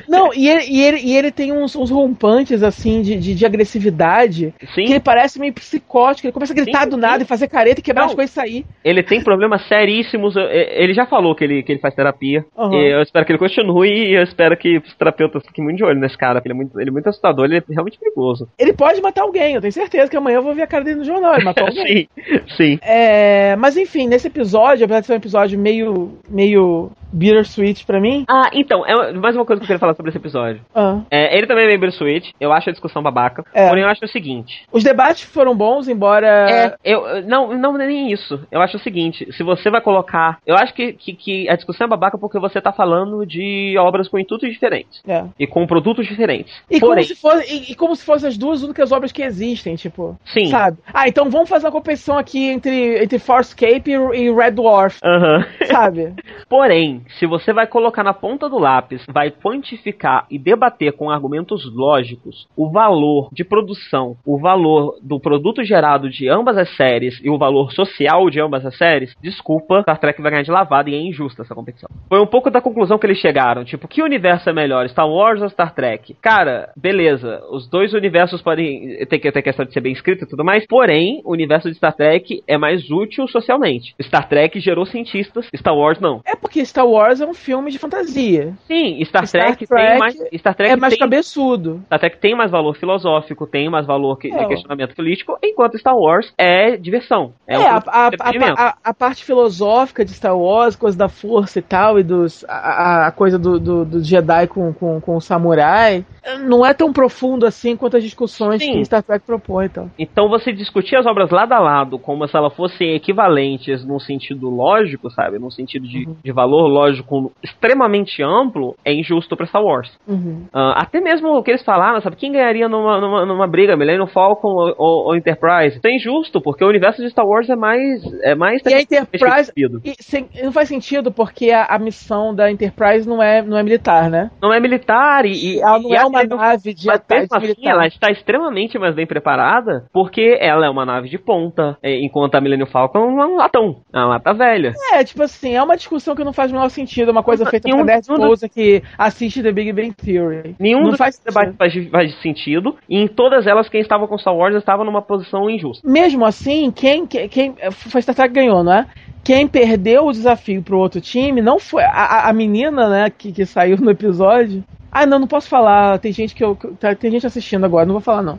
Não, e ele, e ele, e ele tem uns, uns rompantes, assim, de, de, de agressividade, Sim. que ele parece meio psicótico, ele começa a gritar Sim, do sim. nada e fazer careta e quebrar Não. as coisas e sair. Ele tem problemas seríssimos. Ele já falou que ele, que ele faz terapia. Uhum. E eu espero que ele continue e eu espero que os terapeutas fiquem muito de olho nesse cara, porque ele é muito, ele é muito assustador, ele é realmente perigoso. Ele pode matar alguém, eu tenho certeza que amanhã eu vou ver a cara dele no jornal, ele matou alguém. sim, sim. É, mas enfim, nesse episódio, apesar de ser um episódio meio, meio bittersweet pra mim, Ah, então, é mais uma coisa que eu queria falar sobre esse episódio. ah, É, ele também é meio bittersweet, eu acho a discussão babaca, É. porém eu acho o seguinte. os debates foram bons, embora... É, eu, não, não é nem isso. Eu acho o seguinte, se você vai colocar. Eu acho que, que, que a discussão é babaca porque você tá falando de obras com intuitos diferentes. É. E com produtos diferentes. E, Porém, como se fosse, e, e como se fossem as duas únicas obras que existem, tipo. Sim. Sabe? Ah, então vamos fazer uma competição aqui entre, entre Farscape e, e Red Dwarf, Aham. sabe? Porém, Se você vai colocar na ponta do lápis, vai quantificar e debater com argumentos lógicos o valor de produção, o valor do produto gerado de ambas as séries e o valor social de ambas as séries, desculpa, Star Trek vai ganhar de lavada e é injusta essa competição. Foi um pouco da conclusão que eles chegaram, tipo, que universo é melhor, Star Wars ou Star Trek? Cara, beleza, os dois universos podem ter que ter questão de ser bem escrito e tudo mais, porém, o universo de Star Trek é mais útil socialmente. Star Trek gerou cientistas, Star Wars não. É porque Star Wars é um filme de fantasia. Sim, Star, Star Trek, Trek tem mais Star Trek é mais tem, cabeçudo. Star Trek tem mais valor filosófico, tem mais valor que, É, de questionamento político, enquanto Star Wars é diversão. É, É, um a, a- a- a- parte filosófica de Star Wars, coisa da força e tal, e dos, a coisa do, do, do Jedi com, com, com o samurai, não é tão profundo assim quanto as discussões Sim. que Star Trek propõe. Então. Então você discutir as obras lado a lado como se elas fossem equivalentes num sentido lógico, sabe? Num sentido de, Uhum. de valor lógico extremamente amplo, é injusto pra Star Wars. Uhum. Ah, até mesmo o que eles falaram, sabe? Quem ganharia numa, numa, numa briga, Millennium Falcon ou, ou, ou Enterprise? Isso é injusto, porque o universo de Star Wars é mais. É mais E a Enterprise. e sem- não faz sentido porque a, a missão da Enterprise não é, não é militar, né? Não é militar e. e ela não e é uma nave de Mas mesmo assim, militar. ela está extremamente mais bem preparada, porque ela é uma nave de ponta, enquanto a Millennium Falcon é um latão, é uma lata velha. É, tipo assim, é uma discussão que não faz o menor sentido. É uma coisa Não, feita nenhum- pra Nerd Pousa que assiste The Big Bang Theory. Nenhum não faz sentido. faz, faz sentido, e em todas elas, quem estava com Star Wars estava numa posição injusta. Mesmo assim, quem, quem, quem foi Star Trek que ganhou, não é? Quem perdeu o desafio pro outro time não foi a, a- menina, né, que, que saiu no episódio. Ah, não, não posso falar. Tem gente que eu, tá- tem gente assistindo agora, não vou falar não.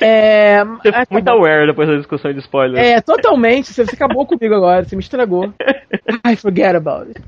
É, Você tá muito aware depois da discussão de spoilers. É, totalmente. Você, você acabou comigo agora, você me estragou. I forget about it.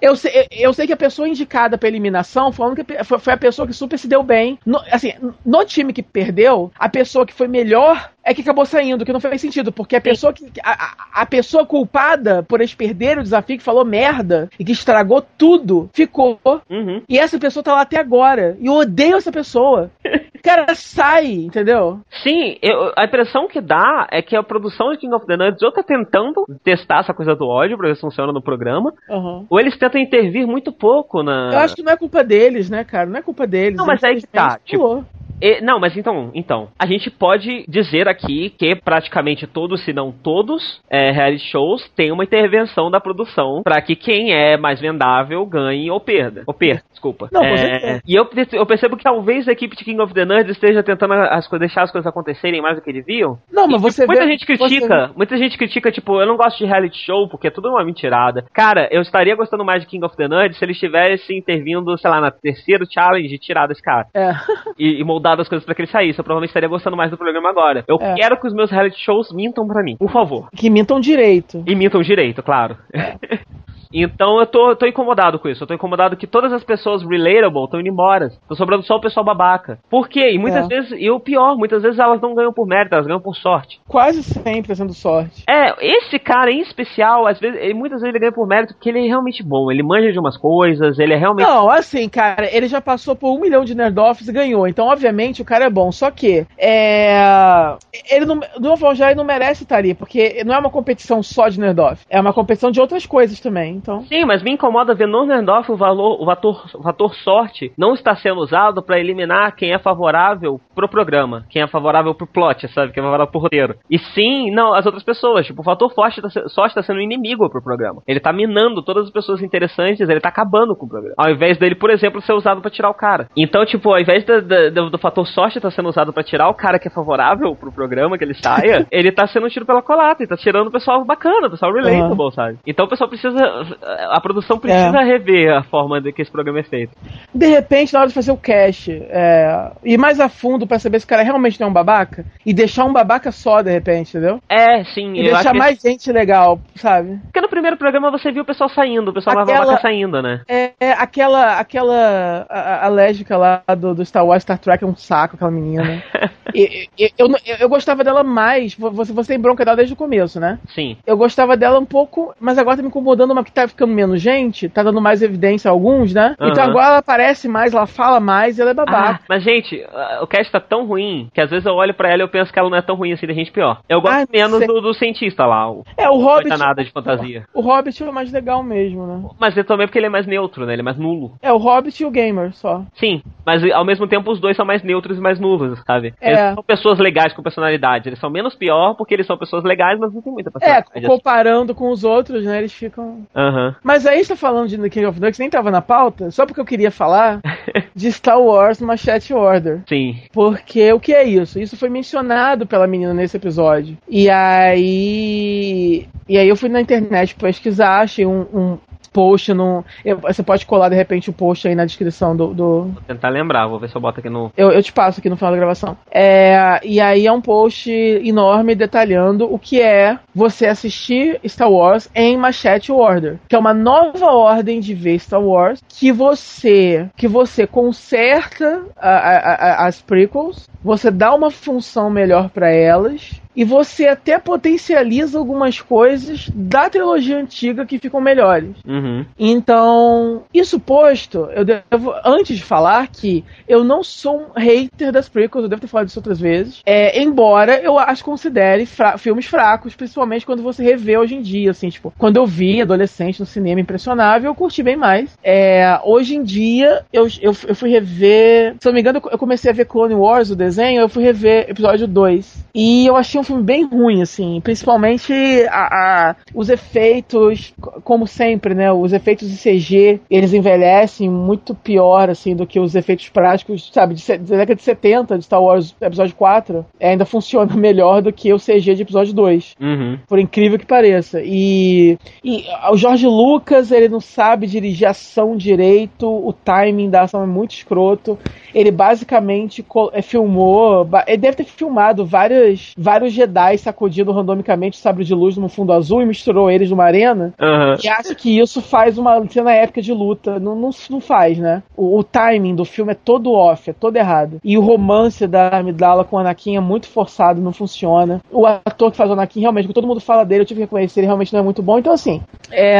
Eu sei, eu sei que a pessoa indicada pra eliminação foi a, única, foi, a pessoa que super se deu bem. No, assim, no time que perdeu, a pessoa que foi melhor é que acabou saindo, que não fez sentido, porque a pessoa que. A, a- a pessoa culpada por eles perderem o desafio, que falou merda e que estragou tudo, ficou. Uhum. E essa pessoa tá lá até agora. E eu odeio essa pessoa. Cara, sai, entendeu? Sim, eu- a impressão que dá é que a produção de King of the Nuts ou tá tentando testar essa coisa do ódio pra ver se funciona no programa, Uhum. Ou eles tentam intervir muito pouco na. Eu acho que não é culpa deles, né, cara? Não é culpa deles. Não, mas aí que tá, pulou. E- não, mas então, então, a gente pode dizer aqui que praticamente todos, se não todos, é, reality shows têm uma intervenção da produção pra que quem é mais vendável ganhe ou perda. Ou perda, desculpa. Não, É, e eu, eu percebo que talvez a equipe de King of the Nerds esteja tentando as deixar as coisas acontecerem mais do que deviam. Não, mas E você muita vê- gente critica, você- muita gente critica, tipo, eu não gosto de reality show porque é tudo uma mentirada. Cara, eu estaria gostando mais de King of the Nerds se eles estivessem intervindo, sei lá, na terceiro challenge e tirar desse cara É. e, e moldado as coisas pra que ele saísse. Eu provavelmente estaria gostando mais do programa agora. Eu É. quero que os meus reality shows mintam pra mim, por favor. Que mintam direito. E mintam direito, claro. Então eu tô, tô incomodado com isso. Eu tô incomodado que todas as pessoas relatable estão indo embora. Tô sobrando só o pessoal babaca. Por quê? E muitas É. vezes, e o pior, muitas vezes elas não ganham por mérito, elas ganham por sorte. Quase sempre sendo sorte. É, esse cara em especial, às vezes, ele, muitas vezes ele ganha por mérito porque ele é realmente bom. Ele manja de umas coisas, ele é realmente. Não, assim, cara, ele já passou por um milhão de nerdoffs e ganhou. Então, obviamente, o cara é bom. Só que, é. Ele não, forma geral, ele não merece estar ali, porque não é uma competição só de nerdoff. É uma competição de outras coisas também. Então. Sim, mas me incomoda ver no Nerdoff o valor, o fator, o fator sorte não está sendo usado pra eliminar quem é favorável pro programa, quem é favorável pro plot, sabe, quem é favorável pro roteiro. E sim, não, as outras pessoas, tipo, o fator sorte tá, sorte tá sendo inimigo pro programa. Ele tá minando todas as pessoas interessantes, ele tá acabando com o programa. Ao invés dele, por exemplo, ser usado pra tirar o cara. Então, tipo, ao invés da- do, do fator sorte tá sendo usado pra tirar o cara que é favorável pro programa, que ele saia, ele tá sendo tiro pela colata, ele tá tirando o pessoal bacana, o pessoal relatable, sabe? Então o pessoal precisa. A produção precisa rever a forma de que esse programa é feito. De repente, na hora de fazer o cast, é, ir mais a fundo pra saber se o cara realmente não é um babaca, e deixar um babaca só, de repente, entendeu? É, sim. E deixar que- mais gente legal, sabe? Porque no primeiro programa você viu o pessoal saindo, o pessoal mais Aquela- babaca saindo, né? É, é aquela aquela a- a- alérgica lá do, do Star Wars Star Trek é um saco, aquela menina. E- e- eu, eu, eu gostava dela mais. Você, você tem bronca dela desde o começo, né? Sim. Eu gostava dela um pouco, mas agora tá me incomodando uma que tá ficando menos gente, tá dando mais evidência a alguns, né? Aham. Então agora ela aparece mais, ela fala mais e ela é babaca. Ah, mas, gente, ah, o cast tá tão ruim que às vezes eu olho pra ela e eu penso que ela não é tão ruim assim, da gente pior. Eu gosto Ah, menos sei. do, do cientista lá, o É, o não Hobbit. tá nada de fantasia. O Hobbit é o mais legal mesmo, né? Mas é também porque ele é mais neutro, né? Ele é mais nulo. É, o Hobbit e o Gamer só. Sim, mas ao mesmo tempo os dois são mais neutros e mais nulos, sabe? É. Eles são pessoas legais com personalidade. Eles são menos pior porque eles são pessoas legais, mas não tem muita É, personalidade. comparando com os outros, né? Eles ficam. Aham. Mas aí você tá falando de The King of Nuggets, nem tava na pauta, só porque eu queria falar de Star Wars Machete Order. Sim. Porque o que é isso? Isso foi mencionado pela menina nesse episódio. E aí. E aí eu fui na internet pesquisar, achei um, um post no. eu- você pode colar de repente o post aí na descrição do- do, Vou tentar lembrar, vou ver se eu boto aqui no. Eu, eu te passo aqui no final da gravação. É, e aí é um post enorme detalhando o que é você assistir Star Wars em Machete Order, que é uma nova ordem de ver Star Wars que você que você conserta a- a- a- as prequels, você dá uma função melhor pra elas. E você até potencializa algumas coisas da trilogia antiga que ficam melhores. Uhum. Então, isso posto, eu devo, antes de falar que eu não sou um hater das prequels, eu devo ter falado isso outras vezes, é, embora eu as considere fra- filmes fracos, principalmente quando você revê hoje em dia, assim, tipo, quando eu vi adolescente no cinema impressionável, eu curti bem mais. É, hoje em dia, eu, eu, eu fui rever, se eu não me engano, eu comecei a ver Clone Wars, o desenho, eu fui rever episódio 2. E eu achei um filme bem ruim, assim, principalmente a, a- os efeitos, co- como sempre, né, os efeitos de CG, eles envelhecem muito pior, assim, do que os efeitos práticos, sabe, de, da década de 70, de Star Wars episódio 4, é, ainda funciona melhor do que o CG de episódio 2 Uhum. por incrível que pareça. E, e o Jorge Lucas, ele não sabe dirigir ação direito, o timing da ação é muito escroto. Ele basicamente é, filmou, ele deve ter filmado várias, vários Jedi sacudindo randomicamente o sabre de luz no fundo azul e misturou eles numa arena. Aham. E acha que isso faz uma cena épica de luta. Não, não, não faz, né? O, o timing do filme é todo off, é todo errado. E o romance da Amidala com o Anakin é muito forçado, não funciona. O ator que faz o Anakin, realmente, quando todo mundo fala dele, eu tive que reconhecer, ele realmente não é muito bom. Então, assim, é,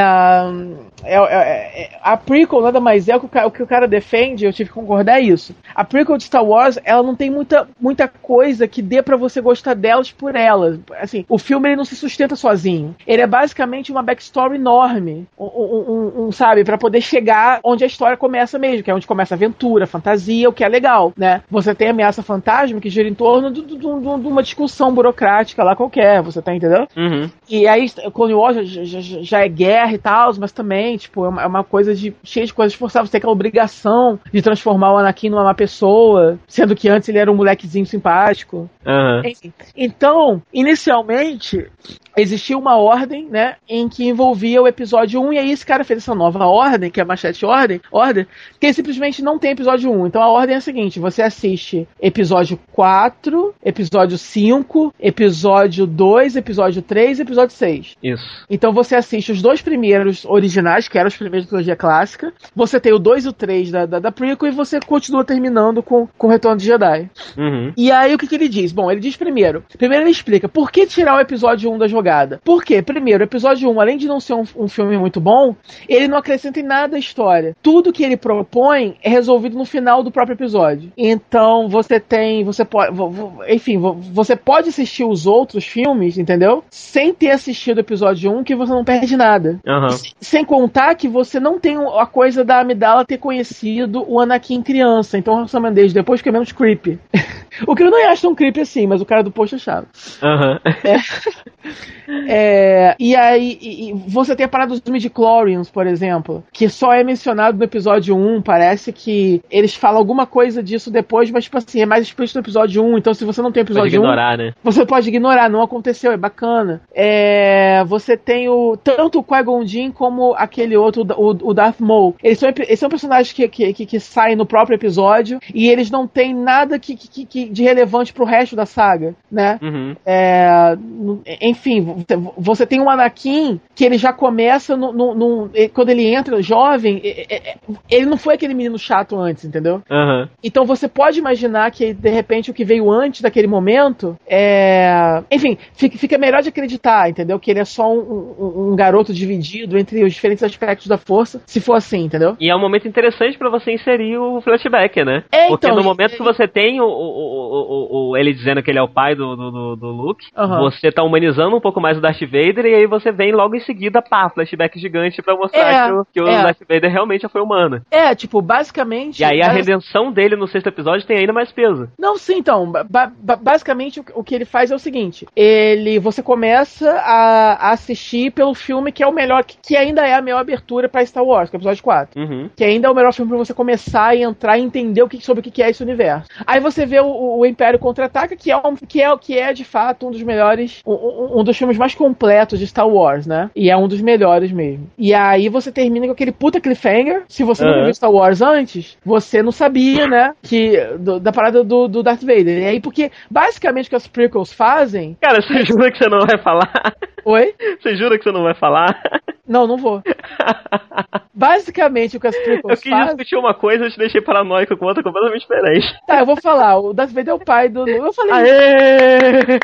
é, é- é- a prequel nada mais é o que o, ca- o que o cara defende, eu tive que concordar é isso. A prequel de Star Wars, ela não tem muita, muita coisa que dê pra você gostar delas por elas. Assim, o filme ele não se sustenta sozinho. Ele é basicamente uma backstory enorme, um, um- um- sabe, Pra poder chegar onde a história começa mesmo, que é onde começa a aventura, a fantasia, o que é legal, né? Você tem a ameaça fantasma que gira em torno de uma discussão burocrática lá qualquer, você tá entendendo? Uhum. E aí, Clone Wars já, já- já- é guerra e tal, mas também, tipo, é uma, é uma coisa de cheia de coisas forçadas. Você tem aquela obrigação de transformar o Anakin numa má pessoa, sendo que antes ele era um molequezinho simpático. Aham. Enfim. Então, inicialmente, existia uma ordem, né, em que envolvia o episódio 1, e aí esse cara fez essa nova ordem, que é a Machete Ordem, ordem, que simplesmente não tem episódio 1. Então a ordem é a seguinte: você assiste episódio 4, episódio 5, episódio 2, episódio 3 episódio 6. Isso. Então você assiste os dois primeiros originais, que eram os primeiros da trilogia clássica. Você tem o 2 e o 3 da, da, da prequel e você continua terminando com, com o Retorno de Jedi. Uhum. E aí o que, que ele diz? Bom, ele diz primeiro. Primeiro ele explica por que tirar o episódio 1 da jogada. Por quê? Primeiro, o episódio 1, além de não ser um, um filme muito bom, ele não acrescenta em nada à história. Tudo que ele propõe é resolvido no final do próprio episódio. Então você tem. Você pode. Enfim, vo- você pode assistir os outros filmes, entendeu? Sem ter assistido o episódio 1, que você não perde nada. Aham. Sem contar que você não tem a coisa da Amidala ter conhecido o Anakin criança. Então o Sam Mendes depois fica menos creepy. o que eu não acho tão creepy assim, mas o cara do post achava. Aham. É, e aí e- e você tem a parada dos midichlorians, por exemplo, que só é mencionado no episódio 1. Parece que eles falam alguma coisa disso depois, mas tipo assim, é mais explícito no episódio 1. Então se você não tem o Pode episódio 1, ignorar, né? você pode ignorar, não aconteceu, é bacana. É, você tem o tanto o Qui-Gon Jinn como aquele outro, o, o Darth Maul. Eles são, eles são personagens que, que, que, que saem no próprio episódio e eles não têm nada que, que, que- de relevante pro resto da saga, né? Uhum. É, enfim, você- você tem um Anakin que ele já começa no, no- no- quando ele entra jovem, é- é- é- ele não foi aquele menino chato antes, entendeu? Aham. Então você pode imaginar que, de repente, o que veio antes daquele momento é. Enfim, fica, melhor de acreditar, entendeu? Que ele é só um, um- um garoto dividido entre os diferentes aspectos da força, se for assim, entendeu? E é um momento interessante pra você inserir o flashback, né? É, Porque então, no momento e- que você tem o, o, o, o- ele dizendo que ele é o pai do, do, do- Luke, Aham. você tá humanizando um pouco mais o Darth Vader e aí você vem logo em seguida, pá, flashback gigante pra mostrar É, que, o, que o é. Darth Vader realmente foi humano. É, tipo, basicamente. E aí a redenção dele no sexto episódio tem ainda mais peso. Não, sim, então. ba- ba- basicamente o, que- ele faz é o seguinte: ele. Você começa a, a assistir pelo filme que é o melhor, que, que ainda é a melhor abertura pra Star Wars, que é o episódio 4. Uhum. Que ainda é o melhor filme pra você começar e entrar e entender o que, sobre o que é esse universo. Aí você vê o, o Império Contra-Ataca, que é, um, que, é, que é de fato um dos melhores, um- um dos filmes mais completos de Star Wars, né? E é um dos melhores mesmo. E aí você termina com aquele puta cliffhanger. Se você não Aham. viu Star Wars antes, você não sabia, né? Que, do- da parada do, do Darth Vader. E aí, porque basicamente o que as prequels fazem. Cara, você jura que você não vai falar? Oi? Você jura que você não vai falar? Não, não vou. Basicamente o que as Eu prequels quis fazem. discutir uma coisa e eu te deixei paranoico com outra completamente diferente. Tá, eu vou falar. O Darth Vader é o pai do. Eu falei Aê!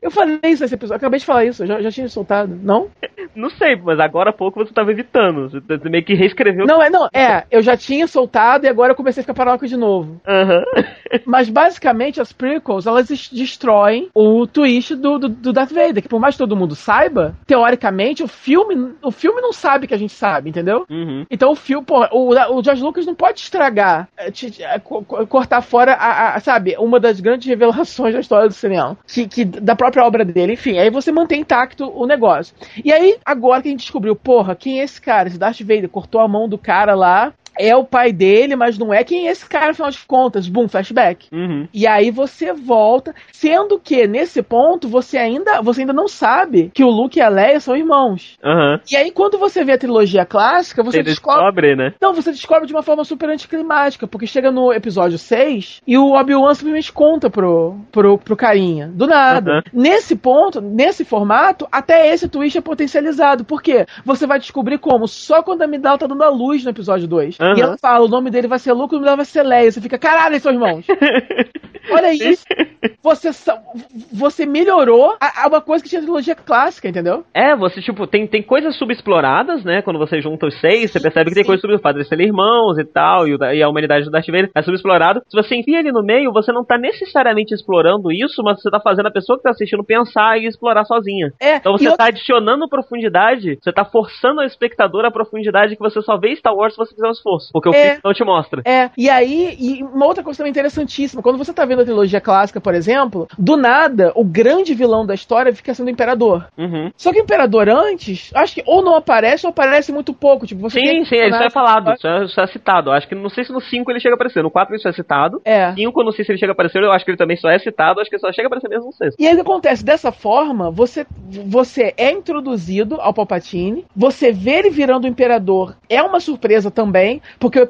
Eu falei isso nesse episódio, eu acabei de falar isso, eu já, já tinha soltado, não? Não sei, mas agora há pouco você tava evitando. Você t- meio que reescreveu. Não, é, não, é, eu já tinha soltado e agora eu comecei a ficar paranoico de novo. Aham. Mas basicamente as prequels, elas des- destroem o twist do, do, do Darth Vader, que por mais que todo mundo saiba, teoricamente o filme, o filme não sabe que a gente sabe, entendeu? Uhum. Então o filme, pô, o, o George Lucas não pode estragar, é, te- co- cortar fora, a, a- sabe, uma das grandes revelações da história do cinema, que, que da própria obra dele, enfim, aí você mantém intacto o negócio. E aí, agora que a gente descobriu, porra, quem é esse cara? Esse Darth Vader cortou a mão do cara lá, é o pai dele, mas não é quem é esse cara, afinal de contas, boom, flashback. Uhum. E aí você volta, sendo que nesse ponto você ainda, você ainda não sabe que o Luke e a Leia são irmãos. Aham. E aí quando você vê a trilogia clássica, você Você descobre descobre, né? não, você descobre de uma forma super anticlimática, porque chega no episódio 6 e o Obi-Wan simplesmente conta pro, pro, pro carinha. Do nada. Uhum. Nesse ponto, nesse formato, até esse twist é potencializado. Por quê? Você vai descobrir como só quando a Midal tá dando a luz no episódio 2. Uhum. E ela fala, o nome dele vai ser Luke, o nome dela vai ser Leia. Você fica, caralho, eles são irmãos. Olha isso. Você, você melhorou a, a uma coisa que tinha trilogia clássica, entendeu? É, você, tipo, tem, tem coisas subexploradas, né? Quando você junta os seis, você percebe que tem coisas subexploradas. Eles serem irmãos e tal, e, o e a humanidade do Darth Vader é subexplorado. Se você enfia ali no meio, você não tá necessariamente explorando isso, mas você tá fazendo a pessoa que tá assistindo pensar e explorar sozinha. É, Então você tá adicionando profundidade, você tá forçando ao espectador a profundidade que você só vê Star Wars se você fizer um esforço. Porque o É. filme não te mostra. É, e aí, e uma outra coisa também interessantíssima, quando você tá vendo a trilogia clássica, por exemplo, do nada, o grande vilão da história fica sendo o Imperador. Uhum. Só que o Imperador antes, acho que ou não aparece ou aparece muito pouco, tipo, você Sim, sim, isso é personagens- falado, isso é, é citado. Acho que não sei se no 5 ele chega a aparecer, no 4 isso é citado. É. 5 eu não sei se ele chega a aparecer, eu acho que ele também só é citado, acho que ele só chega a aparecer mesmo no 6. E aí o que acontece? Dessa forma, você, você é introduzido ao Palpatine, você vê ele virando o Imperador, é uma surpresa também, porque o,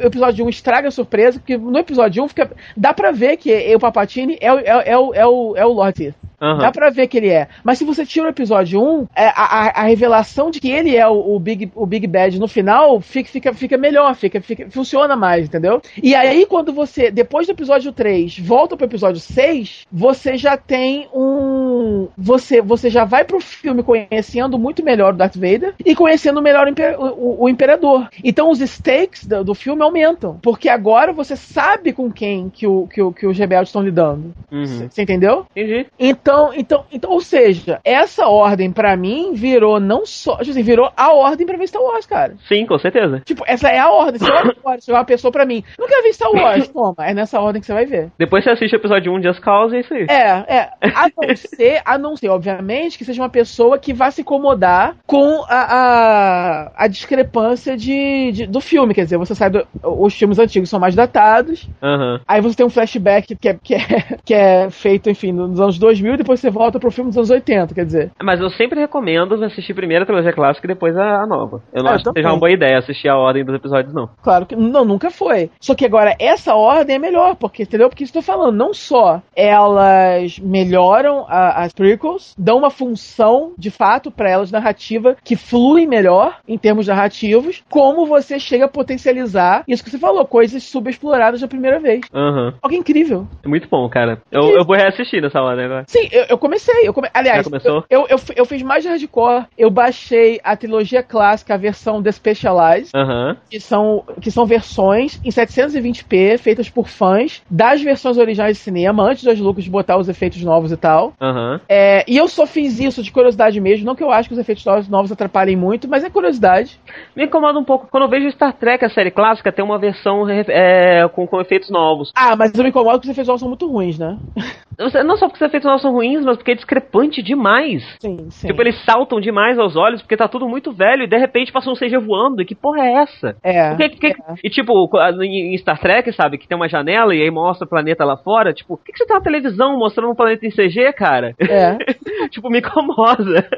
episódio 1 estraga a surpresa, porque no episódio 1 fica, dá pra ver que o Palpatine é, o- é, é, o- é, o, é o Lord Aham. Dá pra ver que ele é. Mas se você tira o episódio 1, é, a, a, a revelação de que ele é o, o Big, o Big Bad no final fica, fica, fica melhor, fica, fica, funciona mais, entendeu? E aí, quando você, depois do episódio 3, volta pro episódio 6, você já tem um. Você, você já vai pro filme conhecendo muito melhor o Darth Vader e conhecendo melhor o, imper- o- o Imperador. Então os stakes do, do filme aumentam. Porque agora você sabe com quem que, o, que, o, que os rebeldes estão lidando. Uhum. Você entendeu? Entendi. Então, então, então, ou seja, essa ordem pra mim virou não só, tipo assim, virou a ordem pra ver Star Wars, cara. Sim, com certeza. Tipo, essa é a ordem. Você olha agora, chega uma pessoa pra mim, não quer ver Star Wars? Toma, é nessa ordem que você vai ver. Depois você assiste o episódio 1 Just Cause e é isso aí. É, é. A não ser, a não ser, obviamente, que seja uma pessoa que vá se incomodar com a, a, a discrepância de, de- do filme. Quer dizer, você sabe, os filmes antigos são mais datados, Aham. Aí você tem um flashback que é, que é, que é feito, enfim, nos anos 2000 e depois você volta pro filme dos anos 80, quer dizer. Mas eu sempre recomendo assistir primeiro a trilogia clássica e depois a, nova. Eu não Ah, eu acho que seja uma boa ideia assistir a ordem dos episódios, não. Claro que não, nunca foi. Só que agora essa ordem é melhor, porque, entendeu? Porque tô falando, não só elas melhoram a- as prequels, dão uma função, de fato, pra elas narrativa que flui melhor em termos narrativos, como você chega a potencializar isso que você falou, coisas subexploradas da primeira vez. Aham. Algo incrível. É muito bom, cara. Eu, eu vou reassistir nessa ordem agora. Sim, eu, eu comecei. Eu come... Aliás? Eu, eu, eu, eu fiz mais de hardcore. Eu baixei a trilogia clássica, a versão The Specialized, que são, que são versões em 720p, feitas por fãs das versões originais de cinema, antes das Lucas botar os efeitos novos e tal. É, e eu só fiz isso de curiosidade mesmo, não que eu acho que os efeitos novos- novos atrapalhem muito, mas é curiosidade. Me incomoda um pouco. Quando eu vejo Star Trek, a série clássica, tem uma versão é, com, com efeitos novos. Ah, mas eu me incomodo porque os efeitos novos são muito ruins, né? Não só porque os efeitos novos são ruins, mas porque é discrepante demais. Sim, sim. Tipo, eles saltam demais aos olhos porque tá tudo muito velho e de repente passa um CG voando. E que porra é essa? É. Que- que- E tipo, em Star Trek, sabe, que tem uma janela e aí mostra o planeta lá fora. Tipo, por que, que você tá na televisão mostrando um planeta em CG, cara? É. tipo, me incomoda.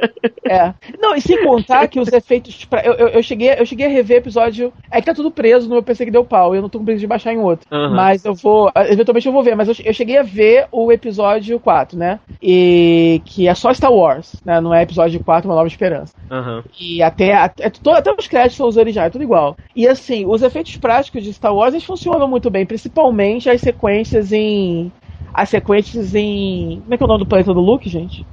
É. Não, e sem contar que os efeitos. Pra, eu, eu, eu cheguei, eu cheguei a rever episódio. É que tá tudo preso no meu PC que deu pau. Eu não tô com preguiça de baixar em outro. Aham. Mas eu vou. Eventualmente eu vou ver. Mas eu, eu cheguei a ver o episódio 4, né? E. Que é só Star Wars, né? Não é episódio 4, Uma Nova Esperança. Aham. E até, até, to- até os créditos são os originais, tudo igual. E assim, os efeitos práticos de Star Wars eles funcionam muito bem, principalmente as sequências em. As sequências em. Como é que é o nome do planeta do Luke, gente?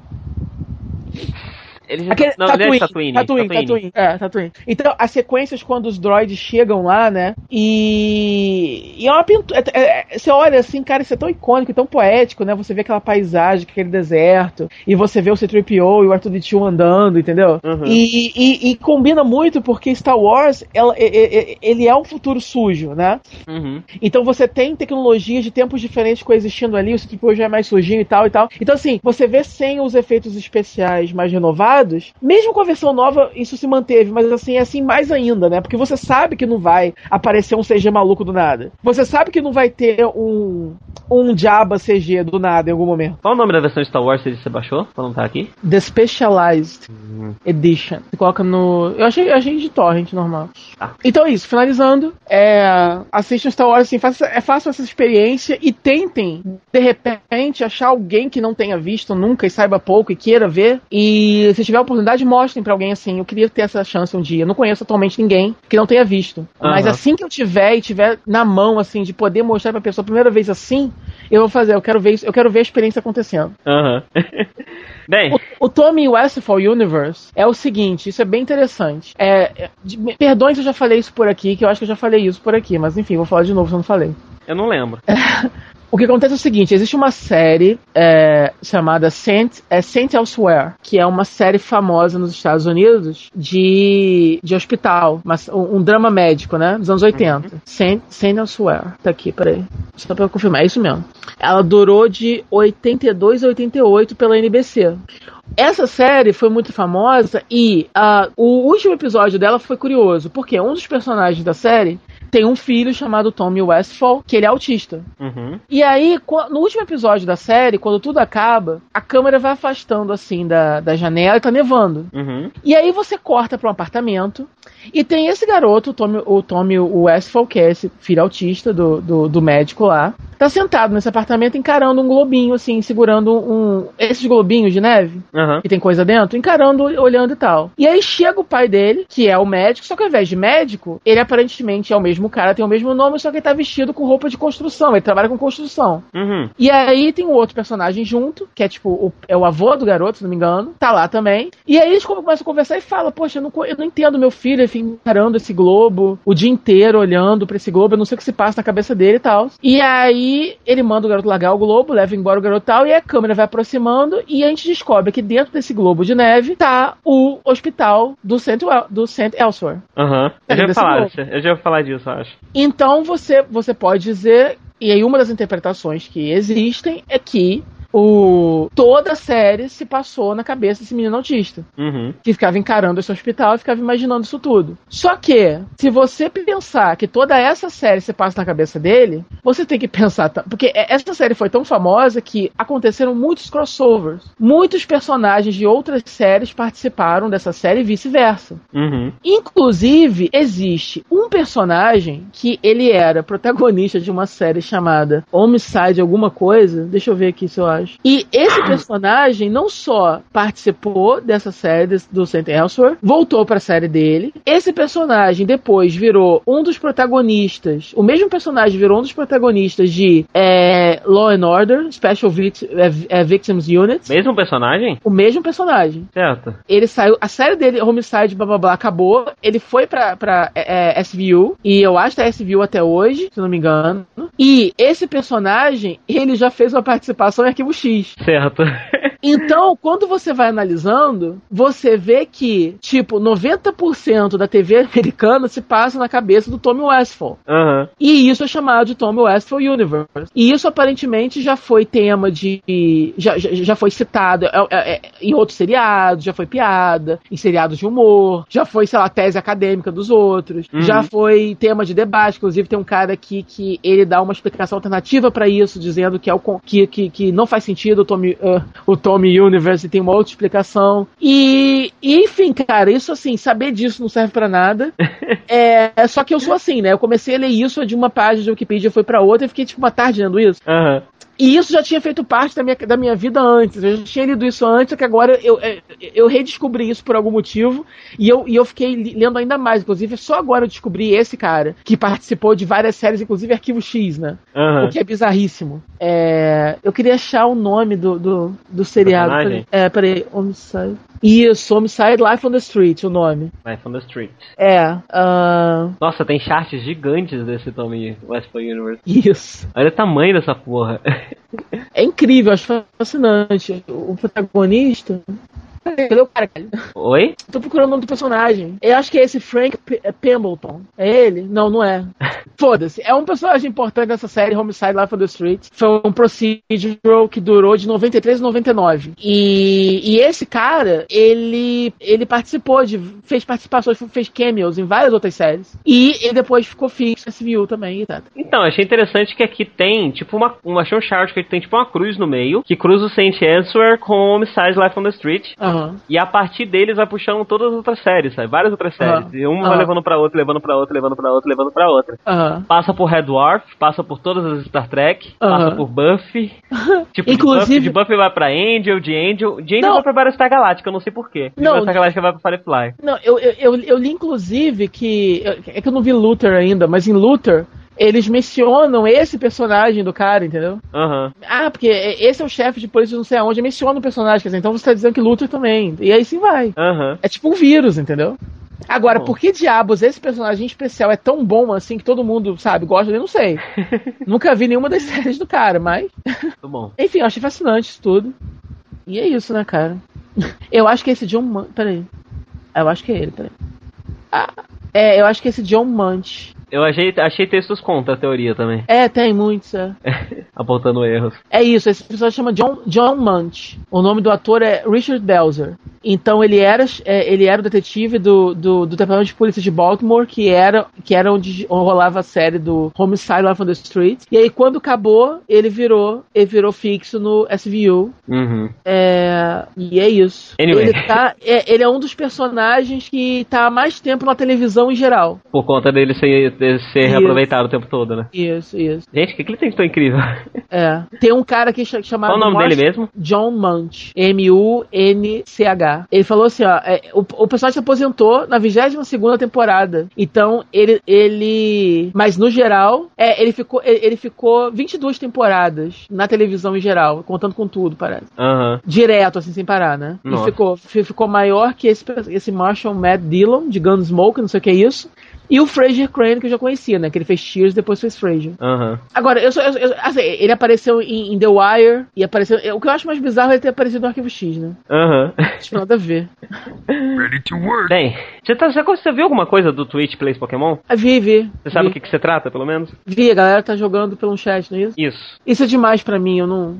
Aquele, não, ele é de Tatooine, Tatooine. Tatooine, Tatooine. É, Tatooine. Então, as sequências quando os droids chegam lá, né? E. E é uma pintura. é- é- você olha assim, cara, isso é tão icônico, tão poético, né? Você vê aquela paisagem, aquele deserto, e você vê o C-3PO e o R2D2 andando, entendeu? Uhum. E, e- e combina muito porque Star Wars, ela- ele é um futuro sujo, né? Uhum. Então você tem tecnologias de tempos diferentes coexistindo ali, o C-3PO já é mais sujinho e tal e tal. Então assim, você vê sem os efeitos especiais mais renovados, mesmo com a versão nova isso se manteve, mas assim, é assim mais ainda, né? Porque você sabe que não vai aparecer um CG maluco do nada. Você sabe que não vai ter um um Jabba CG do nada em algum momento. Qual o nome da versão de Star Wars que você baixou? Pra não estar aqui? The Specialized Edition. Você coloca no. Eu achei, eu achei de torrent normal. Tá. Então é isso, finalizando. É, assistam Star Wars, assim, faça, é, façam essa experiência e tentem, de repente, achar alguém que não tenha visto nunca e saiba pouco e queira ver. E se tiver a oportunidade, mostrem pra alguém assim. Eu queria ter essa chance um dia. Eu não conheço atualmente ninguém que não tenha visto. Mas Aham. assim que eu tiver e tiver na mão, assim, de poder mostrar pra pessoa a primeira vez assim, eu vou fazer. Eu quero ver isso, eu quero ver a experiência acontecendo. Aham. Bem, O, o Tommy Westfall Universe é o seguinte, isso é bem interessante. É, é, de- me- se eu já falei isso por aqui, que eu acho que eu já falei isso por aqui, mas enfim, vou falar de novo se eu não falei. eu não lembro. O que acontece é o seguinte, existe uma série é, chamada Saint, é, Saint Elsewhere, que é uma série famosa nos Estados Unidos de, de hospital, mas um, um drama médico, né, dos anos 80. Saint, Saint Elsewhere, tá aqui, peraí, só pra eu confirmar, é isso mesmo. Ela durou de 82 a 88 pela NBC. Essa série foi muito famosa e ah, o último episódio dela foi curioso, porque um dos personagens da série tem um filho chamado Tommy Westfall, que ele é autista. Uhum. E aí, no último episódio da série, quando tudo acaba, a câmera vai afastando assim da, da janela e tá nevando. Uhum. E aí você corta para um apartamento e tem esse garoto, o Tommy, o Tommy Westfall, que é esse filho autista do, do, do médico lá, tá sentado nesse apartamento encarando um globinho, assim, segurando um. Esses globinhos de neve, Aham. que tem coisa dentro, encarando, olhando e tal. E aí chega o pai dele, que é o médico, só que ao invés de médico, ele aparentemente é o mesmo cara, tem o mesmo nome, só que ele tá vestido com roupa de construção, ele trabalha com construção. Uhum. E aí tem um outro personagem junto, que é tipo, o, é o avô do garoto, se não me engano, tá lá também. E aí eles come- começam a conversar e falam, poxa, eu não, eu não entendo meu filho, ele fica encarando esse globo o dia inteiro, olhando pra esse globo, eu não sei o que se passa na cabeça dele e tal. E aí ele manda o garoto largar o globo, leva embora o garoto e tal, e a câmera vai aproximando e a gente descobre que dentro desse globo de neve tá o hospital do St. Do St. Elsewhere. Aham. Eu já falar, eu já ia falar disso, Então você, você pode dizer, e aí uma das interpretações que existem é que o, toda a série se passou na cabeça desse menino autista. Uhum. Que ficava encarando esse hospital e ficava imaginando isso tudo. Só que, se você pensar que toda essa série se passa na cabeça dele, você tem que pensar. Porque essa série foi tão famosa que aconteceram muitos crossovers. Muitos personagens de outras séries participaram dessa série e vice-versa. Uhum. Inclusive, existe um personagem que ele era protagonista de uma série chamada Homicide alguma coisa. Deixa eu ver aqui se eu acho. Acho. E esse personagem não só participou dessa série do Saint Elsewhere, voltou pra série dele. Esse personagem depois virou um dos protagonistas. O mesmo personagem virou um dos protagonistas de é, Law and Order, Special Vict é, é, Victims Unit. Mesmo personagem? O mesmo personagem. Certo. Ele saiu. A série dele, Homicide, blá blá blá, acabou. Ele foi pra, pra é, SVU. E eu acho que é SVU até hoje, se não me engano. E esse personagem, ele já fez uma participação em Arquivo X. Certo. Então, quando você vai analisando, você vê que, tipo, 90% da TV americana se passa na cabeça do Tommy Westphal. Uhum. E isso é chamado de Tommy Westphal Universe. E isso aparentemente já foi tema de. Já, já, já foi citado é, é, é, em outros seriados, já foi piada, em seriados de humor, já foi, sei lá, tese acadêmica dos outros, uhum. já foi tema de debate. Inclusive, tem um cara aqui que ele dá uma explicação alternativa para isso, dizendo que, é o, que, que, que não faz sentido o Tommy, uh, o Tommy Universe tem uma outra explicação. E, e, enfim, cara, isso assim, saber disso não serve para nada. é, só que eu sou assim, né? Eu comecei a ler isso de uma página de Wikipedia, foi para outra e fiquei tipo uma tarde lendo isso. Uhum. E isso já tinha feito parte da minha, da minha vida antes. Eu já tinha lido isso antes, só que agora eu, eu, eu redescobri isso por algum motivo. E eu, e eu fiquei lendo ainda mais. Inclusive, só agora eu descobri esse cara, que participou de várias séries, inclusive Arquivo X, né? Uhum. O que é bizarríssimo. É, eu queria achar o nome do, do, do seriado. Peraí, é, peraí. Homicide. Isso, Homicide Life on the Street, o nome. Life on the Street. É. Uh... Nossa, tem charts gigantes desse Tommy Westphal Universe. Isso. Olha o tamanho dessa porra. É incrível, acho fascinante. O protagonista Cadê o cara, cara? Oi? Tô procurando o nome do personagem. Eu acho que é esse Frank P é Pembleton. É ele? Não, não é. Foda-se. É um personagem importante dessa série, Homicide Life on the Street. Foi um procedural que durou de 93 a 99. E, e esse cara, ele, ele participou de. fez participações, fez cameos em várias outras séries. E ele depois ficou fixo, SVU também e tal. Então, achei interessante que aqui tem, tipo, uma. uma um chart que tem tipo uma cruz no meio, que cruza o Saint Answer com Homicide Life on the Street. Uhum. E a partir deles vai puxando todas as outras séries, sabe? Várias outras séries. Uhum. E uma uhum. vai levando pra outra, levando pra outra, levando pra outra, levando pra outra. Passa por Red Dwarf, passa por todas as Star Trek, passa por Buffy. tipo, Inclusive... de, Buffy, de Buffy vai pra Angel, de Angel. De Angel não. vai pra Battlestar Galáctica, eu não sei porquê. De não. Battlestar Galáctica vai pra Firefly. Não, eu, eu, eu, eu li inclusive que. É que eu não vi Luther ainda, mas em Luther eles mencionam esse personagem do cara, entendeu? Uhum. Ah, porque esse é o chefe de polícia não sei aonde, menciona o personagem, quer dizer, então você tá dizendo que Luthor também. E aí sim vai. Uhum. É tipo um vírus, entendeu? Agora, bom. por que diabos esse personagem especial é tão bom assim que todo mundo, sabe, gosta dele? Não sei. Nunca vi nenhuma das séries do cara, mas. Muito bom. Enfim, eu achei fascinante isso tudo. E é isso, né, cara? Eu acho que esse John. Man... Peraí. Eu acho que é ele, peraí. Ah, é, eu acho que esse John Munch eu achei, achei textos contra a teoria também. É, tem muitos, é. Apontando erros. É isso, esse episódio chama John, John Munch. O nome do ator é Richard Belzer. Então ele era, é, ele era o detetive do, do, do, Departamento de Polícia de Baltimore, que era, que era onde rolava a série do Homicide Life on the Street. E aí quando acabou, ele virou, ele virou fixo no SVU. Uhum. É, e é isso. Anyway. Ele, tá, é, ele é um dos personagens que tá há mais tempo na televisão em geral. Por conta dele ser, ser reaproveitado o tempo todo, né? Isso, isso. Gente, o que, que ele tem de tão incrível? É. Tem um cara que chamado. Qual o nome Marsh, dele mesmo? John Munch. M-U-N-C-H. Ele falou assim: ó, é, o, o personagem se aposentou na 22 temporada. Então, ele. ele mas no geral, é, ele, ficou, ele, ele, ficou 22 temporadas na televisão em geral, contando com tudo, parece. Uhum. Direto, assim, sem parar, né? Nossa. E ficou, ficou maior que esse, esse Marshall Matt Dillon, de Gunsmoke, não sei o que é isso. E o Fraser Crane, que eu já conhecia, né? Que ele fez Cheers e depois fez Fraser. Uhum. Agora, eu, sou, eu, eu assim, ele apareceu em, em, The Wire e apareceu. O que eu acho mais bizarro é ele ter aparecido no Arquivo X, né? Aham. Uhum. Nada a ver. Ready to work. Bem, você, tá, você, você viu alguma coisa do Twitch Plays Pokémon? Ah, vi, vi. Você sabe vi. o que, que você trata, pelo menos? Vi, a galera tá jogando pelo chat, não é isso? Isso. Isso é demais pra mim, eu não.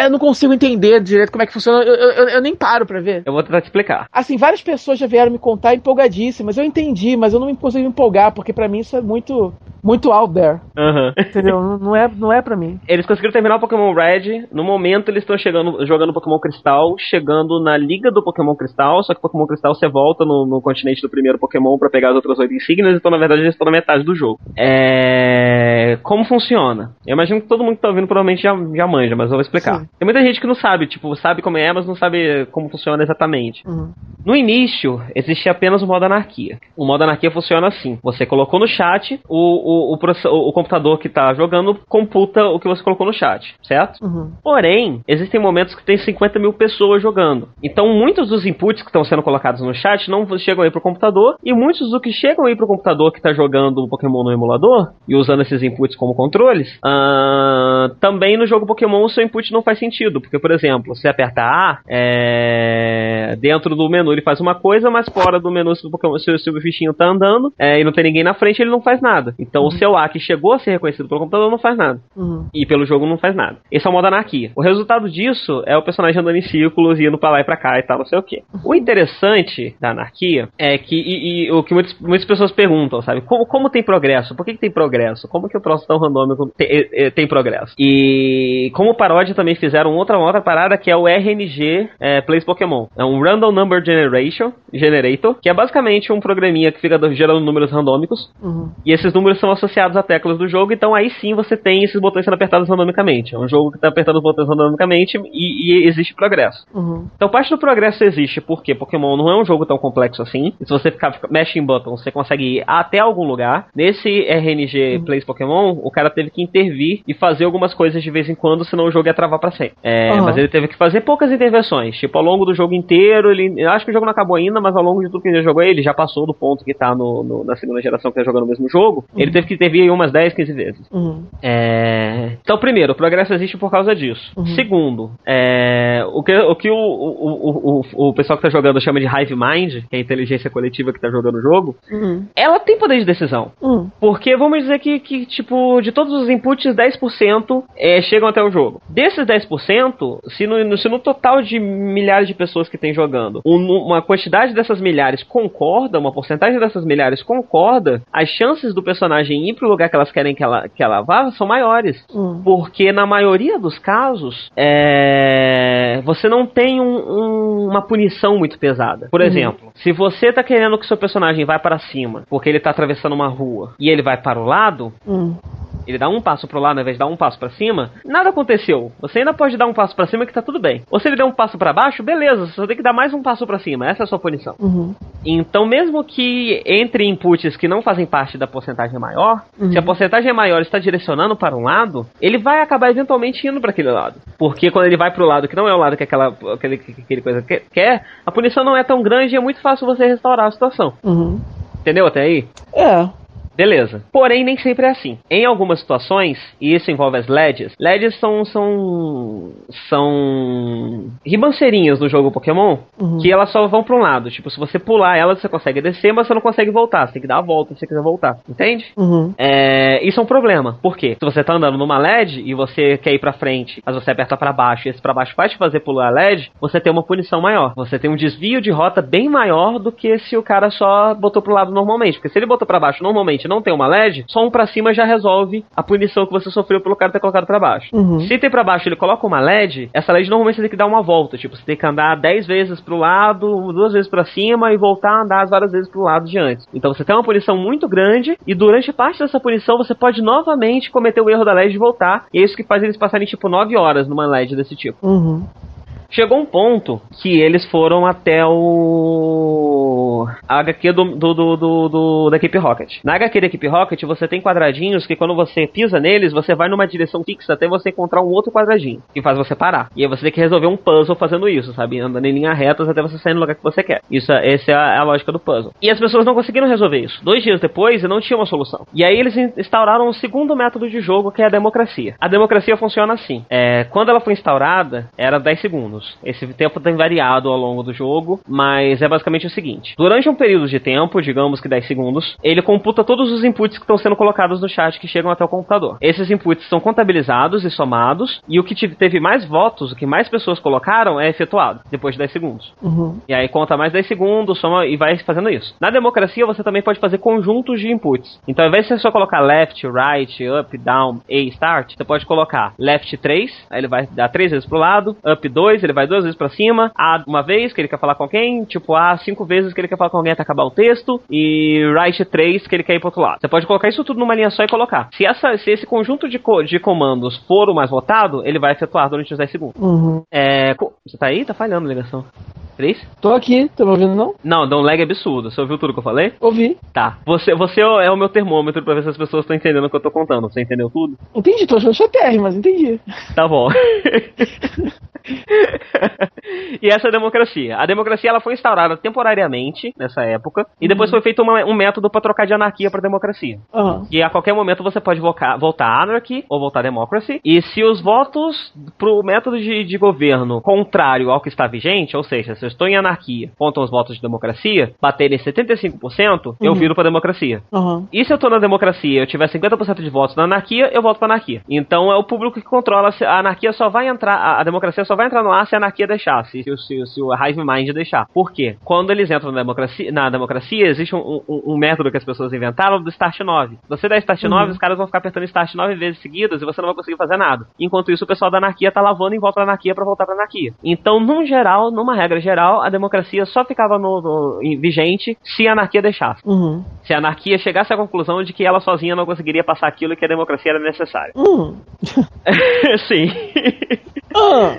Eu não consigo entender direito como é que funciona. Eu, eu, eu, nem paro pra ver. Eu vou tentar te explicar. Assim, várias pessoas já vieram me contar empolgadíssimas. Eu entendi, mas eu não consigo me empolgar, porque pra mim isso é muito, muito out there. Uhum. Entendeu? Não, não, é, não é pra mim. Eles conseguiram terminar o Pokémon Red. No momento, eles estão chegando, jogando Pokémon Cristal, chegando na Liga do Pokémon Cristal. Só que Pokémon Cristal você volta no, no continente do primeiro Pokémon para pegar as outras oito insígnias. Então, na verdade, eles estão na metade do jogo. É... Como funciona? Eu imagino que todo mundo que tá ouvindo provavelmente já, já manja, mas eu vou explicar. Sim. Tem muita gente que não sabe, tipo, sabe como é, mas não sabe como funciona exatamente. Uhum. No início, existia apenas o modo anarquia. O modo anarquia funciona assim: você colocou no chat, o, o, o, o- computador que tá jogando computa o que você colocou no chat, certo? Uhum. Porém, existem momentos que tem 50 mil pessoas jogando. Então, muitos dos inputs que estão sendo colocados no chat não chegam aí pro computador, e muitos do que chegam aí pro computador que tá jogando o Pokémon no emulador, e usando esses inputs como controles, ah, também no jogo Pokémon o seu input não faz sentido. Porque, por exemplo, você aperta A, é, dentro do menu ele faz uma coisa, mas fora do menu, se o, Pokémon, se o seu bichinho tá andando é, e não tem ninguém na frente, ele não faz nada. Então, o seu A que chegou a ser reconhecido pelo computador não faz nada Uhum. e pelo jogo não faz nada. Esse é o modo anarquia. O resultado disso é o personagem andando em círculos e indo pra lá e pra cá e tal, não sei o que. O interessante da anarquia é que, e, e o que muitas, muitas pessoas perguntam, sabe? Como, como tem progresso? Por que, que tem progresso? Como que o troço tão randômico tem, tem progresso? E como paródia também fizeram outra, outra parada que é o RNG é, Plays Pokémon. É um Random Number Generation, Generator, que é basicamente um programinha que fica gerando números randômicos Uhum. e esses números são associados a teclas do jogo, então aí sim você tem esses botões sendo apertados randomicamente. É um jogo que está apertando os botões randomicamente e, e existe progresso. Uhum. Então parte do progresso existe porque Pokémon não é um jogo tão complexo assim. E se você ficar, fica- mexe em button, você consegue ir até algum lugar. Nesse RNG Plays Pokémon, o cara teve que intervir e fazer algumas coisas de vez em quando, senão o jogo ia travar pra sempre. É, Aham. Mas ele teve que fazer poucas intervenções. Tipo, ao longo do jogo inteiro, ele. Eu acho que o jogo não acabou ainda, mas ao longo de tudo que ele jogou, ele já passou do ponto que tá no, no- na segunda geração que tá jogando o mesmo jogo. Ele teve que intervir aí umas 10, 15 vezes. Uhum. É, Então, primeiro, o progresso existe por causa disso. Segundo, é, o que, o, que o, o, o, o, o pessoal que tá jogando chama de Hive Mind, que é a inteligência coletiva que tá jogando o jogo, Uhum. ela tem poder de decisão. Uhum. Porque vamos dizer que, que, tipo, de todos os inputs, 10% é, chegam até o jogo. Desses 10%, se no, se no total de milhares de pessoas que tem jogando, um- uma quantidade dessas milhares concorda, uma porcentagem dessas milhares concorda, as chances do personagem ir pro lugar que elas querem que ela, que ela vá são maiores. Uhum. Porque na maioria dos casos, é, você não tem um- um- uma punição muito pesada. Por exemplo, se você tá querendo que seu personagem vá para cima, porque ele tá atravessando uma rua, e ele vai para o lado, Uhum. Ele dá um passo pro lado ao invés de dar um passo pra cima, nada aconteceu. Você ainda pode dar um passo pra cima que tá tudo bem. Ou se ele der um passo pra baixo, beleza, você só tem que dar mais um passo pra cima. Essa é a sua punição. Uhum. Então, mesmo que entre inputs que não fazem parte da porcentagem maior, se a porcentagem maior está direcionando para um lado, ele vai acabar eventualmente indo para aquele lado. Porque quando ele vai para o lado que não é o lado que aquela, aquele, que aquele coisa que- quer, a punição não é tão grande e é muito fácil você restaurar a situação. Uhum. Entendeu até aí? É. Beleza. Porém, nem sempre é assim. Em algumas situações, e isso envolve as LEDs, LEDs são. são. são. ribanceirinhas no jogo Pokémon, que elas só vão pra um lado. Tipo, se você pular elas, você consegue descer, mas você não consegue voltar. Você tem que dar a volta se você quiser voltar. Entende? Uhum. É, isso é um problema. Por quê? Se você tá andando numa LED e você quer ir pra frente, mas você aperta pra baixo e esse pra baixo vai te fazer pular a LED, você tem uma punição maior. Você tem um desvio de rota bem maior do que se o cara só botou pro lado normalmente. Porque se ele botou pra baixo normalmente não tem uma LED, só um pra cima já resolve a punição que você sofreu pelo cara ter colocado pra baixo. Uhum. Se tem pra baixo ele coloca uma LED, essa LED normalmente você tem que dar uma volta. Tipo, você tem que andar 10 vezes pro lado, duas vezes pra cima e voltar a andar várias vezes pro lado de antes. Então você tem uma punição muito grande e durante parte dessa punição você pode novamente cometer o erro da LED de voltar. E é isso que faz eles passarem tipo 9 horas numa LED desse tipo. Uhum. Chegou um ponto que eles foram até o. a HQ do, do, do, do- do- da equipe Rocket. Na HQ da equipe Rocket, você tem quadradinhos que quando você pisa neles, você vai numa direção fixa até você encontrar um outro quadradinho que faz você parar. E aí você tem que resolver um puzzle fazendo isso, sabe? Andando em linha retas até você sair no lugar que você quer. Isso, é- essa é a, é a lógica do puzzle. E as pessoas não conseguiram resolver isso. Dois dias depois, não tinha uma solução. E aí eles in- instauraram um segundo método de jogo que é a democracia. A democracia funciona assim: é, quando ela foi instaurada, era 10 segundos. Esse tempo tem variado ao longo do jogo, mas é basicamente o seguinte: durante um período de tempo, digamos que 10 segundos, ele computa todos os inputs que estão sendo colocados no chat que chegam até o computador. Esses inputs são contabilizados e somados, e o que teve mais votos, o que mais pessoas colocaram, é efetuado depois de 10 segundos. Uhum. E aí conta mais 10 segundos, soma e vai fazendo isso. Na democracia você também pode fazer conjuntos de inputs. Então ao invés de você só colocar left, right, up, down, A, start, você pode colocar left 3, aí ele vai dar 3 vezes pro lado, up 2, ele vai duas vezes pra cima, A uma vez que ele quer falar com alguém, tipo A cinco vezes que ele quer fala com alguém até acabar o texto, e write 3 que ele quer ir pro outro lado. Você pode colocar isso tudo numa linha só e colocar. Se, essa, se esse conjunto de, co de comandos for o mais votado, ele vai efetuar durante os 10 segundos. Uhum. É, você tá aí? Tá falhando a ligação. Três? Tô aqui, tá me ouvindo não? Não, dá um lag absurdo. Você ouviu tudo que eu falei? Ouvi. Tá. Você, você é o meu termômetro pra ver se as pessoas estão entendendo o que eu tô contando. Você entendeu tudo? Entendi, tô achando chatérrimo, mas entendi. Tá bom. e essa é a democracia. A democracia ela foi instaurada temporariamente nessa época e depois foi feito uma, um método para trocar de anarquia para democracia. Uhum. E a qualquer momento você pode votar, votar anarchy ou votar democracy. E se os votos pro método de, de governo contrário ao que está vigente, ou seja, se estou em anarquia contra os votos de democracia, baterem 75%, uhum. eu viro para democracia. Uhum. E se eu estou na democracia e eu tiver 50% de votos na anarquia, eu voto para anarquia. Então é o público que controla. A anarquia só vai entrar, a democracia só vai entrar no ar se a anarquia deixar, se, se, se, se o Hive Mind deixar. Por quê? Quando eles entram na democracia, na democracia existe um, um, um método que as pessoas inventaram do Start 9. Você dá Start 9, uhum. os caras vão ficar apertando Start 9 vezes seguidas e você não vai conseguir fazer nada. Enquanto isso, o pessoal da anarquia tá lavando em volta da anarquia para voltar pra anarquia. Então, num geral, numa regra geral, a democracia só ficava no, no vigente se a anarquia deixasse. Uhum. Se a anarquia chegasse à conclusão de que ela sozinha não conseguiria passar aquilo e que a democracia era necessária. Uhum. Sim. Ah.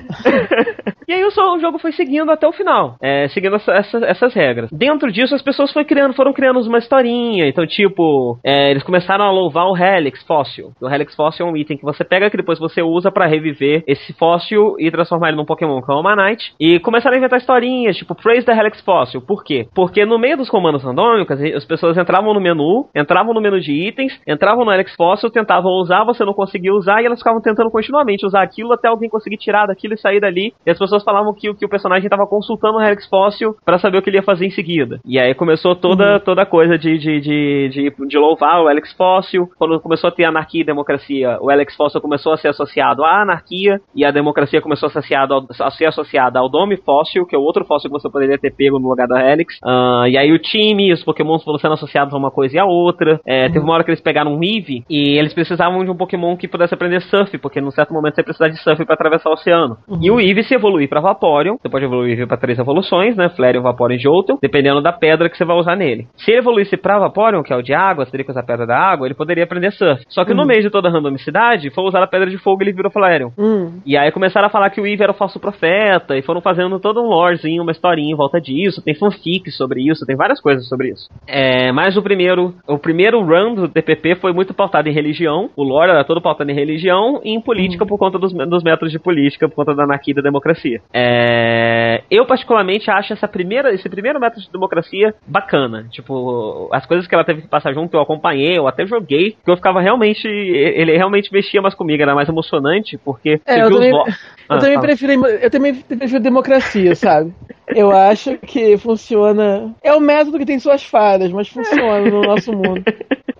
e aí o, o, jogo foi seguindo até o final, é, seguindo essa, essa, essas regras. Dentro disso, as pessoas criando, foram criando uma historinha. Então, tipo, é, eles começaram a louvar o Helix Fóssil. O Helix Fóssil é um item que você pega que depois você usa para reviver esse fóssil e transformar ele num Pokémon que é o Manite. E começaram a inventar historinhas, tipo, Praise the Helix Fóssil. Por quê? Porque no meio dos comandos randômicos, as pessoas entravam no menu, entravam no menu de itens, entravam no Helix Fóssil, tentavam usar, você não conseguia usar e elas ficavam tentando continuamente usar aquilo até alguém conseguir tirar daquilo e sair dali. E as pessoas falavam que, que o personagem estava consultando o Helix Fóssil para saber o que ele ia fazer em seguida. E aí começou toda, uhum. toda a coisa de, de, de, de, de louvar o Helix Fóssil. Quando começou a ter anarquia e democracia, o Helix Fóssil começou a ser associado à anarquia e a democracia começou a, associado ao, a ser associada ao Dome Fóssil, que é o outro fóssil que você poderia ter pego no lugar da Helix. Uh, e aí o time, os Pokémons foram sendo associados a uma coisa e a outra. É, uhum. Teve uma hora que eles pegaram um Eevee e eles precisavam de um Pokémon que pudesse aprender surf, porque num certo momento você precisa de surf para atravessar o oceano. Uhum. E o Eevee se evoluir para Vaporeon, você pode evoluir para três evoluções, né? Flareon, Vaporeon e Jolteon, dependendo da pedra que você vai usar nele. Se ele evoluísse pra Vaporeon, que é o de água, que usar a pedra da água, ele poderia aprender surf. Só que uhum. no meio de toda a randomicidade, foi usar a pedra de fogo e ele virou Flareon. Uhum. E aí começaram a falar que o Eevee era o falso profeta, e foram fazendo todo um lorezinho, uma historinha em volta disso, tem fanfic sobre isso, tem várias coisas sobre isso. É, mas o primeiro, o primeiro run do DPP foi muito pautado em religião, o lore era todo pautado em religião e em política uhum. por conta dos, dos métodos de política, por conta da anarquia e da democracia. É, eu particularmente acho essa primeira, esse primeiro método de democracia bacana. Tipo, as coisas que ela teve que passar junto eu acompanhei, eu até joguei, que eu ficava realmente, ele realmente mexia mais comigo, era mais emocionante, porque é, eu também, eu, também prefiro, eu também prefiro democracia, sabe? Eu acho que funciona. É o método que tem suas falhas, mas funciona no nosso mundo.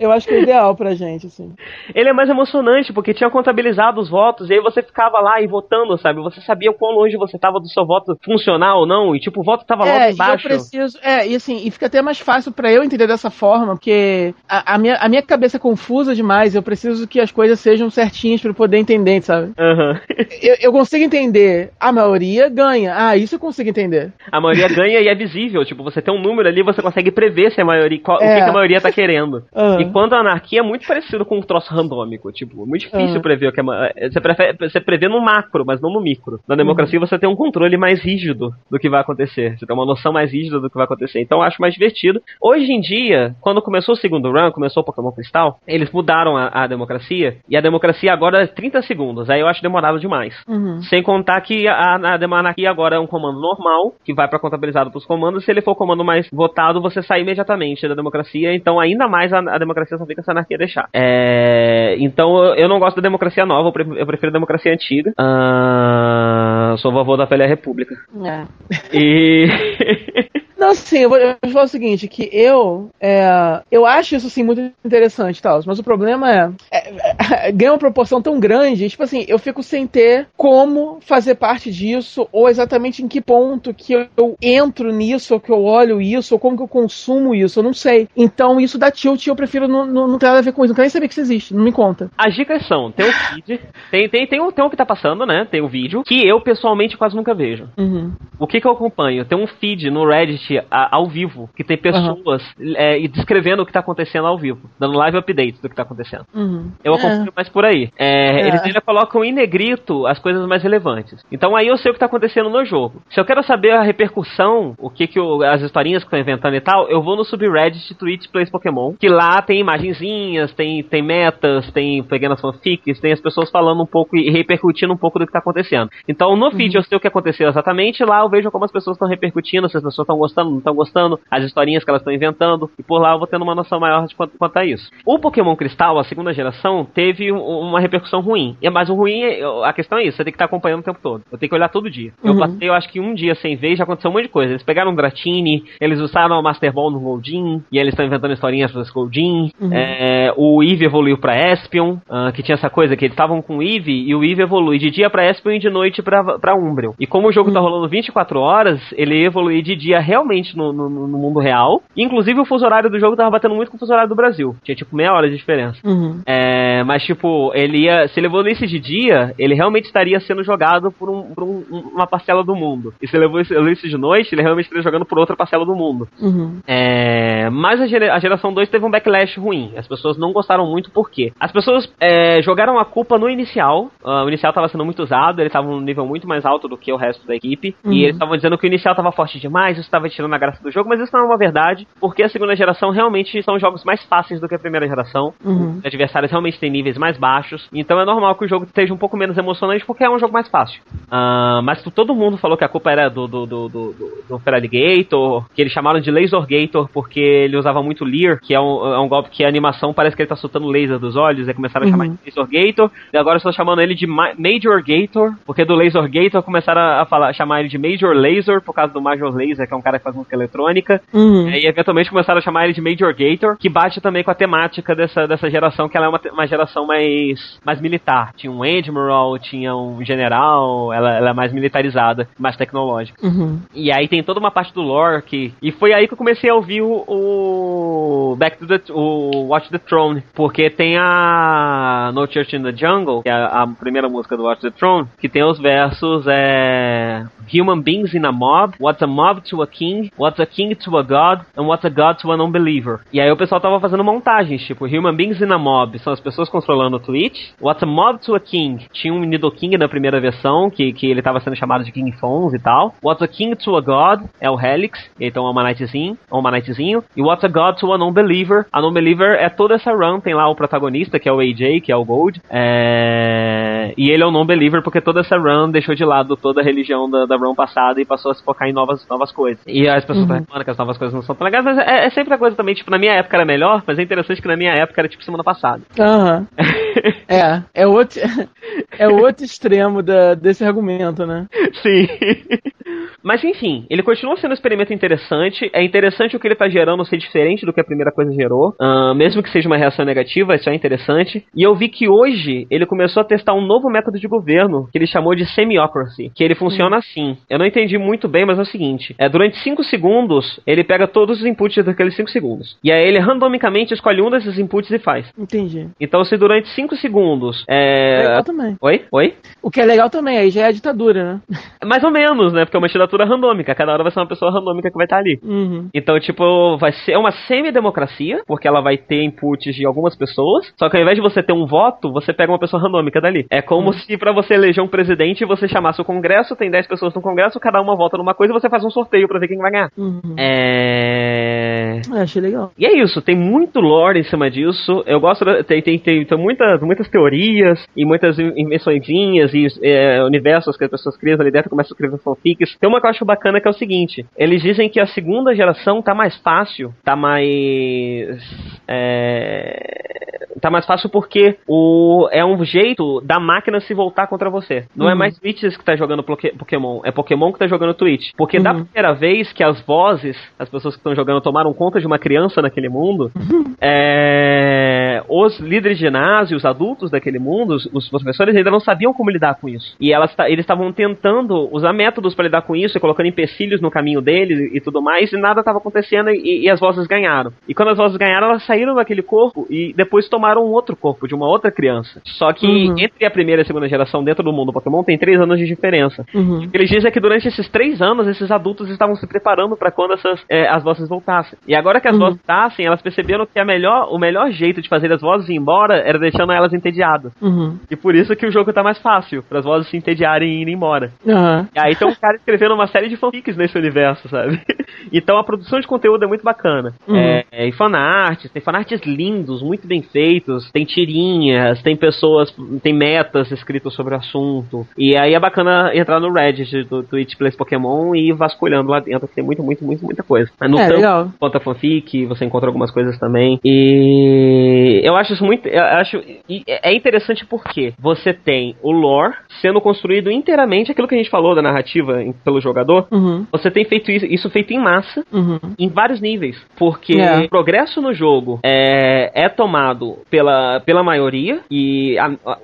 Eu acho que é ideal pra gente, assim. Ele é mais emocionante, porque tinha contabilizado os votos, e aí você ficava lá e votando, sabe? Você sabia o quão longe você tava do seu voto funcionar ou não, e tipo, o voto tava é, logo embaixo. Eu preciso, é, e assim, e fica até mais fácil para eu entender dessa forma, porque a, a, minha, a minha cabeça é confusa demais, eu preciso que as coisas sejam certinhas para poder entender, sabe? Uhum. eu, eu consigo entender, a maioria ganha. Ah, isso eu consigo entender. A maioria ganha e é visível, tipo, você tem um número ali, você consegue prever se a maioria, qual, é. o que, que, a maioria tá querendo. Uhum. E quando a anarquia é muito parecido com um troço randômico. Tipo, muito difícil uhum. prever o que é. Você, prefere, você prevê no macro, mas não no micro. Na democracia uhum. você tem um controle mais rígido do que vai acontecer. Você tem uma noção mais rígida do que vai acontecer. Então eu acho mais divertido. Hoje em dia, quando começou o segundo run, começou o Pokémon Cristal, eles mudaram a, a democracia. E a democracia agora é 30 segundos. Aí eu acho demorado demais. Uhum. Sem contar que a, a, agora é um comando normal, que vai para contabilizado pros comandos. Se ele for o comando mais votado, você sai imediatamente da democracia. Então ainda mais a, a democracia só fica se a anarquia deixar. É, então eu não gosto da democracia nova, eu prefiro, eu prefiro a democracia antiga. Uh, sou vovô da velha república. É. E. Não, sim, eu vou, eu vou falar o seguinte, que eu é, eu acho isso sim muito interessante, tal, mas o problema é, é, é, ganha uma proporção tão grande, tipo assim, eu fico sem ter como fazer parte disso, ou exatamente em que ponto que eu, eu entro nisso, ou que eu olho isso, ou como que eu consumo isso, eu não sei. Então isso dá tilt e eu prefiro não, não, não ter nada a ver com isso, não quero nem saber que isso existe, não me conta. As dicas são, tem o feed, tem, tem, tem, um, tem um que tá passando, né, tem o vídeo, que eu pessoalmente quase nunca vejo. Uhum. O que que eu acompanho? Tem um feed no Reddit a- ao vivo, que tem pessoas é, e descrevendo o que tá acontecendo ao vivo, dando live updates do que tá acontecendo. Uhum. Eu É. acompanho mais por aí. É, É. Eles ainda colocam em negrito as coisas mais relevantes. Então aí eu sei o que tá acontecendo no jogo. Se eu quero saber a repercussão, o que que o- as historinhas que estão inventando e tal, eu vou no subreddit Twitch Plays Pokémon, que lá tem imagenzinhas, tem, tem metas, tem pequenas fanfics, tem as pessoas falando um pouco e repercutindo um pouco do que tá acontecendo. Então no feed eu sei o que aconteceu exatamente, lá eu vejo como as pessoas estão repercutindo, se as pessoas estão gostando, não estão gostando, as historinhas que elas estão inventando, e por lá eu vou tendo uma noção maior de quanto, quanto a isso. O Pokémon Cristal, a segunda geração, teve um- uma repercussão ruim. Mas o ruim, é, a questão é isso, você tem que estar acompanhando o tempo todo. Eu tenho que olhar todo dia. Eu Uhum. passei, eu acho que um dia sem ver, já aconteceu um monte de coisa. Eles pegaram um Dratini, eles usaram o Master Ball no Goldin, e eles estão inventando historinhas para esse Goldin. Uhum. É, o Eve evoluiu pra Espion, ah, que tinha essa coisa que eles estavam com o Eve, e o Eve evolui de dia pra Espion e de noite pra, pra Umbreon. E como o jogo tá rolando 24 horas, ele evoluiu de dia realmente no, no, no mundo real. Inclusive o fuso horário do jogo tava batendo muito com o fuso horário do Brasil. Tinha tipo meia hora de diferença. Uhum. É, mas, tipo, ele ia. Se ele evoluísse de dia, ele realmente estaria sendo jogado por, um- por um- uma parcela do mundo. E se ele evoluísse evoluísse de noite, ele realmente estaria jogando por outra parcela do mundo. Uhum. É, mas a, gera- a geração 2 teve um backlash ruim. As pessoas não gostaram muito por quê? As pessoas é, jogaram a culpa no inicial. Ah, o inicial estava sendo muito usado, eles estavam num nível muito mais alto do que o resto da equipe. Uhum. E eles estavam dizendo que o inicial estava forte demais, isso estava tirando a graça do jogo, mas isso não é uma verdade, porque a segunda geração realmente são jogos mais fáceis do que a primeira geração. Uhum. Os adversários realmente têm níveis mais baixos. Então é normal que o jogo esteja um pouco menos emocionante porque é um jogo mais fácil. Ah, mas todo mundo falou que a culpa era do, do, do, do, do, Feraligator, que eles chamaram de Lasergator porque ele usava muito Leer, que é um, é um golpe que a animação parece que ele tá soltando laser dos olhos, e começaram a chamar Uhum. de Lasergator, e agora estão chamando ele de Ma- Major Gator, porque do Lasergator começaram a falar, chamar ele de Major Laser, por causa do Major Laser, que é um cara que faz música eletrônica. Uhum. E aí, eventualmente começaram a chamar ele de Major Gator, que bate também com a temática dessa, dessa geração, que ela é uma, uma geração mais, mais militar. Tinha um Admiral, tinha um general, ela, ela é mais militarizada, mais tecnológica. Uhum. E aí tem toda uma parte do lore que. E foi aí que eu comecei a ouvir o, o Back to the. o Watch the Throne. Porque tem a No Church in the Jungle, que é a, a primeira música do Watch the Throne, que tem os versos é. Human beings in a mob, what's a mob to a king, what's a king to a god, and what's a god to a non-believer. E aí o pessoal tava fazendo montagens, tipo, human beings in a mob são as pessoas controlando o Twitch, what's a mob to a king, tinha um Nidoking na primeira versão, que, que ele tava sendo chamado de King Fons e tal. What's a king to a god é o Helix, então é uma Knightzinho, é uma Knightzinho. E what's a god to a non-believer, a non-believer é toda essa run, tem lá o protagonista, que é o AJ, que é o Gold, é... e ele é o non-believer porque toda essa run deixou de lado toda a religião da, da run passada e passou a se focar em novas, novas coisas. E as pessoas estão reclamando que as novas coisas não são tão legais, mas é, é sempre a coisa também, tipo, na minha época era melhor, mas é interessante que na minha época era tipo semana passada. Aham. É, é outro, é outro extremo da, desse argumento, né? Sim. Mas enfim, ele continua sendo um experimento interessante. É interessante o que ele tá gerando ser diferente do que a primeira coisa gerou. Ah, mesmo que seja uma reação negativa, isso é interessante. E eu vi que hoje ele começou a testar um novo método de governo que ele chamou de semiocracy. Que ele funciona assim. Eu não entendi muito bem, mas é o seguinte: é, durante 5 segundos, ele pega todos os inputs daqueles 5 segundos. E aí ele randomicamente escolhe um desses inputs e faz. Entendi. Então, se durante 5 segundos. É... Legal também. Oi? Oi? O que é legal também, aí já é a ditadura, né? Mais ou menos, né? Porque é uma candidatura randômica. Cada hora vai ser uma pessoa randômica que vai estar ali. Uhum. Então, tipo, vai ser uma semidemocracia, porque ela vai ter inputs de algumas pessoas. Só que ao invés de você ter um voto, você pega uma pessoa randômica dali. É como se pra você eleger um presidente, você chamasse o Congresso, tem 10 pessoas no Congresso, cada uma vota numa coisa e você faz um sorteio pra ver quem vai ganhar. Uhum. É. É, achei legal. E é isso, tem muito lore em cima disso. Eu gosto, da- tem, tem, tem, tem muitas, muitas teorias e muitas in- invençõezinhas e é, universos que as pessoas criam ali dentro, começam a escrever fanfics. Tem uma que eu acho bacana que é o seguinte: eles dizem que a segunda geração tá mais fácil, tá mais. É, tá mais fácil porque o, é um jeito da máquina se voltar contra você. Não é Uhum. mais Twitch que tá jogando Poké- Pokémon, é Pokémon que tá jogando Twitch. Porque da Uhum. primeira vez que as vozes, as pessoas que estão jogando tomaram conta de uma criança naquele mundo, é, os líderes de ginásio, os adultos daquele mundo, os, os professores ainda não sabiam como lidar com isso. E elas, eles estavam tentando usar métodos para lidar com isso, e colocando empecilhos no caminho deles e, e tudo mais, e nada estava acontecendo e, e, as vozes ganharam. E quando as vozes ganharam, elas saíram daquele corpo e depois tomaram um outro corpo de uma outra criança. Só que uhum. entre a primeira e a segunda geração dentro do mundo Pokémon tem três anos de diferença. Uhum. O que eles dizem é que durante esses três anos, esses adultos estavam se preparando para quando essas, é, as vozes voltassem. E agora que as uhum. vozes voltassem, elas perceberam que a melhor, o melhor jeito de fazer as vozes ir embora era deixando elas entediadas. Uhum. E por isso que o jogo tá mais fácil, para as vozes se entediarem e irem embora. Uhum. E aí tem um cara escrevendo uma série de fanfics nesse universo, sabe? então a produção de conteúdo é muito bacana. Uhum. É, é, e fanarts, tem fanarts lindos, muito bem feitos, tem tirinhas, tem pessoas, tem metas escritas sobre o assunto. E aí é bacana entrar no Reddit do Twitch Plays Pokémon e ir vasculhando lá dentro, tem muito, muito, muito, muita coisa. No é, legal. Conta fanfic, você encontra algumas coisas também. E eu acho isso muito. Eu acho. É interessante porque você tem o lore sendo construído inteiramente aquilo que a gente falou da narrativa pelo jogador. Uhum. Você tem feito isso, isso feito em massa, uhum. em vários níveis. Porque é. o progresso no jogo é, é tomado pela, pela maioria e a, a,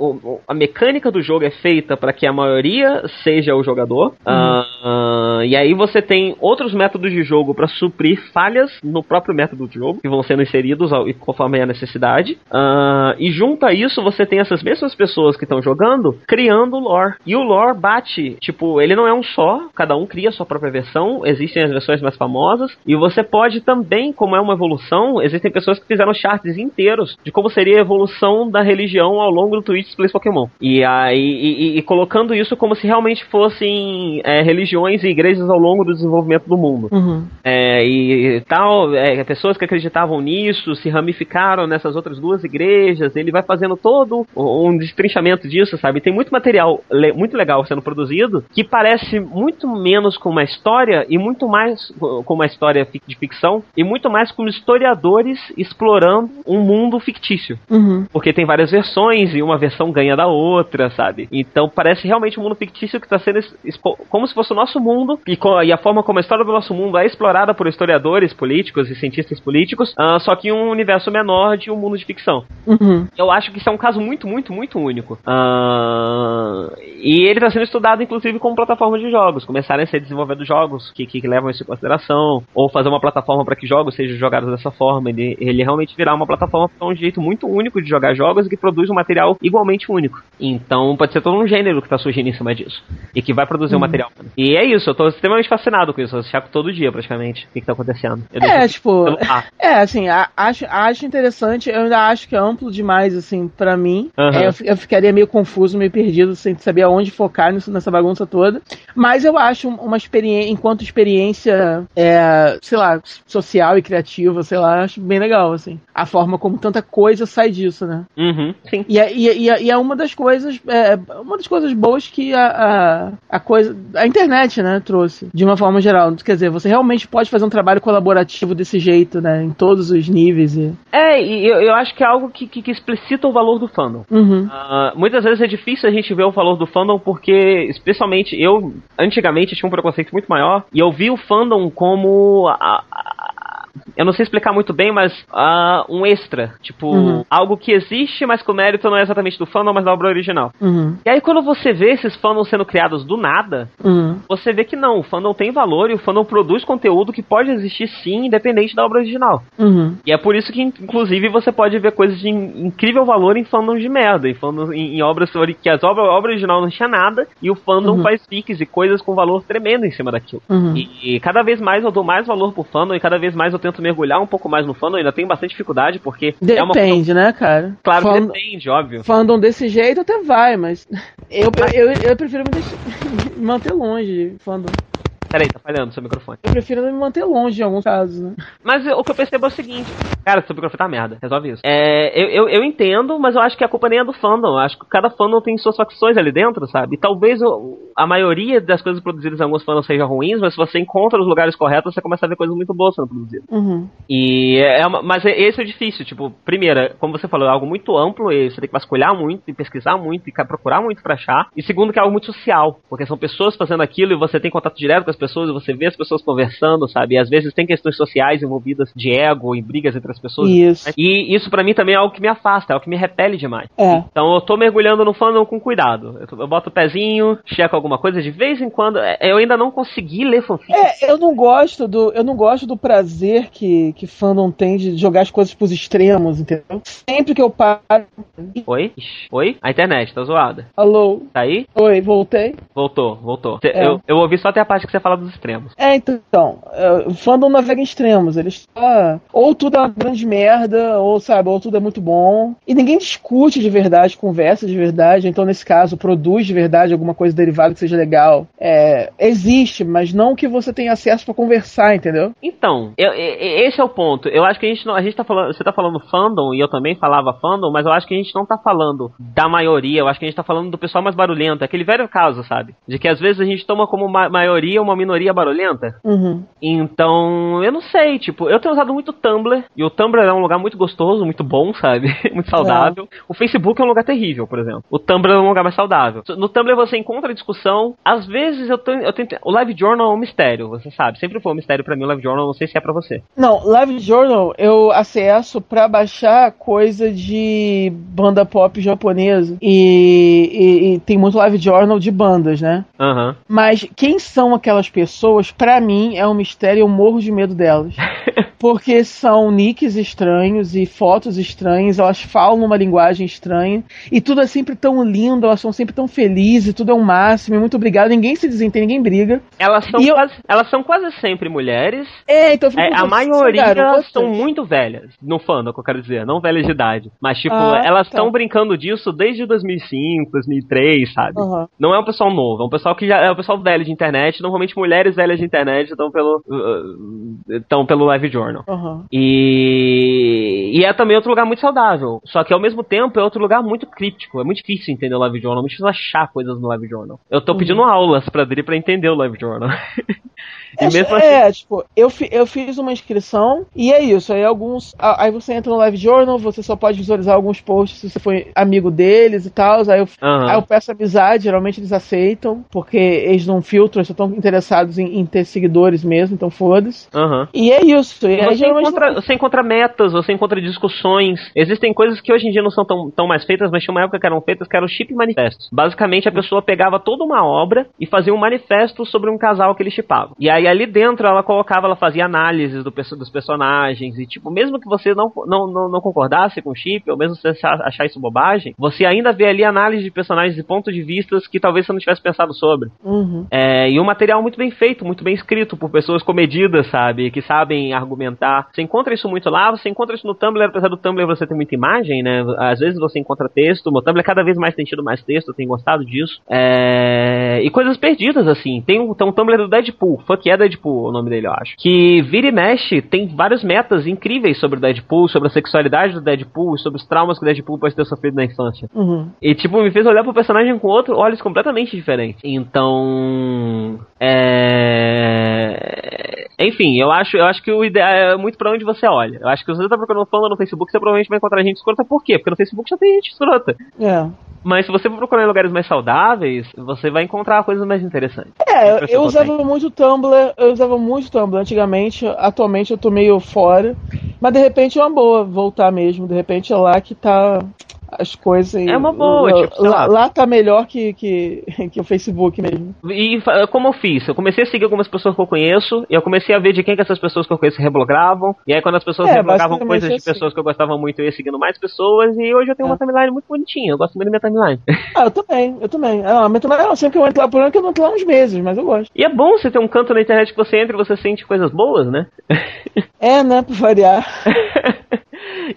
a mecânica do jogo é feita para que a maioria seja o jogador. Uhum. Uh, e aí você tem outros métodos de jogo para suprir falhas no próprio método de jogo, que vão sendo inseridos ao, conforme a necessidade. Uh, e junto a isso, você tem essas mesmas pessoas que estão jogando criando lore. E o lore bate, tipo, ele não é um só, cada um cria a sua própria versão, existem as versões mais famosas, e você pode também, como é uma evolução, existem pessoas que fizeram charts inteiros de como seria a evolução da religião ao longo do Twitch Plays Pokémon. E aí, e, e, e colocando isso como se realmente fossem é, religiões e igrejas ao longo do desenvolvimento do mundo. Uhum. É, e, tal, é, pessoas que acreditavam nisso se ramificaram nessas outras duas igrejas, ele vai fazendo todo um destrinchamento disso, sabe? Tem muito material le muito legal sendo produzido que parece muito menos com uma história e muito mais com uma história de ficção e muito mais com historiadores explorando um mundo fictício. Uhum. Porque tem várias versões e uma versão ganha da outra, sabe? Então parece realmente um mundo fictício que está sendo como se fosse o nosso mundo e, e, a forma como a história do nosso mundo é explorada por historiadores políticos e cientistas políticos, uh, só que em um universo menor de um mundo de ficção. Uhum. Eu acho que isso é um caso muito, muito, muito único. Uh, e ele está sendo estudado, inclusive, como plataforma de jogos. Começarem a ser desenvolvidos jogos que, que, que, levam isso em consideração, ou fazer uma plataforma para que jogos sejam jogados dessa forma. Ele, ele realmente virar uma plataforma que é um jeito muito único de jogar jogos e que produz um material igualmente único. Então pode ser todo um gênero que está surgindo em cima disso. E que vai produzir uhum. um material. E é isso, eu estou extremamente fascinado com isso. Eu chaco todo dia, praticamente, o que, está acontecendo. Eu é, tipo. É, assim, acho, acho interessante, eu ainda acho que é amplo demais, assim, para mim. Uhum. É, eu, eu, ficaria meio confuso, meio perdido, sem saber aonde focar nisso, nessa bagunça toda. Mas eu acho uma experiência, enquanto experiência, é, sei lá, social e criativa, sei lá, acho bem legal, assim. A forma como tanta coisa sai disso, né? Uhum, sim. E é, e, é, e é uma das coisas, é, uma das coisas boas que a, a, a, coisa, a internet, né, trouxe, de uma forma geral. Quer dizer, você realmente pode fazer um trabalho colaborativo desse jeito, né, em todos os níveis. E... É, e eu, eu acho que é algo que, que, que explicita o valor do fandom. Uhum. Uh, muitas vezes é difícil a gente ver o valor do fandom porque, especialmente eu, antigamente tinha um preconceito muito maior e eu vi o fandom como a, a eu não sei explicar muito bem, mas uh, um extra. Tipo, uhum. algo que existe, mas que o mérito não é exatamente do fandom, mas da obra original. Uhum. E aí, quando você vê esses fandoms sendo criados do nada, uhum. você vê que não, o fandom tem valor e o fandom produz conteúdo que pode existir sim, independente da obra original. Uhum. E é por isso que, inclusive, você pode ver coisas de incrível valor em fandoms de merda, em, em, em obras que as obra, a obra original não tinha nada e o fandom uhum. faz fics e coisas com valor tremendo em cima daquilo. Uhum. E, e, cada vez mais eu dou mais valor pro fandom e cada vez mais eu tento mergulhar um pouco mais no fandom, ainda tenho bastante dificuldade, porque. Depende, é uma né, cara? Claro Fand... depende, óbvio. Fandom desse jeito até vai, mas. Eu, eu, eu, eu prefiro me, deixar... manter longe fandom. Peraí, tá falhando seu microfone. Eu prefiro me manter longe em alguns casos, né? Mas o que eu percebo é o seguinte: cara, seu microfone tá merda, resolve isso. É, eu, eu, eu, entendo, mas eu acho que a culpa nem é do fandom. Eu acho que cada fandom tem suas facções ali dentro, sabe? E talvez a maioria das coisas produzidas em alguns fandoms sejam ruins, mas se você encontra os lugares corretos, você começa a ver coisas muito boas sendo produzidas. Uhum. E é uma, mas esse é o difícil, tipo, primeiro, como você falou, é algo muito amplo e você tem que vasculhar muito e pesquisar muito e procurar muito pra achar. E segundo, que é algo muito social, porque são pessoas fazendo aquilo e você tem contato direto com as pessoas e você vê as pessoas conversando, sabe? E às vezes tem questões sociais envolvidas de ego e brigas entre as outras pessoas. Isso. E isso pra mim também é algo que me afasta, é algo que me repele demais. É. Então eu tô mergulhando no fandom com cuidado. Eu, eu boto o pezinho, checo alguma coisa de vez em quando. É, Eu ainda não consegui ler fanfic. É, eu não gosto do, eu não gosto do prazer que, que fandom tem de jogar as coisas pros extremos, entendeu? Sempre que eu paro, Oi? Oi? A internet tá zoada. alô, Tá aí? oi, voltei. Voltou, voltou. Cê- É. Eu, eu ouvi só até a parte que você fala dos extremos. É, então, é, o fandom navega em extremos. Eles só, ou tudo é uma grande merda, ou sabe, ou tudo é muito bom. E ninguém discute de verdade, conversa de verdade. Então, nesse caso, produz de verdade alguma coisa derivada que seja legal. É, existe, mas não que você tenha acesso pra conversar, entendeu? Então, eu- e- e- esse é o ponto. Eu acho que a gente não. A gente tá falando. Você tá falando fandom, e eu também falava fandom, mas eu acho que a gente não tá falando da maioria. Eu acho que a gente tá falando do pessoal mais barulhento. Aquele velho caso, sabe? De que às vezes a gente toma como ma maioria uma minoria barulhenta. Uhum. Então, eu não sei, tipo, eu tenho usado muito Tumblr, e o Tumblr é um lugar muito gostoso, muito bom, sabe? muito saudável. O Facebook é um lugar terrível, por exemplo. O Tumblr é um lugar mais saudável. No Tumblr você encontra discussão. Às vezes eu, tenho, eu tento. O Live Journal é um mistério, você sabe. Sempre foi um mistério pra mim o Live Journal, não sei se é pra você. Não, Live Journal eu acesso pra baixar coisa de banda pop japonesa. E, e- e tem muito Live Journal de bandas, né? Aham. Mas quem são aquelas pessoas, pra mim, é um mistério e eu morro de medo delas. Porque são nicks estranhos e fotos estranhas, elas falam numa linguagem estranha, e tudo é sempre tão lindo, elas são sempre tão felizes, tudo é um máximo, e muito obrigado, ninguém se desentende, ninguém briga. Elas são, E eu- quase, elas são quase sempre mulheres. É, então É, a maioria garotas. são muito velhas, no fandom, que eu quero dizer, não velhas de idade. Mas, tipo, Ah, elas tá. estão brincando disso desde 2005, 2003, sabe? Aham. Não é um pessoal novo, é um pessoal que já é um pessoal velho de internet. Normalmente mulheres velhas de internet estão pelo estão pelo Live Journal. Aham. E, e é também outro lugar muito saudável. Só que ao mesmo tempo é outro lugar muito críptico. É muito difícil entender o Live Journal. É muito difícil achar coisas no Live Journal. Eu tô pedindo aulas pra Dri pra entender o Live Journal. e É, mesmo assim. é, tipo, eu, fi- eu fiz uma inscrição e é isso. Aí alguns. Aí você entra no Live Journal, você só pode visualizar alguns posts se você for amigo deles e tal. Aí eu, Aham. aí eu peço amizade, geralmente eles aceitam, porque eles não filtram, eles só estão interessados em, em ter seguidores mesmo, então foda-se. Aham. E é isso. E aí, Você geralmente encontra, você encontra metas, você encontra discussões. Existem coisas que hoje em dia não são tão, tão mais feitas, mas tinha uma época que eram feitas, que eram chip manifestos. Basicamente, a pessoa pegava toda uma obra e fazia um manifesto sobre um casal que eles chipavam. E aí, ali dentro, ela colocava, ela fazia análises do, dos personagens. E, tipo, mesmo que você não, não, não, não concordasse com o chip, ou mesmo se você achar achar isso bobagem, você ainda vê ali análise de personagens e pontos de vistas que talvez você não tivesse pensado sobre. Uhum. É, e um material muito bem feito, muito bem escrito por pessoas comedidas, sabe? Que sabem argumentar. Você encontra isso muito lá, você encontra isso no Tumblr, apesar do Tumblr você ter muita imagem, né? Às vezes você encontra texto, no Tumblr cada vez mais tem tido mais texto, eu tenho gostado disso. É, e coisas perdidas, assim. Tem um, tem um Tumblr do Deadpool, Fuck é Deadpool o nome dele, eu acho. Que vira e mexe, tem vários metas incríveis sobre o Deadpool, sobre a sexualidade do Deadpool, sobre os traumas que o Deadpool pode ter sofrido na infância. Uhum. E, tipo, me fez olhar pro personagem com outro olhos completamente diferentes. Então. É. Enfim, eu acho, eu acho que o ideal é muito pra onde você olha. Eu acho que se você tá procurando fã no Facebook, você provavelmente vai encontrar gente escrota. Por quê? Porque no Facebook já tem gente escrota. É. Mas se você for procurar em lugares mais saudáveis, você vai encontrar coisas mais interessantes. É, eu usava muito Tumblr, eu usava muito Tumblr antigamente, atualmente eu tô meio fora, mas de repente é uma boa voltar mesmo, de repente é lá que tá as coisas. e- É uma boa, lá, tipo, lá, lá. tá melhor que, que, que o Facebook mesmo. E como eu fiz? Eu comecei a seguir algumas pessoas que eu conheço, e eu comecei a ver de quem que essas pessoas que eu conheço reblogavam, e aí quando as pessoas É, coisas de assim. pessoas que eu gostava muito, eu ia seguindo mais pessoas, e hoje eu tenho É. uma timeline muito bonitinha, eu gosto muito da minha timeline. Ah, eu também, eu também. Ah, também, não, sempre que eu entro lá por ano que eu não entro lá uns meses, mas eu gosto. E é bom você ter um canto na internet que você entra e você sente coisas boas, né? É, né, pra variar.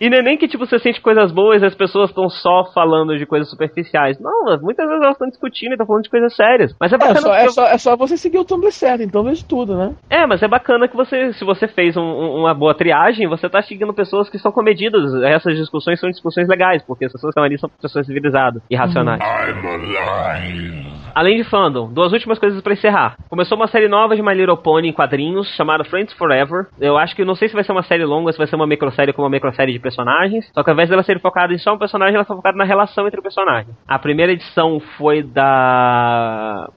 E não é nem que tipo você sente coisas boas e as pessoas estão só falando de coisas superficiais. Não, muitas vezes elas estão discutindo e estão falando de coisas sérias. Mas é É bacana. só, é, só, é só você seguir o Tumblr certo, então vejo tudo, né? É, mas é bacana que você, se você fez um- um- uma boa triagem, você tá seguindo pessoas que são comedidas. Essas discussões são discussões legais, porque as pessoas que estão ali são pessoas civilizadas e racionais. Além de fandom, duas últimas coisas pra encerrar. Começou uma série nova de My Little Pony em quadrinhos, chamada Friends Forever. Eu acho que não sei se vai ser uma série longa, se vai ser uma microsérie com uma microsérie de personagens. Só que ao invés dela ser focada em só um personagem, ela foi focada na relação entre o personagem. A primeira edição foi da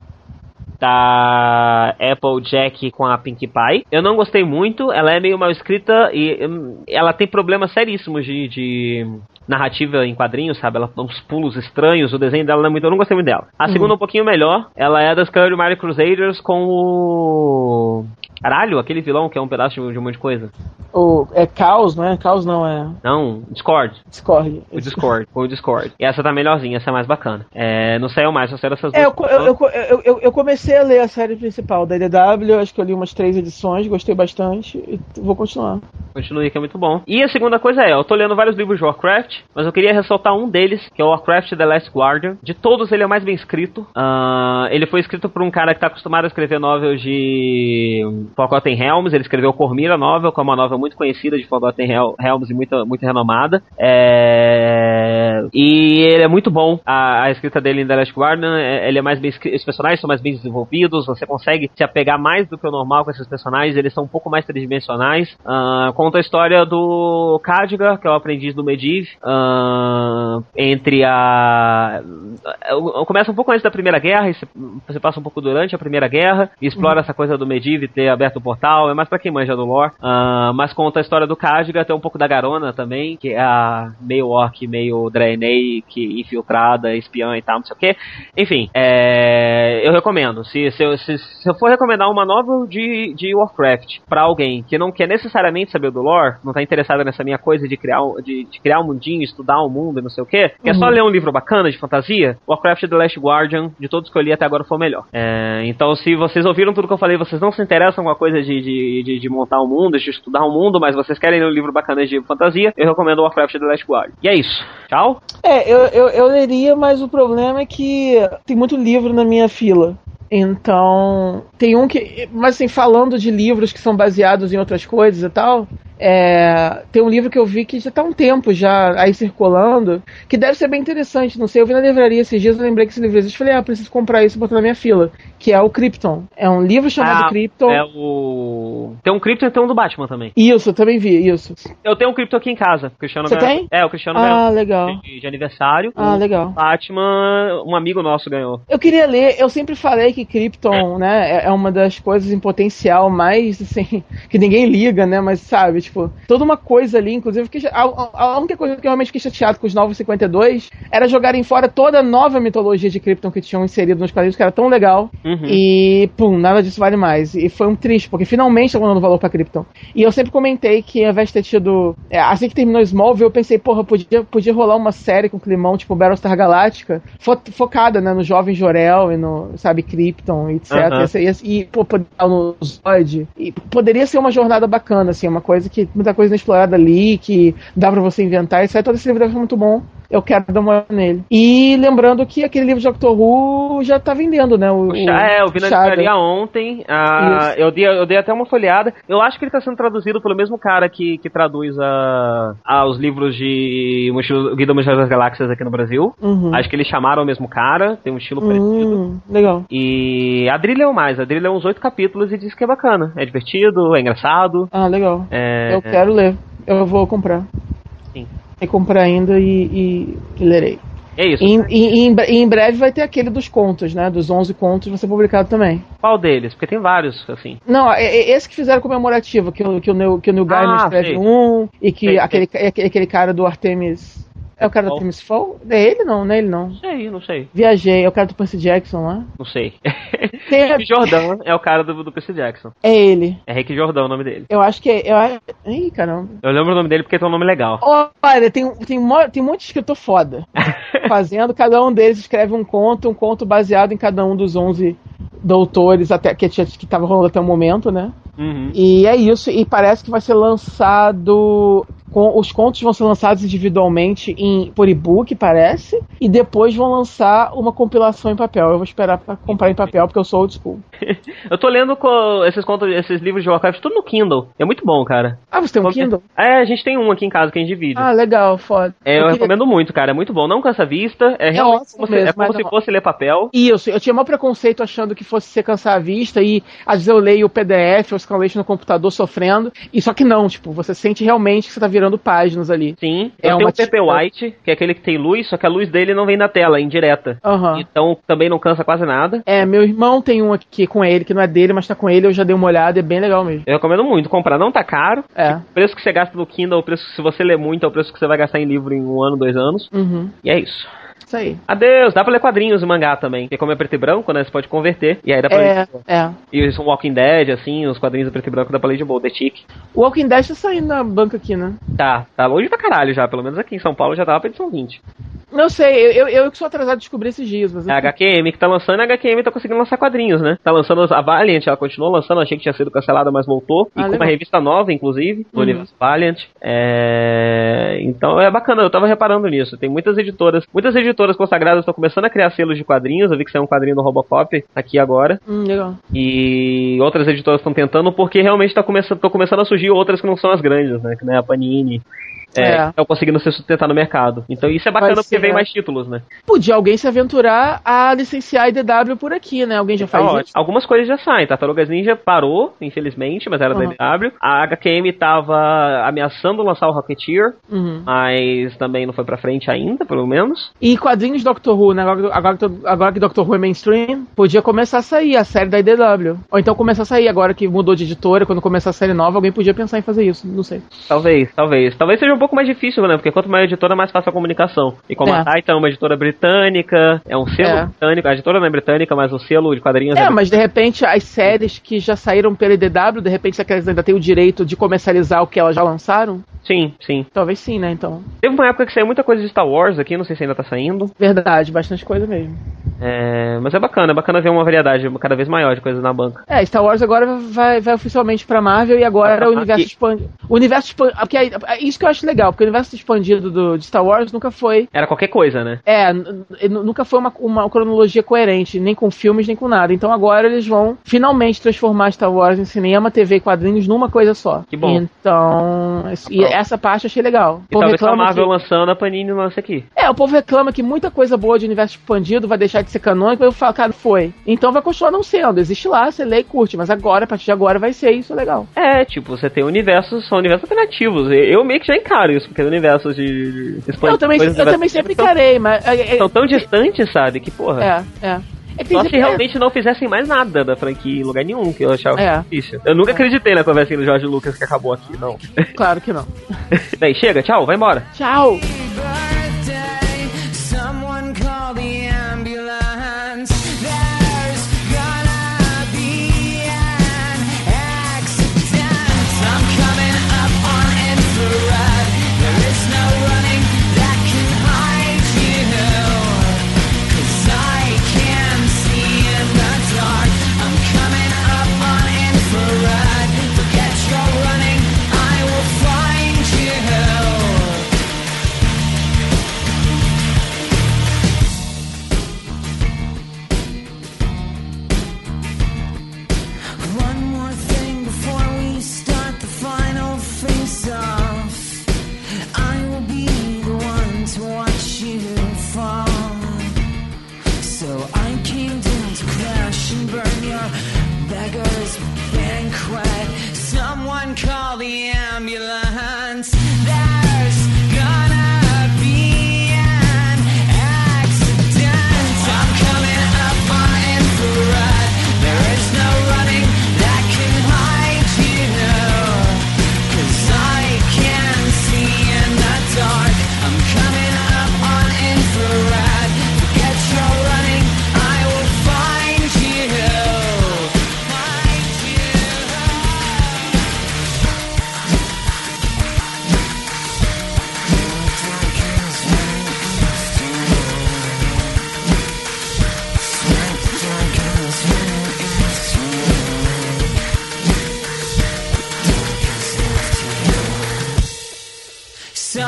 da Applejack com a Pinkie Pie. Eu não gostei muito, ela é meio mal escrita e hum, ela tem problemas seríssimos de, de narrativa em quadrinhos, sabe? Ela dá uns pulos estranhos, o desenho dela não é muito. Eu não gostei muito dela. A segunda, um pouquinho melhor. Ela é das Mario Crusaders com o. Caralho, aquele vilão que é um pedaço de, um monte de coisa. O, é Caos, não é? Caos não, é Não, Discord. Discord. O Discord. o Discord. E essa tá melhorzinha, essa é mais bacana. É, não saiu mais, só saíram essas É, eu, duas. eu, eu, eu, eu- comecei a ler a série principal da IDW, acho que eu li umas três edições, gostei bastante e vou continuar. Continue, que é muito bom. E a segunda coisa é, eu tô lendo vários livros de Warcraft, mas eu queria ressaltar um deles, que é o Warcraft The Last Guardian. De todos, ele é o mais bem escrito. Ah, ele foi escrito por um cara que tá acostumado a escrever novels de Forgotten Realms. Ele escreveu Cormira Novel, que é uma novel muito conhecida de Forgotten Hel- Realms e muito, muito renomada. É... E ele é muito bom. A, a escrita dele em The Last Guardian, é- ele é mais bem. Os personagens são mais bem desenvolvidos, você consegue se apegar mais do que o normal com esses personagens, eles são um pouco mais tridimensionais. Ah, conta a história do Khadgar, que é o aprendiz do Medivh, ah, entre a. Começa um pouco antes da Primeira Guerra, você- passa um pouco durante a Primeira Guerra, e explora essa coisa do Medivh ter aberto o portal, é mais pra quem manja do lore. Ah, mas conta a história do Khadgar, tem um pouco da Garona também, que é a meio orc, meio Draenei, que infiltrada, espiã e tal, não sei o que. Enfim, é, eu recomendo. Se, se, eu- se, se eu for recomendar uma novel de, de Warcraft pra alguém que não quer necessariamente saber do lore, não tá interessado nessa minha coisa de criar, de, de criar um mundinho, estudar um mundo e não sei o que, quer só ler um livro bacana de fantasia, Warcraft The Last Guardian, de todos que eu li até agora, foi o melhor. É, então, se vocês ouviram tudo que eu falei, vocês não se interessam com a coisa de, de, de, de montar um mundo, de estudar um mundo, mas vocês querem ler um livro bacana de fantasia, eu recomendo Warcraft The Last Guardian. E é isso. Tchau. É, eu, eu, eu leria, mas o problema é que tem muito livro na minha fila. Então, tem um que. Mas assim, falando de livros que são baseados em outras coisas e tal, é, tem um livro que eu vi que já tá há um tempo já aí circulando, que deve ser bem interessante. Não sei, eu vi na livraria esses dias, eu lembrei que esse livro existe. Falei, ah, preciso comprar isso e botar na minha fila. Que é o Krypton. É um livro chamado Ah, Krypton. É o. Tem um Krypton e tem um do Batman também. Isso, eu também vi, isso. Eu tenho um Krypton aqui em casa. Cristiano Você ganhou- tem? É, o Cristiano Ah, ganhou legal. de, de aniversário. Ah, legal. Batman, um amigo nosso ganhou. Eu queria ler, eu sempre falei que Krypton, né, é- é uma das coisas em potencial mais, assim, que ninguém liga, né, mas sabe, tipo, toda uma coisa ali, inclusive, que a, a- única coisa que eu realmente fiquei chateado com os novos 52 era jogarem fora toda a nova mitologia de Krypton que tinham inserido nos quadrinhos, que era tão legal, Uhum. e, pum, nada disso vale mais. E foi um triste, porque finalmente estão dando valor pra Krypton. E eu sempre comentei que ao invés de ter tido. é, assim que terminou Smallville, eu pensei, porra, podia, podia rolar uma série com climão, tipo Battlestar Galáctica, fo- focada, né, no jovem Jorel e no, sabe, Krypton, etc. Ser- ia- E, pô, no Zod. E poderia ser uma jornada bacana, assim, uma coisa que. Muita coisa inexplorada ali, que dá pra você inventar. Isso aí, todo esse livro deve ser muito bom. Eu quero dar uma olhada nele. E lembrando que aquele livro de Doctor Who já tá vendendo, né? O, O Chá- é, eu vi na livraria ontem. ah, eu, dei, eu dei até uma folhada. Eu acho que ele tá sendo traduzido pelo mesmo cara que, que traduz a, a, os livros de Mochilo- Guia do das Galáxias aqui no Brasil. Uhum. Acho que eles chamaram o mesmo cara, tem um estilo parecido. Hum, legal. E a Drill leu mais, a Drill leu uns oito capítulos e disse que é bacana. É divertido, é engraçado. Ah, legal. É, Eu quero ler. Eu vou comprar. Sim. Comprar ainda e, e, lerei. é isso. E, em- e e em breve vai ter aquele dos contos, né? Dos 11 contos vai ser publicado também. Qual deles? Porque tem vários, assim. Não, é- é esse que fizeram comemorativo, que, o- que, o, Neil, que o Neil Gaiman Ah, escreve sei. um, e que Sei, aquele, é- aquele cara do Artemis. É o cara do Fall. Artemis Fall? É ele não, não é ele não. Não sei, não sei. Viajei, é o cara do Percy Jackson lá. Não sei. Tem, Rick Jordan é o cara do, do Percy Jackson. é ele. É Rick Jordan o nome dele. Eu acho que é. Eu, Ih, caramba. Eu lembro o nome dele porque tem um nome legal. Olha, tem, tem, tem um monte de escritor foda fazendo, cada um deles escreve um conto, um conto baseado em cada um dos 11 doutores até que que tava rolando até o momento, né? Uhum. E é isso, e parece que vai ser lançado. Com, os contos vão ser lançados individualmente em, por e-book, parece, e depois vão lançar uma compilação em papel. Eu vou esperar pra comprar em papel, porque eu sou old school. Eu tô lendo esses contos, esses livros de Warcraft tudo no Kindle. É muito bom, cara. Ah, você tem um Kindle? É, a gente tem um aqui em casa que a gente divide. Ah, legal, foda. É, eu, queria- recomendo muito, cara. É muito bom. Não cansa a vista. É, realmente ótimo como, se, mesmo, é como mas se não- fosse ler papel. Isso, eu tinha maior preconceito achando que fosse ser cansar a vista e às vezes eu leio o PDF ou escalation no computador sofrendo, e só que não, tipo, você sente realmente que você tá virando virando páginas ali. Sim, É eu tenho uma o tinta- White, que é aquele que tem luz, só que a luz dele não vem na tela, é indireta. Aham. Então também não cansa quase nada. É, meu irmão tem um aqui com ele, que não é dele, mas tá com ele, eu já dei uma olhada, é bem legal mesmo. Eu recomendo muito comprar, não tá caro. É. O preço que você gasta no Kindle, o preço que se você ler muito, é o preço que você vai gastar em livro em um ano, dois anos. Uhum. E é isso. Isso aí. Adeus, dá pra ler quadrinhos e mangá também. Porque como é preto e branco, né? Você pode converter. E aí dá pra É, ler. é. E os Walking Dead, assim, os quadrinhos do preto e branco dá pra ler de boa, The Chick. O Walking Dead tá saindo na banca aqui, né? Tá, tá longe pra caralho já. Pelo menos aqui em São Paulo já tava pra edição 20. Não sei, eu, eu, que sou atrasado de descobrir esses dias, mas. É a HQM que tá lançando, a HQM tá conseguindo lançar quadrinhos, né? Tá lançando a Valiant, ela continuou lançando, achei que tinha sido cancelada, mas voltou. Ah, e com legal. uma revista nova, inclusive, do Uhum. universo Valiant. É... Então é bacana, eu tava reparando nisso. Tem muitas editoras, muitas editoras consagradas estão começando a criar selos de quadrinhos. Eu vi que saiu um quadrinho do Robocop aqui agora. Hum, legal. E outras editoras estão tentando, porque realmente tá começando, tão começando a surgir outras que não são as grandes, né? Que nem a Panini. É. Estão conseguindo se sustentar no mercado. Então isso é bacana Vai porque ser, vem é. mais títulos, né? Podia alguém se aventurar a licenciar a IDW por aqui, né? Alguém já Tá faz ótimo. isso? Algumas coisas já saem. Tartarugas Ninja parou, infelizmente, mas era Uhum. da DW. A HQM tava ameaçando lançar o Rocketeer, Uhum. mas também não foi pra frente ainda, pelo menos. E quadrinhos de Doctor Who, né? Agora, agora, agora que Doctor Who é mainstream, podia começar a sair a série da IDW. Ou então começar a sair agora que mudou de editora, quando começar a série nova, alguém podia pensar em fazer isso. Não sei. Talvez, talvez. Talvez seja um pouco mais difícil, né? Porque quanto maior a editora, mais fácil a comunicação. E como É. a Titan é uma editora britânica, é um selo É. britânico, a editora não é britânica, mas o selo de quadrinhos É, é mas de repente as séries que já saíram pela IDW, de repente elas ainda têm o direito de comercializar o que elas já lançaram, Sim, sim. talvez sim, né? Então, Teve uma época que saiu muita coisa de Star Wars aqui, não sei se ainda tá saindo. verdade, bastante coisa mesmo. É, mas é bacana, é bacana ver uma variedade cada vez maior de coisas na banca. É, Star Wars agora vai, vai oficialmente pra Marvel e agora pra o universo expandido. O universo expandido. Porque é isso que eu acho legal, porque o universo expandido do, de Star Wars nunca foi. Era qualquer coisa, né? É, nunca foi uma, uma cronologia coerente, nem com filmes, nem com nada. Então agora eles vão finalmente transformar Star Wars em cinema, TV e quadrinhos numa coisa só. Que bom. Então, e essa parte eu achei legal. O E povo talvez a Marvel que- lançando, a Panini lança aqui. É, o povo reclama que muita coisa boa de universo expandido vai deixar de ser canônico, eu falo, cara, foi. Então vai continuar não sendo, existe lá, você lê e curte, mas agora, a partir de agora, vai ser isso legal. É, tipo, você tem universos, são universos alternativos. Eu meio que já encaro isso, porque universos de, de. Eu também, eu também sempre são, encarei, mas. É, é, são tão distantes, sabe? Que porra. é, é. É Só se realmente não fizessem mais nada da franquia em lugar nenhum, que eu achava É. difícil. Eu nunca acreditei na conversinha do Jorge Lucas que acabou aqui, não. é, Claro que não. Daí, chega, tchau, vai embora. Tchau! Call the ambulance.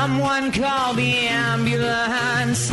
Someone call the ambulance.